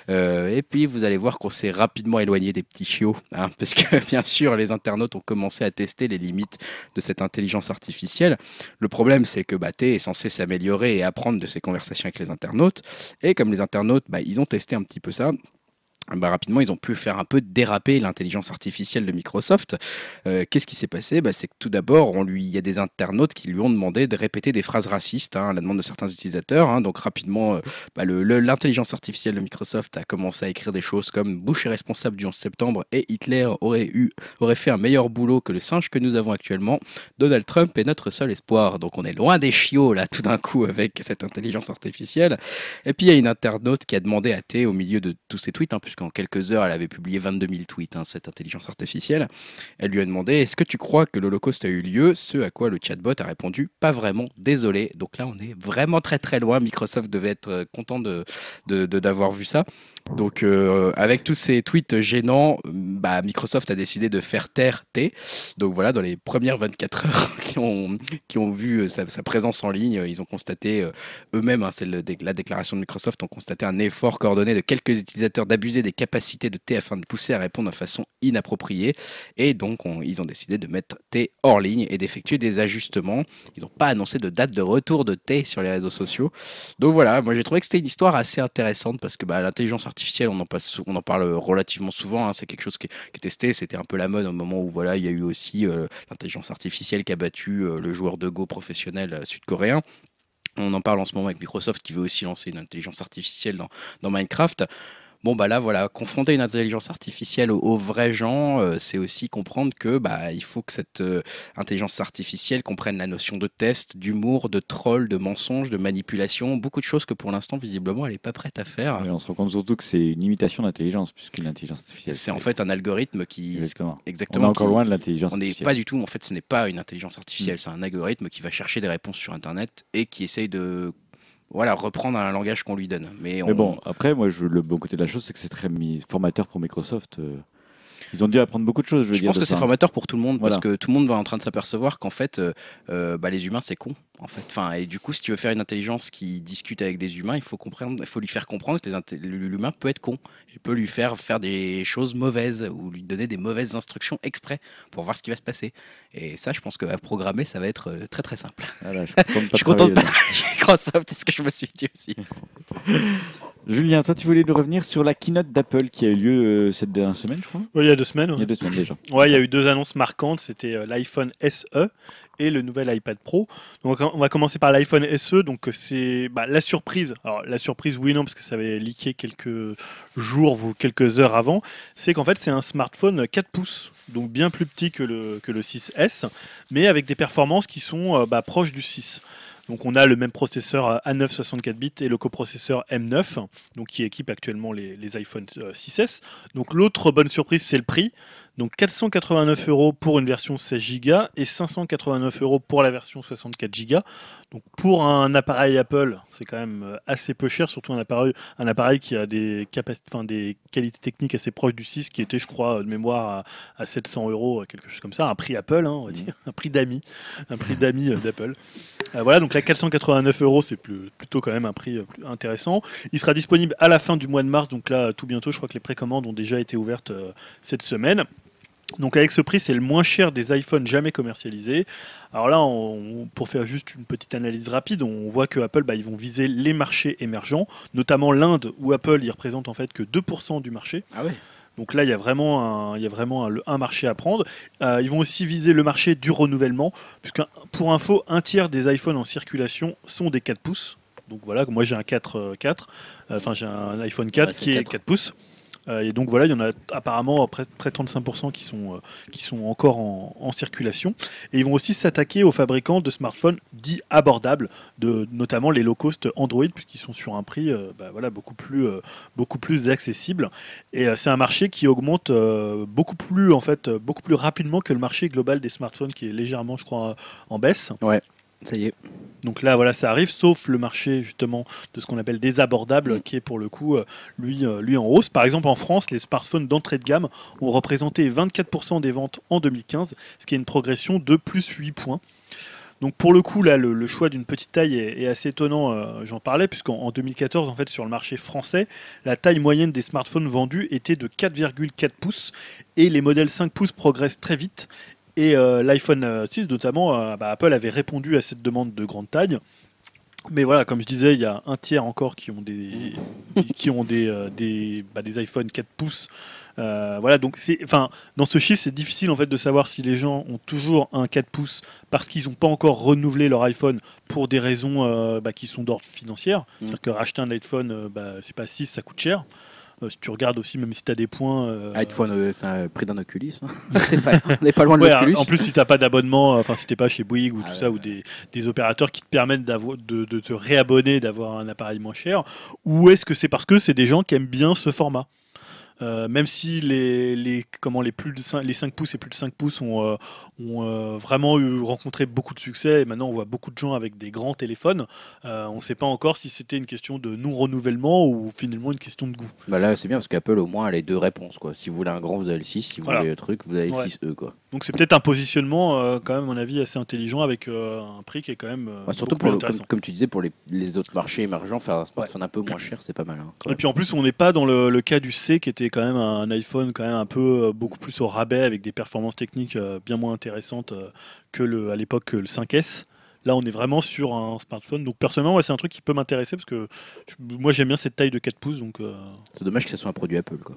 Speaker 2: Et puis vous allez voir qu'on s'est rapidement éloigné des petits chiots, hein, parce que bien sûr les internautes ont commencé à tester les limites de cette intelligence artificielle. Le problème c'est que bah, T est censé s'améliorer et apprendre de ses conversations avec les internautes, et comme les internautes, bah, ils ont testé un petit peu ça. Bah, rapidement, ils ont pu faire un peu déraper l'intelligence artificielle de Microsoft. Euh, Qu'est-ce qui s'est passé? Bah, C'est que tout d'abord, il y a des internautes qui lui ont demandé de répéter des phrases racistes hein, à la demande de certains utilisateurs. hein. donc rapidement, euh, bah, l'intelligence artificielle de Microsoft a commencé à écrire des choses comme Bush est responsable du 11 septembre et Hitler aurait, eu, aurait fait un meilleur boulot que le singe que nous avons actuellement. Donald Trump est notre seul espoir. Donc on est loin des chiots là tout d'un coup avec cette intelligence artificielle. Et puis il y a une internaute qui a demandé à T au milieu de tous ces tweets, hein, puisqu'en quelques heures elle avait publié 22 000 tweets, hein, cette intelligence artificielle. Elle lui a demandé Est-ce que tu crois que l'Holocauste a eu lieu? Ce à quoi le chatbot a répondu Pas vraiment, désolé. Donc là on est vraiment très très loin. Microsoft devait être euh, content de de- de- d'avoir vu ça. Donc, euh, avec tous ces tweets gênants, bah, Microsoft a décidé de faire taire T. Donc voilà, dans les premières 24 heures qui ont, vu euh, sa, présence en ligne, ils ont constaté euh, eux-mêmes, hein, c'est la déclaration de Microsoft, ont constaté un effort coordonné de quelques utilisateurs d'abuser des capacités de T afin de pousser à répondre de façon inappropriée. Et donc, on- ils ont décidé de mettre T hors ligne et d'effectuer des ajustements. Ils n'ont pas annoncé de date de retour de T sur les réseaux sociaux. Donc voilà, moi j'ai trouvé que c'était une histoire assez intéressante parce que bah, l'intelligence artificielle, on en, passe sou- on en parle relativement souvent, hein, c'est quelque chose qui est, testé, c'était un peu la mode au moment où voilà, il y a eu aussi euh, l'intelligence artificielle qui a battu euh, le joueur de Go professionnel euh, sud-coréen. On en parle en ce moment avec Microsoft qui veut aussi lancer une intelligence artificielle dans Minecraft. Bon bah là voilà, confronter une intelligence artificielle aux, aux vrais gens, euh, c'est aussi comprendre que bah il faut que cette euh, intelligence artificielle comprenne la notion de test, d'humour, de troll, de mensonge, de manipulation, beaucoup de choses que pour l'instant visiblement elle n'est pas prête à faire.
Speaker 1: Et on se rend compte surtout que c'est une imitation d'intelligence, puisqu'une intelligence artificielle.
Speaker 2: C'est en fait un algorithme qui
Speaker 1: Exactement. On
Speaker 2: exactement
Speaker 1: est encore
Speaker 2: qui-
Speaker 1: loin de l'intelligence
Speaker 2: On n'est
Speaker 1: artificielle.
Speaker 2: pas du tout, en fait, ce n'est pas une intelligence
Speaker 1: Mm.
Speaker 2: artificielle, c'est un algorithme qui va chercher des réponses sur Internet et qui essaye de voilà, reprendre un langage qu'on lui donne. Mais, on-
Speaker 1: Mais bon, après, moi, je, le bon côté de la chose, c'est que c'est très formateur pour Microsoft. euh. Ils ont dû apprendre beaucoup de choses, je veux
Speaker 2: je
Speaker 1: dire.
Speaker 2: pense que c'est
Speaker 1: ça.
Speaker 2: formateur pour tout le monde
Speaker 1: Voilà.
Speaker 2: parce que tout le monde va en train de s'apercevoir qu'en fait, euh, euh, bah, les humains c'est con. En fait, enfin, et du coup, si tu veux faire une intelligence qui discute avec des humains, il faut comprendre, il faut lui faire comprendre que l'humain peut être con. Il peut lui faire faire des choses mauvaises ou lui donner des mauvaises instructions exprès pour voir ce qui va se passer. Et ça, je pense que à programmer, ça va être euh, très très simple.
Speaker 1: Voilà, je suis content de pas
Speaker 2: Je suis content de pas Microsoft, c'est ce que je me suis dit aussi.
Speaker 1: Julien, toi, tu voulais nous revenir sur la keynote d'Apple qui a eu lieu euh, cette dernière semaine, je crois
Speaker 5: Ouais, il y a deux semaines.
Speaker 1: Il y a deux semaines déjà.
Speaker 5: Ouais, il y a eu deux annonces marquantes. C'était euh, l'iPhone SE et le nouvel iPad Pro. Donc, on va commencer par l'iPhone SE. Donc, euh, c'est bah, la surprise. Alors, la surprise, oui, non, parce que ça avait leaké quelques jours ou quelques heures avant. C'est qu'en fait, c'est un smartphone 4 pouces. Donc, bien plus petit que le, que le 6S, mais avec des performances qui sont euh, bah, proches du 6. Donc on a le même processeur euh, A9 64 bits et le coprocesseur M9, donc qui équipe actuellement les, les iPhone euh, 6S. Donc l'autre bonne surprise, c'est le prix. Donc 489 euros pour une version 16 Go et 589 euros pour la version 64 Go. Donc pour un appareil Apple, c'est quand même euh, assez peu cher, surtout un appareil, un appareil qui a des, enfin, des qualités techniques assez proches du 6, qui était, je crois, de mémoire à, à 700 euros, quelque chose comme ça. Un prix Apple, hein, on va dire, un prix d'amis, un prix d'amis euh, d'Apple. Euh, voilà, donc là 489 euros, c'est plutôt quand même un prix intéressant. Il sera disponible à la fin du mois de mars, donc là tout bientôt. Je crois que les précommandes ont déjà été ouvertes euh, cette semaine. Donc avec ce prix, c'est le moins cher des iPhones jamais commercialisés. Alors là, on- pour faire juste une petite analyse rapide, on voit que Apple, bah, ils vont viser les marchés émergents, notamment l'Inde, où Apple, il représente en fait que 2% du marché.
Speaker 2: Ah ouais.
Speaker 5: Donc là, il y a vraiment un, il y a vraiment un, marché à prendre. Euh, ils vont aussi viser le marché du renouvellement, puisque pour info, un tiers des iPhones en circulation sont des 4 pouces. Donc voilà, moi j'ai un 4, euh, 4, euh, enfin j'ai un iPhone 4
Speaker 2: iPhone
Speaker 5: qui est
Speaker 2: 4.
Speaker 5: 4 pouces. Euh, et donc voilà, il y en a apparemment près, près de 35% qui sont, euh, qui sont encore en, circulation. Et ils vont aussi s'attaquer aux fabricants de smartphones dits abordables, de, notamment les low cost Android, puisqu'ils sont sur un prix euh, bah, voilà, beaucoup, plus, beaucoup plus accessible. Et c'est un marché qui augmente beaucoup, plus, en fait, beaucoup plus rapidement que le marché global des smartphones, qui est légèrement, je crois, en baisse.
Speaker 2: Ça y est.
Speaker 5: Donc là, voilà, ça arrive, sauf le marché justement de ce qu'on appelle des abordables, qui est pour le coup, euh, lui, euh, lui en hausse. Par exemple, en France, les smartphones d'entrée de gamme ont représenté 24% des ventes en 2015, ce qui est une progression de plus 8 points. Donc pour le coup, là, le, le choix d'une petite taille est, est assez étonnant. euh, J'en parlais puisqu'en en 2014, en fait, sur le marché français, la taille moyenne des smartphones vendus était de 4,4 pouces et les modèles 5 pouces progressent très vite. Et euh, l'iPhone euh, 6, notamment, euh, bah, Apple avait répondu à cette demande de grande taille. Mais voilà, comme je disais, il y a un tiers encore qui ont des, qui ont des, euh, des, bah, des iPhone 4 pouces. Euh, voilà, donc c'est, enfin, dans ce chiffre, c'est difficile en fait de savoir si les gens ont toujours un 4 pouces parce qu'ils n'ont pas encore renouvelé leur iPhone pour des raisons euh, bah, qui sont d'ordre financier. C'est-à-dire que racheter un iPhone, euh, bah, c'est pas 6, ça coûte cher. Euh, si tu regardes aussi, même si tu as des points. euh,
Speaker 2: iPhone, euh, c'est un prix d'un Oculus. hein. C'est pas- on n'est pas loin de
Speaker 5: Ouais,
Speaker 2: l'Oculus.
Speaker 5: en plus, si t'as pas d'abonnement, enfin si t'es pas chez Bouygues ou
Speaker 2: Ah
Speaker 5: tout
Speaker 2: ouais,
Speaker 5: ça, ou des, des opérateurs qui te permettent de te réabonner, d'avoir un appareil moins cher, ou est-ce que c'est parce que c'est des gens qui aiment bien ce format? Euh, même si les, les, comment, les, plus de 5, les 5 pouces et plus de 5 pouces ont, euh, ont euh, vraiment eu, rencontré beaucoup de succès, et maintenant on voit beaucoup de gens avec des grands téléphones, on ne sait pas encore si c'était une question de non-renouvellement ou finalement une question de goût.
Speaker 2: Bah là, c'est bien parce qu'Apple, au moins, a les deux réponses. Quoi. Si vous voulez un grand, vous avez le 6. Si vous
Speaker 5: Voilà.
Speaker 2: voulez le truc, vous avez le
Speaker 5: Ouais.
Speaker 2: 6E. Quoi.
Speaker 5: Donc c'est peut-être un positionnement, quand même, à mon avis, assez intelligent avec un prix qui est quand même
Speaker 2: Ouais, surtout pour
Speaker 5: plus
Speaker 2: comme, tu disais, pour les, les autres marchés émergents, faire un smartphone un peu moins cher, c'est pas mal. hein,
Speaker 5: Et puis en plus, on n'est pas dans le, le cas du C qui était quand même un iPhone quand même un peu euh, beaucoup plus au rabais avec des performances techniques euh, bien moins intéressantes euh, que le, à l'époque que le 5S. Là, on est vraiment sur un smartphone. Donc personnellement, ouais, c'est un truc qui peut m'intéresser parce que moi j'aime bien cette taille de 4 pouces. Donc
Speaker 2: C'est dommage que ce soit un produit Apple. Quoi.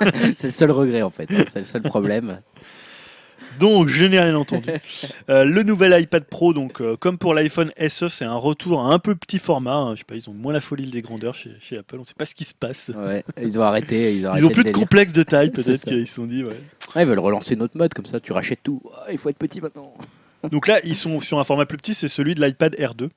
Speaker 2: c'est le seul regret en fait. C'est le seul problème.
Speaker 5: Donc, je n'ai rien entendu. Euh, le nouvel iPad Pro, donc, euh, comme pour l'iPhone SE, c'est un retour à un peu petit format. hein. Je sais pas, ils ont moins la folie des grandeurs chez, chez Apple. On ne sait pas ce qui se passe.
Speaker 2: Ouais, ils ont arrêté. Ils ont,
Speaker 5: Ils
Speaker 2: arrêté
Speaker 5: ont
Speaker 2: le
Speaker 5: plus de
Speaker 2: délire.
Speaker 5: complexe de taille,
Speaker 2: C'est
Speaker 5: peut-être
Speaker 2: ça.
Speaker 5: qu'ils se sont dit. Ouais.
Speaker 2: Ouais, ils veulent relancer notre mode comme ça. Tu rachètes tout. Ah, il faut être petit maintenant.
Speaker 5: Donc là, ils sont sur un format plus petit, c'est celui de l'iPad R2.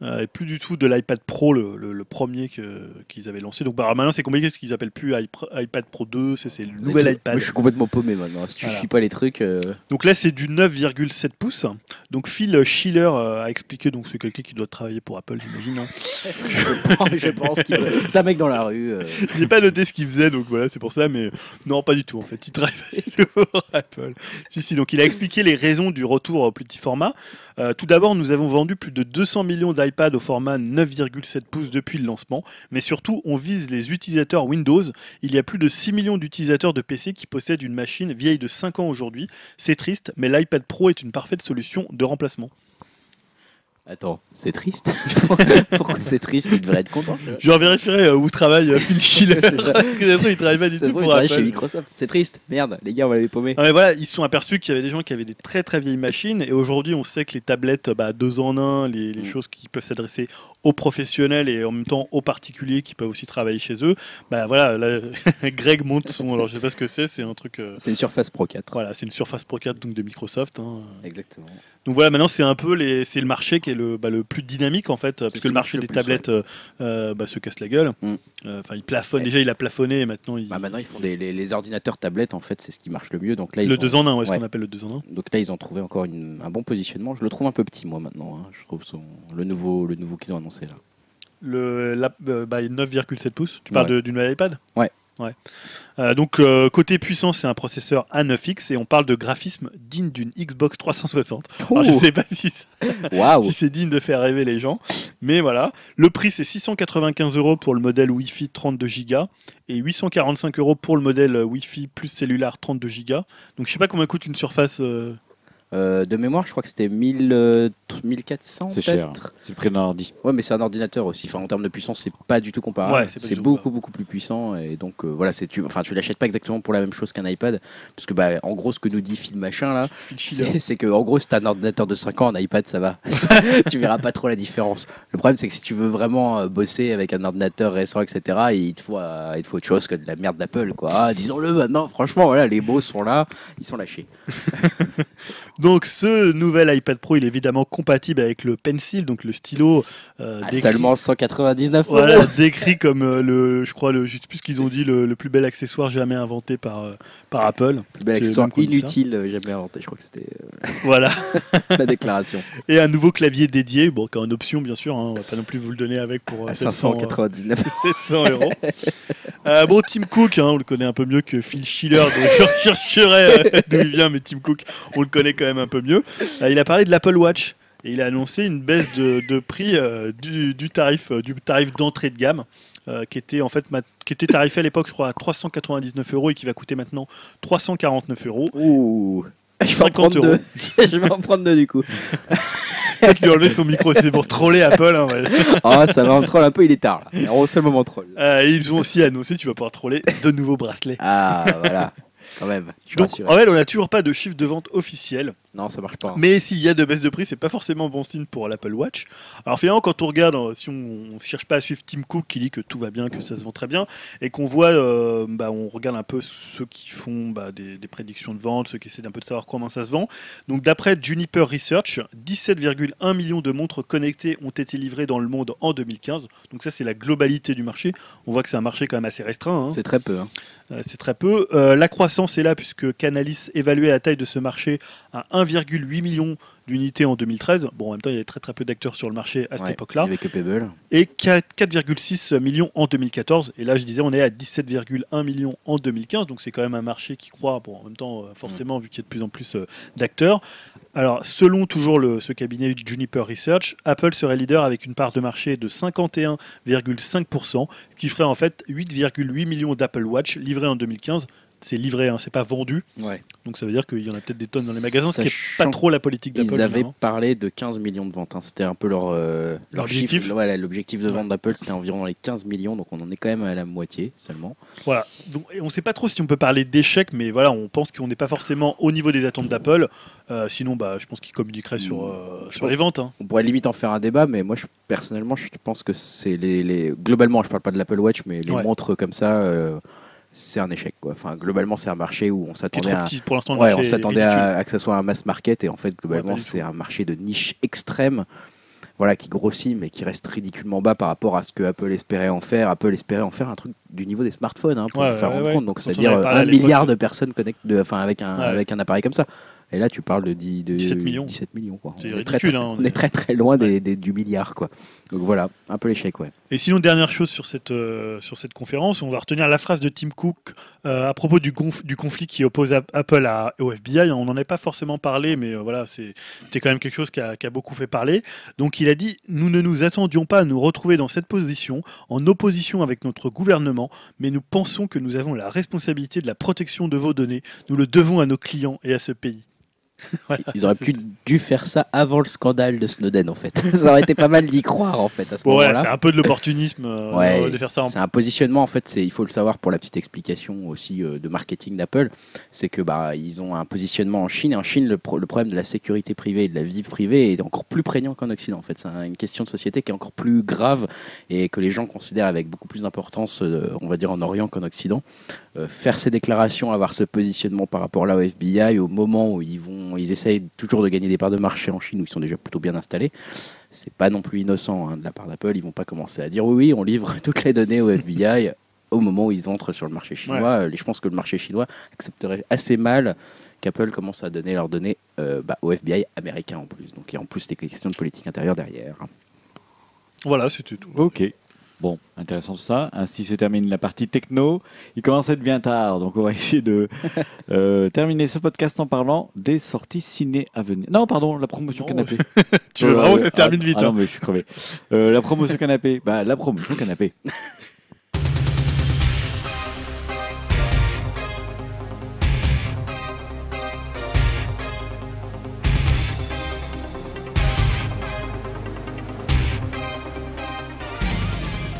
Speaker 5: Euh, et plus du tout de l'iPad Pro, le, le- le premier qu'ils avaient lancé. Donc bah, maintenant, c'est compliqué parce qu'ils appellent plus iPad Pro 2, c'est le nouvel iPad.
Speaker 2: moi, je suis complètement paumé maintenant. Si tu
Speaker 5: Voilà.
Speaker 2: suis pas les trucs. euh,
Speaker 5: Donc là, c'est du 9,7 pouces. Donc Phil Schiller euh, a expliqué, donc c'est quelqu'un qui doit travailler pour Apple, j'imagine. hein.
Speaker 2: je pense, qu'il C'est un mec dans la rue. euh,
Speaker 5: Je n'ai pas noté ce qu'il faisait, donc voilà, c'est pour ça, mais non, pas du tout en fait. Il travaille pour Apple. Si, si, donc il a expliqué les raisons du retour au plus petit format. Euh, tout d'abord, nous avons vendu plus de 200 millions d'iPad au format 9,7 pouces depuis le lancement, mais surtout, on vise les utilisateurs Windows. Il y a plus de 6 millions d'utilisateurs de PC qui possèdent une machine vieille de 5 ans aujourd'hui. C'est triste, mais l'iPad Pro est une parfaite solution de remplacement.
Speaker 2: Attends, c'est triste. Pourquoi c'est triste Il devrait être content.
Speaker 5: Je vérifierai euh, où travaille euh, Phil Schiller. Parce que de toute façon, il travaille pas du tout pour Apple.
Speaker 2: chez Microsoft. C'est triste. Merde, les gars, on va les paumer.
Speaker 5: Ah, mais voilà, ils se sont aperçus qu'il y avait des gens qui avaient des très très vieilles machines et aujourd'hui on sait que les tablettes bah, deux en un, les, les
Speaker 2: Mm.
Speaker 5: choses qui peuvent s'adresser aux professionnels et en même temps aux particuliers qui peuvent aussi travailler chez eux, bah voilà, là, Greg monte son, alors je sais pas ce que c'est, c'est un truc, euh,
Speaker 2: C'est une Surface Pro 4.
Speaker 5: voilà, c'est une Surface Pro 4 donc de Microsoft. hein.
Speaker 2: Exactement.
Speaker 5: Donc voilà, maintenant c'est un peu les, c'est le marché qui est le, bah, le plus dynamique en fait, parce
Speaker 2: ce
Speaker 5: que le marché des
Speaker 2: plus,
Speaker 5: tablettes euh, euh, bah, se casse la gueule.
Speaker 2: Mm.
Speaker 5: Euh, Enfin, il plafonne.
Speaker 2: Ouais.
Speaker 5: Déjà, il a plafonné et maintenant il.
Speaker 2: Bah, maintenant, ils font des, les, les ordinateurs tablettes, en fait, c'est ce qui marche le mieux. Donc là, ils
Speaker 5: le
Speaker 2: ont-
Speaker 5: 2 en 1, ouais, ce qu'on appelle le 2 en 1.
Speaker 2: Donc là, ils ont trouvé encore une- un bon positionnement. Je le trouve un peu petit, moi, maintenant. hein. Je trouve son, le nouveau, le nouveau qu'ils ont annoncé là.
Speaker 5: Le la- euh, bah, 9,7 pouces. Tu parles
Speaker 2: Ouais.
Speaker 5: de- du nouvel iPad?
Speaker 2: Ouais.
Speaker 5: Ouais. Euh, donc euh, côté puissance, c'est un processeur A9X et on parle de graphisme digne d'une Xbox 360. Alors, je sais pas si, si c'est digne de faire rêver les gens, mais voilà. Le prix c'est 695 euros pour le modèle Wi-Fi 32 Go et 845 euros pour le modèle Wi-Fi plus cellulaire 32 Go. Donc je sais pas combien coûte une surface. euh,
Speaker 2: Euh, de mémoire, je crois que c'était 1000, euh, 1400
Speaker 1: C'est cher. C'est le prix d'un ordi.
Speaker 2: Ouais, mais c'est un ordinateur aussi. Enfin, en termes de puissance, c'est pas du tout comparable.
Speaker 5: Ouais, c'est
Speaker 2: c'est beaucoup, beaucoup plus puissant. Et donc, euh, voilà, c'est tu, enfin, tu l'achètes pas exactement pour la même chose qu'un iPad. Parce que, bah, en gros, ce que nous dit Phil Machin, là, c'est c'est que, en gros, si t'as un ordinateur de 5 ans, un iPad, ça va. tu verras pas trop la différence. Le problème, c'est que si tu veux vraiment bosser avec un ordinateur récent, etc., il te faut, euh, il te faut autre chose que de la merde d'Apple, quoi. Ah, Disons-le maintenant, franchement, voilà, les mots sont là, ils sont lâchés.
Speaker 5: Donc ce nouvel iPad Pro, il est évidemment compatible avec le Pencil, donc le stylo euh,
Speaker 2: À
Speaker 5: décrit-
Speaker 2: seulement 199 euros.
Speaker 5: Voilà, décrit comme euh, le, je crois, le, je sais plus ce qu'ils ont dit, le, le plus bel accessoire jamais inventé par, euh, par Apple.
Speaker 2: Plus bel accessoire inutile, euh, jamais inventé. Je crois que c'était
Speaker 5: Voilà.
Speaker 2: la déclaration.
Speaker 5: Et un nouveau clavier dédié, bon, qui en option bien sûr, hein, on va pas non plus vous le donner avec pour euh,
Speaker 2: À
Speaker 5: 700, euh,
Speaker 2: 599
Speaker 5: 700 euros. Bon, Tim Cook, hein, on le connaît un peu mieux que Phil Schiller, donc je rechercherai euh, d'où il vient, mais Tim Cook, on le connaît quand même un peu mieux. Euh, il a parlé de l'Apple Watch et il a annoncé une baisse de, de prix euh, du, du tarif euh, du tarif d'entrée de gamme. euh, qui était en fait ma- qui était tarifé à l'époque je crois à 399 euros et qui va coûter maintenant 349 euros
Speaker 2: Ouh. Je vais en
Speaker 5: 50
Speaker 2: prendre
Speaker 5: euros.
Speaker 2: deux. Je vais en prendre deux du coup.
Speaker 5: Peut-être lui enlever son micro c'est pour troller Apple hein, ouais.
Speaker 2: Ah, ça va, on troll un peu, il est tard là. C'est le moment troll.
Speaker 5: Et ils ont aussi annoncé tu vas pouvoir troller de nouveaux bracelets
Speaker 2: Ah, voilà. Quand même.
Speaker 5: Donc en fait on n'a toujours pas de chiffre de vente officiel
Speaker 2: Non, ça marche pas. hein.
Speaker 5: Mais s'il y a de baisse de prix, c'est pas forcément bon signe pour l'Apple Watch. Alors finalement, quand on regarde, euh, si on ne cherche pas à suivre Tim Cook qui dit que tout va bien, que ça se vend très bien, et qu'on voit, euh, bah, on regarde un peu ceux qui font bah, des, des prédictions de vente, ceux qui essaient un peu de savoir comment ça se vend. Donc d'après Juniper Research, 17,1 millions de montres connectées ont été livrées dans le monde en 2015. Donc ça, c'est la globalité du marché. On voit que c'est un marché quand même assez restreint. hein.
Speaker 2: C'est très peu. hein.
Speaker 5: Euh, C'est très peu. Euh, la croissance est là puisque Canalis évaluait la taille de ce marché à 1,8 million d'unités en 2013. Bon, en même temps, il y avait très très peu d'acteurs sur le marché à cette
Speaker 2: Ouais,
Speaker 5: époque-là. Et 4 4,6 millions en 2014. Et là, je disais, on est à 17,1 millions en 2015. Donc c'est quand même un marché qui croît. Bon, en même temps, euh, forcément, vu qu'il y a de plus en plus euh, d'acteurs. Alors, selon toujours le, ce cabinet Juniper Research, Apple serait leader avec une part de marché de 51,5%, ce qui ferait en fait 8,8 millions d'Apple Watch livrés en 2015. C'est livré, hein, c'est pas vendu.
Speaker 2: Ouais.
Speaker 5: Donc ça veut dire qu'il y en a peut-être des tonnes dans les magasins, ce qui n'est pas trop la politique d'Apple.
Speaker 2: Ils avaient parlé de 15 millions de ventes. hein. C'était un peu leur, euh,
Speaker 5: Leur
Speaker 2: leur
Speaker 5: objectif.
Speaker 2: chiffre. Voilà, L'objectif de vente d'Apple, c'était environ les 15 millions. Donc on en est quand même à la moitié seulement.
Speaker 5: Voilà. Donc, et on ne sait pas trop si on peut parler d'échec, mais voilà, on pense qu'on n'est pas forcément au niveau des attentes d'Apple. Euh, sinon, bah, je pense qu'ils communiqueraient sur, euh,
Speaker 2: Je
Speaker 5: sur
Speaker 2: pense-
Speaker 5: les ventes. hein.
Speaker 2: On pourrait limite en faire un débat, mais moi, je, personnellement, je pense que c'est les, les- Globalement, je parle pas de l'Apple Watch, mais les
Speaker 5: Ouais.
Speaker 2: montres comme ça, euh, c'est un échec. Quoi. Enfin, globalement, c'est un marché où on s'attendait à.
Speaker 5: petit pour l'instant.
Speaker 2: Ouais, on s'attendait à, à que ça soit un mass market et en fait globalement c'est un marché de niche extrême voilà qui grossit mais qui reste ridiculement bas par rapport à ce que Apple espérait en faire Apple espérait en faire un truc du niveau des smartphones hein, pour
Speaker 5: Ouais,
Speaker 2: vous faire rendre compte donc
Speaker 5: Quand
Speaker 2: c'est à
Speaker 5: on
Speaker 2: dire
Speaker 5: avait parlé à
Speaker 2: un milliard de personnes connectent enfin avec un avec un appareil comme ça et là tu parles de, 10, de
Speaker 5: 17 millions.
Speaker 2: 17 millions quoi.
Speaker 5: C'est
Speaker 2: on, est très,
Speaker 5: ridicule,
Speaker 2: très,
Speaker 5: hein,
Speaker 2: on est très très loin des, des- du milliard quoi donc voilà un peu l'échec ouais
Speaker 5: Et sinon, dernière chose sur cette, euh, sur cette conférence, on va retenir la phrase de Tim Cook euh, à propos du, conf- du conflit qui oppose Ap- Apple à, au FBI. On n'en a pas forcément parlé, mais euh, voilà, c'était quand même quelque chose qui a, qui a beaucoup fait parler. Donc il a dit, nous ne nous attendions pas à nous retrouver dans cette position, en opposition avec notre gouvernement, mais nous pensons que nous avons la responsabilité de la protection de vos données. Nous le devons à nos clients et à ce pays. Voilà.
Speaker 2: ils auraient pu dû faire ça avant le scandale de Snowden en fait ça aurait été pas mal d'y croire en fait à ce
Speaker 5: Bon, ouais,
Speaker 2: moment-là
Speaker 5: c'est un peu de l'opportunisme euh,
Speaker 2: Ouais,
Speaker 5: de faire ça en
Speaker 2: C'est un positionnement en fait, c'est il faut le savoir pour la petite explication aussi euh, de marketing d'Apple, c'est que bah ils ont un positionnement en Chine et en Chine le, pro- le problème de la sécurité privée et de la vie privée est encore plus prégnant qu'en Occident en fait. C'est un- une question de société qui est encore plus grave et que les gens considèrent avec beaucoup plus d'importance, euh, on va dire en Orient qu'en Occident. Euh, faire ces déclarations, avoir ce positionnement par rapport là au FBI au moment où ils vont, ils essayent toujours de gagner des parts de marché en Chine où ils sont déjà plutôt bien installés c'est pas non plus innocent hein, de la part d'Apple. Ils vont pas commencer à dire oui, oui, on livre toutes les données au FBI au moment où ils entrent sur le marché chinois. Euh, Je pense que le marché chinois accepterait assez mal qu'Apple commence à donner leurs données euh, bah, au FBI américain en plus. Donc il y a en plus des questions de politique intérieure derrière.
Speaker 5: Voilà, c'était tout.
Speaker 1: Ok. Bon, intéressant tout ça. Ainsi se termine la partie techno. Il commence à être bien tard, donc on va essayer de euh, terminer ce podcast en parlant des sorties ciné à venir. Non, pardon, la promotion
Speaker 5: Non,
Speaker 1: canapé.
Speaker 5: Tu veux
Speaker 1: Euh,
Speaker 5: vraiment que ça se
Speaker 1: ah,
Speaker 5: termine vite
Speaker 1: Ah non,
Speaker 5: hein.
Speaker 1: mais je suis crevé. Euh, la promotion canapé. Bah, la promotion canapé.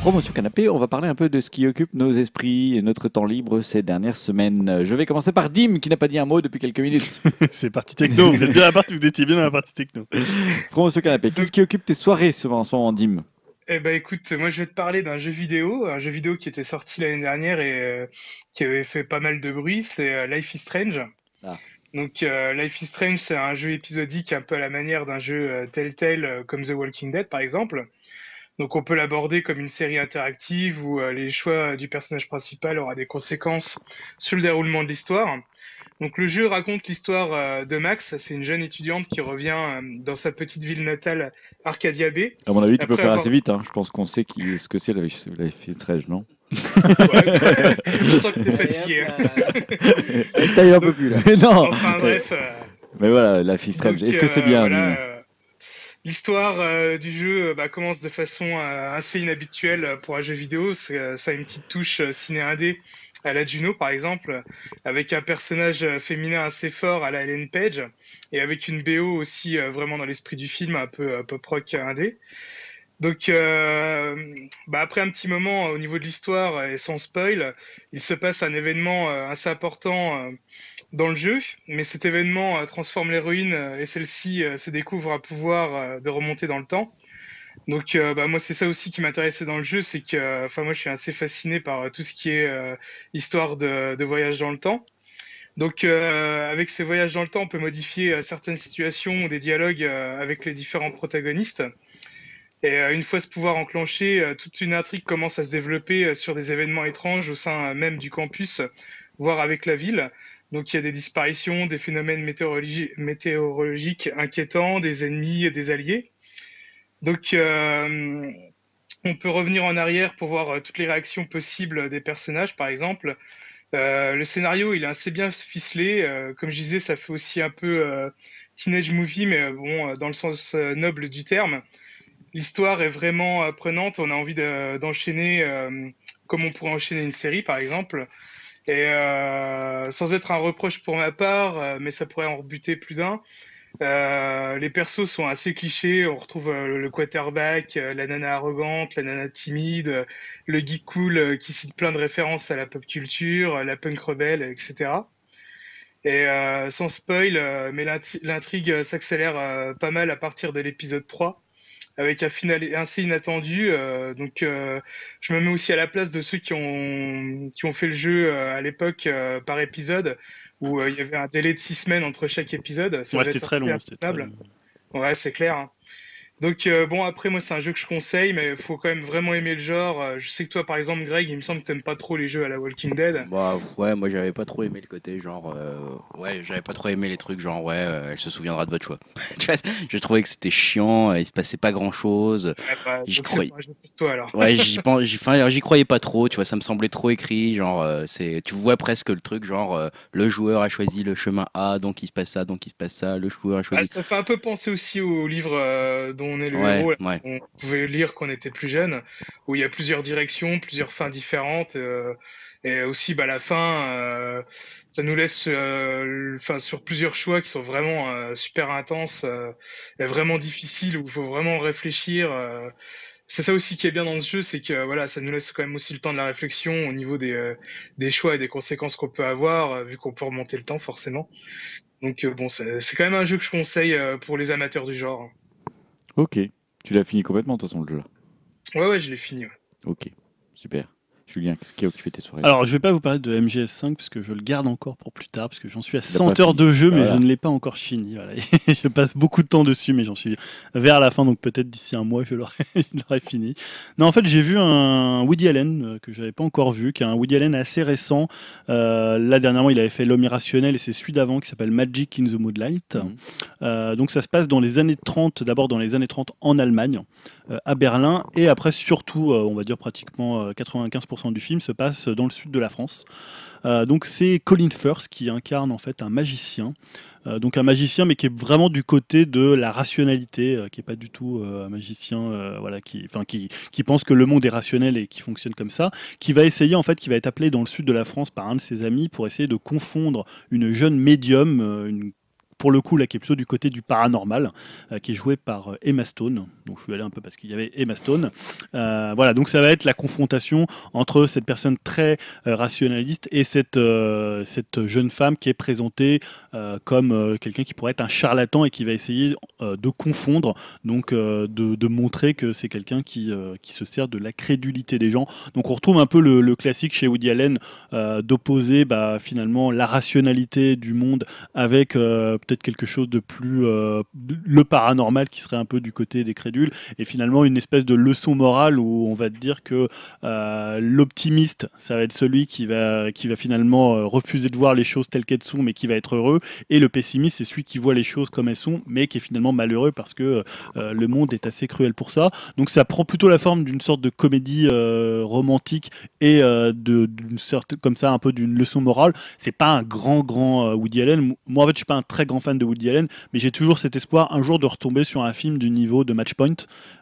Speaker 1: Promotion Canapé, on va parler un peu de ce qui occupe nos esprits et notre temps libre ces dernières semaines. Je vais commencer par Dim qui n'a pas dit un mot depuis quelques minutes.
Speaker 5: C'est parti techno. Vous êtes bien à la partie, vous étiez bien dans la partie techno.
Speaker 1: Promotion Canapé, qu'est-ce qui occupe tes soirées ce- en ce moment, Dim?
Speaker 4: Eh ben écoute, moi je vais te parler d'un jeu vidéo, un jeu vidéo qui était sorti l'année dernière et euh, qui avait fait pas mal de bruit, c'est euh, Life is Strange.
Speaker 1: Ah.
Speaker 4: Donc euh, Life is Strange, c'est un jeu épisodique un peu à la manière d'un jeu euh, Telltale euh, comme The Walking Dead par exemple. Donc on peut l'aborder comme une série interactive où euh, les choix du personnage principal aura des conséquences sur le déroulement de l'histoire. Donc le jeu raconte l'histoire euh, de Max, c'est une jeune étudiante qui revient euh, dans sa petite ville natale Arcadia Bay
Speaker 1: À mon avis, tu peux faire
Speaker 4: avoir-
Speaker 1: assez vite. hein. Je pense qu'on sait qui, ce que c'est la Life is Strange, non?
Speaker 4: Ouais, je sens que t'es fatigué. hein.
Speaker 7: Un peu plus là.
Speaker 1: Non
Speaker 4: Enfin bref. euh,
Speaker 1: Mais voilà, Strange.
Speaker 4: donc,
Speaker 1: Est-ce que c'est bien
Speaker 4: voilà, euh, L'histoire euh, du jeu euh, bah, commence de façon euh, assez inhabituelle pour un jeu vidéo. Ça a une petite touche ciné indé à la Juno par exemple, avec un personnage féminin assez fort à la Ellen Page et avec une BO aussi vraiment dans l'esprit du film, un peu pop rock indé. Donc, euh, bah après un petit moment au niveau de l'histoire et sans spoil, il se passe un événement euh, assez important euh, dans le jeu, mais cet événement euh, transforme l'héroïne euh, et celle-ci euh, se découvre un pouvoir euh, de remonter dans le temps. Donc, euh, bah moi c'est ça aussi qui m'intéressait dans le jeu, c'est que, euh, enfin moi je suis assez fasciné par euh, tout ce qui est euh, histoire de, de voyage dans le temps. Donc, euh, avec ces voyages dans le temps, on peut modifier euh, certaines situations ou des dialogues euh, avec les différents protagonistes. Et euh, une fois ce pouvoir enclenché, euh, toute une intrigue commence à se développer euh, sur des événements étranges au sein même du campus, voire avec la ville. Donc il y a des disparitions, des phénomènes météorologi- météorologiques inquiétants, des ennemis et des alliés. Donc euh, on peut revenir en arrière pour voir toutes les réactions possibles des personnages, par exemple. Euh, le scénario, il est assez bien ficelé. Euh, comme je disais, ça fait aussi un peu teenage movie, mais bon, dans le sens noble du terme. L'histoire est vraiment prenante. On a envie de- d'enchaîner euh, comme on pourrait enchaîner une série, par exemple. Et euh, sans être un reproche pour ma part, euh, mais ça pourrait en rebuter plus d'un. Euh, les persos sont assez clichés. On retrouve le quarterback, la nana arrogante, la nana timide, le geek cool qui cite plein de références à la pop culture, la punk rebelle, etc. Et sans spoil, mais l'intri- l'intrigue s'accélère pas mal à partir de l'épisode 3, avec un final assez inattendu. euh, donc euh, je me mets aussi à la place de ceux qui ont, qui ont fait le jeu euh, à l'époque euh, par épisode, où euh, il y avait un délai de 6 semaines entre chaque épisode. Ça
Speaker 5: Ouais, c'était très long. c'était très long.
Speaker 4: Ouais, c'est clair. hein. Donc euh, bon, après moi c'est un jeu que je conseille, mais il faut quand même vraiment aimer le genre. Euh, Je sais que toi par exemple Greg, il me semble que t'aimes pas trop les jeux à la Walking Dead.
Speaker 2: Bah ouais, moi j'avais pas trop aimé le côté genre euh, ouais, j'avais pas trop aimé les trucs genre ouais, euh, elle se souviendra de votre choix. je trouvais que c'était chiant, il se passait pas grand chose.
Speaker 4: Ouais, bah,
Speaker 2: J'y croyais.
Speaker 4: toi alors.
Speaker 2: Ouais, j'y pense, j'y, enfin, j'y croyais pas trop, tu vois, ça me semblait trop écrit, genre c'est, tu vois presque le truc, genre le joueur a choisi le chemin A, donc il se passe ça, donc il se passe ça, le joueur a choisi.
Speaker 4: ça fait un peu penser aussi au livre dont on est le
Speaker 2: ouais,
Speaker 4: héros.
Speaker 2: ouais.
Speaker 4: On pouvait lire quand on était plus jeune, où il y a plusieurs directions, plusieurs fins différentes. euh, et aussi, bah, la fin, euh, ça nous laisse euh, enfin, sur plusieurs choix qui sont vraiment euh, super intenses et vraiment difficiles, où il faut vraiment réfléchir. c'est ça aussi qui est bien dans ce jeu, c'est que voilà, ça nous laisse quand même aussi le temps de la réflexion au niveau des, des choix et des conséquences qu'on peut avoir, vu qu'on peut remonter le temps forcément. Donc bon, c'est quand même un jeu que je conseille pour les amateurs du genre.
Speaker 1: Ok. Tu l'as fini complètement, de toute façon, le jeu là.
Speaker 4: Ouais, ouais, je l'ai fini. ouais.
Speaker 1: Ok. Super. Julien, qu'est-ce qui a occupé tes soirées
Speaker 5: Alors, je vais pas vous parler de MGS5 parce que je le garde encore pour plus tard parce que j'en suis à
Speaker 1: pas
Speaker 5: 100 heures de jeu, mais
Speaker 1: Voilà.
Speaker 5: je ne l'ai pas encore fini. Voilà. je passe beaucoup de temps dessus, mais j'en suis vers la fin, donc peut-être d'ici un mois, je l'aurai fini. Non, en fait, j'ai vu un Woody Allen euh, que j'avais pas encore vu, qui est un Woody Allen assez récent. Euh, là, dernièrement, il avait fait L'homme irrationnel et c'est celui d'avant qui s'appelle Magic in the Moonlight.
Speaker 1: Mhm.
Speaker 5: Euh, donc, ça se passe dans les années 30, d'abord dans les années 30 en Allemagne, à Berlin, et après, surtout, euh, on va dire pratiquement euh, 95% du film se passe dans le sud de la France. Euh, donc c'est Colin Firth qui incarne en fait un magicien. Euh, donc un magicien mais qui est vraiment du côté de la rationalité, euh, qui est pas du tout euh, un magicien euh, voilà, qui, enfin, qui, pense que le monde est rationnel et qui fonctionne comme ça, qui va essayer en fait, qui va être appelé dans le sud de la France par un de ses amis pour essayer de confondre une jeune médium, euh, une pour le coup, là, qui est plutôt du côté du paranormal, euh, qui est joué par euh, Emma Stone. Donc, je suis allé un peu parce qu'il y avait Emma Stone. Euh, voilà, donc ça va être la confrontation entre cette personne très rationaliste et cette, cette jeune femme qui est présentée comme quelqu'un qui pourrait être un charlatan et qui va essayer de confondre, donc de, montrer que c'est quelqu'un qui, qui se sert de la crédulité des gens. Donc on retrouve un peu le, classique chez Woody Allen d'opposer bah, finalement la rationalité du monde avec peut-être quelque chose de plus euh, le paranormal qui serait un peu du côté des crédules et finalement une espèce de leçon morale où on va te dire que euh, l'optimiste ça va être celui qui va qui va finalement euh, refuser de voir les choses telles qu'elles sont mais qui va être heureux et le pessimiste c'est celui qui voit les choses comme elles sont mais qui est finalement malheureux parce que le monde est assez cruel pour ça. Donc ça prend plutôt la forme d'une sorte de comédie romantique et de- d'une sorte comme ça un peu d'une leçon morale. C'est pas un grand grand Woody Allen. Moi en fait je suis pas un très grand fan de Woody Allen mais j'ai toujours cet espoir un jour de retomber sur un film du niveau de Matchpoint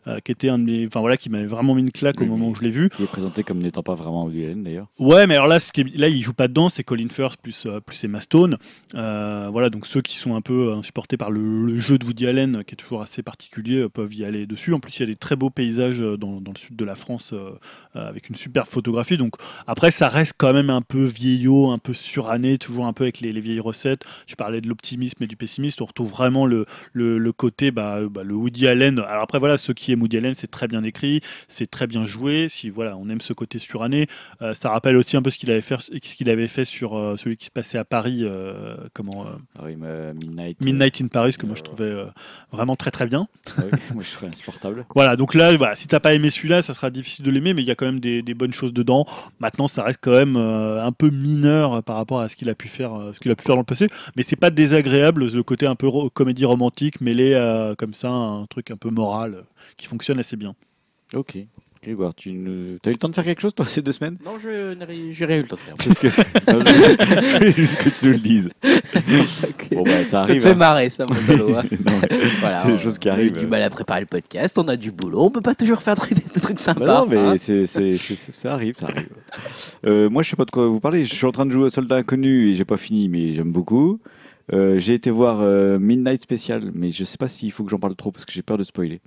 Speaker 5: euh, qui était un de mes enfin voilà qui m'avait vraiment mis une claque au moment où je l'ai vu
Speaker 1: Qui est présenté comme n'étant pas vraiment Woody Allen d'ailleurs.
Speaker 5: Ouais, mais alors là, ce qui est- là, il joue pas dedans, c'est Colin Firth plus euh, plus Emma Stone. Euh, voilà, donc ceux qui sont un peu euh, insupportés par le, le jeu de Woody Allen, qui est toujours assez particulier, peuvent y aller dessus. En plus, il y a des très beaux paysages dans, dans le sud de la France, avec une super photographie. Donc après, ça reste quand même un peu vieillot, un peu suranné, toujours un peu avec les, les vieilles recettes. Je parlais de l'optimisme du pessimisme. On retrouve vraiment le, le, le côté, bah, bah, le Woody Allen. Alors après, voilà, ce qui est Woody Allen, c'est très bien écrit, c'est très bien joué. Si voilà, on aime ce côté suranné, euh, ça rappelle aussi un peu ce qu'il avait fait, ce qu'il avait fait sur euh, celui qui se passait à Paris, euh, comment
Speaker 1: Paris, euh, Midnight.
Speaker 5: Midnight in Paris, que moi je trouvais vraiment très très bien.
Speaker 1: ouais, moi je serais insupportable.
Speaker 5: Voilà, donc là, voilà, si t'as pas aimé celui-là, ça sera difficile de l'aimer, mais il y a quand même des, des bonnes choses dedans. Maintenant, ça reste quand même un peu mineur par rapport à ce qu'il a pu faire, ce qu'il a pu faire dans le passé, mais c'est pas désagréable le côté un peu ro- comédie romantique mêlé à comme ça un truc un peu moral euh, qui fonctionne assez bien.
Speaker 1: Ok. Grégoire, tu ne... as eu le temps de faire quelque chose toi ces deux semaines?
Speaker 7: Non, je n'ai j'ai rien eu le temps de faire.
Speaker 1: Que je je voulais juste que tu nous le dises. Bon bah ça
Speaker 7: ça
Speaker 1: arrive.
Speaker 7: te fait
Speaker 1: hein.
Speaker 7: marrer, ça, mon salaud. hein. Voilà,
Speaker 1: C'est des choses qui
Speaker 7: on a eu
Speaker 1: arrivent.
Speaker 7: du mal à préparer le podcast, on a du boulot, on peut pas toujours faire des, des trucs sympas.
Speaker 1: Bah non, mais
Speaker 7: hein.
Speaker 1: c'est, c'est, c'est- c'est- ça arrive, ça arrive. Euh, moi, je sais pas de quoi vous parlez. Je suis en train de jouer à Soldat Inconnu et j'ai pas fini, mais j'aime beaucoup. Euh, j'ai été voir euh, Midnight Special, mais je sais pas s'il faut que j'en parle trop parce que j'ai peur de spoiler.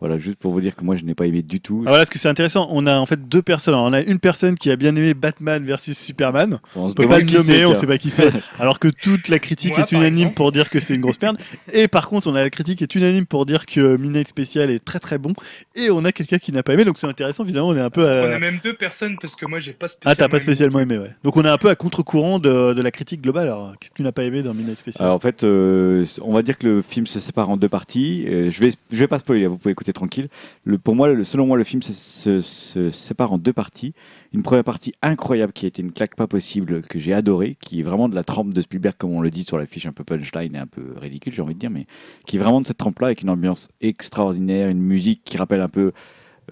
Speaker 1: Voilà, juste pour vous dire que moi, je n'ai pas aimé du tout.
Speaker 5: Ah, voilà, ce que c'est intéressant, on a en fait deux personnes. Alors, on a une personne qui a bien aimé Batman versus Superman.
Speaker 1: On
Speaker 5: On
Speaker 1: se
Speaker 5: peut pas le nommer, on sait pas qui c'est. Alors que toute la critique
Speaker 4: Moi,
Speaker 5: est unanime pour dire que c'est une grosse merde. Et par contre, on a la critique est unanime pour dire que Midnight Special est très très bon. Et on a quelqu'un qui n'a pas aimé, donc c'est intéressant. Évidemment, on est un peu.
Speaker 4: On
Speaker 5: à-
Speaker 4: a même deux personnes parce que moi j'ai pas spécialement.
Speaker 5: Ah, t'as pas
Speaker 4: aimé.
Speaker 5: spécialement aimé, ouais. Donc on est un peu à contre-courant de, de la critique globale. Alors, qu'est-ce que tu n'as pas aimé dans Midnight Special?
Speaker 1: Alors, en fait, euh, on va dire que le film se sépare en deux parties. Euh, je vais, je vais pas spoiler, vous pouvez écouter tranquille. Le, pour moi, selon moi, le film se, sépare en deux parties. Une première partie incroyable qui a été une claque pas possible que j'ai adoré, qui est vraiment de la trempe de Spielberg, comme on le dit sur la fiche, un peu punchline et un peu ridicule, j'ai envie de dire, mais qui est vraiment de cette trempe-là avec une ambiance extraordinaire, une musique qui rappelle un peu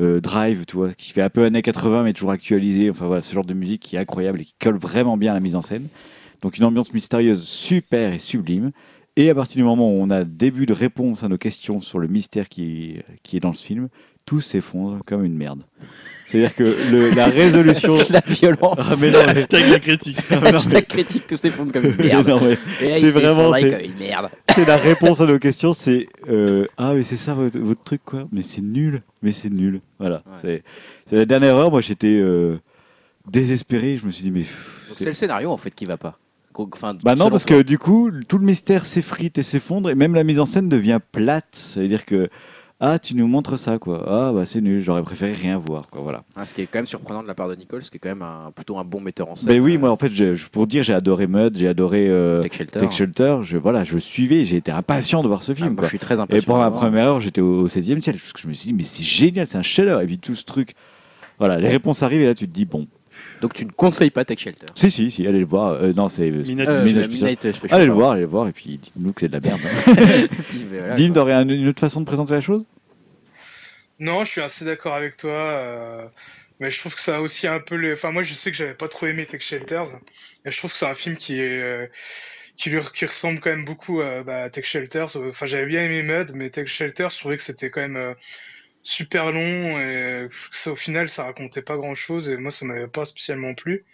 Speaker 1: euh, Drive, tu vois, qui fait un peu années 80 mais toujours actualisé. Enfin voilà, ce genre de musique qui est incroyable et qui colle vraiment bien à la mise en scène. Donc une ambiance mystérieuse super et sublime. Et à partir du moment où on a début de réponse à nos questions sur le mystère qui est, qui est dans ce film, tout s'effondre comme une merde. C'est-à-dire que le- la résolution...
Speaker 7: la violence.
Speaker 1: Ah, mais non, mais-
Speaker 5: Hashtag la critique.
Speaker 1: non, mais-
Speaker 7: Hashtag critique, tout s'effondre comme une merde.
Speaker 1: c'est vraiment- c'est-
Speaker 7: comme une merde.
Speaker 1: c'est la réponse à nos questions, c'est euh, ah mais c'est ça votre, votre truc quoi, mais c'est nul, mais c'est nul. Voilà,
Speaker 7: Ouais.
Speaker 1: c'est la dernière heure. Moi j'étais euh, désespéré, je me suis dit mais c'est
Speaker 7: le scénario en fait qui va pas. Enfin,
Speaker 1: bah non parce
Speaker 7: toi.
Speaker 1: que du coup tout le mystère s'effrite et s'effondre et même la mise en scène devient plate. Ça veut dire que ah tu nous montres ça quoi, ah bah c'est nul, j'aurais préféré rien voir quoi. Voilà.
Speaker 7: Hein, ce qui est quand même surprenant de la part de Nichols, qui est quand même un, plutôt un bon metteur en scène.
Speaker 1: Ben oui,
Speaker 7: euh,
Speaker 1: moi en fait je, je- pour dire j'ai adoré Mud, j'ai adoré euh,
Speaker 7: Tech Shelter.
Speaker 1: Tech Shelter. Je voilà je suivais, j'ai été impatient de voir ce
Speaker 7: Ah,
Speaker 1: film
Speaker 7: moi,
Speaker 1: quoi.
Speaker 7: je suis très
Speaker 1: Et
Speaker 7: impatient.
Speaker 1: pendant la première heure, j'étais au 7 ciel, parce que je me suis dit, mais c'est génial, c'est un chef Et puis tout ce truc. Voilà, les réponses arrivent et là tu te dis, bon.
Speaker 7: Donc tu ne conseilles pas Tech Shelter.
Speaker 1: Si, si, si, allez le voir. Euh, non, c'est.
Speaker 5: Midnight
Speaker 7: Euh,
Speaker 1: Midnight
Speaker 7: le. Midnight Special.
Speaker 1: Allez le voir, allez le voir, et puis dites-nous que c'est de la merde. hein.
Speaker 7: Puis, voilà,
Speaker 1: Dim, t'aurais un- une autre façon de présenter la chose?
Speaker 4: Non, je suis assez d'accord avec toi. euh, Mais je trouve que ça a aussi un peu les. Enfin, moi, je sais que j'avais pas trop aimé Tech Shelters. Et je trouve que c'est un film qui est. euh, Qui, lui, qui ressemble quand même beaucoup à bah, à Tech Shelters. Enfin, j'avais bien aimé Mud, mais Tech Shelters, je trouvais que c'était quand même. Super long et ça, au final ça racontait pas grand chose et moi ça m'avait pas spécialement plu.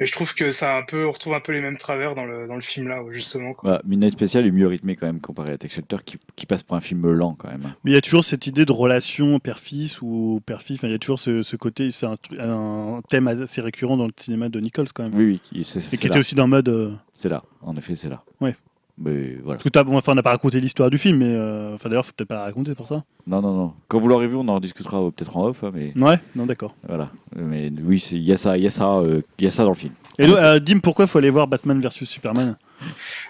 Speaker 4: Et je trouve que ça a un peu, on retrouve un peu les mêmes travers dans le, dans le film là, justement. quoi.
Speaker 1: Bah, Midnight Special est mieux rythmé quand même comparé à Tech Shelter qui, qui passe pour un film lent quand même.
Speaker 5: Mais il y a toujours cette idée de relation père-fils ou père-fille. Enfin, il y a toujours ce, ce côté, c'est un, thème assez récurrent dans le cinéma de Nichols quand même.
Speaker 1: Oui, oui, c'est
Speaker 5: Et qui était
Speaker 1: là.
Speaker 5: aussi dans le mode. euh,
Speaker 1: C'est là, en effet, c'est là.
Speaker 5: Ouais.
Speaker 1: Mais voilà.
Speaker 5: Parce que t'as, bon, enfin, on n'a pas raconté l'histoire du film, mais euh, enfin d'ailleurs, faut peut-être pas la raconter pour ça.
Speaker 1: Non, non, non. Quand vous l'aurez vu, on en discutera euh, peut-être en off, hein, mais
Speaker 5: Ouais, non, d'accord.
Speaker 1: voilà. Mais oui, il y a ça, il y a ça, euh, il y a ça dans le film.
Speaker 5: Et donc, euh, Dim, pourquoi faut aller voir Batman versus Superman?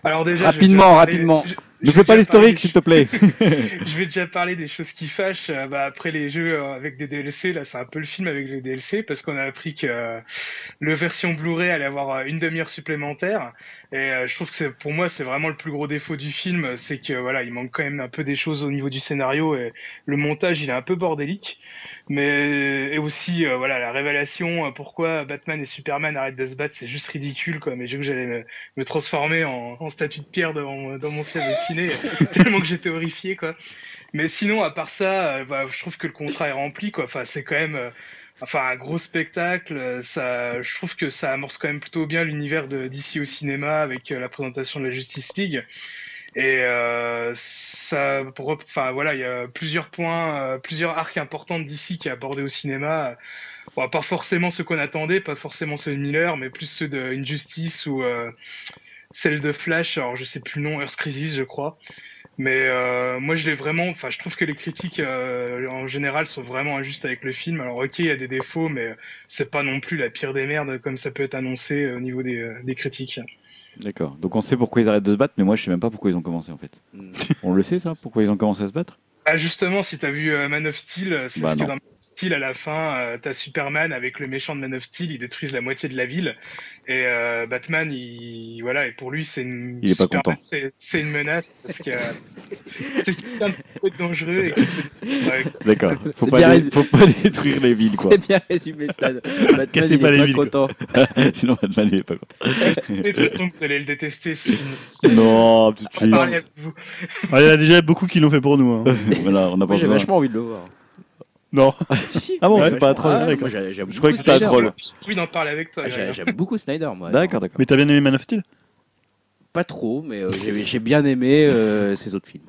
Speaker 4: Alors déjà,
Speaker 2: Rapidement, rapidement.
Speaker 4: je-
Speaker 1: Ne fais pas l'historique, s'il te plaît.
Speaker 4: je vais déjà parler des choses qui fâchent. Euh, bah, après les jeux euh, avec des DLC, là, c'est un peu le film avec les DLC parce qu'on a appris que euh, le version Blu-ray allait avoir une demi-heure supplémentaire. Et euh, je trouve que pour moi, c'est vraiment le plus gros défaut du film, c'est que voilà, il manque quand même un peu des choses au niveau du scénario et le montage, il est un peu bordélique. Mais et aussi, euh, voilà, la révélation, euh, pourquoi Batman et Superman arrêtent de se battre, c'est juste ridicule, quoi. Mais j'ai que j'allais me, me transformer en, en statue de pierre devant, mon- dans mon ciel dessiné, tellement que j'étais horrifié, quoi. Mais sinon, à part ça, euh, bah, je trouve que le contrat est rempli, quoi. Enfin, c'est quand même, euh, enfin, un gros spectacle. euh, Ça, je trouve que ça amorce quand même plutôt bien l'univers d'ici au cinéma avec la présentation de la Justice League. Et euh, ça, enfin voilà, il y a plusieurs points, euh, plusieurs arcs importants d'ici qui est abordé au cinéma. Bon, pas forcément ceux qu'on attendait, pas forcément ceux de Miller, mais plus ceux de Injustice ou euh, celle de Flash. Alors je sais plus le nom, Earth Crisis, je crois. Mais euh, moi je l'ai vraiment, enfin je trouve que les critiques euh, en général sont vraiment injustes avec le film. Alors ok, il y a des défauts, mais c'est pas non plus la pire des merdes comme ça peut être annoncé au niveau des critiques.
Speaker 1: D'accord. Donc on sait pourquoi ils arrêtent de se battre, mais moi je sais même pas pourquoi ils ont commencé en fait.
Speaker 2: Mm.
Speaker 1: On le sait ça Pourquoi ils ont commencé à se battre?
Speaker 4: Ah justement, si t'as vu euh, Man of Steel, euh, c'est
Speaker 1: Bah,
Speaker 4: parce que dans Man of Steel, à la fin, euh, t'as Superman avec le méchant de Man of Steel, ils détruisent la moitié de la ville, et euh, Batman, il voilà, et pour lui, c'est une
Speaker 1: Il est pas
Speaker 4: Superman,
Speaker 1: content.
Speaker 4: c'est c'est une menace parce que c'est quelqu'un de peu dangereux et qui fait- ouais,
Speaker 1: D'accord. Faut pas, faut pas détruire les villes quoi.
Speaker 2: C'est bien résumé, Stan. Batman,
Speaker 5: Cassez
Speaker 2: il
Speaker 5: pas
Speaker 2: est
Speaker 5: les
Speaker 2: pas
Speaker 5: villes,
Speaker 2: content.
Speaker 1: Sinon Batman il est pas content.
Speaker 4: de toute façon, vous allez le détester.
Speaker 1: Non, tout de suite.
Speaker 5: Ouais, Il y en a déjà beaucoup qui l'ont fait pour nous. hein.
Speaker 1: voilà, on n'a pas
Speaker 2: Moi, j'ai
Speaker 1: besoin.
Speaker 2: vachement envie de le voir.
Speaker 5: Non.
Speaker 2: si, si.
Speaker 1: Ah bon,
Speaker 2: Ouais,
Speaker 1: c'est pas un troll,
Speaker 2: Ah,
Speaker 1: d'accord.
Speaker 2: moi, j'ai- j'aime
Speaker 1: Je croyais que
Speaker 2: beaucoup
Speaker 1: c'était un
Speaker 2: Snyder,
Speaker 1: troll.
Speaker 2: moi.
Speaker 4: J'ai envie d'en parler avec toi.
Speaker 2: Ah, j'ai-. J'aime beaucoup Snyder, moi.
Speaker 1: D'accord, d'accord.
Speaker 5: Mais t'as bien aimé Man of Steel?
Speaker 2: Pas trop, mais euh, j'ai j'ai bien aimé euh, ses autres films.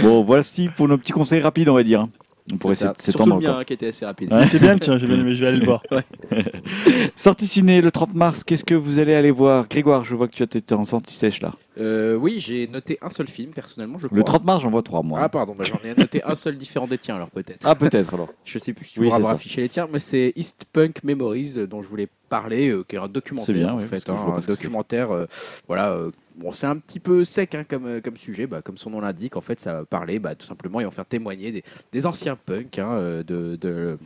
Speaker 1: Bon, voici pour nos petits conseils rapides, on va dire. On pourrait s'étendre encore.
Speaker 2: hein, qui était assez rapide.
Speaker 1: Ouais.
Speaker 5: Bien, tiens, j'ai bien aimé, je vais aller le voir.
Speaker 1: Sortie ciné le 30 mars, qu'est-ce que vous allez aller voir? Grégoire, je vois que tu as été en sortie sèche là.
Speaker 2: Euh, oui, j'ai noté un seul film, personnellement, je crois.
Speaker 1: Le 30 mars, j'en vois trois, moi.
Speaker 2: Ah, pardon, bah, j'en ai noté un seul différent des tiens, alors peut-être.
Speaker 1: Ah, peut-être alors.
Speaker 2: Je sais plus si tu
Speaker 1: Oui,
Speaker 2: pourras afficher les tiens, mais c'est East Punk Memories euh, dont je voulais parler, euh, qui est un documentaire
Speaker 1: C'est bien,
Speaker 2: en
Speaker 1: parce
Speaker 2: fait, hein, un documentaire. euh, voilà, euh, bon, c'est un petit peu sec hein, comme, euh, comme sujet, bah, comme son nom l'indique. En fait, ça va parler, bah, tout simplement, ils vont faire témoigner des, des anciens punks hein, euh, de, de,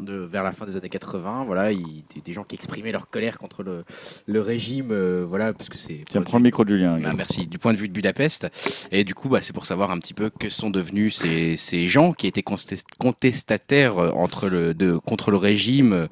Speaker 2: de- vers la fin des années 80. Voilà, des, gens qui exprimaient leur colère contre le, le régime, euh, voilà, parce que c'est
Speaker 1: Tiens, prends le micro de Julien.
Speaker 2: bah, merci. Du point de vue de Budapest. Et du coup, bah, c'est pour savoir un petit peu que sont devenus ces, ces gens qui étaient contest- contestataires entre le, de, contre le régime. euh,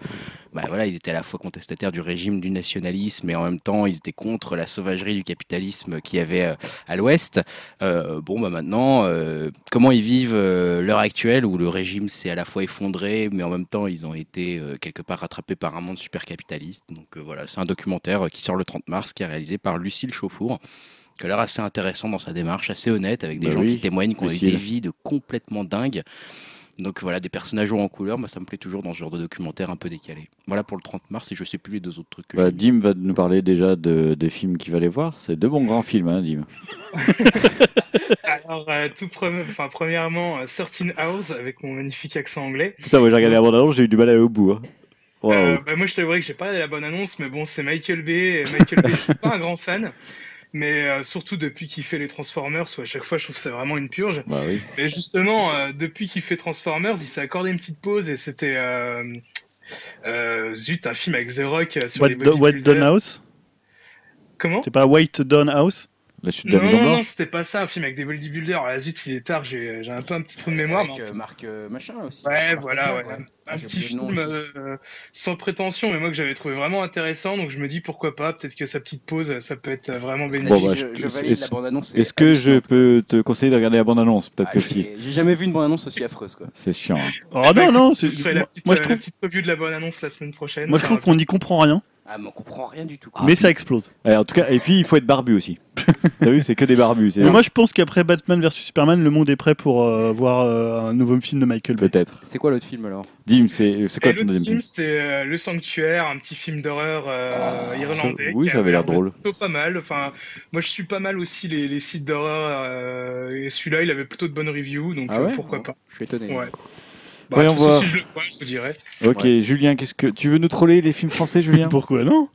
Speaker 2: Bah, voilà, ils étaient à la fois contestataires du régime, du nationalisme, et en même temps, ils étaient contre la sauvagerie du capitalisme qu'il y avait euh, à l'Ouest. Euh, bon, bah maintenant, euh, comment ils vivent l'heure actuelle où le régime s'est à la fois effondré, mais en même temps, ils ont été quelque part rattrapés par un monde super capitaliste. Donc voilà, c'est un documentaire qui sort le 30 mars, qui est réalisé par Lucille Chauffour qui a l'air assez intéressant dans sa démarche, assez honnête, avec des
Speaker 1: Bah
Speaker 2: gens
Speaker 1: oui,
Speaker 2: qui témoignent, qui ont eu des vies de complètement dingues. Donc voilà, des personnages en couleur, moi ça me plaît toujours dans ce genre de documentaire un peu décalé. Voilà pour le 30 mars et je sais plus les deux autres trucs que
Speaker 1: Bah. Dim va nous parler déjà de, des films qu'il va aller voir. C'est deux bons grands films, hein, Dim.
Speaker 4: Alors, euh, tout pre- enfin, premièrement, euh, 13 Hours avec mon magnifique accent anglais.
Speaker 1: Putain, moi j'ai regardé la bande-annonce, j'ai eu du mal à aller au bout. hein.
Speaker 4: Euh, bah, moi, je t'avouerais que j'ai pas la bonne annonce, mais bon, c'est Michael Bay. Michael Bay, je suis pas un grand fan. Mais euh, surtout depuis qu'il fait les Transformers, où à chaque fois je trouve que c'est vraiment une purge.
Speaker 1: Bah oui.
Speaker 4: Mais justement, euh, depuis qu'il fait Transformers, il s'est accordé une petite pause et c'était euh, euh, zut un film avec The Rock sur
Speaker 5: What,
Speaker 4: les
Speaker 5: Do- What House
Speaker 4: Comment?
Speaker 5: C'est pas White Done House
Speaker 1: La chute de la
Speaker 4: Non,
Speaker 1: Maison
Speaker 4: non, non, c'était pas ça, un film avec des bodybuilders. Ah, zut, il est tard, j'ai j'ai un peu un petit trou de mémoire.
Speaker 2: Avec
Speaker 4: mais
Speaker 2: euh, Marc euh, machin aussi.
Speaker 4: Ouais,
Speaker 2: Marc
Speaker 4: voilà, ouais. Un
Speaker 2: J'ai
Speaker 4: petit film euh, sans prétention, mais moi que j'avais trouvé vraiment intéressant, donc je me dis pourquoi pas, peut-être que sa petite pause, ça peut être vraiment bénéfique.
Speaker 1: Bon, bah, je-
Speaker 2: je, je valide
Speaker 1: est-ce-
Speaker 2: la bande-annonce.
Speaker 1: Est-ce que je peux te conseiller de regarder la bande-annonce Peut-être
Speaker 2: Ah,
Speaker 1: que si.
Speaker 2: j'ai jamais vu une bande-annonce aussi affreuse quoi.
Speaker 1: C'est chiant. hein.
Speaker 5: Ah
Speaker 4: ben,
Speaker 5: non, non,
Speaker 4: Je
Speaker 5: c'est-
Speaker 4: ferai la
Speaker 5: moi, je
Speaker 4: euh, la petite de la la semaine prochaine.
Speaker 5: moi je trouve qu'on n'y comprend rien,
Speaker 2: Ah mais on comprend rien du tout.
Speaker 1: Ah,
Speaker 5: mais ça explose.
Speaker 1: Ouais, en tout cas, et puis il faut être barbu aussi. T'as vu, c'est que des barbus. c'est-
Speaker 5: Mais moi je pense qu'après Batman vs Superman, le monde est prêt pour euh, voir euh, un nouveau film de Michael Bay.
Speaker 1: Peut-être.
Speaker 2: C'est quoi l'autre film alors?
Speaker 1: Dim, c'est c'est quoi
Speaker 4: Et
Speaker 1: ton
Speaker 4: l'autre
Speaker 1: deuxième
Speaker 4: film,
Speaker 1: film?
Speaker 4: c'est euh, Le Sanctuaire, un petit film d'horreur euh,
Speaker 2: Ah,
Speaker 4: irlandais.
Speaker 1: ça- oui,
Speaker 4: qui
Speaker 1: ça avait l'air drôle.
Speaker 4: Plutôt pas mal. Enfin, moi, je suis pas mal aussi les, les sites d'horreur. euh, et celui-là, il avait plutôt de bonnes reviews, donc
Speaker 2: Ah
Speaker 4: euh,
Speaker 2: ouais?
Speaker 4: pourquoi pas.
Speaker 2: Je suis étonné.
Speaker 4: Ouais. Bah,
Speaker 1: Voyons voir.
Speaker 4: Si je le vois, je te dirais.
Speaker 1: Ok, Julien, qu'est-ce que tu veux nous troller les films français, Julien?
Speaker 5: Pourquoi non?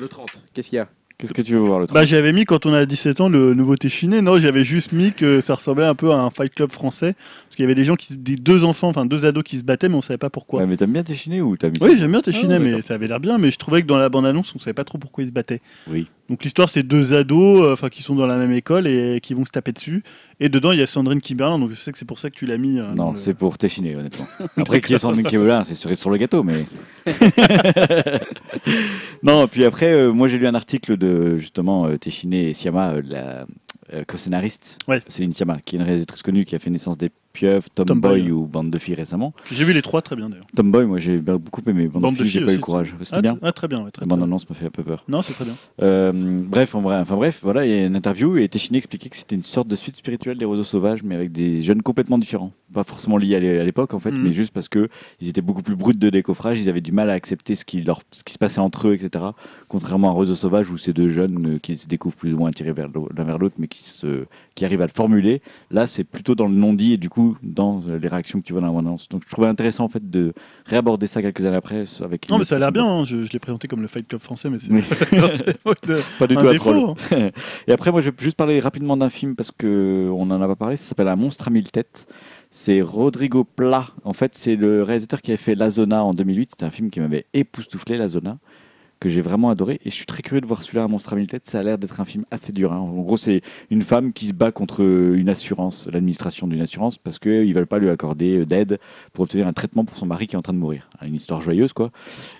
Speaker 2: Le 30. Qu'est-ce qu'il y a?
Speaker 1: Qu'est-ce que tu veux voir le
Speaker 5: Bah j'avais mis quand on a 17 ans le nouveau Téchiné. Non, j'avais juste mis que ça ressemblait un peu à un Fight Club français parce qu'il y avait des gens qui, se- des deux enfants, enfin deux ados qui se battaient, mais on savait pas pourquoi.
Speaker 1: Ouais, mais t'aimes bien Téchiné ou t'as mis
Speaker 5: Oui, j'aime bien Téchiné,
Speaker 1: Ah,
Speaker 5: mais
Speaker 1: d'accord.
Speaker 5: ça avait l'air bien. Mais je trouvais que dans la bande-annonce, on savait pas trop pourquoi ils se battaient.
Speaker 1: Oui.
Speaker 5: Donc l'histoire, c'est deux ados, euh, enfin qui sont dans la même école et qui vont se taper dessus. Et dedans, il y a Sandrine Kiberlin, donc je sais que c'est pour ça que tu l'as mis. euh,
Speaker 1: Non,
Speaker 5: le-
Speaker 1: c'est pour Téchiné, honnêtement. Après, qui est Sandrine Kiberlin, c'est cerise sur le gâteau, mais. non, puis après, euh, moi j'ai lu un article de justement euh, Téchiné et Siama, euh, la co-scénariste,
Speaker 5: Ouais.
Speaker 1: Céline Siama, qui est une réalisatrice connue qui a fait Naissance des pieuvres, Tomboy
Speaker 5: Tomboy.
Speaker 1: ou Bande de filles récemment.
Speaker 5: J'ai vu les trois très bien d'ailleurs.
Speaker 1: Tomboy, moi j'ai beaucoup aimé. Bande,
Speaker 5: Bande
Speaker 1: de filles, j'ai pas eu le courage. C'était
Speaker 5: Ah,
Speaker 1: bien.
Speaker 5: ah, très bien, ouais, très,
Speaker 1: La
Speaker 5: très bien.
Speaker 1: bande-annonce m'a fait un peu peur.
Speaker 5: Non, c'est très bien.
Speaker 1: Euh, bref, en vrai, enfin bref, voilà, il y a une interview et Téchiné expliquait que c'était une sorte de suite spirituelle des roseaux sauvages, mais avec des jeunes complètement différents. Pas forcément liés à l'é- à l'époque en fait,
Speaker 5: Mhm.
Speaker 1: mais juste parce que ils étaient beaucoup plus bruts de décoffrage, ils avaient du mal à accepter ce qui, leur, ce qui se passait entre eux, etc. Contrairement à Roseau sauvage où c'est deux jeunes euh, qui se découvrent plus ou moins attirés l'un vers l'autre, mais qui, se, qui arrivent à le formuler. Là, c'est plutôt dans le non-dit et du coup dans les réactions que tu vois dans la bande-annonce. Donc je trouvais intéressant en fait de réaborder ça quelques années après avec.
Speaker 5: Non, mais ça a l'air bien. hein. Je, je l'ai présenté comme le Fight Club français, mais c'est
Speaker 1: Pas du
Speaker 5: un
Speaker 1: tout
Speaker 5: défaut.
Speaker 1: troll.
Speaker 5: hein.
Speaker 1: Et après, moi, je vais juste parler rapidement d'un film parce que on en a pas parlé. Ça s'appelle Un monstre à mille têtes. C'est Rodrigo Pla. En fait, c'est le réalisateur qui avait fait La Zona en 2008. C'était un film qui m'avait époustouflé, La Zona, que j'ai vraiment adoré. Et je suis très curieux de voir celui-là, Un monstre à. Ça a l'air d'être un film assez dur. hein. En gros, c'est une femme qui se bat contre une assurance, l'administration d'une assurance, parce qu'ils veulent pas lui accorder euh, d'aide pour obtenir un traitement pour son mari qui est en train de mourir. Une histoire joyeuse, quoi.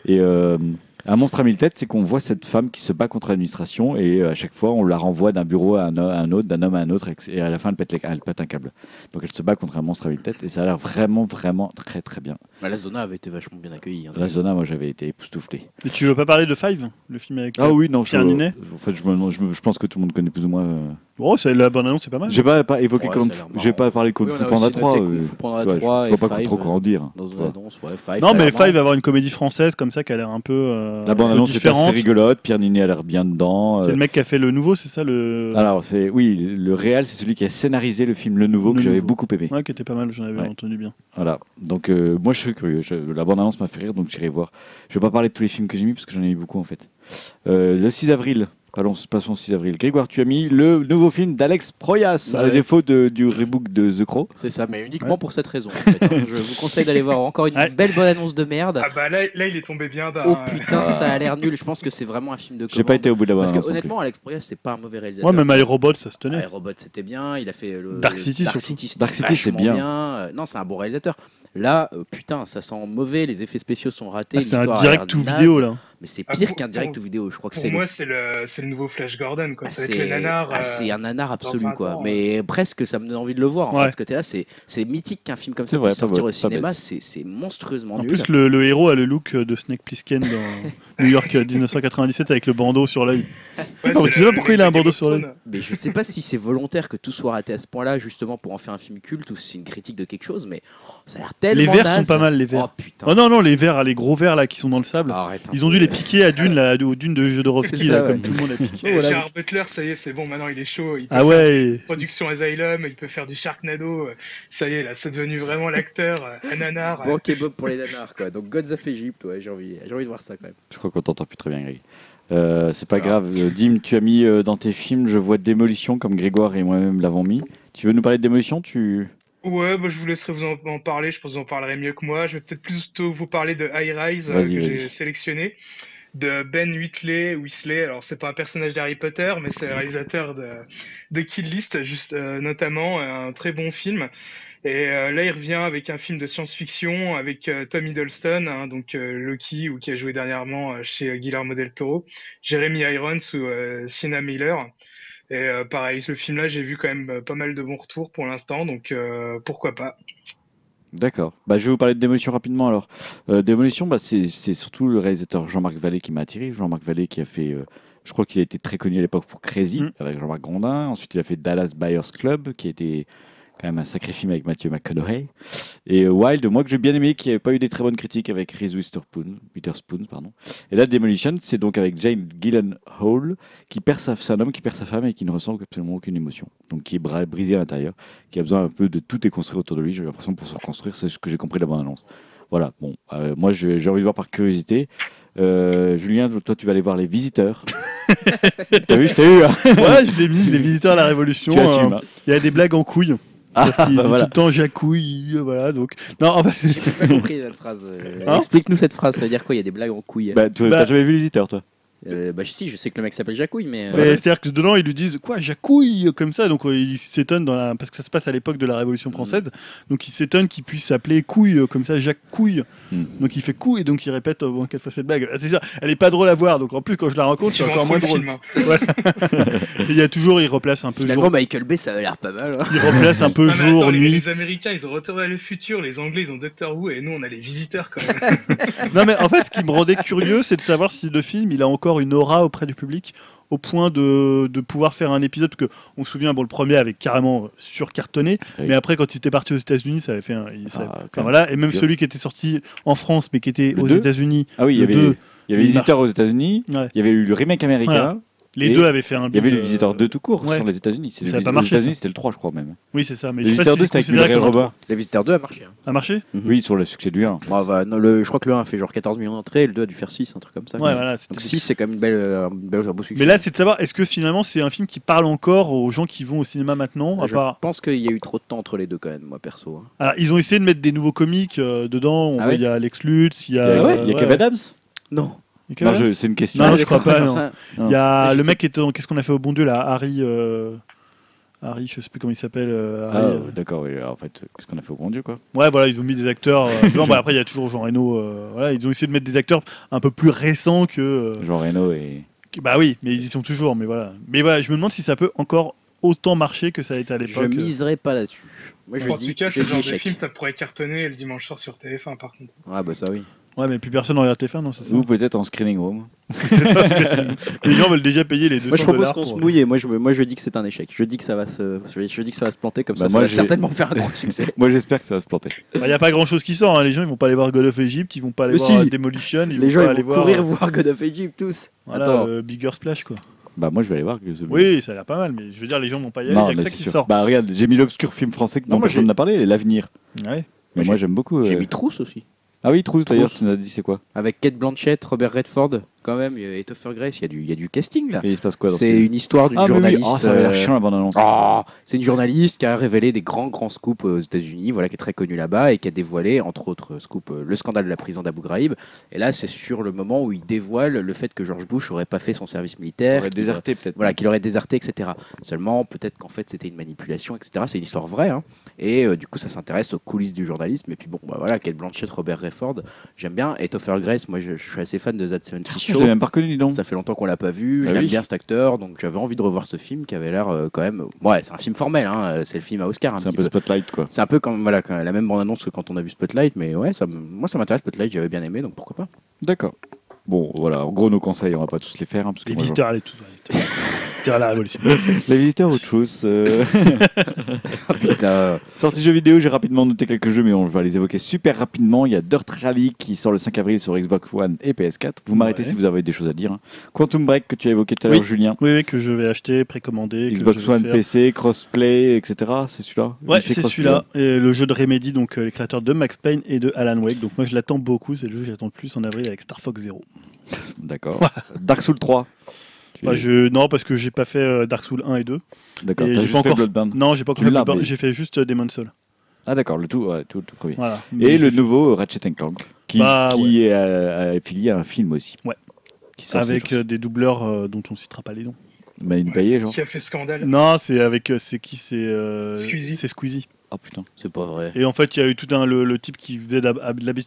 Speaker 1: Et euh, un monstre à mille têtes, c'est qu'on voit cette femme qui se bat contre l'administration et euh, à chaque fois on la renvoie d'un bureau à un, à un autre, d'un homme à un autre et à la fin elle pète, les- elle pète un câble. Donc elle se bat contre un monstre à mille têtes et ça a l'air vraiment, vraiment très très bien.
Speaker 7: Bah, la Zona avait été vachement bien accueillie. hein.
Speaker 1: La Zona, moi j'avais été époustouflé.
Speaker 5: Et tu veux pas parler de Five, le film avec.
Speaker 1: Ah oui, non, je,
Speaker 5: Ninet?
Speaker 1: en fait, je, me- je me- je pense que tout le monde connaît plus ou moins. euh.
Speaker 5: Oh, c'est la bande annonce, c'est pas mal.
Speaker 1: J'ai pas, pas évoqué Kung Fu- j'ai pas parlé de Kung Fu Panda
Speaker 7: aussi
Speaker 1: 3.
Speaker 7: noté Kung
Speaker 1: euh,
Speaker 7: Fu Panda
Speaker 1: tu vois,
Speaker 7: 3
Speaker 1: je
Speaker 7: et
Speaker 1: vois pas
Speaker 7: Five,
Speaker 1: trop comment dire.
Speaker 7: Dans
Speaker 1: tu
Speaker 7: une
Speaker 1: vois.
Speaker 7: annonce, ouais, Five.
Speaker 5: Non,
Speaker 7: ça a
Speaker 5: mais
Speaker 7: l'air
Speaker 5: Five va avoir une comédie française comme ça qui a l'air un peu. euh,
Speaker 1: La
Speaker 5: un
Speaker 1: bande
Speaker 5: peu
Speaker 1: annonce est assez
Speaker 5: différente.
Speaker 1: rigolote. Pierre Ninet a l'air bien dedans.
Speaker 5: C'est
Speaker 1: euh,
Speaker 5: le mec qui a fait le nouveau, c'est ça le.
Speaker 1: Alors, c'est oui, le réel, c'est celui qui a scénarisé le film Le Nouveau
Speaker 5: Le
Speaker 1: que j'avais
Speaker 5: Nouveau.
Speaker 1: beaucoup aimé.
Speaker 5: Ouais, qui était pas mal, j'en avais
Speaker 1: Ouais.
Speaker 5: entendu bien.
Speaker 1: Voilà. Donc, euh, moi, je suis curieux. Je- la bande-annonce m'a fait rire, donc j'irai voir. Je vais pas parler de tous les films que j'ai mis parce que j'en ai mis beaucoup en fait. Euh, le 6 avril. Passons, passons au 6 avril. Grégoire, tu as mis le nouveau film d'Alex Proyas, à défaut de- du rebook de The Crow.
Speaker 7: C'est ça, mais uniquement pour cette raison. en fait, hein. Je vous conseille d'aller voir encore une
Speaker 5: Ouais.
Speaker 7: belle bonne annonce de merde.
Speaker 4: Ah bah là, là, il est tombé bien bas.
Speaker 7: Oh putain, ça a l'air nul. Je pense que c'est vraiment un film de
Speaker 1: J'ai pas été au bout de la
Speaker 7: Parce
Speaker 1: bande-annonce.
Speaker 7: que
Speaker 1: non plus.
Speaker 7: honnêtement, Alex Proyas, c'est pas un mauvais réalisateur.
Speaker 5: Ouais, même iRobot, ça se tenait.
Speaker 7: Ouais, Robot, c'était bien. Il a fait le
Speaker 5: Dark City,
Speaker 7: Dark
Speaker 5: surtout.
Speaker 7: City,
Speaker 1: Dark City, c'est
Speaker 7: vachement
Speaker 1: bien.
Speaker 7: Euh, Non, c'est un bon réalisateur. Là, euh, putain, ça sent mauvais. Les effets spéciaux sont ratés.
Speaker 5: Ah, c'est un direct
Speaker 7: naze.
Speaker 5: vidéo là.
Speaker 7: Mais c'est
Speaker 4: Ah,
Speaker 7: pire
Speaker 4: pour-
Speaker 7: qu'un direct
Speaker 4: pour-
Speaker 7: ou vidéo. Je crois que
Speaker 4: Pour
Speaker 7: c'est le
Speaker 4: moi, c'est le, c'est le nouveau Flash Gordon. Quoi.
Speaker 7: ah, c'est
Speaker 4: nanar.
Speaker 7: ah,
Speaker 4: euh,
Speaker 7: c'est un nanar absolu, quoi.
Speaker 4: temps,
Speaker 7: Mais presque, ça me donne envie de le voir. En
Speaker 5: Ouais.
Speaker 7: fait, ce côté-là, c'est c'est mythique qu'un film comme ça puisse sortir au cinéma. C'est c'est monstrueusement
Speaker 5: En
Speaker 7: nul.
Speaker 5: plus, le, le héros a le look de Snake Plissken dans New York 1997 avec le bandeau sur l'œil.
Speaker 4: ouais,
Speaker 5: tu sais pas pourquoi il a un bandeau sur l'œil.
Speaker 7: Mais je sais pas si c'est volontaire que tout soit raté à ce point-là, justement pour en faire un film culte ou si c'est une critique de quelque chose, mais ça a l'air tellement.
Speaker 5: Les
Speaker 7: naze.
Speaker 5: sont pas mal, les verres.
Speaker 7: Oh putain.
Speaker 5: Oh non, non, les verres, les gros verres là qui sont dans le sable. Ils ont dû les piquer à Dune, là, aux dunes de Jodorowsky, là,
Speaker 7: ouais.
Speaker 5: comme tout le monde a piqué.
Speaker 7: Voilà.
Speaker 4: Gérard Butler, ça y est, c'est bon, maintenant il est chaud. Il peut
Speaker 5: Ah
Speaker 4: faire
Speaker 5: ouais.
Speaker 4: Production Asylum, il peut faire du Sharknado. euh, Ça y est, là, c'est devenu vraiment l'acteur, euh, un nanar.
Speaker 7: Bon, ok, Bob pour les nanars, quoi. Donc Gods of Egypt, ouais, j'ai envie, j'ai envie de voir ça quand même.
Speaker 1: Je crois qu'on t'entend plus très bien, Greg. Euh, c'est pas grave. Euh, Dim, tu as mis euh, dans tes films, je vois Démolition comme Grégoire et moi-même l'avons mis. Tu veux nous parler de Démolition? Tu...
Speaker 4: Ouais, bah, je vous laisserai vous en, en parler, je pense que vous en parlerez mieux que moi. Je vais peut-être plutôt vous parler de High Rise euh, que j'ai sélectionné. de Ben Whitley, Weasley. Alors c'est pas un personnage d'Harry Potter, mais c'est le réalisateur de, de Kill List, juste euh, notamment un très bon film. Et euh, là, il revient avec un film de science-fiction avec euh, Tom Hiddleston, hein, donc euh, Loki, ou qui a joué dernièrement euh, chez Guillermo del Toro, Jeremy Irons ou euh, Sienna Miller. Et euh, pareil, le film-là, j'ai vu quand même euh, pas mal de bons retours pour l'instant, donc euh, pourquoi pas.
Speaker 1: D'accord. Bah, je vais vous parler de Démolition rapidement alors. Euh, Démolition, bah, c'est c'est surtout le réalisateur Jean-Marc Vallée qui m'a attiré. Jean-Marc Vallée qui a fait, euh, je crois qu'il a été très connu à l'époque pour Crazy
Speaker 5: Mm.
Speaker 1: avec Jean-Marc Grondin. Ensuite, il a fait Dallas Buyers Club qui a été quand même un sacré film avec Matthew McConaughey. Et euh, Wild, moi que j'ai bien aimé, qui n'avait pas eu des très bonnes critiques avec Reese Witherspoon. Witherspoon pardon. Et là, Demolition, c'est donc avec Jane Gyllenhaal qui perd sa, c'est un homme qui perd sa femme et qui ne ressent absolument aucune émotion. Donc qui est brisé à l'intérieur, qui a besoin un peu de tout déconstruire autour de lui. J'ai l'impression pour se reconstruire, c'est ce que j'ai compris de la bande-annonce. Voilà, bon, euh, moi j'ai envie de voir par curiosité. Euh, Julien, toi tu vas aller voir Les Visiteurs. T'as vu, je t'ai eu. hein
Speaker 5: Ouais, je l'ai mis, les visiteurs à la Révolution. euh,
Speaker 1: hein.
Speaker 5: Il y a des blagues en couille.
Speaker 1: Ah,
Speaker 5: Il
Speaker 1: bah voilà.
Speaker 5: tout le temps jacouille, euh, voilà. Donc, non, en fait,
Speaker 2: J'ai pas compris cette phrase. euh,
Speaker 5: Hein
Speaker 2: Explique-nous cette phrase, ça veut dire quoi Il y a des blagues en couille
Speaker 1: Bah, tu
Speaker 5: Bah-
Speaker 1: t'as jamais vu Les Visiteurs, toi?
Speaker 2: Euh, Bah si, je sais que le mec s'appelle Jacouille, mais... euh,
Speaker 5: mais c'est-à-dire que dedans, ils lui disent quoi, jacouille comme ça. Donc, euh, il s'étonne la... parce que ça se passe à l'époque de la Révolution française. Donc, il s'étonne qu'il puisse s'appeler couille comme ça, Jacques Couille.
Speaker 1: Hmm.
Speaker 5: Donc, il fait couille et donc il répète au moins quatre fois cette blague. C'est ça. Elle est pas drôle à voir. Donc, en plus, quand je la rencontre, c'est encore moins
Speaker 4: le
Speaker 5: drôle.
Speaker 4: film, hein.
Speaker 5: Il y a toujours, il replace un peu
Speaker 2: Finalement,
Speaker 5: jour.
Speaker 2: Michael Bay, ça avait l'air pas mal. hein.
Speaker 5: Il replace un peu
Speaker 4: Ah,
Speaker 5: jour,
Speaker 4: attends, les,
Speaker 5: nuit.
Speaker 4: les Américains, ils ont Retour vers le futur, les Anglais, ils ont Doctor Who, et nous, on a les visiteurs quand même.
Speaker 5: Non mais en fait, ce qui me rendait curieux, c'est de savoir si le film, il a encore une aura auprès du public au point de, de pouvoir faire un épisode que on se souvient bon le premier avait carrément surcartonné
Speaker 1: Oui.
Speaker 5: mais après quand il était parti aux États-Unis ça avait fait un il- ça-
Speaker 1: Ah,
Speaker 5: enfin, voilà et même celui qui était sorti en France mais qui était
Speaker 1: Le
Speaker 5: aux États-Unis
Speaker 1: Ah oui, il y avait,
Speaker 5: deux,
Speaker 1: il y avait Visiteurs aux États-Unis,
Speaker 5: Ouais.
Speaker 1: il y avait eu le remake américain,
Speaker 5: Voilà. Les
Speaker 1: Et
Speaker 5: deux avaient fait un
Speaker 1: il y avait le
Speaker 5: euh,
Speaker 1: Visiteur 2 tout court
Speaker 5: ouais.
Speaker 1: sur les États-Unis. C'est
Speaker 5: Ça
Speaker 1: le
Speaker 5: a pas marché,
Speaker 1: Aux États-unis, c'était le 3, je crois même.
Speaker 5: oui c'est ça mais
Speaker 1: Le Visiteur
Speaker 5: si
Speaker 1: 2,
Speaker 5: c'est
Speaker 1: c'était avec Muriel Robin.
Speaker 2: Les Visiteurs 2 a marché. hein.
Speaker 5: a marché
Speaker 1: Oui, sur le succès du 1.
Speaker 2: Bon, bah, non, le, je crois que le 1 fait genre 14 millions d'entrées le 2 a dû faire 6, un truc comme ça.
Speaker 5: ouais voilà
Speaker 2: Donc 6, c'est quand même une belle, euh, un, beau succès.
Speaker 5: mais là c'est de savoir est-ce que finalement c'est un film qui parle encore aux gens qui vont au cinéma maintenant à
Speaker 2: je
Speaker 5: part
Speaker 2: pense qu'il y a eu trop de temps entre les deux quand même, moi perso. hein.
Speaker 5: Alors, ils ont essayé de mettre des nouveaux comiques euh, dedans.
Speaker 2: Ah ouais
Speaker 5: il y a Lex Lutz, il y a.
Speaker 1: a, ouais, il y a. Kev Adams?
Speaker 2: Non.
Speaker 1: Je- c'est une question.
Speaker 5: Non,
Speaker 2: Ah,
Speaker 5: je crois
Speaker 2: d'accord,
Speaker 5: pas, non. Il y a
Speaker 2: je
Speaker 5: le
Speaker 2: sais-
Speaker 5: mec qui était dans Qu'est-ce qu'on a fait au bon Dieu là Harry. euh, Harry, je sais plus comment il s'appelle. euh,
Speaker 1: Ah,
Speaker 5: Harry, euh.
Speaker 1: d'accord, oui. Alors, en fait, qu'est-ce qu'on a fait au bon Dieu, quoi?
Speaker 5: Ouais, voilà, ils ont mis des acteurs. euh, non, bah, après, il y a toujours Jean Reno. euh, voilà, ils ont essayé de mettre des acteurs un peu plus récents que. euh,
Speaker 1: Jean Reno et.
Speaker 5: que- bah oui, mais ils y sont toujours. Mais voilà. Mais voilà, je me demande si ça peut encore autant marcher que ça a été à
Speaker 2: Je
Speaker 5: l'époque. euh.
Speaker 2: miserai pas là-dessus. Moi je
Speaker 4: en
Speaker 2: dis,
Speaker 4: tout cas,
Speaker 2: je
Speaker 4: c'est le
Speaker 2: dis
Speaker 4: genre de film, ça pourrait cartonner le dimanche soir sur TF1 par contre.
Speaker 2: Ah bah ça oui.
Speaker 5: Ouais, mais plus personne ne regarde TF1, non, c'est ça.
Speaker 1: Ou peut-être en screening room.
Speaker 5: les gens veulent déjà payer les 200
Speaker 2: Moi je propose qu'on se mouille et moi je, moi je dis que c'est un échec. Je dis que ça va se, je, je dis que ça va se planter comme
Speaker 1: Bah,
Speaker 2: ça.
Speaker 1: moi,
Speaker 2: ça va certainement faire un grand succès.
Speaker 1: Moi, j'espère que ça va se planter.
Speaker 5: Il n'y a pas grand chose qui sort. hein. Les gens ils vont pas aller voir God of Egypt, ils vont pas aller
Speaker 2: Mais
Speaker 5: voir
Speaker 2: si.
Speaker 5: euh, Demolition, ils
Speaker 2: Les
Speaker 5: vont
Speaker 2: gens
Speaker 5: pas
Speaker 2: ils
Speaker 5: aller
Speaker 2: vont
Speaker 5: voir
Speaker 2: courir
Speaker 5: euh,
Speaker 2: voir God of Egypt tous.
Speaker 5: voilà,
Speaker 2: Attends.
Speaker 5: euh, Bigger Splash quoi.
Speaker 1: Bah, moi, je vais aller voir. que ce-
Speaker 5: Oui, ça a l'air pas mal, mais je veux dire, les gens vont pas y aller. Il
Speaker 1: Non,
Speaker 5: y a que
Speaker 1: mais
Speaker 5: ça
Speaker 1: c'est
Speaker 5: qui
Speaker 1: sûr.
Speaker 5: sort.
Speaker 1: Bah, regarde, j'ai mis l'obscur film français dont
Speaker 2: Non, moi,
Speaker 1: personne n'a parlé, L'Avenir.
Speaker 5: Ouais.
Speaker 1: Mais
Speaker 2: Moi,
Speaker 1: j'aime beaucoup.
Speaker 2: J'ai
Speaker 1: euh,
Speaker 2: mis Trousse aussi.
Speaker 1: Ah oui, Trousse, d'ailleurs, tu nous as dit c'est quoi?
Speaker 2: Avec Kate Blanchett, Robert Redford, quand même, et Topher Grace, il y, a du- il y a du casting là.
Speaker 1: Et il se passe quoi dans ce
Speaker 2: C'est une histoire d'une
Speaker 1: Ah, mais oui,
Speaker 2: journaliste.
Speaker 1: oh, ça avait l'air
Speaker 2: euh,
Speaker 1: chiant la bande-annonce.
Speaker 2: Ah, c'est une journaliste qui a révélé des grands grands scoops aux États-Unis, voilà qui est très connue là-bas et qui a dévoilé entre autres scoops euh, le scandale de la prison d'Abu Ghraib. Et là, c'est sur le moment où il dévoile le fait que George Bush aurait pas fait son service
Speaker 1: Il
Speaker 2: militaire,
Speaker 1: aurait
Speaker 2: qu'il
Speaker 1: déserté, peut-être.
Speaker 2: voilà, qu'il aurait déserté, etc. Seulement, peut-être qu'en fait, c'était une manipulation, etc. C'est une histoire vraie, hein. Et euh, du coup, ça s'intéresse aux coulisses du journalisme. Et puis bon, bah voilà, Kate Blanchett, Robert Redford, j'aime bien. Et Topher Grace, moi, je, je suis assez fan de That 70
Speaker 1: Je
Speaker 2: Show.
Speaker 1: l'ai même pas reconnu, dis donc.
Speaker 2: Ça fait longtemps qu'on l'a pas vu.
Speaker 1: Bah
Speaker 2: J'aime
Speaker 1: oui.
Speaker 2: bien cet acteur, donc j'avais envie de revoir ce film qui avait l'air euh, quand même. Ouais, c'est un film formel, hein, euh, c'est le film à Oscar.
Speaker 1: C'est un peu
Speaker 2: peu.
Speaker 1: Spotlight, quoi.
Speaker 2: C'est un peu comme voilà quand- la même bande annonce que quand on a vu Spotlight, mais ouais, ça, moi ça m'intéresse Spotlight, j'avais bien aimé, donc pourquoi pas.
Speaker 1: D'accord. Bon, voilà, en gros, nos conseils, on va pas tous les faire. hein, parce que
Speaker 5: Les
Speaker 1: moi, je-
Speaker 5: visiteurs, allez, tout. Visiteurs à la révolution.
Speaker 1: Les visiteurs, autre chose. euh,
Speaker 2: Putain.
Speaker 1: Sortie jeux vidéo, j'ai rapidement noté quelques jeux, mais on va les évoquer super rapidement. Il y a Dirt Rally qui sort le 5 avril sur Xbox One et PS4. Vous m'arrêtez
Speaker 5: Ouais.
Speaker 1: si vous avez des choses à dire. hein. Quantum Break que tu as évoqué tout à l'heure,
Speaker 5: Oui.
Speaker 1: Julien.
Speaker 5: Oui, oui, que je vais acheter, précommander. que
Speaker 1: Xbox
Speaker 5: je vais
Speaker 1: One,
Speaker 5: faire.
Speaker 1: PC, crossplay, etc. C'est celui-là?
Speaker 5: Ouais, c'est celui-là. Et le jeu de Remedy, donc euh, les créateurs de Max Payne et de Alan Wake. Donc moi je l'attends beaucoup. C'est le jeu que j'attends le plus en avril avec Star Fox Zero.
Speaker 1: D'accord. Dark Souls 3. Tu
Speaker 5: Bah,
Speaker 1: es-
Speaker 5: je... Non, parce que j'ai pas fait euh, Dark Souls 1 et 2.
Speaker 1: D'accord.
Speaker 5: j'ai pas
Speaker 1: fait
Speaker 5: encore-
Speaker 1: Bloodborne.
Speaker 5: Non, j'ai pas encore fait
Speaker 1: mais-
Speaker 5: J'ai fait juste euh, Demon's Soul.
Speaker 1: Ah d'accord, le tout, ouais, tout, tout premier.
Speaker 5: Voilà.
Speaker 1: Et le nouveau Ratchet Clank, qui,
Speaker 5: Bah,
Speaker 1: qui est euh, affilié à un film aussi.
Speaker 5: Ouais.
Speaker 1: Qui sort
Speaker 5: avec euh, des doubleurs euh, dont on citera pas les noms.
Speaker 1: Bah, une paillée, genre.
Speaker 4: Qui a fait scandale.
Speaker 5: Non, c'est avec euh, c'est qui c'est euh,
Speaker 4: Squeezie.
Speaker 5: C'est Squeezie.
Speaker 1: Oh putain.
Speaker 7: C'est pas vrai.
Speaker 5: Et en fait, il y a eu tout un le, le type qui faisait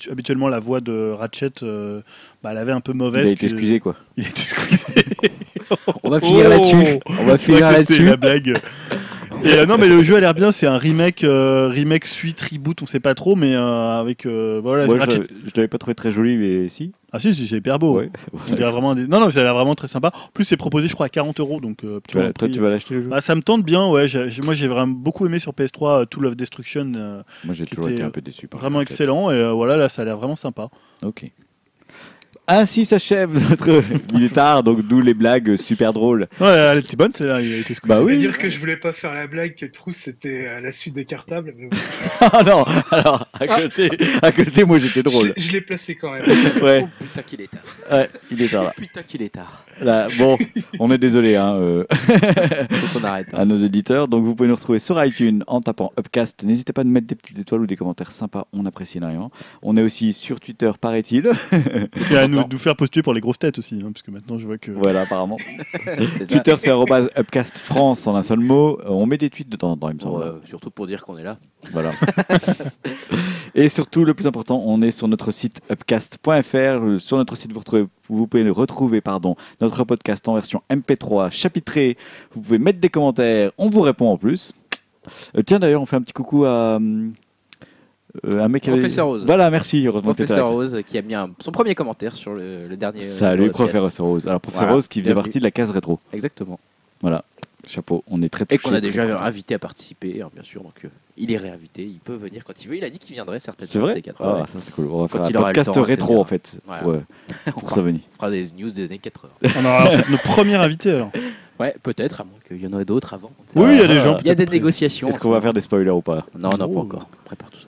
Speaker 5: habituellement la voix de Ratchet. euh, bah, elle avait un peu
Speaker 1: Il
Speaker 5: mauvaise.
Speaker 1: a été
Speaker 5: que-
Speaker 1: excusé, quoi.
Speaker 5: Il a été excusé.
Speaker 7: On va finir
Speaker 5: Oh
Speaker 7: là-dessus. On va finir là-dessus.
Speaker 5: la blague. Et euh, non, mais le jeu a l'air bien. C'est un remake, euh, remake suite, reboot, on sait pas trop, mais euh, avec voilà.
Speaker 1: Je,
Speaker 5: Ratchet-
Speaker 1: je l'avais pas trouvé très joli, mais si.
Speaker 5: Ah si, si, c'est hyper beau.
Speaker 1: Ouais.
Speaker 5: On dirait vraiment des- Non, non, ça a l'air vraiment très sympa. En plus, c'est proposé, je crois, à 40 euros. Donc, euh,
Speaker 1: Tu vas- toi, tu vas l'acheter le jeu
Speaker 5: Bah, ça me tente bien, ouais. moi, j'ai vraiment beaucoup aimé sur PS3 euh, Tool of Destruction, euh,
Speaker 1: Moi, j'ai toujours été un peu déçu. par
Speaker 5: vraiment excellent. Et euh, voilà, là, ça a l'air vraiment sympa.
Speaker 1: Ok. Ainsi s'achève notre. Il est tard, donc d'où les blagues super drôles.
Speaker 5: Ouais, elle était bonne, celle-là. Il a été
Speaker 1: Bah
Speaker 4: Je
Speaker 1: oui.
Speaker 4: dire que je voulais pas faire la blague que Trousse c'était euh, la suite des cartables. Mais.
Speaker 1: Ah non, alors, à côté, à côté moi j'étais drôle.
Speaker 4: Je, je l'ai placé quand même.
Speaker 1: Ouais,
Speaker 7: Oh putain qu'il est tard.
Speaker 1: ouais, il est tard là.
Speaker 7: Putain qu'il est tard.
Speaker 1: Là, bon, on est désolé hein, euh,
Speaker 7: Faut qu'on arrête. hein.
Speaker 1: à nos éditeurs. Donc vous pouvez nous retrouver sur iTunes en tapant Upcast. N'hésitez pas à nous mettre des petites étoiles ou des commentaires sympas, on apprécie énormément. On est aussi sur Twitter, paraît-il.
Speaker 5: Nous, nous faire postuler pour les grosses têtes aussi, hein, parce que maintenant, je vois que.
Speaker 1: Voilà, apparemment. Twitter, c'est Upcast France en un seul mot. Euh, On met des tweets de temps en temps, il me semble.
Speaker 7: Surtout pour dire qu'on est là.
Speaker 1: Voilà. Et surtout, le plus important, on est sur notre site upcast.fr. Euh, Sur notre site, vous, retrouvez- vous pouvez retrouver pardon, notre podcast en version MP3 chapitré. Vous pouvez mettre des commentaires, on vous répond en plus. Euh, tiens, d'ailleurs, on fait un petit coucou à hum, euh, un mec qui avait-
Speaker 7: Professeur Rose.
Speaker 1: Voilà, merci.
Speaker 7: Professeur. Rose qui a mis un- son premier commentaire sur le, le dernier.
Speaker 1: Salut,
Speaker 7: le podcast.
Speaker 1: professeur Rose. Alors, professeur
Speaker 7: Voilà,
Speaker 1: Rose qui faisait partie de la case rétro.
Speaker 7: Exactement.
Speaker 1: Chapeau, on est très
Speaker 7: Et
Speaker 1: touchés,
Speaker 7: qu'on a déjà invité à participer, hein, bien sûr. Donc euh, il est réinvité, il peut venir quand il veut. Il a dit qu'il viendrait certainement.
Speaker 1: C'est vrai
Speaker 7: ces quatre.
Speaker 1: Ah,
Speaker 7: Ouais.
Speaker 1: ça c'est cool. On va
Speaker 7: Quand
Speaker 1: faire un
Speaker 7: le
Speaker 1: podcast
Speaker 7: temps,
Speaker 1: rétro
Speaker 7: etc.
Speaker 1: en fait.
Speaker 7: Voilà.
Speaker 1: pour, euh, pour
Speaker 7: fera-
Speaker 1: ça venir.
Speaker 7: On fera des news des années 80.
Speaker 5: On aura notre premier invité alors.
Speaker 7: Ouais, peut-être, à moins qu'il y en ait d'autres avant.
Speaker 5: Oui, il y a des gens.
Speaker 7: Il y a des négociations.
Speaker 1: Est-ce qu'on va faire des spoilers ou pas?
Speaker 7: Non, non,
Speaker 5: Oh.
Speaker 7: pas encore. On prépare tout ça.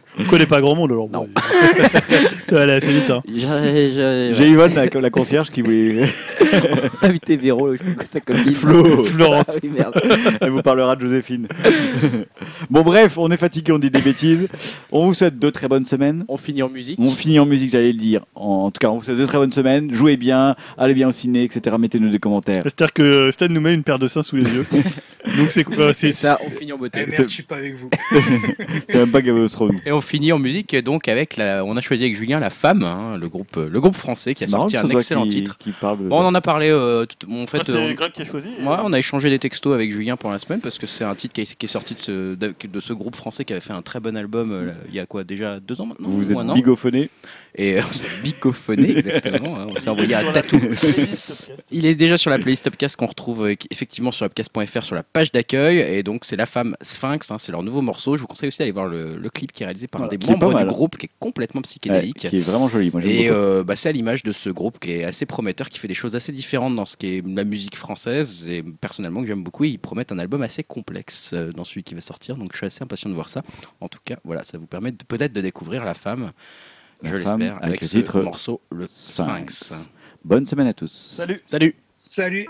Speaker 5: On connaît pas grand monde alors.
Speaker 7: Non.
Speaker 5: ça va aller assez vite. Hein.
Speaker 7: J'ai
Speaker 1: Yvonne, la, la concierge, qui voulait.
Speaker 7: invité Véro, sa copine.
Speaker 1: Flo.
Speaker 5: Florence.
Speaker 7: Ah oui, merde.
Speaker 1: Elle vous parlera de Joséphine. bon, bref, on est fatigué, on dit des bêtises. On vous souhaite deux très bonnes semaines.
Speaker 7: On finit en musique.
Speaker 1: On finit en musique, j'allais le dire. En, en tout cas, on vous souhaite deux très bonnes semaines. Jouez bien, allez bien au ciné, etc. Mettez-nous des commentaires.
Speaker 5: C'est-à-dire que Stan nous met une paire de seins sous les yeux. Donc c'est quoi
Speaker 7: C'est ça, on finit en
Speaker 4: Eh
Speaker 7: beauté.
Speaker 4: merde,
Speaker 1: c'est-
Speaker 4: je suis pas avec vous.
Speaker 1: C'est même pas Game of Thrones.
Speaker 2: Et on finit en musique donc avec la, on a choisi avec Julien la femme, hein, le groupe, le groupe français qui a sorti un excellent
Speaker 1: qui-
Speaker 2: titre.
Speaker 1: Qui parle de-
Speaker 2: Bon, on en a parlé. euh, tout- en fait,
Speaker 5: Ah, c'est
Speaker 2: euh,
Speaker 5: Greg qui a choisi.
Speaker 2: Ouais, on a échangé des textos avec Julien pour la semaine parce que c'est un titre qui est, qui est sorti de ce, de, de ce groupe français qui avait fait un très bon album euh, il y a quoi déjà deux ans maintenant
Speaker 1: Vous
Speaker 2: ou un
Speaker 1: êtes bigophoné.
Speaker 2: Et on s'est bicophoné exactement hein, on s'est envoyé un tatou il est déjà sur la playlist Upcast qu'on retrouve euh, effectivement sur upcast.fr sur la page d'accueil et donc c'est la femme Sphinx hein, c'est leur nouveau morceau je vous conseille aussi d'aller voir le, le clip qui est réalisé par un des membres du groupe qui est complètement
Speaker 1: Ouais,
Speaker 2: psychédélique
Speaker 1: qui est vraiment joli. Moi, j'aime
Speaker 2: et
Speaker 1: beaucoup.
Speaker 2: euh, bah, c'est à l'image de ce groupe qui est assez prometteur, qui fait des choses assez différentes dans ce qui est la musique française. Et personnellement, que j'aime beaucoup, ils promettent un album assez complexe euh, dans celui qui va sortir. Donc je suis assez impatient de voir ça. En tout cas, voilà, ça vous permet peut-être de découvrir la femme, je l'espère,
Speaker 1: avec
Speaker 2: avec
Speaker 1: le
Speaker 2: ce
Speaker 1: titre
Speaker 2: morceau, le
Speaker 1: Sphinx.
Speaker 2: Sphinx.
Speaker 1: Bonne semaine à tous.
Speaker 5: Salut.
Speaker 2: Salut
Speaker 4: Salut.